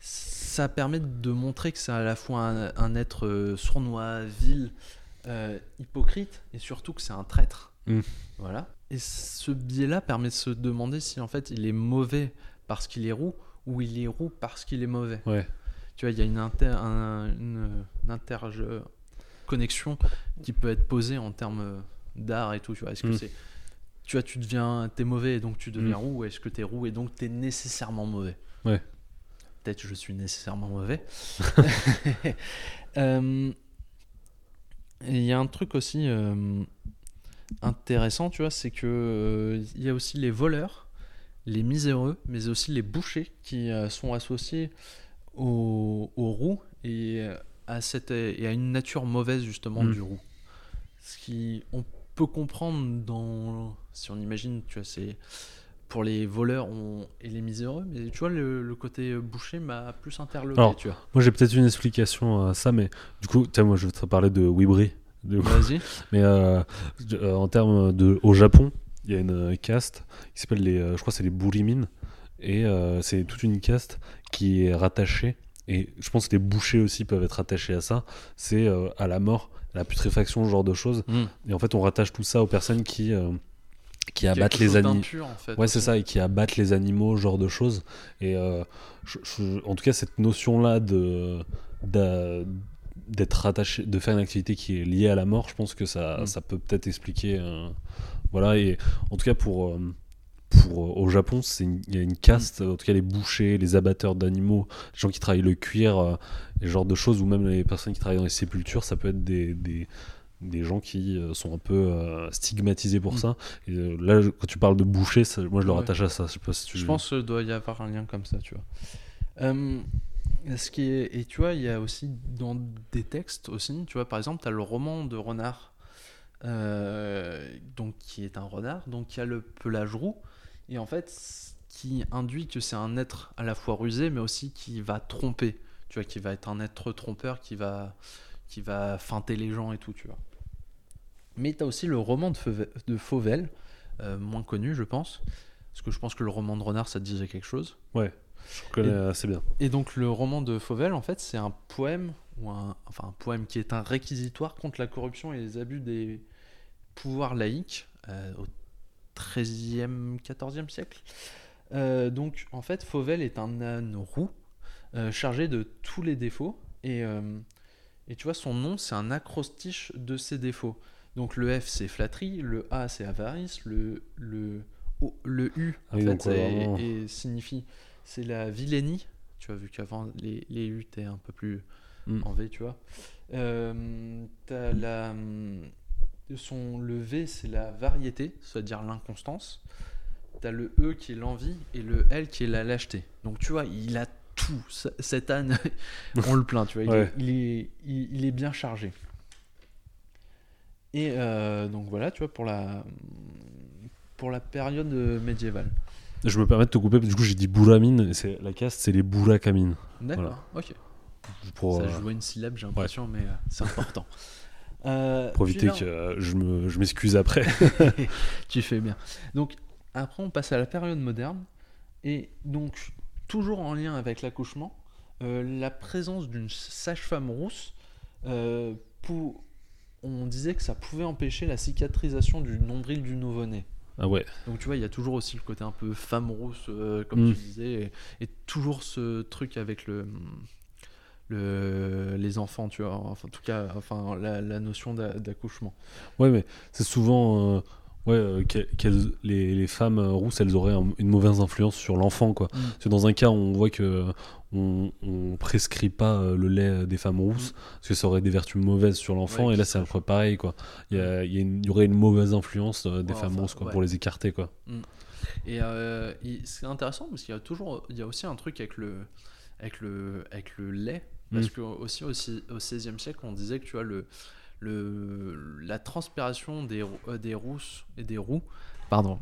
Speaker 1: ça permet de montrer que c'est à la fois un, un être sournois, vil, euh, hypocrite, et surtout que c'est un traître.
Speaker 2: Mm.
Speaker 1: Voilà. Et ce biais-là permet de se demander si en fait il est mauvais parce qu'il est roux ou il est roux parce qu'il est mauvais.
Speaker 2: Ouais.
Speaker 1: Tu vois, il y a une, inter, un- une, une interconnexion qui peut être posée en termes d'art et tout. Tu vois, est-ce que
Speaker 2: Mm.
Speaker 1: c'est, tu vois, tu deviens, t'es mauvais et donc tu deviens
Speaker 2: Mm.
Speaker 1: roux, ou est-ce que t'es roux et donc t'es nécessairement mauvais?
Speaker 2: Ouais.
Speaker 1: Peut-être je suis nécessairement mauvais. Euh, et Il y a un truc aussi euh, intéressant, tu vois, c'est que euh, il y a aussi les voleurs, les miséreux, mais aussi les bouchers qui euh, sont associés au, au roux et à, cette, et à une nature mauvaise justement
Speaker 2: Mm.
Speaker 1: du roux. Ce qui on peut comprendre dans si on imagine, tu vois, c'est pour les voleurs on- et les miséreux, mais tu vois le, le côté boucher m'a plus interloqué,
Speaker 2: Alors,
Speaker 1: tu vois.
Speaker 2: Moi, j'ai peut-être une explication à ça, mais du coup, moi, je vais te parler de Wibri. De-
Speaker 1: Vas-y.
Speaker 2: Mais euh, euh, en termes de. Au Japon, il y a une euh, caste qui s'appelle les. je crois que c'est les Burimin. Et euh, c'est toute une caste qui est rattachée. Et je pense que les bouchers aussi peuvent être attachés à ça. C'est euh, à la mort, à la putréfaction, ce genre de choses.
Speaker 1: Mm.
Speaker 2: Et en fait, on rattache tout ça aux personnes qui, qui abattent les animaux.
Speaker 1: en fait,
Speaker 2: Ouais, c'est ça, et qui abattent les animaux, genre de choses. Et euh, je- je- en tout cas, cette notion-là de d'être rattaché, de faire une activité qui est liée à la mort, je pense que ça,
Speaker 1: Mm.
Speaker 2: ça peut peut-être expliquer. euh, voilà, et en tout cas pour. euh, pour, au Japon, il y a une caste, en tout cas les bouchers, les abatteurs d'animaux, les gens qui travaillent le cuir, euh, et ce genre de choses, ou même les personnes qui travaillent dans les sépultures, ça peut être des, des, des gens qui euh, sont un peu euh, stigmatisés pour ça. Et euh, là, je- quand tu parles de boucher, ça- moi je le
Speaker 1: Ouais.
Speaker 2: rattache à ça. Je sais pas si tu
Speaker 1: Je pense qu'il doit y avoir un lien comme ça, tu vois. Euh, ce qui est, et tu vois, il y a aussi dans des textes aussi, tu vois, par exemple, tu as le roman de Renard, donc qui est un renard, donc qui a le pelage roux, et en fait, qui induit que c'est un être à la fois rusé, mais aussi qui va tromper, tu vois, qui va être un être trompeur, qui va, qui va feinter les gens et tout, tu vois. Mais tu as aussi le roman de, Fauve- de Fauvel, euh, moins connu, je pense, parce que je pense que le roman de Renard, ça te disait quelque chose.
Speaker 2: Ouais, je connais assez bien.
Speaker 1: Et donc le roman de Fauvel, en fait, c'est un poème, ou un, enfin un poème qui est un réquisitoire contre la corruption et les abus des pouvoirs laïques euh, au XIIIe, XIVe siècle. Euh, donc en fait, Fauvel est un âne roux chargé de tous les défauts et, et tu vois, son nom, c'est un acrostiche de ses défauts. Donc le F, c'est flatterie, le A, c'est avarice, le, le, O- le U, en
Speaker 2: oui,
Speaker 1: fait, et signifie, c'est la vilainie. Tu as vu qu'avant, les, les U étaient un peu plus
Speaker 2: Mm.
Speaker 1: en V, tu vois. Euh, t'as la, hum, son, le V, c'est la variété, c'est-à-dire l'inconstance. T'as le E qui est l'envie et le L qui est la lâcheté. Donc tu vois, il a tout. Cet âne, on le plaint, tu vois. Il,
Speaker 2: Ouais.
Speaker 1: est, il, est, il- il est bien chargé. Et euh, donc voilà, tu vois, pour la, pour la période euh, médiévale.
Speaker 2: Je me permets de te couper, du coup j'ai dit Bouramine, et c'est la caste, c'est les Bourakamines.
Speaker 1: D'accord, ok.
Speaker 2: Pour,
Speaker 1: Ça
Speaker 2: euh,
Speaker 1: joue à une syllabe, j'ai l'impression, mais euh, c'est important. Euh,
Speaker 2: pour éviter que euh, je me- je m'excuse après.
Speaker 1: tu fais bien. Donc, après, on passe à la période moderne. Et donc, toujours en lien avec l'accouchement, la présence d'une sage-femme rousse, pour... on disait que ça pouvait empêcher la cicatrisation du nombril du nouveau-né.
Speaker 2: ah ouais,
Speaker 1: Donc, tu vois, il y a toujours aussi le côté un peu femme rousse, euh, comme
Speaker 2: Mm.
Speaker 1: tu disais, et, et toujours ce truc avec le. Le, les enfants, tu vois, enfin, en tout cas, enfin, la, la notion d'a- d'accouchement.
Speaker 2: ouais, mais c'est souvent. euh, ouais, euh, les, les femmes euh, rousses, elles auraient un- une mauvaise influence sur l'enfant, quoi.
Speaker 1: Mm.
Speaker 2: Parce que dans un cas, on voit que on, on prescrit pas euh, le lait des femmes rousses, parce que ça aurait des vertus mauvaises sur l'enfant,
Speaker 1: Mm. Ouais,
Speaker 2: et là c'est un peu pareil, quoi. Il y, a- il y a une- il y aurait une mauvaise influence des
Speaker 1: Ouais,
Speaker 2: femmes
Speaker 1: enfin,
Speaker 2: rousses, quoi,
Speaker 1: ouais.
Speaker 2: pour les écarter, quoi.
Speaker 1: Et euh, il- c'est intéressant parce qu'il y a toujours, il y a aussi un truc avec le, avec le, avec le lait Parce
Speaker 2: Mm.
Speaker 1: que aussi, aussi au XVIe siècle, on disait que tu vois, le, le, la transpiration des, euh, des rousses et des roux pardon,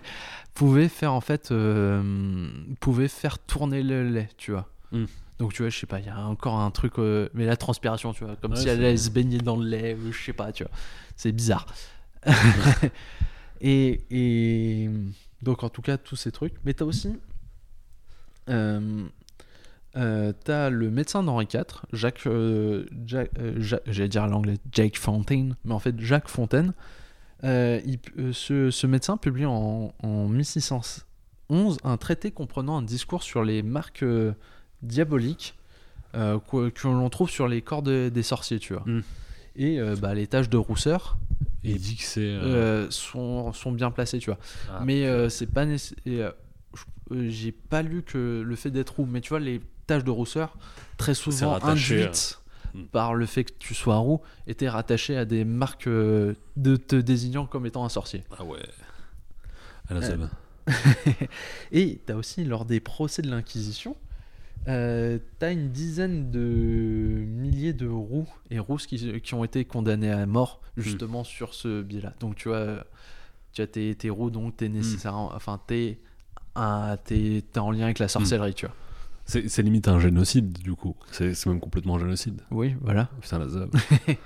Speaker 1: pouvait faire en fait euh, pouvait faire tourner le lait, tu vois.
Speaker 2: Mm.
Speaker 1: Donc tu vois, je sais pas, il y a encore un truc, euh, mais la transpiration, tu vois, comme
Speaker 2: Ouais,
Speaker 1: si elle allait se baigner dans le lait, ou je sais pas, tu vois. C'est bizarre. et, et donc en tout cas, tous ces trucs. Mais t'as aussi... Euh, t'as le médecin d'Henri IV, Jacques, euh, Jack- euh, Ja- j'allais dire à l'anglais Jake Fontaine, mais en fait Jacques Fontaine. Euh, il- ce, ce médecin publie en, en 1611 un traité comprenant un discours sur les marques diaboliques que, que l'on trouve sur les corps de- des sorciers, tu vois.
Speaker 2: Mm.
Speaker 1: Et bah, les taches de rousseur
Speaker 2: Et il dit que c'est.
Speaker 1: sont, sont bien placées, tu vois.
Speaker 2: ah,
Speaker 1: mais c'est pas nécess- et, je- euh, j'ai pas lu que le fait d'être roux, mais tu vois, les taches de rousseur, très souvent
Speaker 2: rattaché,
Speaker 1: induites
Speaker 2: euh, mm.
Speaker 1: par le fait que tu sois roux, étaient rattachées à des marques euh, de te désignant comme étant un sorcier.
Speaker 2: Ah ouais. À la
Speaker 1: Euh. Et t'as aussi, lors des procès de l'Inquisition, euh, t'as une dizaine de milliers de roux et rousses qui, qui ont été condamnés à mort justement sur ce biais-là. Donc tu vois, tu as tes, tes roux, donc t'es nécessairement, enfin t'es, un- t'es, t'es en lien avec la sorcellerie, tu vois.
Speaker 2: C'est limite un génocide, du coup. C'est même complètement un génocide.
Speaker 1: Oui, voilà.
Speaker 2: Putain, la Seb.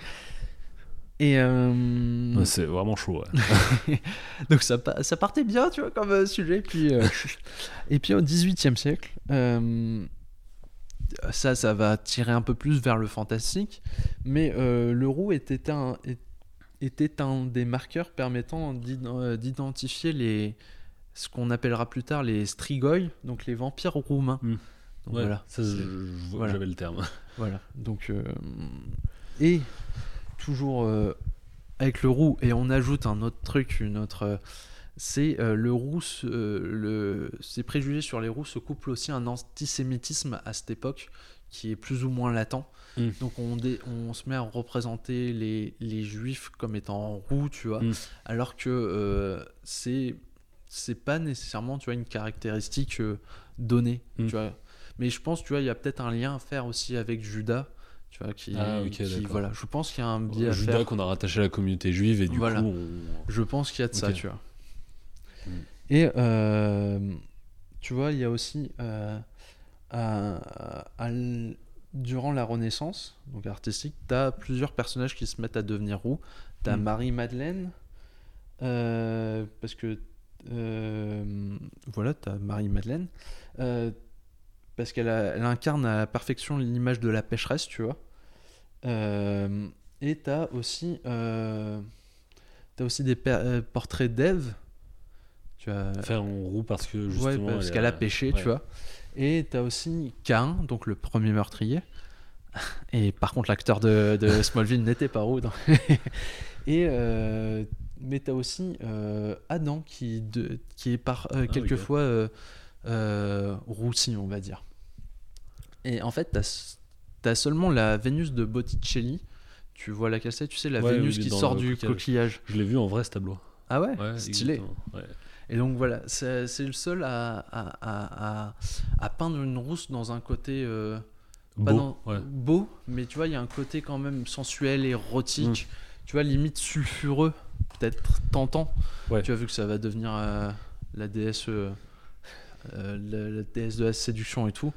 Speaker 1: Et euh,
Speaker 2: Ouais, c'est vraiment chaud, ouais.
Speaker 1: Donc ça, pa- ça partait bien, tu vois, comme euh, sujet. Puis, euh, et puis au XVIIIe siècle, euh, ça, ça va tirer un peu plus vers le fantastique. Mais le roux était un, était un des marqueurs permettant d'iden- d'identifier les, ce qu'on appellera plus tard les strigoi, donc les vampires roumains.
Speaker 2: Mm.
Speaker 1: Donc
Speaker 2: Ouais,
Speaker 1: voilà.
Speaker 2: ça, j'avais le terme.
Speaker 1: Voilà. Donc, euh, et toujours euh, avec le roux, et on ajoute un autre truc, une autre. euh, c'est euh, le roux, euh, le, ces préjugés sur les roux se couplent aussi à un antisémitisme à cette époque qui est plus ou moins latent.
Speaker 2: Mm.
Speaker 1: Donc on, dé- on se met à représenter les, les juifs comme étant roux, tu vois,
Speaker 2: Mm.
Speaker 1: alors que euh, c'est c'est pas nécessairement tu vois une caractéristique euh, donnée,
Speaker 2: Mm.
Speaker 1: tu vois. Mais je pense, tu vois, il y a peut-être un lien à faire aussi avec Judas, tu vois, qui,
Speaker 2: Ah,
Speaker 1: qui- voilà. Je pense qu'il y a un biais à
Speaker 2: Judas
Speaker 1: faire.
Speaker 2: qu'on a rattaché à la communauté juive et du
Speaker 1: Voilà.
Speaker 2: coup, on...
Speaker 1: Je pense qu'il y a de ça, tu vois.
Speaker 2: Mm.
Speaker 1: Et euh, tu vois, il y a aussi euh, à- à durant la Renaissance, donc artistique, tu as plusieurs personnages qui se mettent à devenir roux. Tu as
Speaker 2: Mm.
Speaker 1: Marie-Madeleine, euh, parce que voilà, tu as Marie-Madeleine, euh, parce qu'elle elle incarne à la perfection l'image de la pécheresse, tu vois. Euh, et tu as aussi, euh, t'as aussi des euh, portraits d'Ève. Tu as,
Speaker 2: faire en roux parce que
Speaker 1: Ouais,
Speaker 2: justement.
Speaker 1: parce
Speaker 2: elle
Speaker 1: qu'elle a péché, tu
Speaker 2: ouais.
Speaker 1: vois. Et t'as aussi Cain, donc le premier meurtrier. Et par contre, l'acteur de, de Smallville n'était pas roux. Et euh, mais t'as aussi Adam qui, de, qui est par
Speaker 2: Ah, ok.
Speaker 1: Euh, roussi, on va dire. Et en fait, t'as as seulement la Vénus de Botticelli. Tu vois la cassette, tu sais, la
Speaker 2: Ouais,
Speaker 1: Vénus
Speaker 2: oui,
Speaker 1: qui sort du
Speaker 2: coquillage.
Speaker 1: coquillage.
Speaker 2: Je l'ai vu en vrai ce tableau.
Speaker 1: Ah ouais,
Speaker 2: Ouais,
Speaker 1: Stylé.
Speaker 2: Ouais.
Speaker 1: Et donc voilà, c'est le seul à, à, à, à- à peindre une rousse dans un côté euh, pas
Speaker 2: Beau.
Speaker 1: dans-
Speaker 2: ouais.
Speaker 1: beau, mais tu vois, il y a un côté quand même sensuel, érotique, tu vois, limite sulfureux, peut-être tentant.
Speaker 2: Ouais.
Speaker 1: Tu as vu que ça va devenir euh, la déesse, euh, euh, la, déesse de la séduction et tout.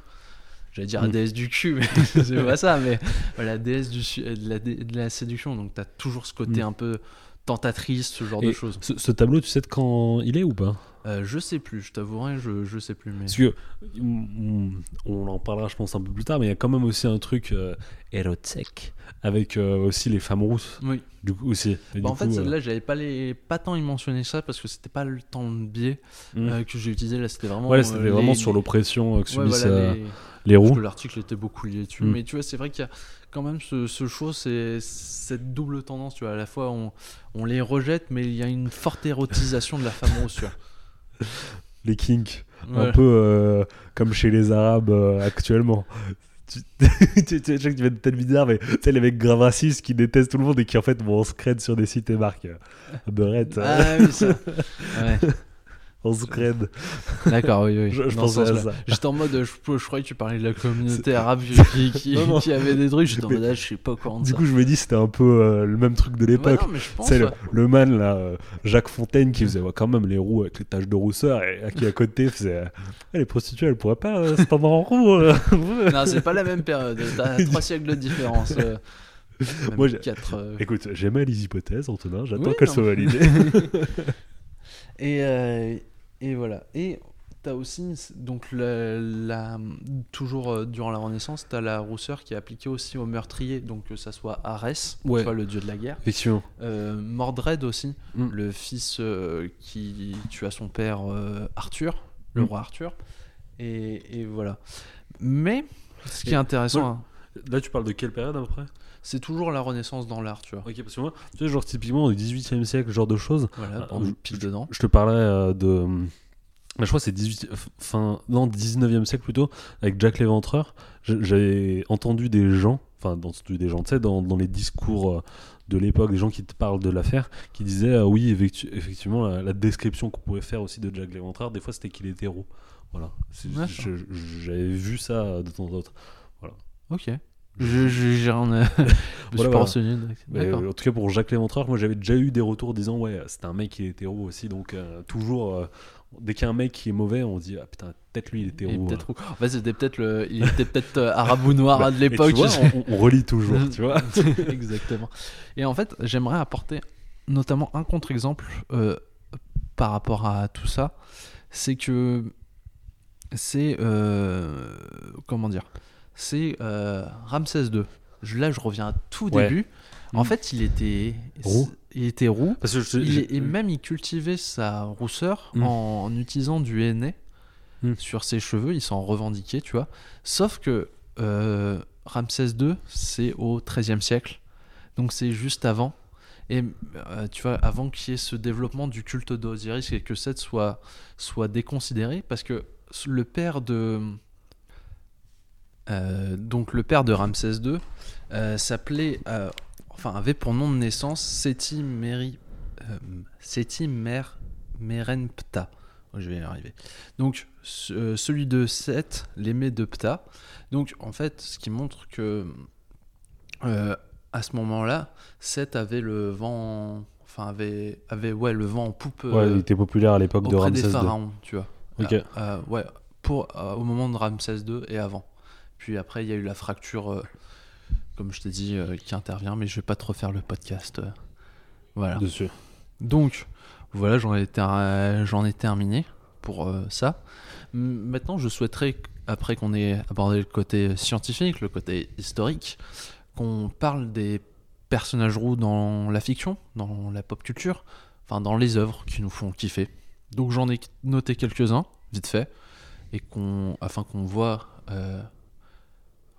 Speaker 1: J'allais dire la
Speaker 2: Mm.
Speaker 1: déesse du cul, mais c'est pas ça, mais la déesse du, su- de, la, de la séduction. Donc tu as toujours ce côté
Speaker 2: Mm.
Speaker 1: un peu tentatrice, ce genre de choses.
Speaker 2: Ce, ce tableau, tu sais de quand il est ou pas?
Speaker 1: Euh, je sais plus, je t'avouerai, je, je sais plus. Mais...
Speaker 2: Parce que on, on en parlera, je pense, un peu plus tard, mais il y a quand même aussi un truc euh, érotique avec euh, aussi les femmes rousses.
Speaker 1: Oui.
Speaker 2: Du coup aussi.
Speaker 1: Bah,
Speaker 2: du
Speaker 1: en fait,
Speaker 2: coup, euh,
Speaker 1: celle-là, j'avais pas, les... pas tant y mentionné ça parce que c'était pas le temps de biais
Speaker 2: hmm.
Speaker 1: que j'ai utilisé. Là, c'était vraiment.
Speaker 2: ouais, c'était
Speaker 1: les-
Speaker 2: vraiment sur l'oppression que
Speaker 1: Ouais,
Speaker 2: subissent
Speaker 1: voilà, les-
Speaker 2: les
Speaker 1: que l'article était beaucoup lié dessus.
Speaker 2: Mm.
Speaker 1: Mais tu vois, c'est vrai qu'il y a quand même ce, ce show, c'est cette double tendance. Tu vois, à la fois, on, on les rejette, mais il y a une forte érotisation de la femme rousse. tu vois.
Speaker 2: Les kinks.
Speaker 1: Ouais.
Speaker 2: Un peu euh, comme chez les Arabes euh, actuellement. Tu, tu, tu, je sais que tu vas être peut-être bizarre, mais tu sais, les mecs grave racistes qui détestent tout le monde et qui en fait vont se crête sur des sites et marques. Beurette. euh.
Speaker 1: Ah oui, ça. Ouais.
Speaker 2: En scred.
Speaker 1: D'accord, oui, oui.
Speaker 2: Je, je pensais à ça.
Speaker 1: J'étais en mode, je, je croyais que tu parlais de la communauté arabe qui, qui,
Speaker 2: Non, non.
Speaker 1: qui avait des trucs. J'étais en mode, ah, je sais pas quoi
Speaker 2: Du
Speaker 1: ça.
Speaker 2: coup, je me dis, c'était un peu euh, le même truc de l'époque. C'est le,
Speaker 1: ouais.
Speaker 2: le man là, euh, Jacques Fontaine qui faisait ouais, quand même les roues avec les taches de rousseur et qui à côté faisait euh, les prostituées elles pourraient pas se tendre en roue.
Speaker 1: Non, c'est pas la même période. T'as trois siècles de différence.
Speaker 2: Moi, j'ai-
Speaker 1: quatre, euh.
Speaker 2: Écoute, j'aimais les hypothèses, Antonin, j'attends
Speaker 1: Oui,
Speaker 2: qu'elles soient validées.
Speaker 1: Et, euh, et voilà. Et t'as aussi, donc, la, la- toujours euh, durant la Renaissance, t'as la rousseur qui est appliquée aussi aux meurtriers, donc que ça soit Arès,
Speaker 2: Ouais.
Speaker 1: vois, le dieu de la guerre,
Speaker 2: Effectivement.
Speaker 1: euh, Mordred aussi,
Speaker 2: Mm.
Speaker 1: le fils euh, qui tua son père euh, Arthur, le
Speaker 2: Mm.
Speaker 1: roi Arthur. Et, et voilà. Mais ce qui
Speaker 2: Et
Speaker 1: est intéressant, hein,
Speaker 2: Là, tu parles de quelle période à peu près?
Speaker 1: C'est toujours la Renaissance dans l'art, tu vois.
Speaker 2: Ok, parce que moi, tu sais, genre typiquement au 18 e siècle, ce genre de choses,
Speaker 1: Voilà, on est
Speaker 2: je-
Speaker 1: pile dedans.
Speaker 2: je te parlais euh, de. bah, je crois que c'est 18, fin, non, 19e siècle plutôt, avec Jack l'Éventreur. J'avais entendu des gens, enfin, dans, des gens, tu sais, dans, dans les discours euh, de l'époque, des gens qui te parlent de l'affaire, qui disaient, euh, oui, effectivement, la, la description qu'on pouvait faire aussi de Jack l'Éventreur, des fois, c'était qu'il est héros. Voilà. J'avais vu ça euh, de temps en temps.
Speaker 1: Ok. Je, je, rien, euh, je
Speaker 2: Voilà,
Speaker 1: pas renseigné.
Speaker 2: Euh, en tout cas, pour Jacques Léventreur, moi j'avais déjà eu des retours disant Ouais, c'était un mec qui est hétéro aussi. Donc, euh, toujours, euh, dès qu'il y a un mec qui est mauvais, on dit Ah putain, peut-être lui il est hétéro.
Speaker 1: peut-être roux. En fait, c'était peut-être le, il était peut-être arabe ou noir
Speaker 2: Bah,
Speaker 1: hein, de l'époque.
Speaker 2: on, on relit toujours, tu vois.
Speaker 1: Exactement. Et en fait, j'aimerais apporter notamment un contre-exemple par rapport à tout ça. C'est que c'est comment dire? C'est euh, Ramsès II. Je- Là, je reviens à tout
Speaker 2: Ouais.
Speaker 1: début. En
Speaker 2: Mm.
Speaker 1: fait, il était
Speaker 2: Roux.
Speaker 1: Il était roux.
Speaker 2: Parce que je-
Speaker 1: Il
Speaker 2: je-
Speaker 1: est- et même il cultivait sa rousseur
Speaker 2: Mm.
Speaker 1: en, en utilisant du henné sur ses cheveux. Il s'en revendiquait, tu vois. Sauf que euh, Ramsès II, c'est au XIIIe siècle. Donc c'est juste avant. Et euh, tu vois, avant qu'il y ait ce développement du culte d'Osiris et que Seth soit, soit déconsidéré, parce que le père de. Euh, donc le père de Ramsès II euh, s'appelait. euh, enfin, avait pour nom de naissance Seti Meri. Seti Mer, Merenptah. Oh, je vais y arriver. Donc, ce- celui de Seth, l'aimé de Ptah. Donc, en fait, ce qui montre que euh, à ce moment-là, Seth avait le vent, enfin avait, avait ouais le vent en poupe
Speaker 2: Ouais, il était populaire à l'époque de
Speaker 1: auprès des
Speaker 2: Ramsès II.
Speaker 1: pharaons, tu vois.
Speaker 2: Ok.
Speaker 1: Euh, ouais, pour au moment de Ramsès II et avant. Puis après, il y a eu la fracture, euh, comme je t'ai dit, euh, qui intervient, mais je vais pas te refaire le podcast. euh. voilà.
Speaker 2: Dessus.
Speaker 1: Donc, voilà, j'en ai, ter- j'en ai terminé pour ça. Maintenant, je souhaiterais, après qu'on ait abordé le côté scientifique, le côté historique, qu'on parle des personnages roux dans la fiction, dans la pop culture, enfin dans les œuvres qui nous font kiffer. Donc j'en ai noté quelques-uns, vite fait, et qu'on, afin qu'on voit euh,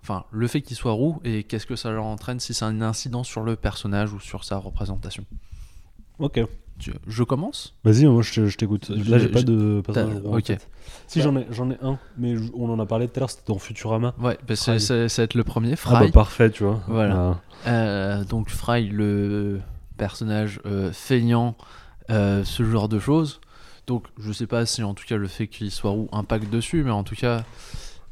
Speaker 1: enfin, le fait qu'il soit roux et qu'est-ce que ça leur entraîne si c'est un incident sur le personnage ou sur sa représentation.
Speaker 2: Ok.
Speaker 1: Tu- Je commence?
Speaker 2: Vas-y, moi je te- je t'écoute. Là, j'ai pas de personnage en
Speaker 1: ok.
Speaker 2: Si, j'en ai, j'en ai un, mais on en a parlé tout à l'heure, c'était dans Futurama.
Speaker 1: Ouais, bah c'est,
Speaker 2: Fry.
Speaker 1: c'est- ça va être le premier,
Speaker 2: Ah
Speaker 1: Fry.
Speaker 2: bah parfait, tu vois.
Speaker 1: Voilà.
Speaker 2: Ah.
Speaker 1: Euh, donc Fry, le personnage euh, feignant, euh, ce genre de choses. Donc je sais pas si en tout cas le fait qu'il soit roux impacte dessus, mais en tout cas,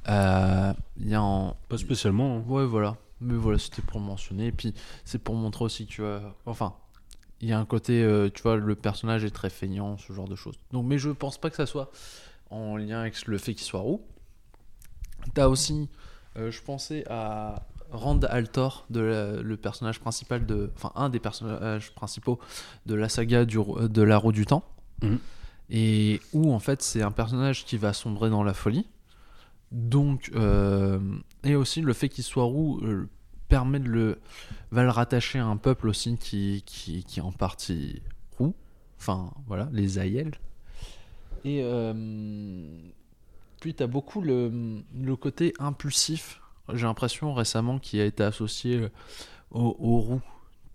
Speaker 1: euh, il y a en...
Speaker 2: Pas spécialement. hein.
Speaker 1: Ouais, voilà. Mais voilà, c'était pour le mentionner. Et puis c'est pour montrer aussi tu vois... Enfin, il y a un côté, euh, tu vois, le personnage est très feignant, ce genre de choses. Donc, mais je pense pas que ça soit en lien avec le fait qu'il soit roux. T'as aussi, euh, je pensais à Rand Altor, de la- le personnage principal de, enfin un des personnages principaux de la saga du, de la roue du temps,
Speaker 2: Mhm.
Speaker 1: et où en fait c'est un personnage qui va sombrer dans la folie. Donc, euh, et aussi le fait qu'il soit roux euh, permet de le, va le rattacher à un peuple aussi qui, qui, qui est en partie roux. Enfin, voilà, les Aïels. Et euh, puis, tu as beaucoup le, le côté impulsif, j'ai l'impression récemment, qui a été associé au, au roux.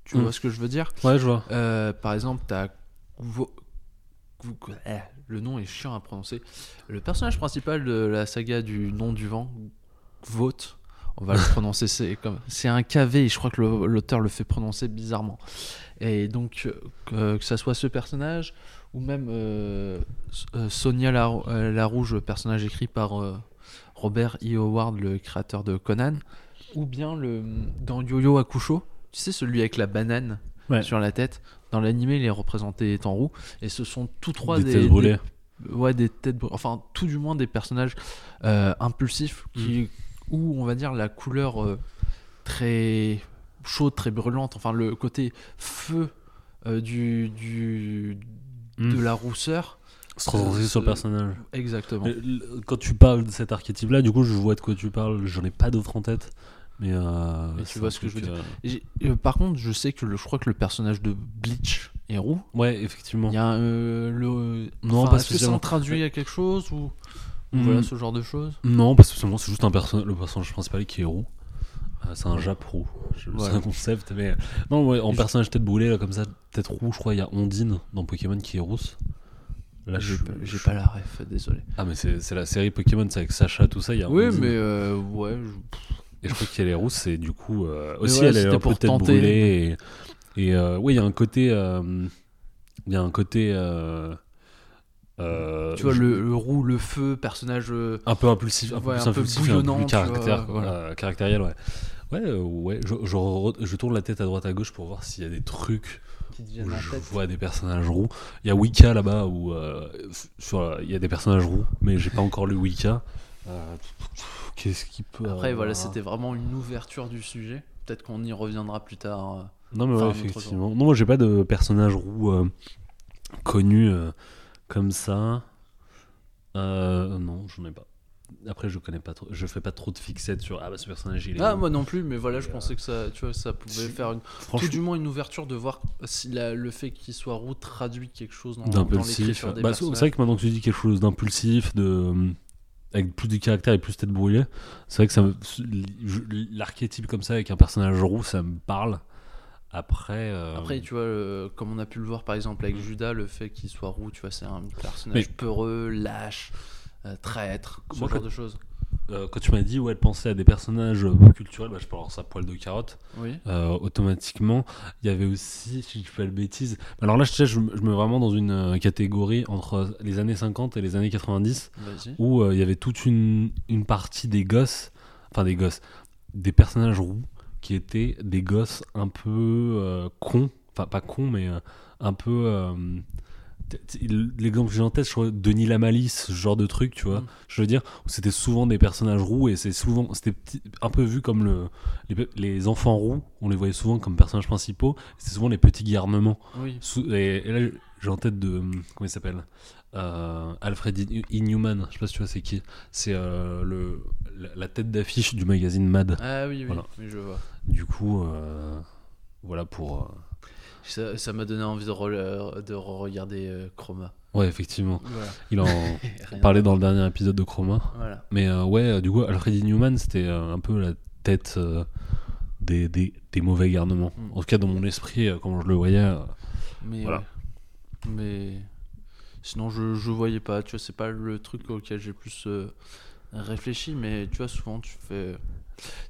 Speaker 1: Tu
Speaker 2: Mm.
Speaker 1: vois ce que je veux dire?
Speaker 2: Ouais, je vois.
Speaker 1: Par exemple, tu as. Le nom est chiant à prononcer. Le personnage principal de la saga du nom du vent, Vote, On va le prononcer. C'est comme c'est un KV. Et je crois que l'auteur le fait prononcer bizarrement. Et donc euh, que, que ça soit ce personnage ou même euh, euh, Sonia la, euh, la Rouge, personnage écrit par euh, Robert E. Howard, le créateur de Conan, ou bien le dans Yo-Yo Hakusho. Tu sais celui avec la banane
Speaker 2: Ouais.
Speaker 1: sur la tête. Dans l'animé, il est représenté étant roux. Et ce sont tous trois
Speaker 2: Des
Speaker 1: des,
Speaker 2: têtes
Speaker 1: des-
Speaker 2: brûlées.
Speaker 1: ouais, des têtes brûlées. Enfin, tout du moins des personnages euh, impulsifs qui, où on va dire la couleur euh, très chaude, très brûlante. Enfin, le côté feu euh, du, du
Speaker 2: Mm.
Speaker 1: de la rousseur.
Speaker 2: Se sur le personnage.
Speaker 1: Exactement.
Speaker 2: Quand tu parles de cet archétype-là, du coup, je vois de quoi tu parles. J'en ai pas d'autres en tête. Mais, euh,
Speaker 1: Mais tu vois ce que je veux dire.
Speaker 2: euh,
Speaker 1: Et euh, par contre, je sais que le, je crois que le personnage de Bleach est roux.
Speaker 2: Ouais, effectivement.
Speaker 1: Il y a euh, le.
Speaker 2: Non,
Speaker 1: enfin,
Speaker 2: pas
Speaker 1: est-ce que ça traduit à quelque chose ou voilà ce genre de choses?
Speaker 2: Non, parce que seulement c'est juste un perso le personnage principal qui est roux. Euh, c'est un Jap roux.
Speaker 1: Ouais.
Speaker 2: C'est un concept, mais. Non, ouais, en
Speaker 1: Et je-
Speaker 2: personnage tête brûlée, là, comme ça, tête roux, je crois, il y a Ondine dans Pokémon qui est rousse. Là,
Speaker 1: J'ai
Speaker 2: je-
Speaker 1: pas,
Speaker 2: je-
Speaker 1: pas la ref, désolé.
Speaker 2: Ah, mais c'est c'est la série Pokémon, c'est avec Sacha, tout ça, il y a
Speaker 1: Oui,
Speaker 2: Ondine.
Speaker 1: mais euh, ouais. je-
Speaker 2: Et je crois qu'elle est rousse, et du coup, euh, aussi,
Speaker 1: ouais,
Speaker 2: elle est un peu tête brûlée. Et, et euh, ouais, il y a un côté. euh, Il y a un côté. euh, euh,
Speaker 1: Tu vois,
Speaker 2: je-
Speaker 1: le, le roux, le feu, personnage.
Speaker 2: un peu impulsif, un peu
Speaker 1: Ouais,
Speaker 2: plus
Speaker 1: un peu
Speaker 2: impulsif et un peu
Speaker 1: bouillonnant,
Speaker 2: plus
Speaker 1: tu
Speaker 2: caractère,
Speaker 1: vois, voilà.
Speaker 2: euh, caractériel, ouais. Ouais, euh, ouais, je, je, re- je tourne la tête à droite à gauche pour voir s'il y a des trucs
Speaker 1: qui
Speaker 2: où je
Speaker 1: tête.
Speaker 2: vois des personnages roux. Il y a Wicca là-bas où euh, sur, il y a des personnages roux, mais j'ai pas encore lu Wicca. Qu'est-ce qui peut.
Speaker 1: Après, voilà, c'était vraiment une ouverture du sujet. Peut-être qu'on y reviendra plus tard. euh.
Speaker 2: Non, mais
Speaker 1: Enfin,
Speaker 2: ouais, effectivement. Non, moi j'ai pas de personnage roux euh, connu euh, comme ça. Euh, non, j'en ai pas. Après, je connais pas trop. Je fais pas trop de fixettes sur ah bah ce personnage il est.
Speaker 1: Ah, moi non plus, mais voilà, je pensais que ça, tu vois, ça pouvait faire une,
Speaker 2: Franchement,
Speaker 1: tout du moins une ouverture de voir si la- le fait qu'il soit roux traduit quelque chose dans, dans
Speaker 2: d'impulsif.
Speaker 1: l'écriture des
Speaker 2: Bah, c'est vrai que maintenant que tu dis quelque chose d'impulsif, de avec plus de caractère et plus tête brûlée, c'est vrai que ça me- je- l'archétype comme ça avec un personnage roux, ça me parle. Après, euh,
Speaker 1: Après, tu vois, euh, comme on a pu le voir par exemple avec Judas, le fait qu'il soit roux, tu vois, c'est un personnage
Speaker 2: Mais-
Speaker 1: peureux, lâche, euh, traître, ce
Speaker 2: Moi,
Speaker 1: genre
Speaker 2: quand-
Speaker 1: de choses.
Speaker 2: Euh, quand tu m'as dit ouais, de penser à des personnages euh, culturels, bah, je peux avoir ça poil de carotte.
Speaker 1: Oui.
Speaker 2: euh, automatiquement. Il y avait aussi, si je fais le bêtise, alors là je, sais, je, me je me mets vraiment dans une catégorie entre les années 50 et les années 90
Speaker 1: Vas-y.
Speaker 2: où il y avait toute une, une partie des gosses, enfin des gosses, des personnages roux qui étaient des gosses un peu cons, enfin pas cons mais un peu... L'exemple que j'ai en tête, je crois Denis Lamalis, ce genre de truc, tu vois.
Speaker 1: Mm.
Speaker 2: Je veux dire, c'était souvent des personnages roux et c'est souvent, c'était un peu vu comme le, les, enfants roux, on les voyait souvent comme personnages principaux, c'était souvent les petits garnements.
Speaker 1: Oui.
Speaker 2: Et, et là, j'ai en tête de. hum, Comment il s'appelle Euh, Alfred In- Inhuman, je sais pas si tu vois c'est qui. C'est euh, le, la, la tête d'affiche du magazine Mad.
Speaker 1: Ah oui, oui,
Speaker 2: Voilà.
Speaker 1: oui, je vois.
Speaker 2: Du coup, euh, voilà pour. Euh,
Speaker 1: Ça m'a donné envie de, re- de regarder euh, Chroma.
Speaker 2: Ouais, effectivement.
Speaker 1: Voilà.
Speaker 2: Il en parlait dans le dernier épisode de Chroma.
Speaker 1: Voilà.
Speaker 2: Mais euh, ouais, euh, du coup, Alfred Newman, c'était euh, un peu la tête euh, des, des, des mauvais garnements.
Speaker 1: Mm.
Speaker 2: En tout cas, dans mon esprit, euh, quand je le voyais. euh,
Speaker 1: Mais,
Speaker 2: Voilà.
Speaker 1: mais sinon, je, je voyais pas. Tu vois, c'est pas le truc auquel j'ai plus euh, réfléchi, mais tu vois, souvent tu fais.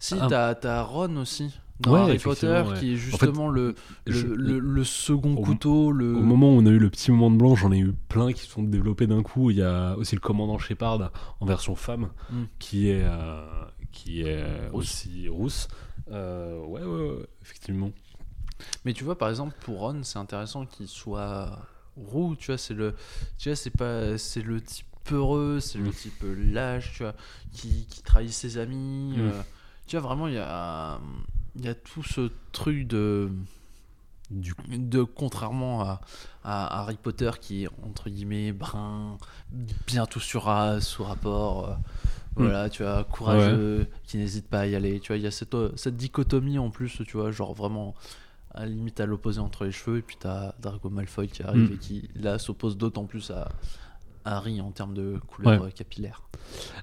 Speaker 1: Si,
Speaker 2: Ah.
Speaker 1: t'as Ron aussi dans
Speaker 2: Ouais,
Speaker 1: Harry Potter,
Speaker 2: ouais.
Speaker 1: qui est justement le, le,
Speaker 2: je-
Speaker 1: le, le second
Speaker 2: au-
Speaker 1: couteau. Le...
Speaker 2: Au moment où on a eu le petit moment de blanc, j'en ai eu plein qui se sont développés d'un coup. Il y a aussi le commandant Shepard en version femme,
Speaker 1: Mm.
Speaker 2: qui est, euh, qui est
Speaker 1: Rousse.
Speaker 2: aussi rousse. Euh, ouais, ouais, ouais, effectivement.
Speaker 1: Mais tu vois, par exemple, pour Ron, c'est intéressant qu'il soit roux. Tu vois, c'est le, tu vois, c'est pas, c'est le type peureux, c'est le
Speaker 2: Mm.
Speaker 1: type lâche, tu vois, qui, qui trahit ses amis.
Speaker 2: Mm.
Speaker 1: euh, tu vois, vraiment, il y a, il y a tout ce truc de,
Speaker 2: Du
Speaker 1: de contrairement à, à Harry Potter qui est entre guillemets brun, bien tout sur sous rapport. euh, voilà, tu vois, courageux, qui n'hésite pas à y aller. Tu vois, il y a cette, euh, cette dichotomie en plus, tu vois, genre vraiment à limite à l'opposé entre les cheveux. Et puis t'as Drago Malfoy qui arrive
Speaker 2: Mm.
Speaker 1: et qui là s'oppose d'autant plus à, Harry en termes de couleur euh, capillaire.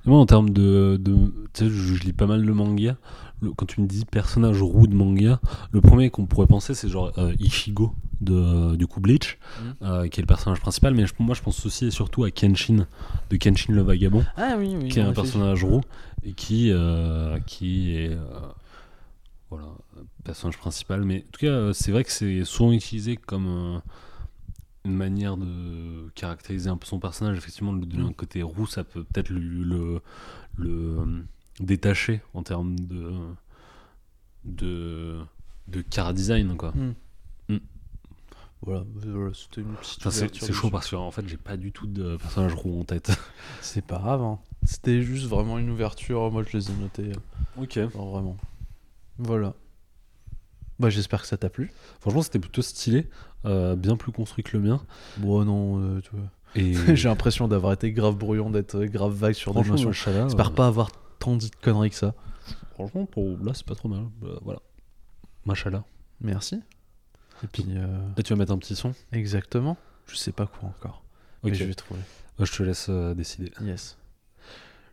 Speaker 2: Et moi, en termes de. de tu sais, je, je lis pas mal de manga. Le- quand tu me dis personnage roux de manga, le premier qu'on pourrait penser, c'est genre euh, Ichigo de, du coup Bleach, euh, qui est le personnage principal. Mais je- moi, je pense aussi et surtout à Kenshin, de Kenshin le Vagabond,
Speaker 1: Ah oui, oui.
Speaker 2: qui est un personnage roux et qui, euh, qui est. euh, voilà, personnage principal. Mais en tout cas, euh, c'est vrai que c'est souvent utilisé comme. Une manière de caractériser un peu son personnage, effectivement, de lui donner
Speaker 1: Mm.
Speaker 2: un côté roux, ça peut peut-être le, le euh, détacher en termes de, de, de car design, quoi.
Speaker 1: Voilà, voilà, c'était une petite.
Speaker 2: Enfin, c'est chaud parce que en fait, j'ai pas du tout de personnage roux en tête.
Speaker 1: C'est pas grave. hein. C'était juste vraiment une ouverture. Moi, je les ai notés. euh,
Speaker 2: ok.
Speaker 1: genre vraiment. Voilà. Bah, j'espère que ça t'a plu.
Speaker 2: Franchement, c'était plutôt stylé, euh, bien plus construit que le mien.
Speaker 1: Bon, non, euh, tu vois.
Speaker 2: Et
Speaker 1: J'ai l'impression d'avoir été grave brouillon, d'être euh, grave vague sur des notions. J'espère pas avoir tant dit de conneries que ça.
Speaker 2: Franchement, pour là, c'est pas trop mal. Bah, voilà. Machala.
Speaker 1: Merci. Et puis, euh,
Speaker 2: Là, tu vas mettre un petit son.
Speaker 1: exactement. Je sais pas quoi encore.
Speaker 2: Ok.
Speaker 1: Mais je vais trouver.
Speaker 2: Bah, je te laisse décider.
Speaker 1: Yes.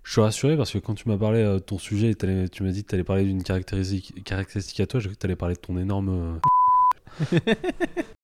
Speaker 2: Je suis rassuré parce que quand tu m'as parlé euh, de ton sujet, et tu m'as dit que tu allais parler d'une caractéristique, à toi, que tu allais parler de ton énorme.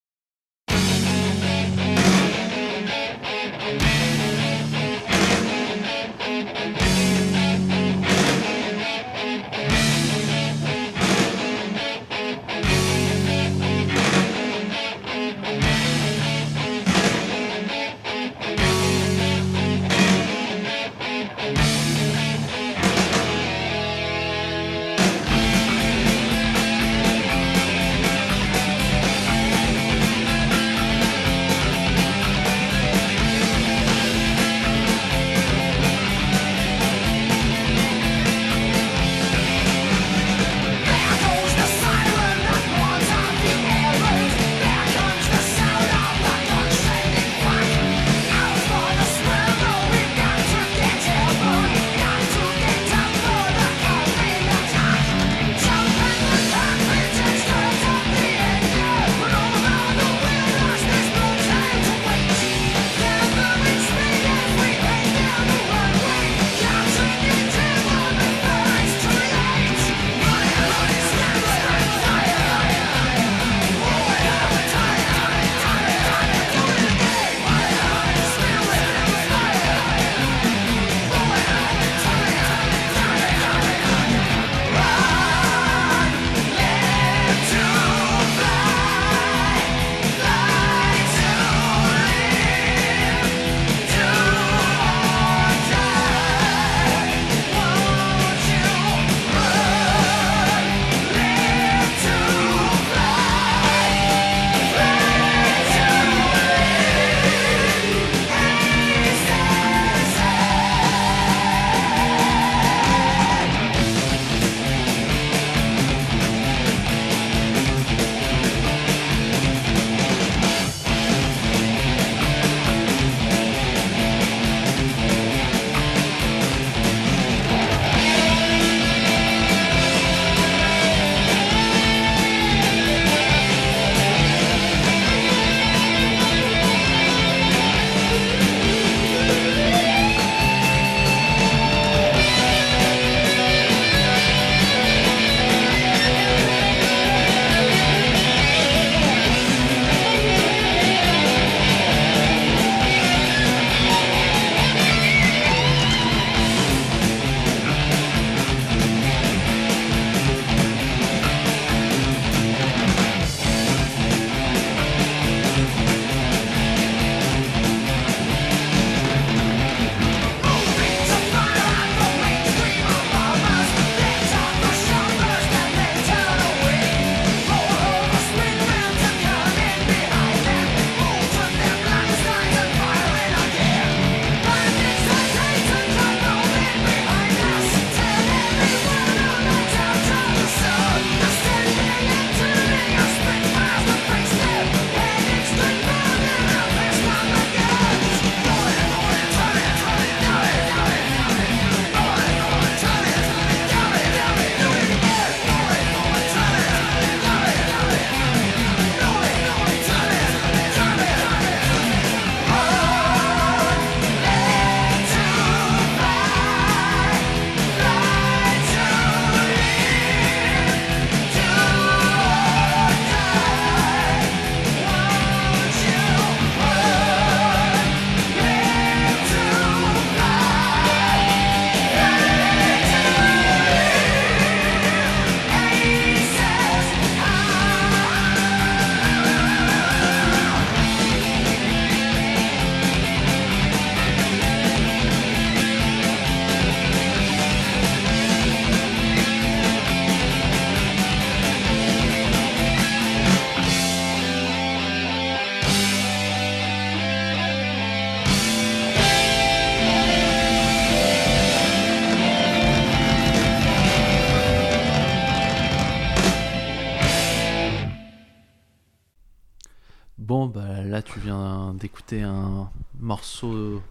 Speaker 1: d'écouter un morceau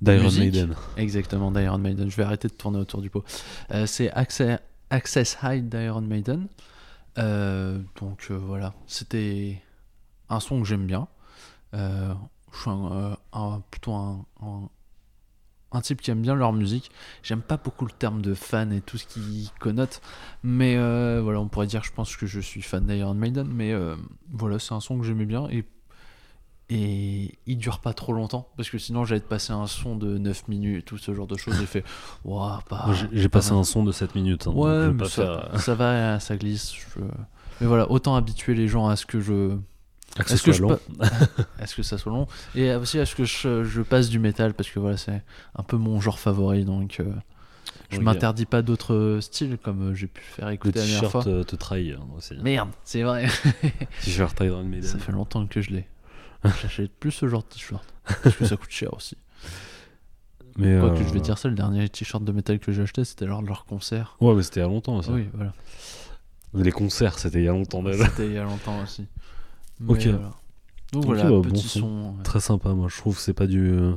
Speaker 2: D'Iron. Maiden.
Speaker 1: exactement d'Iron Maiden. Je vais arrêter de tourner autour du pot. Euh, c'est Access, Access High d'Iron Maiden. Euh, donc euh, voilà, c'était un son que j'aime bien. Je suis un, un- plutôt un, un- type qui aime bien leur musique. J'aime pas beaucoup le terme de fan et tout ce qui connote, mais voilà, on pourrait dire, je pense que je suis fan d'Iron Maiden, mais voilà, c'est un son que j'aimais bien et et il dure pas trop longtemps parce que sinon j'allais te passer un son de 9 minutes tout ce genre de choses j'ai fait pas-
Speaker 2: Moi, j'ai- J'ai
Speaker 1: pas
Speaker 2: passé
Speaker 1: mal.
Speaker 2: un son de 7 minutes. hein,
Speaker 1: ouais mais
Speaker 2: pas
Speaker 1: ça,
Speaker 2: faire-
Speaker 1: ça va ça glisse je- mais voilà autant habituer les gens à ce que je
Speaker 2: que ce
Speaker 1: que
Speaker 2: soit
Speaker 1: je
Speaker 2: long.
Speaker 1: à ce que ça soit long et aussi à ce que je, je passe du métal parce que voilà c'est un peu mon genre favori donc euh, je
Speaker 2: Ok.
Speaker 1: m'interdis pas d'autres styles comme euh, j'ai pu faire
Speaker 2: Le
Speaker 1: écouter la dernière
Speaker 2: t-shirt
Speaker 1: fois
Speaker 2: euh, te trahit hein, aussi.
Speaker 1: merde c'est vrai
Speaker 2: T-shirt Iron Maiden.
Speaker 1: ça fait longtemps que je l'ai j'achète plus ce genre de t-shirt parce que ça coûte cher aussi
Speaker 2: Mais,
Speaker 1: Quoi
Speaker 2: euh,
Speaker 1: que je vais dire ça, le dernier t-shirt de métal que j'ai acheté, c'était lors de leur concert.
Speaker 2: Ouais, mais c'était il y a longtemps ça.
Speaker 1: Oui, voilà.
Speaker 2: Les concerts, c'était il y a longtemps déjà.
Speaker 1: C'était il y a longtemps aussi. Mais
Speaker 2: Ok.
Speaker 1: voilà. Donc voilà,
Speaker 2: bah, bon
Speaker 1: petit
Speaker 2: son.
Speaker 1: son. ouais.
Speaker 2: Très sympa, moi je trouve que c'est pas du, euh,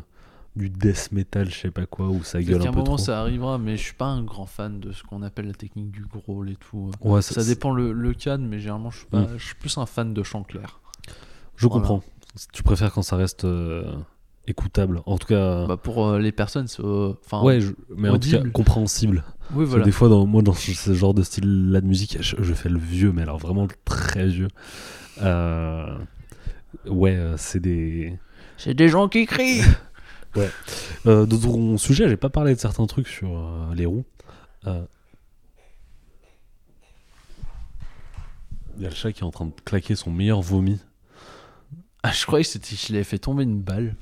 Speaker 2: du death metal, je sais pas quoi, où ça gueule un
Speaker 1: un
Speaker 2: peu
Speaker 1: moment
Speaker 2: trop.
Speaker 1: ça arrivera, mais je suis pas un grand fan de ce qu'on appelle la technique du growl et tout.
Speaker 2: Ouais,
Speaker 1: Ça dépend le, le cadre, mais généralement je suis, pas,
Speaker 2: Mm.
Speaker 1: je suis plus un fan de chant clair.
Speaker 2: Je
Speaker 1: Voilà.
Speaker 2: comprends. Tu préfères quand ça reste euh, écoutable. En tout cas,
Speaker 1: Bah, pour euh, les personnes, c'est. euh, Enfin,
Speaker 2: ouais, je- mais en tout cas
Speaker 1: audible.
Speaker 2: compréhensible.
Speaker 1: oui, voilà.
Speaker 2: Des fois, dans, moi, dans ce genre de style-là de musique, je, je fais le vieux, mais alors vraiment le très vieux. Euh, ouais, c'est des.
Speaker 1: C'est des gens qui crient
Speaker 2: Euh, de ton sujet, j'ai pas parlé de certains trucs sur les roues. Il y a le chat qui est en train de claquer son meilleur vomi.
Speaker 1: Ah, je croyais que c'était. Je l'avais fait tomber une balle.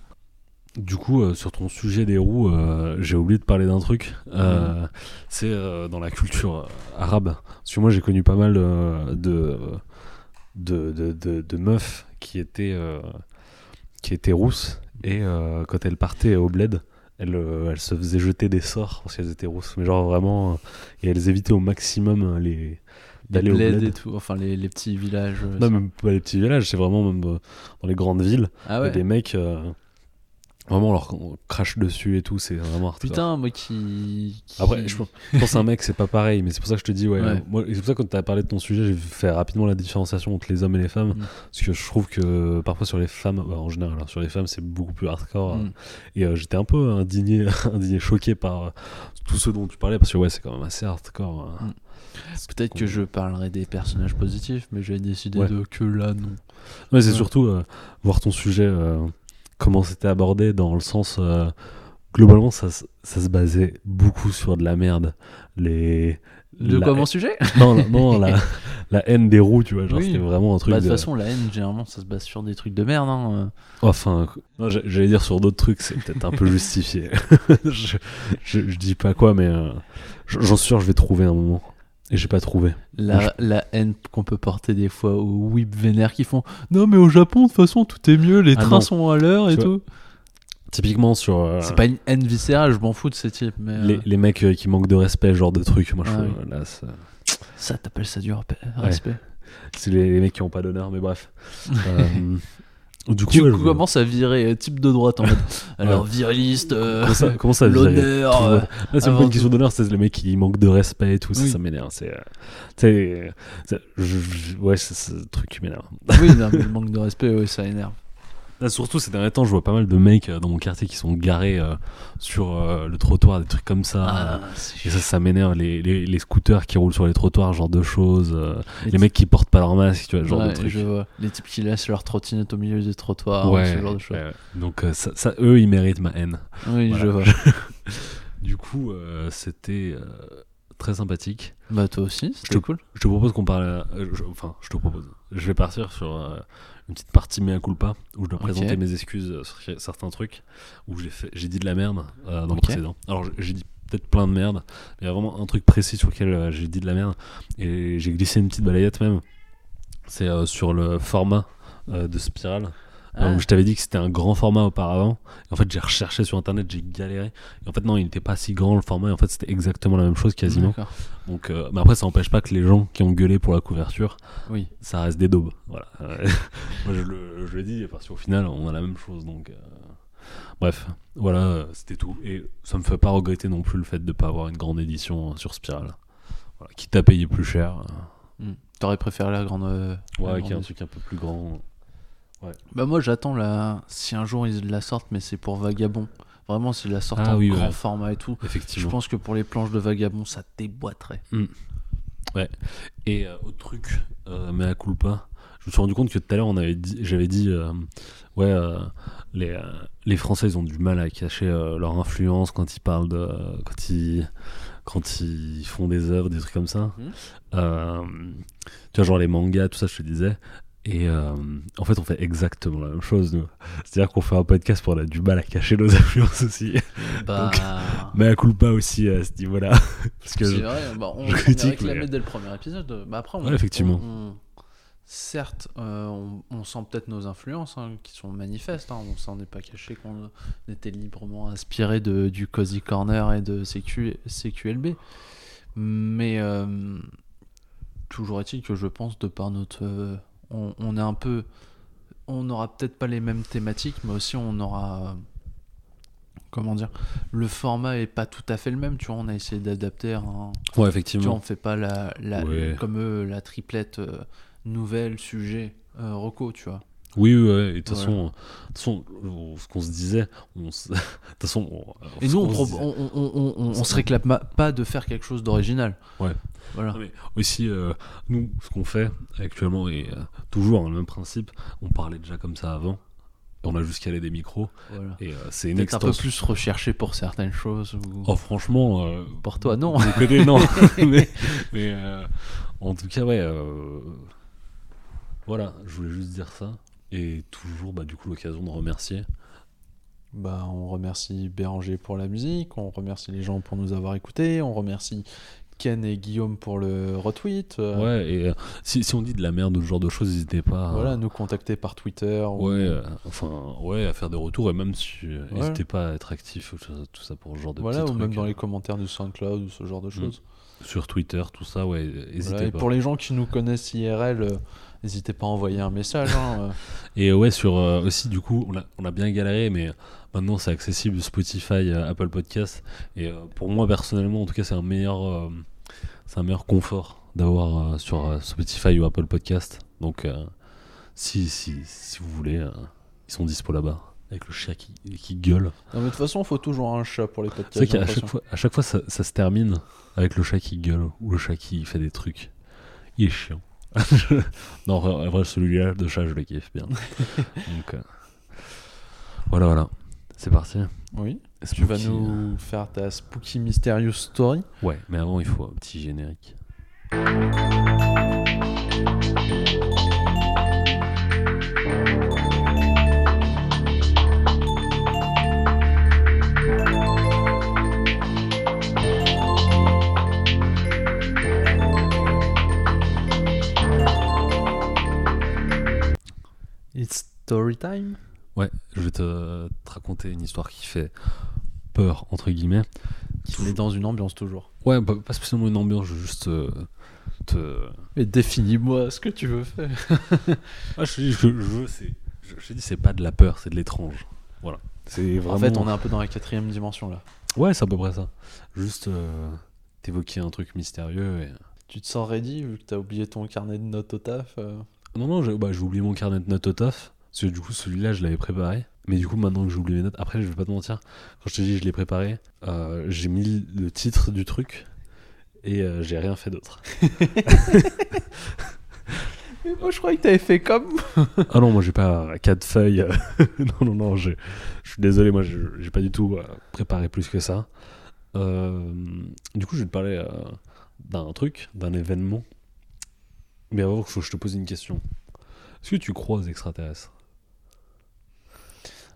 Speaker 2: Du coup, euh, sur ton sujet des roues, euh, j'ai oublié de parler d'un truc. Euh, C'est dans la culture arabe. Parce que moi, j'ai connu pas mal de, de, de, de- de meufs qui étaient, qui étaient rousses. Et quand elles partaient au bled, elles, elles se faisaient jeter des sorts parce qu'elles étaient rousses. Mais genre vraiment. et elles évitaient au maximum les. D'aller au bled.
Speaker 1: et tout. Enfin, les, les petits villages. euh,
Speaker 2: Non, même pas les petits villages, c'est vraiment même euh, dans les grandes villes.
Speaker 1: Ah ouais.
Speaker 2: des mecs. euh, vraiment, leur on crache dessus et tout, c'est vraiment hardcore.
Speaker 1: Putain, moi qui. qui-
Speaker 2: Après, je pense, je pense un mec, c'est pas pareil, mais c'est pour ça que je te dis, ouais.
Speaker 1: Ouais.
Speaker 2: Moi, et c'est pour ça que quand tu as parlé de ton sujet, j'ai fait rapidement la différenciation entre les hommes et les femmes.
Speaker 1: Mm.
Speaker 2: Parce que je trouve que parfois sur les femmes, bah, en général, hein, sur les femmes, c'est beaucoup plus hardcore.
Speaker 1: Mm.
Speaker 2: Et euh, j'étais un peu indigné, indigné, choqué par euh, tout ce dont tu parlais, parce que ouais, c'est quand même assez hardcore. hein.
Speaker 1: Mm. Peut-être que je parlerai des personnages positifs, mais j'ai décidé
Speaker 2: Ouais.
Speaker 1: de que là, non.
Speaker 2: Ouais, c'est
Speaker 1: Ouais.
Speaker 2: surtout euh, voir ton sujet, euh, comment c'était abordé, dans le sens. euh, globalement, ça, se- ça se basait beaucoup sur de la merde. Les.
Speaker 1: De
Speaker 2: la-
Speaker 1: quoi mon sujet?
Speaker 2: Non, la- non la, la haine des roues, tu vois. Genre,
Speaker 1: Oui.
Speaker 2: c'était vraiment un truc.
Speaker 1: Bah, de toute façon, la haine, généralement, ça se base sur des trucs de merde. Hein.
Speaker 2: Enfin, non, j'a- j'allais dire sur d'autres trucs, c'est peut-être un peu justifié. je, je, je dis pas quoi, mais euh, j'en suis sûr, je vais trouver un moment. Et j'ai pas trouvé.
Speaker 1: La, la haine qu'on peut porter des fois aux whip vénères qui font Non, mais au Japon, de toute façon, tout est mieux, les
Speaker 2: Ah
Speaker 1: trains
Speaker 2: non.
Speaker 1: sont à l'heure et tout.
Speaker 2: Typiquement sur euh,
Speaker 1: C'est pas une haine viscérale, je m'en fous de ces types, mais. euh,
Speaker 2: les, les mecs euh, qui manquent de respect, genre de trucs. Moi, je
Speaker 1: Ah
Speaker 2: trouve,
Speaker 1: oui.
Speaker 2: là, ça-
Speaker 1: Ça, t'appelles ça du respect.
Speaker 2: c'est les, les mecs qui ont pas d'honneur, mais bref. Euh, du coup,
Speaker 1: Tu
Speaker 2: ouais, je-
Speaker 1: commences à virer euh, type de droite en mode. Alors, viriliste, euh,
Speaker 2: comment ça,
Speaker 1: l'honneur. Euh,
Speaker 2: Là, c'est pas une question d'honneur, c'est les mecs qui manquent de respect et tout. Ça,
Speaker 1: Oui.
Speaker 2: ça m'énerve. C'est, euh, ouais, c'est c'est ce truc qui m'énerve.
Speaker 1: oui, non, mais le manque de respect, ouais, ça énerve.
Speaker 2: Là, surtout ces derniers temps, je vois pas mal de mecs euh, dans mon quartier qui sont garés euh, sur euh, le trottoir, des trucs comme ça.
Speaker 1: Ah,
Speaker 2: Et ça, ça m'énerve. Les, les, les scooters qui roulent sur les trottoirs, genre de choses.
Speaker 1: Les
Speaker 2: les mecs qui portent pas leur masque, tu vois, ce genre
Speaker 1: Ouais,
Speaker 2: de trucs.
Speaker 1: je vois. Les types qui laissent leur trottinette au milieu du trottoir,
Speaker 2: ouais,
Speaker 1: ce genre de choses.
Speaker 2: Donc, ça, ça, eux, ils méritent ma haine.
Speaker 1: Oui,
Speaker 2: Voilà.
Speaker 1: je vois.
Speaker 2: Du coup, c'était très sympathique.
Speaker 1: Bah, toi aussi, c'était cool.
Speaker 2: Je te propose qu'on parle. je- enfin, je te propose. Je vais partir sur euh, une petite partie mea culpa où je dois présenter mes excuses euh, sur certains trucs où j'ai fait, j'ai dit de la merde euh, dans le précédent. Alors j'ai- dit peut-être plein de merde, mais il y a vraiment un truc précis sur lequel euh, j'ai dit de la merde et j'ai glissé une petite balayette même. C'est euh, sur le format de Spirale.
Speaker 1: Ah.
Speaker 2: Donc, je t'avais dit que c'était un grand format auparavant. Et en fait, j'ai recherché sur internet, j'ai galéré. Et en fait, non, il n'était pas si grand le format. Et en fait, c'était exactement la même chose quasiment. Donc, euh, mais après, ça n'empêche pas que les gens qui ont gueulé pour la couverture,
Speaker 1: Oui.
Speaker 2: ça reste des daubes. Voilà. Euh, Moi, je le, je le dis parce qu'au final, on a la même chose. Donc, euh, bref, voilà, euh, c'était tout. Et ça me fait pas regretter non plus le fait de pas avoir une grande édition euh, sur Spiral. Voilà, quitte à payer plus cher. euh,
Speaker 1: Hmm. T'aurais préféré la grande. euh, la
Speaker 2: Ouais,
Speaker 1: grande
Speaker 2: qui est un truc un peu plus grand.
Speaker 1: Bah moi j'attends la. Si un jour ils la sortent, mais c'est pour Vagabond. Vraiment, s'ils la sortent
Speaker 2: Ah
Speaker 1: en
Speaker 2: oui,
Speaker 1: grand
Speaker 2: ouais.
Speaker 1: format et tout. Je pense que pour les planches de Vagabond, ça déboîterait.
Speaker 2: Et euh, autre truc, euh, mais à culpa, je me suis rendu compte que tout à l'heure on avait dit, j'avais dit, euh, ouais, euh, les, euh, les Français ils ont du mal à cacher leur influence quand ils parlent de, quand ils, quand ils font des œuvres, des trucs comme ça.
Speaker 1: Mhm.
Speaker 2: Euh, tu vois genre les mangas, tout ça, je te disais. Et euh, en fait, on fait exactement la même chose, nous. C'est-à-dire qu'on fait un podcast pour on a du mal à cacher nos influences aussi.
Speaker 1: Bah.
Speaker 2: Mais à culpa aussi à ce niveau-là. Parce que
Speaker 1: c'est
Speaker 2: je-
Speaker 1: vrai, bah, on,
Speaker 2: je
Speaker 1: on
Speaker 2: critique,
Speaker 1: est réclamé
Speaker 2: mais-
Speaker 1: dès le premier épisode. Bah après, on,
Speaker 2: Ouais, effectivement.
Speaker 1: on- on- certes, euh, on, on sent peut-être nos influences hein, qui sont manifestes. Hein, on s'en est pas caché qu'on était librement inspiré de, du Cozy Corner et de CQ, CQLB. Mais euh, toujours est-il que je pense, de par notre. On, on est un peu. On n'aura peut-être pas les mêmes thématiques, mais aussi on aura. Comment dire Le format est pas tout à fait le même, tu vois. On a essayé d'adapter un,
Speaker 2: Ouais,
Speaker 1: tu vois,
Speaker 2: effectivement.
Speaker 1: on fait pas la, la
Speaker 2: Ouais.
Speaker 1: comme eux la triplette euh, nouvelle sujet euh, Rocco, tu vois.
Speaker 2: Oui, oui, ouais. Et de toute façon, ce qu'on se disait, on se- de toute façon, on-
Speaker 1: Et nous, on,
Speaker 2: se
Speaker 1: on, on, on- réclame pas de faire quelque chose d'original.
Speaker 2: Ouais.
Speaker 1: Voilà.
Speaker 2: Mais aussi, euh, nous, ce qu'on fait actuellement et euh, toujours hein, le même principe, on parlait déjà comme ça avant. On a juste calé des micros
Speaker 1: voilà.
Speaker 2: et euh, c'est une
Speaker 1: un peu plus recherché pour certaines choses. Ou...
Speaker 2: Oh, franchement,
Speaker 1: Pour toi, non.
Speaker 2: côté, non. mais mais, en tout cas, ouais. voilà, je voulais juste dire ça. Et toujours, bah, du coup, l'occasion de remercier.
Speaker 1: Bah, on remercie Béranger pour la musique, on remercie les gens pour nous avoir écoutés, on remercie Ken et Guillaume pour le retweet. euh,
Speaker 2: Ouais, et euh, si, si on dit de la merde ou ce genre de choses, n'hésitez pas. à-
Speaker 1: Voilà, nous contacter par Twitter. ou-
Speaker 2: Ouais, euh, enfin, ouais, à faire des retours et même si
Speaker 1: Ouais.
Speaker 2: n'hésitez pas à être actif, tout ça, tout ça pour ce genre de
Speaker 1: Voilà, ou même
Speaker 2: trucs,
Speaker 1: dans
Speaker 2: euh,
Speaker 1: les commentaires du SoundCloud ou ce genre de choses.
Speaker 2: sur Twitter, tout ça, ouais, n'hésitez
Speaker 1: Voilà, et
Speaker 2: pas.
Speaker 1: pour les gens qui nous connaissent IRL, n'hésitez pas à envoyer un message. hein, euh.
Speaker 2: Et ouais, sur euh, aussi, du coup, on a, on a bien galéré, mais maintenant c'est accessible Spotify, euh, Apple Podcast. Et euh, pour moi, personnellement, en tout cas, c'est un meilleur, euh, c'est un meilleur confort d'avoir sur Spotify ou Apple Podcast. Donc, si, si, si vous voulez, ils sont dispo là-bas. Avec le chat qui, qui gueule.
Speaker 1: Non, mais de toute façon, il faut toujours un chat pour les podcasts.
Speaker 2: C'est qu'à chaque fois, à chaque fois ça, ça se termine avec le chat qui gueule ou le chat qui fait des trucs. Il est chiant. non, en vrai, celui-là de chat, je le kiffe bien. Donc, euh, voilà, voilà. C'est parti.
Speaker 1: Oui. Tu vas
Speaker 2: Spooky,
Speaker 1: nous faire ta Spooky Mysterious Story.
Speaker 2: Ouais, mais avant, il faut un petit générique.
Speaker 1: Story time.
Speaker 2: Ouais, je vais te, te raconter une histoire qui fait peur, entre guillemets.
Speaker 1: On est dans une ambiance toujours.
Speaker 2: Ouais, pas, pas spécialement une ambiance, je veux juste euh, te,
Speaker 1: Mais définis-moi ce que tu veux faire.
Speaker 2: Ah, je, je, je veux, c'est, je, je te dis, c'est pas de la peur, c'est de l'étrange. Voilà. C'est vraiment.
Speaker 1: En fait, on est un peu dans la quatrième dimension là.
Speaker 2: Ouais, c'est à peu près ça. Juste euh, t'évoquer un truc mystérieux. Et...
Speaker 1: Tu te sens ready vu que t'as oublié ton carnet de notes au taf euh.
Speaker 2: Non, non, j'ai, bah, j'ai oublié mon carnet de notes au taf. Parce que du coup, celui-là, je l'avais préparé. Mais du coup, maintenant que j'ai oublié mes notes, après, je vais pas te mentir, quand je te dis je l'ai préparé, euh, j'ai mis le titre du truc et euh, j'ai rien fait d'autre.
Speaker 1: Mais moi, je croyais que t'avais fait comme.
Speaker 2: Ah non, moi j'ai pas quatre feuilles. non, non, non, je je suis désolé, moi je- j'ai pas du tout euh, préparé plus que ça. Euh, du coup, je vais te parler euh, d'un truc, d'un événement. Mais avant, il faut que je te pose une question. Est-ce que tu crois aux extraterrestres?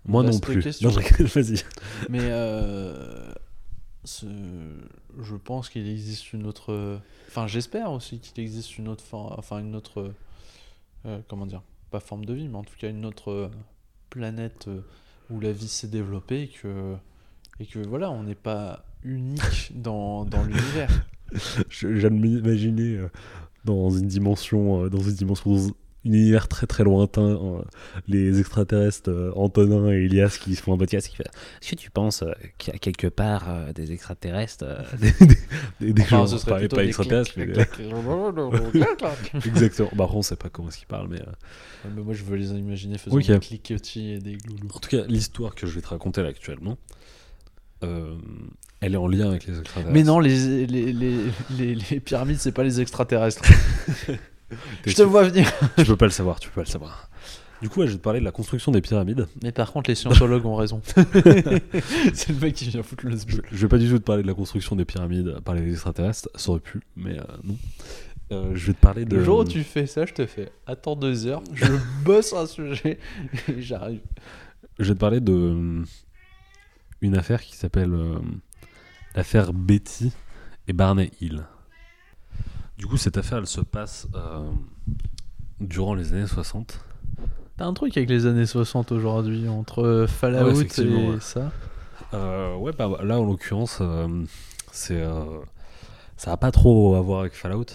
Speaker 2: Moi non plus.
Speaker 1: question.
Speaker 2: Non, rigole, vas-y.
Speaker 1: Mais euh, je pense qu'il existe une autre. Enfin, j'espère aussi qu'il existe une autre forme. Enfin, une autre. euh, comment dire Pas forme de vie, mais en tout cas une autre euh, planète où la vie s'est développée et que, et que voilà, on n'est pas unique dans, dans l'univers.
Speaker 2: De m'imaginer dans une dimension, dans une dimension, univers très très lointain, euh, les extraterrestres euh, Antonin et Elias qui se font un podcast qui fait
Speaker 3: Est-ce que tu penses euh, qu'il y a quelque part euh, des extraterrestres euh,
Speaker 2: des, des, des
Speaker 1: Enfin,
Speaker 2: gens,
Speaker 1: ce serait
Speaker 2: pas, extraterrestres, mais exactement. Bah, on sait pas comment est-ce qu'ils parlent, mais euh,
Speaker 1: Ouais, mais moi, je veux les imaginer faisant des cliquetis et des gloulous.
Speaker 2: en tout cas, l'histoire que je vais te raconter là actuellement, euh, elle est en lien avec les extraterrestres.
Speaker 1: Mais non, les, les, les, les, les pyramides, c'est pas les extraterrestres. Je te vois venir.
Speaker 2: tu peux pas le savoir, tu peux pas le savoir. Du coup, ouais, je vais te parler de la construction des pyramides.
Speaker 1: Mais par contre, les scientologues ont raison. c'est le mec qui vient foutre le
Speaker 2: Je, je vais pas du tout te parler de la construction des pyramides par les extraterrestres, ça aurait pu, mais euh, non. Euh, je vais te parler de.
Speaker 1: Le jour où tu fais ça, je te fais attends deux heures, je bosse un sujet et j'arrive.
Speaker 2: Je vais te parler de une affaire qui s'appelle euh, l'affaire Betty et Barney Hill. Du coup, cette affaire, elle se passe euh, durant les années 60.
Speaker 1: T'as un truc avec les années 60 aujourd'hui, entre Fallout
Speaker 2: Ouais, effectivement,
Speaker 1: et
Speaker 2: ouais.
Speaker 1: ça?
Speaker 2: Euh, ouais, bah, là, en l'occurrence, euh, c'est euh, ça a pas trop à voir avec Fallout.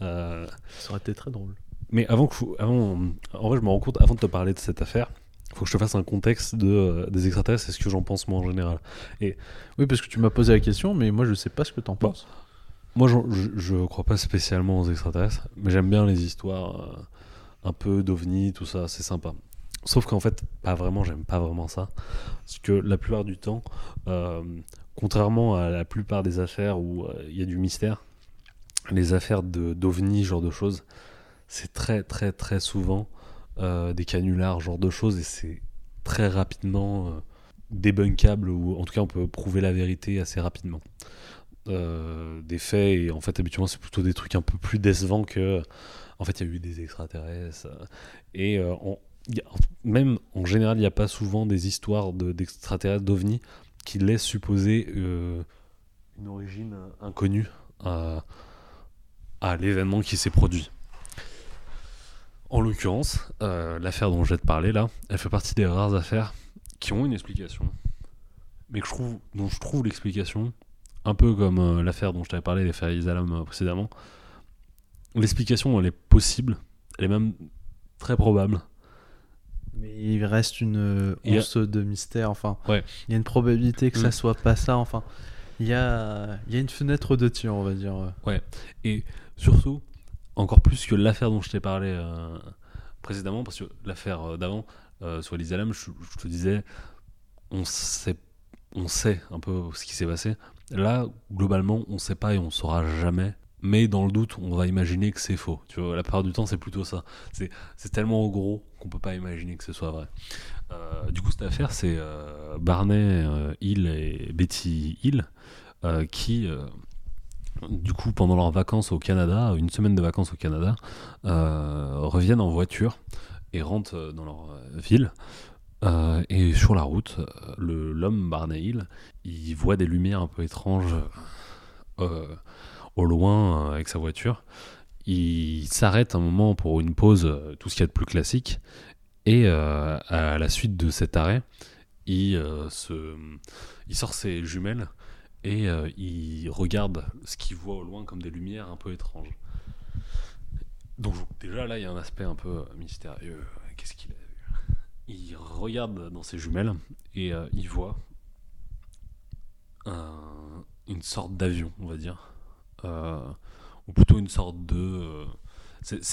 Speaker 2: Euh,
Speaker 1: Ça aurait été très drôle.
Speaker 2: mais avant que, avant, en vrai, je me rends compte, avant de te parler de cette affaire, faut que je te fasse un contexte de, euh, des extraterrestres et ce que j'en pense moi en général.
Speaker 1: Oui, parce que tu m'as posé la question, mais moi je sais pas ce que t'en penses.
Speaker 2: Moi, je, je crois pas spécialement aux extraterrestres, mais j'aime bien les histoires euh, un peu d'ovnis, tout ça, c'est sympa. Sauf qu'en fait, pas vraiment, j'aime pas vraiment ça. Parce que la plupart du temps, euh, contrairement à la plupart des affaires où euh, il y a du mystère, les affaires d'ovnis, genre de choses, c'est très, très, très souvent des canulars, genre de choses, et c'est très rapidement débunkable, ou en tout cas, on peut prouver la vérité assez rapidement euh, des faits et en fait habituellement c'est plutôt des trucs un peu plus décevants que en fait il y a eu des extraterrestres et euh, même en général il n'y a pas souvent des histoires de- d'extraterrestres d'ovnis qui laissent supposer euh, une origine inconnue à, l'événement qui s'est produit. En l'occurrence l'affaire dont je vais te parler là elle fait partie des rares affaires qui ont une explication mais que je trouve, dont je trouve l'explication un peu comme euh, l'affaire dont je t'avais parlé, l'affaire Isalam euh, précédemment. L'explication, elle est possible, elle est même très probable.
Speaker 1: Mais il reste une
Speaker 2: a-
Speaker 1: once de mystère, enfin.
Speaker 2: Ouais.
Speaker 1: Il y a une probabilité que ça soit pas ça, enfin. Il y a, il y a une fenêtre de tir, on va dire.
Speaker 2: Et surtout, encore plus que l'affaire dont je t'ai parlé euh, précédemment, parce que l'affaire euh, d'avant, sur l'Isalam, je, je te disais, on sait, on sait un peu ce qui s'est passé. Là, globalement, on sait pas et on saura jamais. Mais dans le doute, on va imaginer que c'est faux. Tu vois, la plupart du temps, c'est plutôt ça. C'est, tellement gros qu'on peut pas imaginer que ce soit vrai. Euh, du coup, cette affaire, c'est euh, Barney euh, Hill et Betty Hill qui, du coup, pendant leurs vacances au Canada, une semaine de vacances au Canada, reviennent en voiture et rentrent dans leur ville. Euh, et sur la route, euh, l'homme Barney il voit des lumières un peu étranges euh, au loin avec sa voiture. Il s'arrête un moment pour une pause, tout ce qu'il y a de plus classique. Et à la suite de cet arrêt, il, se, il sort ses jumelles et il regarde ce qu'il voit au loin comme des lumières un peu étranges. Donc déjà là, il y a un aspect un peu mystérieux. Qu'est-ce qu'il a Il regarde dans ses jumelles et euh, il voit un- une sorte d'avion, on va dire, Euh, ou plutôt une sorte de. euh,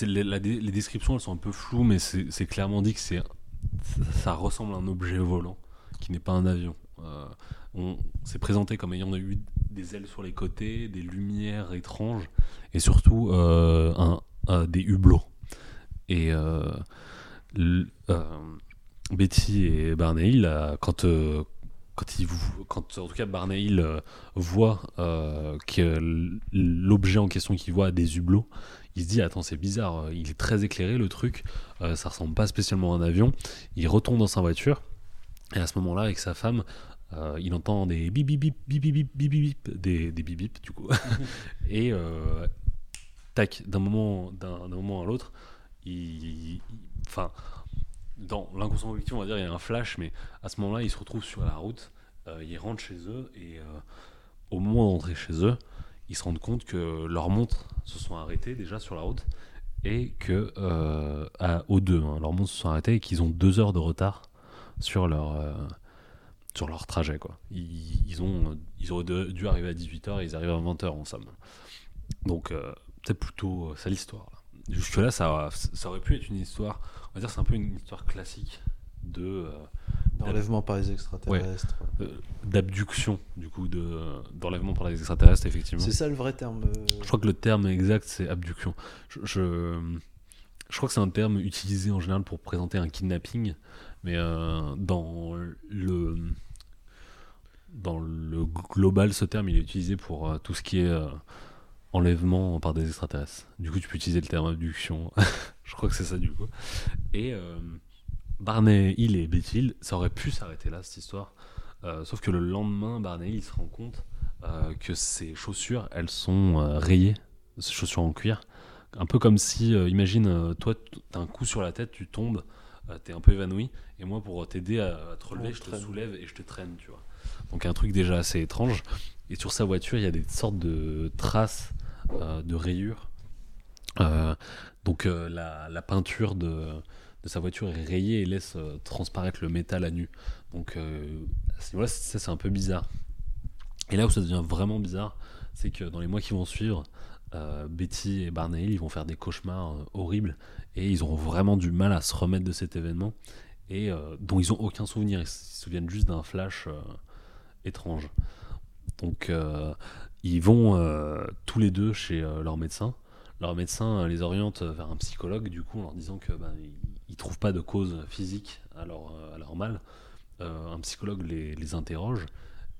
Speaker 2: les, descriptions, elles sont un peu floues, mais c'est clairement dit que ça, ressemble à un objet volant qui n'est pas un avion. On s'est présenté comme ayant eu des ailes sur les côtés, des lumières étranges et surtout un, des hublots. Et Betty et Barney Hill, euh, quand, euh, quand, ils, quand en tout cas Barney Hill euh, voit euh, que l'objet en question qu'il voit a des hublots, il se dit attends c'est bizarre, euh, il est très éclairé le truc, euh, ça ressemble pas spécialement à un avion. Il retourne dans sa voiture et à ce moment-là avec sa femme, euh, il entend des bip bip bip bip bip bip bip des, des bip bip du coup. et euh, tac, d'un moment, d'un, moment à l'autre, il, enfin, dans l'inconscient collectif, on va dire, il y a un flash, mais à ce moment-là, ils se retrouvent sur la route, euh, ils rentrent chez eux, et euh, au moment d'entrer chez eux, ils se rendent compte que leurs montres se sont arrêtées déjà sur la route, et que, euh, à- aux deux, hein, leurs montres se sont arrêtées, et qu'ils ont deux heures de retard sur leur, euh, sur leur trajet. Quoi. Ils, ont, auraient dû, arriver à 18h, et ils arrivent à 20h en somme. Donc, c'est plutôt ça l'histoire. Là. Jusque-là, ça, ça aurait pu être une histoire, on va dire, c'est un peu une histoire classique de euh,
Speaker 1: Enlèvement par les extraterrestres.
Speaker 2: euh, d'abduction, du coup, de d'enlèvement par les extraterrestres, effectivement.
Speaker 1: C'est ça le vrai terme. euh,
Speaker 2: Je crois que le terme exact, c'est abduction. Je, je, je crois que c'est un terme utilisé en général pour présenter un kidnapping, mais euh, dans le dans le global, ce terme, il est utilisé pour tout ce qui est enlèvement par des extraterrestres. Du coup, tu peux utiliser le terme abduction. je crois que c'est ça, du coup. Et euh, Barney Hill et Betty Hill, ça aurait pu s'arrêter là, cette histoire. Euh, sauf que le lendemain, Barney Hill il se rend compte euh, que ses chaussures, elles sont rayées, ses chaussures en cuir. Un peu comme si, imagine, toi, t'as un coup sur la tête, tu tombes, t'es un peu évanoui, et moi, pour t'aider à, à te relever,
Speaker 1: On
Speaker 2: je te
Speaker 1: traîne.
Speaker 2: soulève et je te traîne, tu vois. Donc un truc déjà assez étrange. Et sur sa voiture, il y a des sortes de traces de rayures. Euh, donc euh, la, peinture de, sa voiture est rayée et laisse euh, transparaître le métal à nu. Donc euh, à ce niveau-là, ça c'est un peu bizarre. Et là où ça devient vraiment bizarre, c'est que dans les mois qui vont suivre, euh, Betty et Barney ils vont faire des cauchemars euh, horribles et ils auront vraiment du mal à se remettre de cet événement et euh, dont ils ont aucun souvenir. Ils se souviennent juste d'un flash euh, étrange. Donc euh, ils vont euh, tous les deux chez euh, leur médecin. Leur médecin euh, les oriente vers un psychologue du coup en leur disant que ben, ils, ils trouvent pas de cause physique à leur, à leur mal. Un psychologue les, les interroge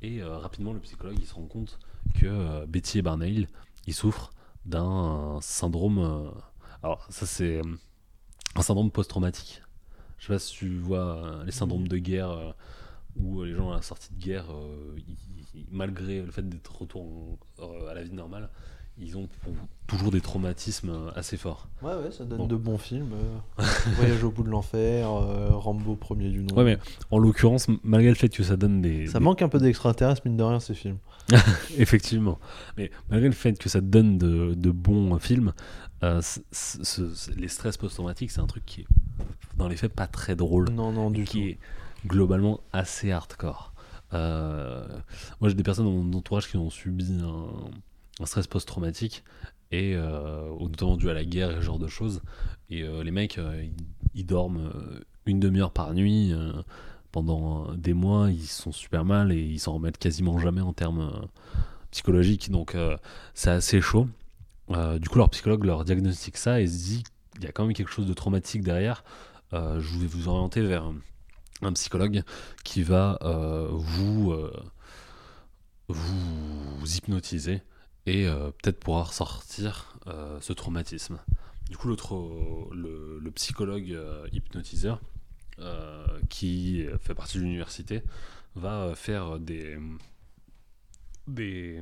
Speaker 2: et rapidement le psychologue il se rend compte que Betty et Barney Hill, ils souffrent d'un syndrome. alors ça c'est un syndrome post-traumatique. Je sais pas si tu vois les syndromes de guerre où les gens à la sortie de guerre, ils- malgré le fait d'être retour en- euh, à la vie normale, ils ont toujours des traumatismes euh, assez forts.
Speaker 1: Ouais, ouais, ça donne
Speaker 2: Bon.
Speaker 1: de bons films. euh, Voyage au bout de l'enfer, euh, Rambo premier du nom.
Speaker 2: Ouais, mais en l'occurrence, malgré le fait que ça donne des,
Speaker 1: Ça
Speaker 2: des-
Speaker 1: manque un peu d'extraterrestres, mine de rien, ces films.
Speaker 2: Effectivement. Mais malgré le fait que ça donne de, de bons films, euh, c- c- ce- les stress post-traumatiques, c'est un truc qui est, dans les faits, pas très drôle.
Speaker 1: Non, non, du
Speaker 2: qui
Speaker 1: tout.
Speaker 2: est globalement assez hardcore. Euh, moi, j'ai des personnes dans mon entourage qui ont subi un, stress post-traumatique, et euh, notamment dû à la guerre et ce genre de choses. Et euh, les mecs, euh, ils, dorment une demi-heure par nuit. pendant des mois, ils sont super mal et ils s'en remettent quasiment jamais en termes psychologiques. Donc, c'est assez chaud. Du coup, leur psychologue leur diagnostique ça et se dit qu'il y a quand même quelque chose de traumatique derrière. Je vais vous orienter vers un, psychologue qui va euh, vous, euh, vous hypnotiser et euh, peut-être pouvoir sortir ce traumatisme. Du coup, le, le psychologue hypnotiseur qui fait partie de l'université va faire des, des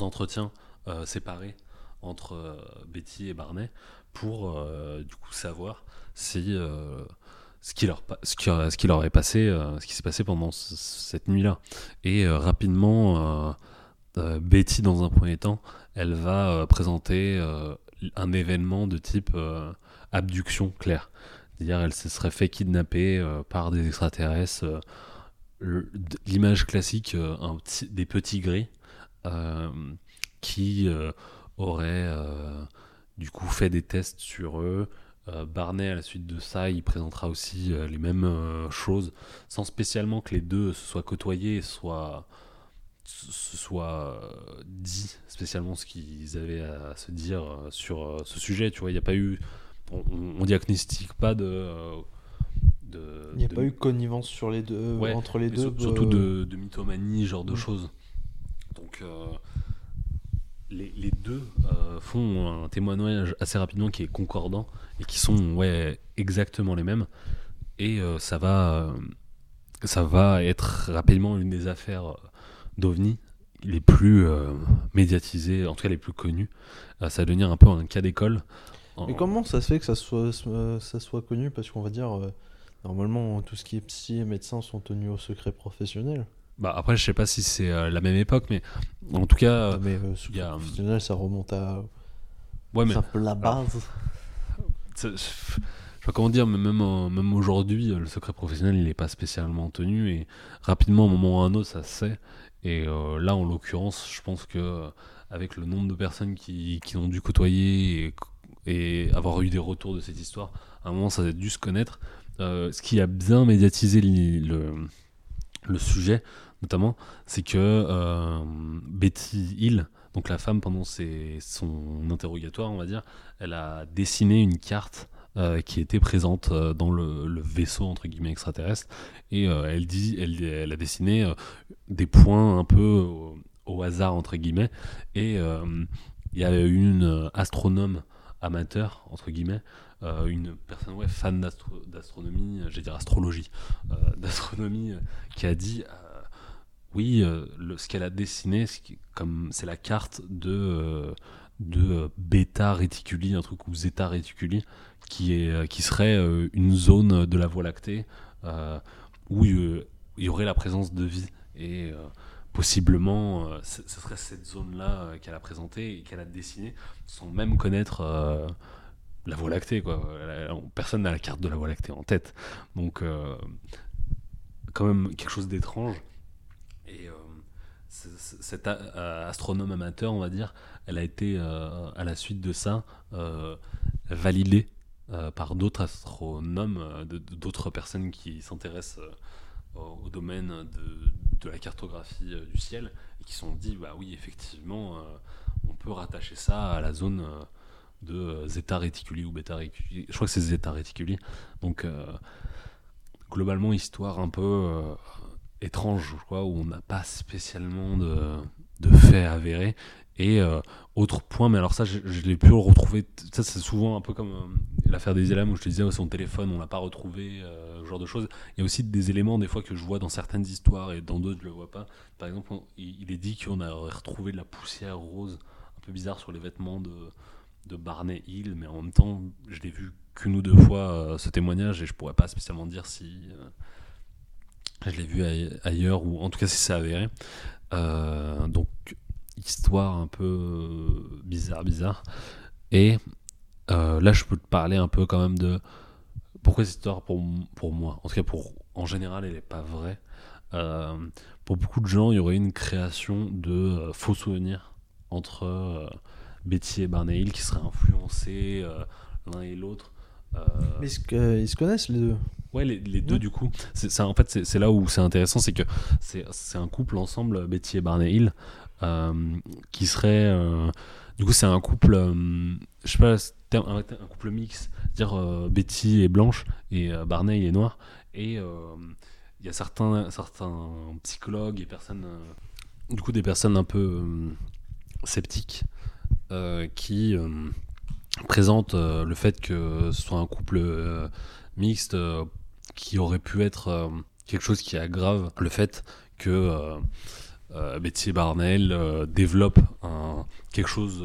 Speaker 2: entretiens séparés entre Betty et Barney pour du coup savoir si ce qui leur ce qui, ce qui leur est passé euh, ce qui s'est passé pendant ce- cette nuit là et euh, rapidement euh, euh, Betty dans un premier temps elle va euh, présenter euh, un événement de type euh, abduction claire c'est-à-dire elle se serait fait kidnapper euh, par des extraterrestres euh, l'image classique euh, des petits gris euh, qui euh, auraient euh, du coup fait des tests sur eux. Euh, Barney, à la suite de ça, il présentera aussi euh, les mêmes euh, choses, sans spécialement que les deux se soient côtoyés, soient, se euh, dit spécialement ce qu'ils avaient à se dire sur ce sujet. Tu vois, il n'y a pas eu. On, on, diagnostique pas de.
Speaker 1: Il n'y a
Speaker 2: de-
Speaker 1: pas eu connivence sur les deux,
Speaker 2: Ouais,
Speaker 1: entre les deux.
Speaker 2: sur- surtout
Speaker 1: euh,
Speaker 2: de, de mythomanie, genre de
Speaker 1: Mm.
Speaker 2: choses. Donc, euh, les, les deux euh, font un témoignage assez rapidement qui est concordant et qui sont ouais, exactement les mêmes. Et euh, ça, va, euh, ça va être rapidement une des affaires d'OVNI les plus médiatisées, en tout cas les plus connues. Ça va devenir un peu un cas d'école
Speaker 1: Mais comment ça se fait que ça soit, ça soit connu? Parce qu'on va dire, normalement, tout ce qui est psy et médecin sont tenus au secret professionnel.
Speaker 2: Bah après, je sais pas si c'est euh, la même époque, mais en tout cas, euh,
Speaker 1: mais secret
Speaker 2: y a-
Speaker 1: professionnel, ça remonte à.
Speaker 2: ouais, mais
Speaker 1: C'est un peu la base.
Speaker 2: je sais pas comment dire, mais même, euh, même aujourd'hui, euh, le secret professionnel, il n'est pas spécialement tenu et rapidement, à un moment ou à un autre, ça se sait. Et là, en l'occurrence, je pense que avec le nombre de personnes qui, qui ont dû côtoyer et, et avoir eu des retours de cette histoire, à un moment, ça a dû se connaître. Euh, ce qui a bien médiatisé le, le sujet, notamment, c'est que euh, Betty Hill, donc la femme pendant son interrogatoire, on va dire, elle a dessiné une carte euh, qui était présente euh, dans le, vaisseau entre guillemets extraterrestre. Et elle dit elle, a dessiné des points un peu au, hasard entre guillemets. Et il y a une astronome amateur entre guillemets une personne fan d'astro- d'astronomie j'allais dire astrologie d'astronomie qui a dit oui euh, le- ce qu'elle a dessiné comme c'est la carte de euh, euh, bêta réticuli, un truc ou zeta réticuli, qui, est, qui serait une zone de la Voie lactée où il y aurait la présence de vie. Et possiblement, ce serait cette zone-là qu'elle a présentée et qu'elle a dessinée sans même connaître la Voie lactée. Quoi. Personne n'a la carte de la Voie lactée en tête. Donc, quand même quelque chose d'étrange. Et euh, cet euh, astronome amateur, on va dire, elle a été, euh, à la suite de ça, validée par d'autres astronomes, d'autres personnes qui s'intéressent au, domaine de, la cartographie du ciel, et qui se sont dit, bah oui, effectivement, on peut rattacher ça à la zone de Zeta Reticuli ou Beta Reticuli. Je crois que c'est Zeta Reticuli. Donc, globalement, histoire un peu étrange, je crois, où on n'a pas spécialement de, de faits avérés. Et euh, autre point, mais alors ça, je, l'ai pu retrouver. Ça, c'est souvent un peu comme euh, l'affaire des élèves où je te disais, ouais, son téléphone, on l'a pas retrouvé, euh, ce genre de choses. Il y a aussi des éléments, des fois, que je vois dans certaines histoires et dans d'autres, je le vois pas. Par exemple, il, est dit qu'on aurait retrouvé de la poussière rose un peu bizarre sur les vêtements de, de Barney Hill, mais en même temps, je l'ai vu qu'une ou deux fois ce témoignage et je pourrais pas spécialement dire si je l'ai vu aille- ailleurs ou en tout cas si c'est avéré. Euh, donc, histoire un peu euh, bizarre, bizarre. Et euh, là, je peux te parler un peu quand même de pourquoi cette histoire pour, pour moi, en tout cas pour en général, elle n'est pas vraie. Pour beaucoup de gens, il y aurait une création de faux souvenirs entre Betty et Barney Hill qui seraient influencés l'un et l'autre. Euh,
Speaker 1: Mais est-ce qu'ils se connaissent les deux
Speaker 2: Ouais, les, les deux
Speaker 1: Ouais.
Speaker 2: du coup. C'est ça, en fait, c'est c'est là où c'est intéressant, c'est que c'est c'est un couple ensemble, Betty et Barney Hill, euh, qui serait. euh, du coup, c'est un couple. euh, je sais pas, un, un couple mix. Dire euh, Betty est blanche et euh, Barney il est noir. Et euh, il y a certains, certains psychologues et personnes. euh, du coup, des personnes un peu euh, sceptiques euh, qui présentent euh, le fait que ce soit un couple euh, mixte euh, qui aurait pu être quelque chose qui aggrave le fait que Betty et Barnell développent un, quelque chose,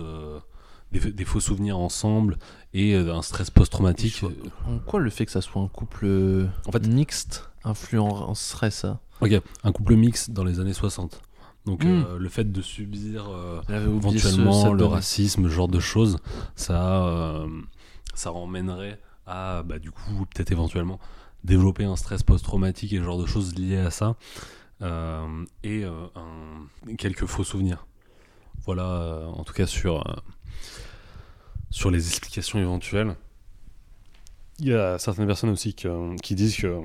Speaker 2: des, des faux souvenirs ensemble et un stress post-traumatique.
Speaker 1: En quoi le fait que ça soit un couple
Speaker 2: En fait-
Speaker 1: mixte influencerait ça
Speaker 2: Ok, un couple mixte dans les années 60. Donc
Speaker 1: Mm.
Speaker 2: euh, le fait de subir euh,
Speaker 1: ce-
Speaker 2: éventuellement le racisme, ce genre de choses, ça, euh, ça emmènerait à, bah, du coup, peut-être éventuellement développer un stress post-traumatique et ce genre de choses liées à ça, euh, et euh, un- quelques faux souvenirs. Voilà, euh, en tout cas sur, euh, sur les explications éventuelles. Il y a certaines personnes aussi que- qui disent que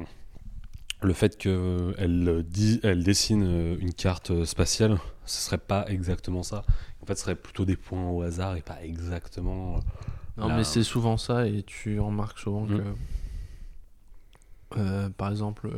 Speaker 2: le fait qu'elle dit, elle dessine euh, une carte euh, spatiale, ce serait pas exactement ça. En fait, ce serait plutôt des points au hasard et pas exactement. euh,
Speaker 1: Non,
Speaker 2: la-
Speaker 1: mais c'est souvent ça, et tu remarques souvent
Speaker 2: Mm.
Speaker 1: que. euh, par exemple,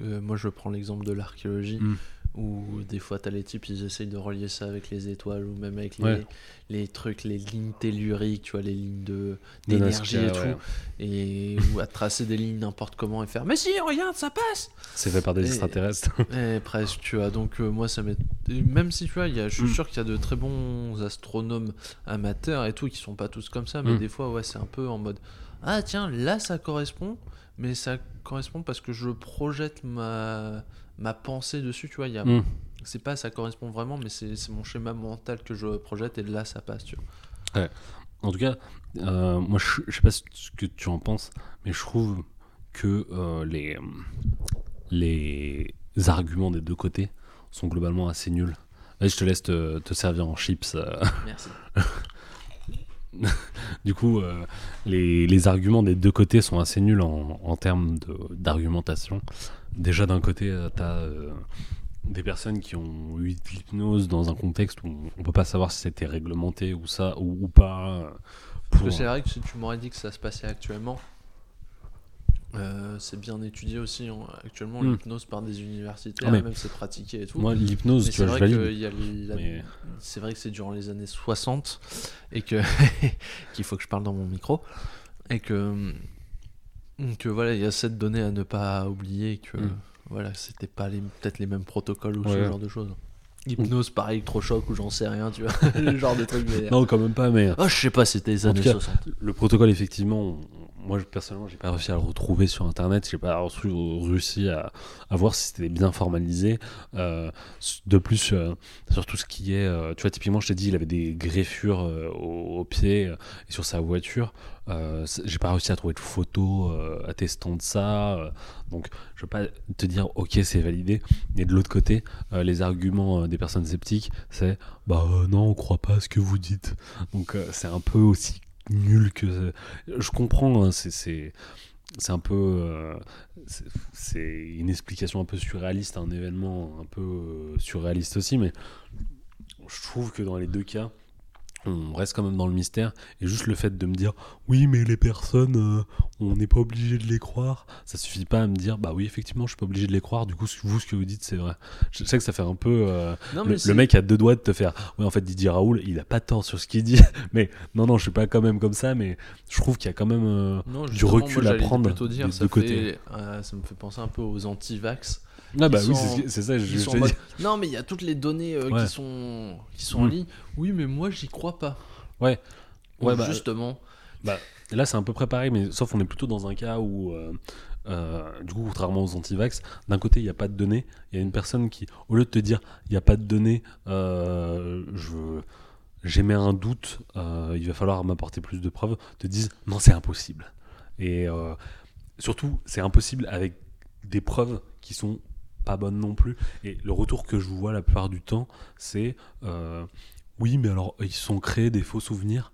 Speaker 1: euh, moi je prends l'exemple de l'archéologie.
Speaker 2: Mm.
Speaker 1: Ou des fois, t'as les types, ils essayent de relier ça avec les étoiles ou même avec les,
Speaker 2: Ouais.
Speaker 1: les trucs, les lignes telluriques, tu vois, les lignes de d'énergie et tout.
Speaker 2: ouais.
Speaker 1: Et ou à tracer des lignes n'importe comment et faire Mais si, regarde, ça passe
Speaker 2: C'est fait par des
Speaker 1: Et-
Speaker 2: extraterrestres.
Speaker 1: Eh, presque, tu vois. Donc, euh, moi, ça m'est. et Même si, tu vois, il y a, je suis
Speaker 2: Mm.
Speaker 1: sûr qu'il y a de très bons astronomes amateurs et tout qui sont pas tous comme ça, mais
Speaker 2: Mm.
Speaker 1: des fois, ouais, c'est un peu en mode Ah, tiens, là, ça correspond, mais ça correspond parce que je projette ma, ma pensée dessus, tu vois. Y a...
Speaker 2: Mm.
Speaker 1: C'est pas ça correspond vraiment, mais c'est mon schéma mental que je projette et là, ça passe, tu vois.
Speaker 2: En tout cas, euh, moi je, je sais pas ce que tu en penses, mais je trouve que euh, les, les arguments des deux côtés sont globalement assez nuls. Je te laisse te, te servir en chips. euh.
Speaker 1: Merci.
Speaker 2: Du coup, euh, les, les arguments des deux côtés sont assez nuls en, en termes d'argumentation. Déjà, d'un côté, tu as des personnes qui ont eu de l'hypnose dans un contexte où on peut pas savoir si c'était réglementé ou ça ou, ou pas. euh,
Speaker 1: Parce que c'est vrai que si tu m'aurais dit que ça se passait actuellement, euh, c'est bien étudié aussi hein, actuellement
Speaker 2: Mm.
Speaker 1: l'hypnose par des universitaires,
Speaker 2: Ah, mais-
Speaker 1: même c'est pratiqué et tout.
Speaker 2: Moi, l'hypnose, tu
Speaker 1: c'est
Speaker 2: vois, je valide.
Speaker 1: la-
Speaker 2: Mais-
Speaker 1: c'est vrai que c'est durant les années 60 et que qu'il faut que je parle dans mon micro et que que voilà il y a cette donnée à ne pas oublier que
Speaker 2: Mm.
Speaker 1: voilà c'était pas les peut-être les mêmes protocoles ou
Speaker 2: Ouais.
Speaker 1: ce genre de choses. Hypnose par électrochoc ou j'en sais rien tu vois le genre de truc mais
Speaker 2: Non, quand même pas, mais
Speaker 1: oh je sais pas c'était les années
Speaker 2: tout cas,
Speaker 1: 60.
Speaker 2: le protocole, effectivement, moi personnellement, j'ai pas réussi à le retrouver sur internet, j'ai pas réussi à, voir si c'était bien formalisé. Euh, de plus, euh, sur tout ce qui est, euh, tu vois, typiquement, je t'ai dit, il avait des greffures au, pied et sur sa voiture. J'ai pas réussi à trouver de photos attestant de ça. donc, je veux pas te dire, ok, c'est validé. Et de l'autre côté, les arguments des personnes sceptiques, c'est, bah non, on croit pas à ce que vous dites. Donc, c'est un peu aussi nul que. Je comprends, hein, c'est- c'est. Un peu. euh, c'est- une explication un peu surréaliste un événement un peu euh, surréaliste aussi, mais je trouve que dans les deux cas, on reste quand même dans le mystère. Et juste le fait de me dire, oui, mais les personnes, euh, on n'est pas obligé de les croire, ça suffit pas à me dire, bah oui, effectivement, je suis pas obligé de les croire, du coup, ce- vous, ce que vous dites, c'est vrai. Je sais que ça fait un peu. euh,
Speaker 1: Non,
Speaker 2: le,
Speaker 1: mais c'est-
Speaker 2: le mec a deux doigts de te faire. Ouais, en fait, Didier Raoul, il a pas tort sur ce qu'il dit. Mais non, non, je suis pas quand même comme ça. Mais je trouve qu'il y a quand même euh,
Speaker 1: Non,
Speaker 2: du recul
Speaker 1: moi,
Speaker 2: à prendre
Speaker 1: dire,
Speaker 2: des
Speaker 1: ça
Speaker 2: deux
Speaker 1: fait-
Speaker 2: côtés.
Speaker 1: ça me fait penser un peu aux anti-vax.
Speaker 2: Ah bah oui, c'est ce ça. Je,
Speaker 1: mode. Non, mais il y a toutes les données euh,
Speaker 2: Ouais.
Speaker 1: qui sont qui sont en
Speaker 2: Mm.
Speaker 1: ligne. Oui, mais moi j'y crois pas.
Speaker 2: Ouais.
Speaker 1: Ou
Speaker 2: Ouais, bah,
Speaker 1: justement.
Speaker 2: Et là, c'est un peu pareil, mais sauf on est plutôt dans un cas où, euh, euh, du coup, contrairement aux anti-vax, d'un côté, il n'y a pas de données. Il y a une personne qui, au lieu de te dire, il n'y a pas de données, je j'émets un doute, il va falloir m'apporter plus de preuves, te disent, non, c'est impossible. Et surtout, c'est impossible avec des preuves qui sont pas bonnes non plus. Et le retour que je vois la plupart du temps, c'est, euh, oui, mais alors, ils sont créés des faux souvenirs.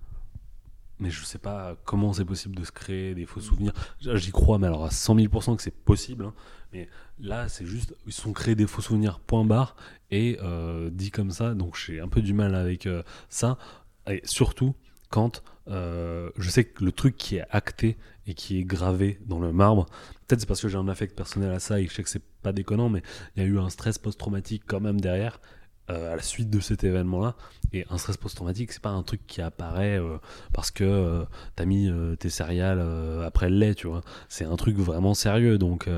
Speaker 2: Mais je sais pas comment c'est possible de se créer des faux souvenirs. J'y crois, mais alors à 100 000% que c'est possible. hein. Mais là, c'est juste, ils sont créés des faux souvenirs, point barre, et euh, dit comme ça. Donc j'ai un peu du mal avec euh, ça. Et surtout, quand euh, je sais que le truc qui est acté et qui est gravé dans le marbre, peut-être c'est parce que j'ai un affect personnel à ça et que je sais que c'est pas déconnant, mais il y a eu un stress post-traumatique quand même derrière. euh, à la suite de cet événement-là, et un stress post-traumatique, c'est pas un truc qui apparaît euh, parce que t'as mis tes céréales après le lait, tu vois. C'est un truc vraiment sérieux, donc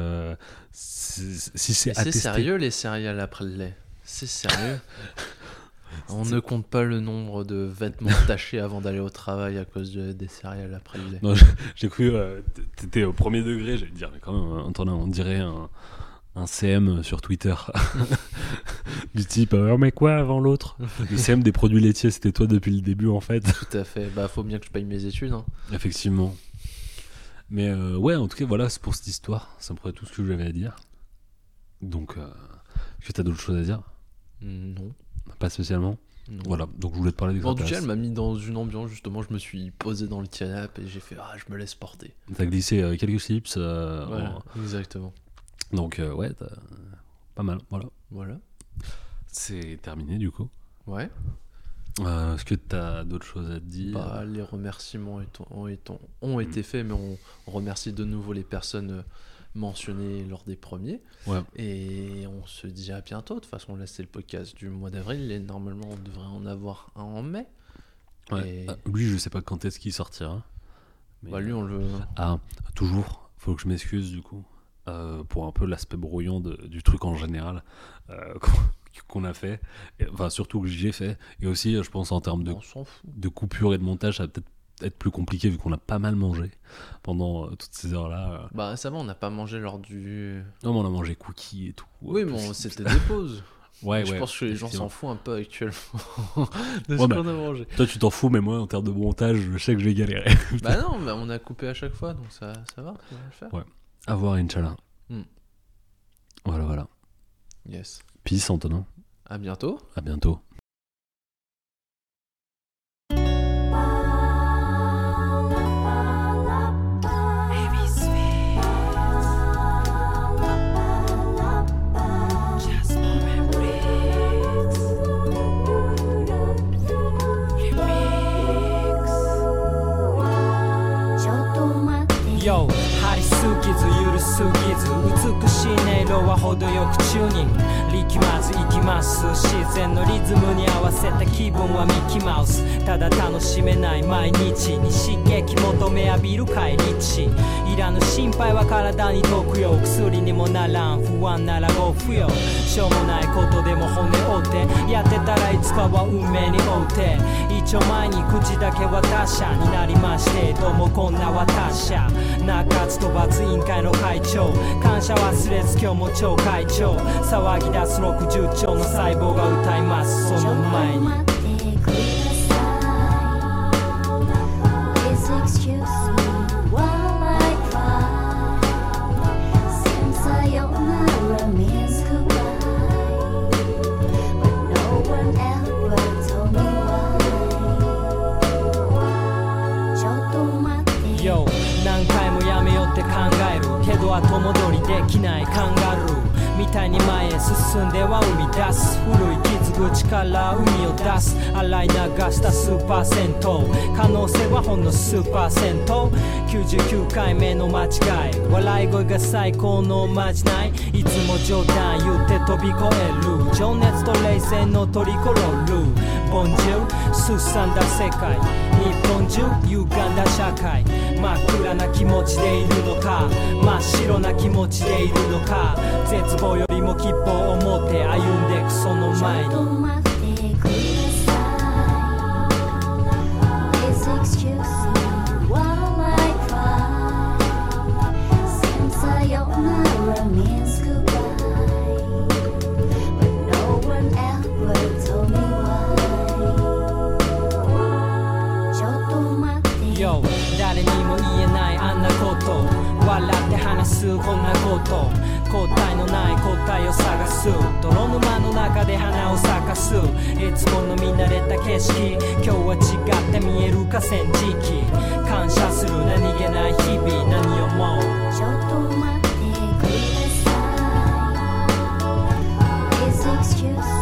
Speaker 2: si C'est attesté...
Speaker 1: sérieux les céréales après le lait? C'est sérieux? On ne compte pas le nombre de vêtements tachés avant d'aller au travail à cause de- des céréales après le lait.
Speaker 2: Non, j'ai- cru, euh, t'étais au premier degré, j'allais dire, mais quand même, euh, attendez, on dirait un, un CM sur Twitter. du type, euh, mais quoi avant l'autre? Le CM des produits laitiers, c'était toi depuis le début en fait.
Speaker 1: Tout à fait. Bah faut bien que je paye mes études. hein.
Speaker 2: Effectivement. Mais euh, ouais, en tout cas, voilà, c'est pour cette histoire. C'est à peu près tout ce que j'avais à dire. Donc, euh, est-ce que t'as d'autres choses à dire?
Speaker 1: Non.
Speaker 2: Pas spécialement.
Speaker 1: non.
Speaker 2: Voilà, donc je voulais te parler des
Speaker 1: Bon, en tout cas, elle m'a mis dans une ambiance justement. Je me suis posé dans le canapé et j'ai fait ah je me laisse porter.
Speaker 2: T'as glissé euh, quelques slips. euh,
Speaker 1: Voilà,
Speaker 2: en-
Speaker 1: exactement.
Speaker 2: Donc, euh, ouais, pas mal. Voilà.
Speaker 1: Voilà.
Speaker 2: C'est terminé du coup.
Speaker 1: Ouais.
Speaker 2: Euh, Est-ce que t'as d'autres choses à te dire?
Speaker 1: Bah, les remerciements étant- ont, étant- ont été faits, mais on, remercie de nouveau les personnes mentionné lors des premiers.
Speaker 2: Ouais.
Speaker 1: Et on se dit à bientôt. De toute façon, là, c'est le podcast du mois d'avril. Et normalement, on devrait en avoir un en mai.
Speaker 2: Ouais.
Speaker 1: Et-
Speaker 2: Ah, Lui, je sais pas quand est-ce qu'il sortira. Mais-
Speaker 1: Bah, lui, on le.
Speaker 2: Ah, toujours, faut que je m'excuse du coup euh, pour un peu l'aspect brouillon de- du truc en général euh, qu'on- a fait, Et, enfin surtout que j'ai fait, et aussi je pense en termes de, de coupure et de montage, ça va peut-être être plus compliqué vu qu'on a pas mal mangé pendant euh, toutes ces heures-là. euh.
Speaker 1: Bah, ça va, on n'a pas mangé lors du.
Speaker 2: Non, mais on a mangé cookies et tout.
Speaker 1: Oui,
Speaker 2: euh,
Speaker 1: mais on- c'était des pauses.
Speaker 2: Ouais,
Speaker 1: je
Speaker 2: ouais,
Speaker 1: pense que les gens s'en foutent un peu actuellement de ce
Speaker 2: Ouais, bah.
Speaker 1: qu'on a mangé.
Speaker 2: Toi, tu t'en fous, mais moi, en termes de montage, je sais que je vais galérer.
Speaker 1: bah non, mais on a coupé à chaque fois, donc ça, ça va, ça va le faire.
Speaker 2: Ouais. À voir, Inch'Allah.
Speaker 1: Hmm.
Speaker 2: Voilà, voilà.
Speaker 1: Yes.
Speaker 2: Peace, Antonin.
Speaker 1: À bientôt.
Speaker 2: À bientôt.
Speaker 4: ず緩すぎず美しい 音色は程よくチューニング力まず行きます自然のリズムに合わせた気分はミッキーマウスただ楽しめない毎日に刺激求め浴びる帰り地いらぬ心配は体に毒よ薬にもならん不安ならご不要しょうもないことでも骨折ってやってたらいつかは運命に追うて一丁前に口だけは他者になりましてどうもこんな私者中津と罰委員会の会長感謝忘れです今日も超会長騒ぎ出す60兆の細胞が歌いますその前に
Speaker 5: excuse me
Speaker 4: るけど後戻りできないカンガルーみたいに前へ進んでは生み出す古い傷口から海を出す。洗い流した数パーセント可能性はほんの数パーセント。99回目の間違い。笑い声が最高のまじない。いつも冗談言って飛び越える。情熱と冷戦のトリコロール本中すさんだ世界日本中歪んだ社会真っ暗な気持ちでいるのか真っ白な気持ちでいるのか絶望よりも希望を持って歩んでくその前にこと。答えのない答えを探す。泥沼の中で花を咲かす。いつもの見慣れた景色。今日は違って見える河川敷。感謝する。何気ない日々。何を思う？
Speaker 5: ちょっと待ってください。Please excuse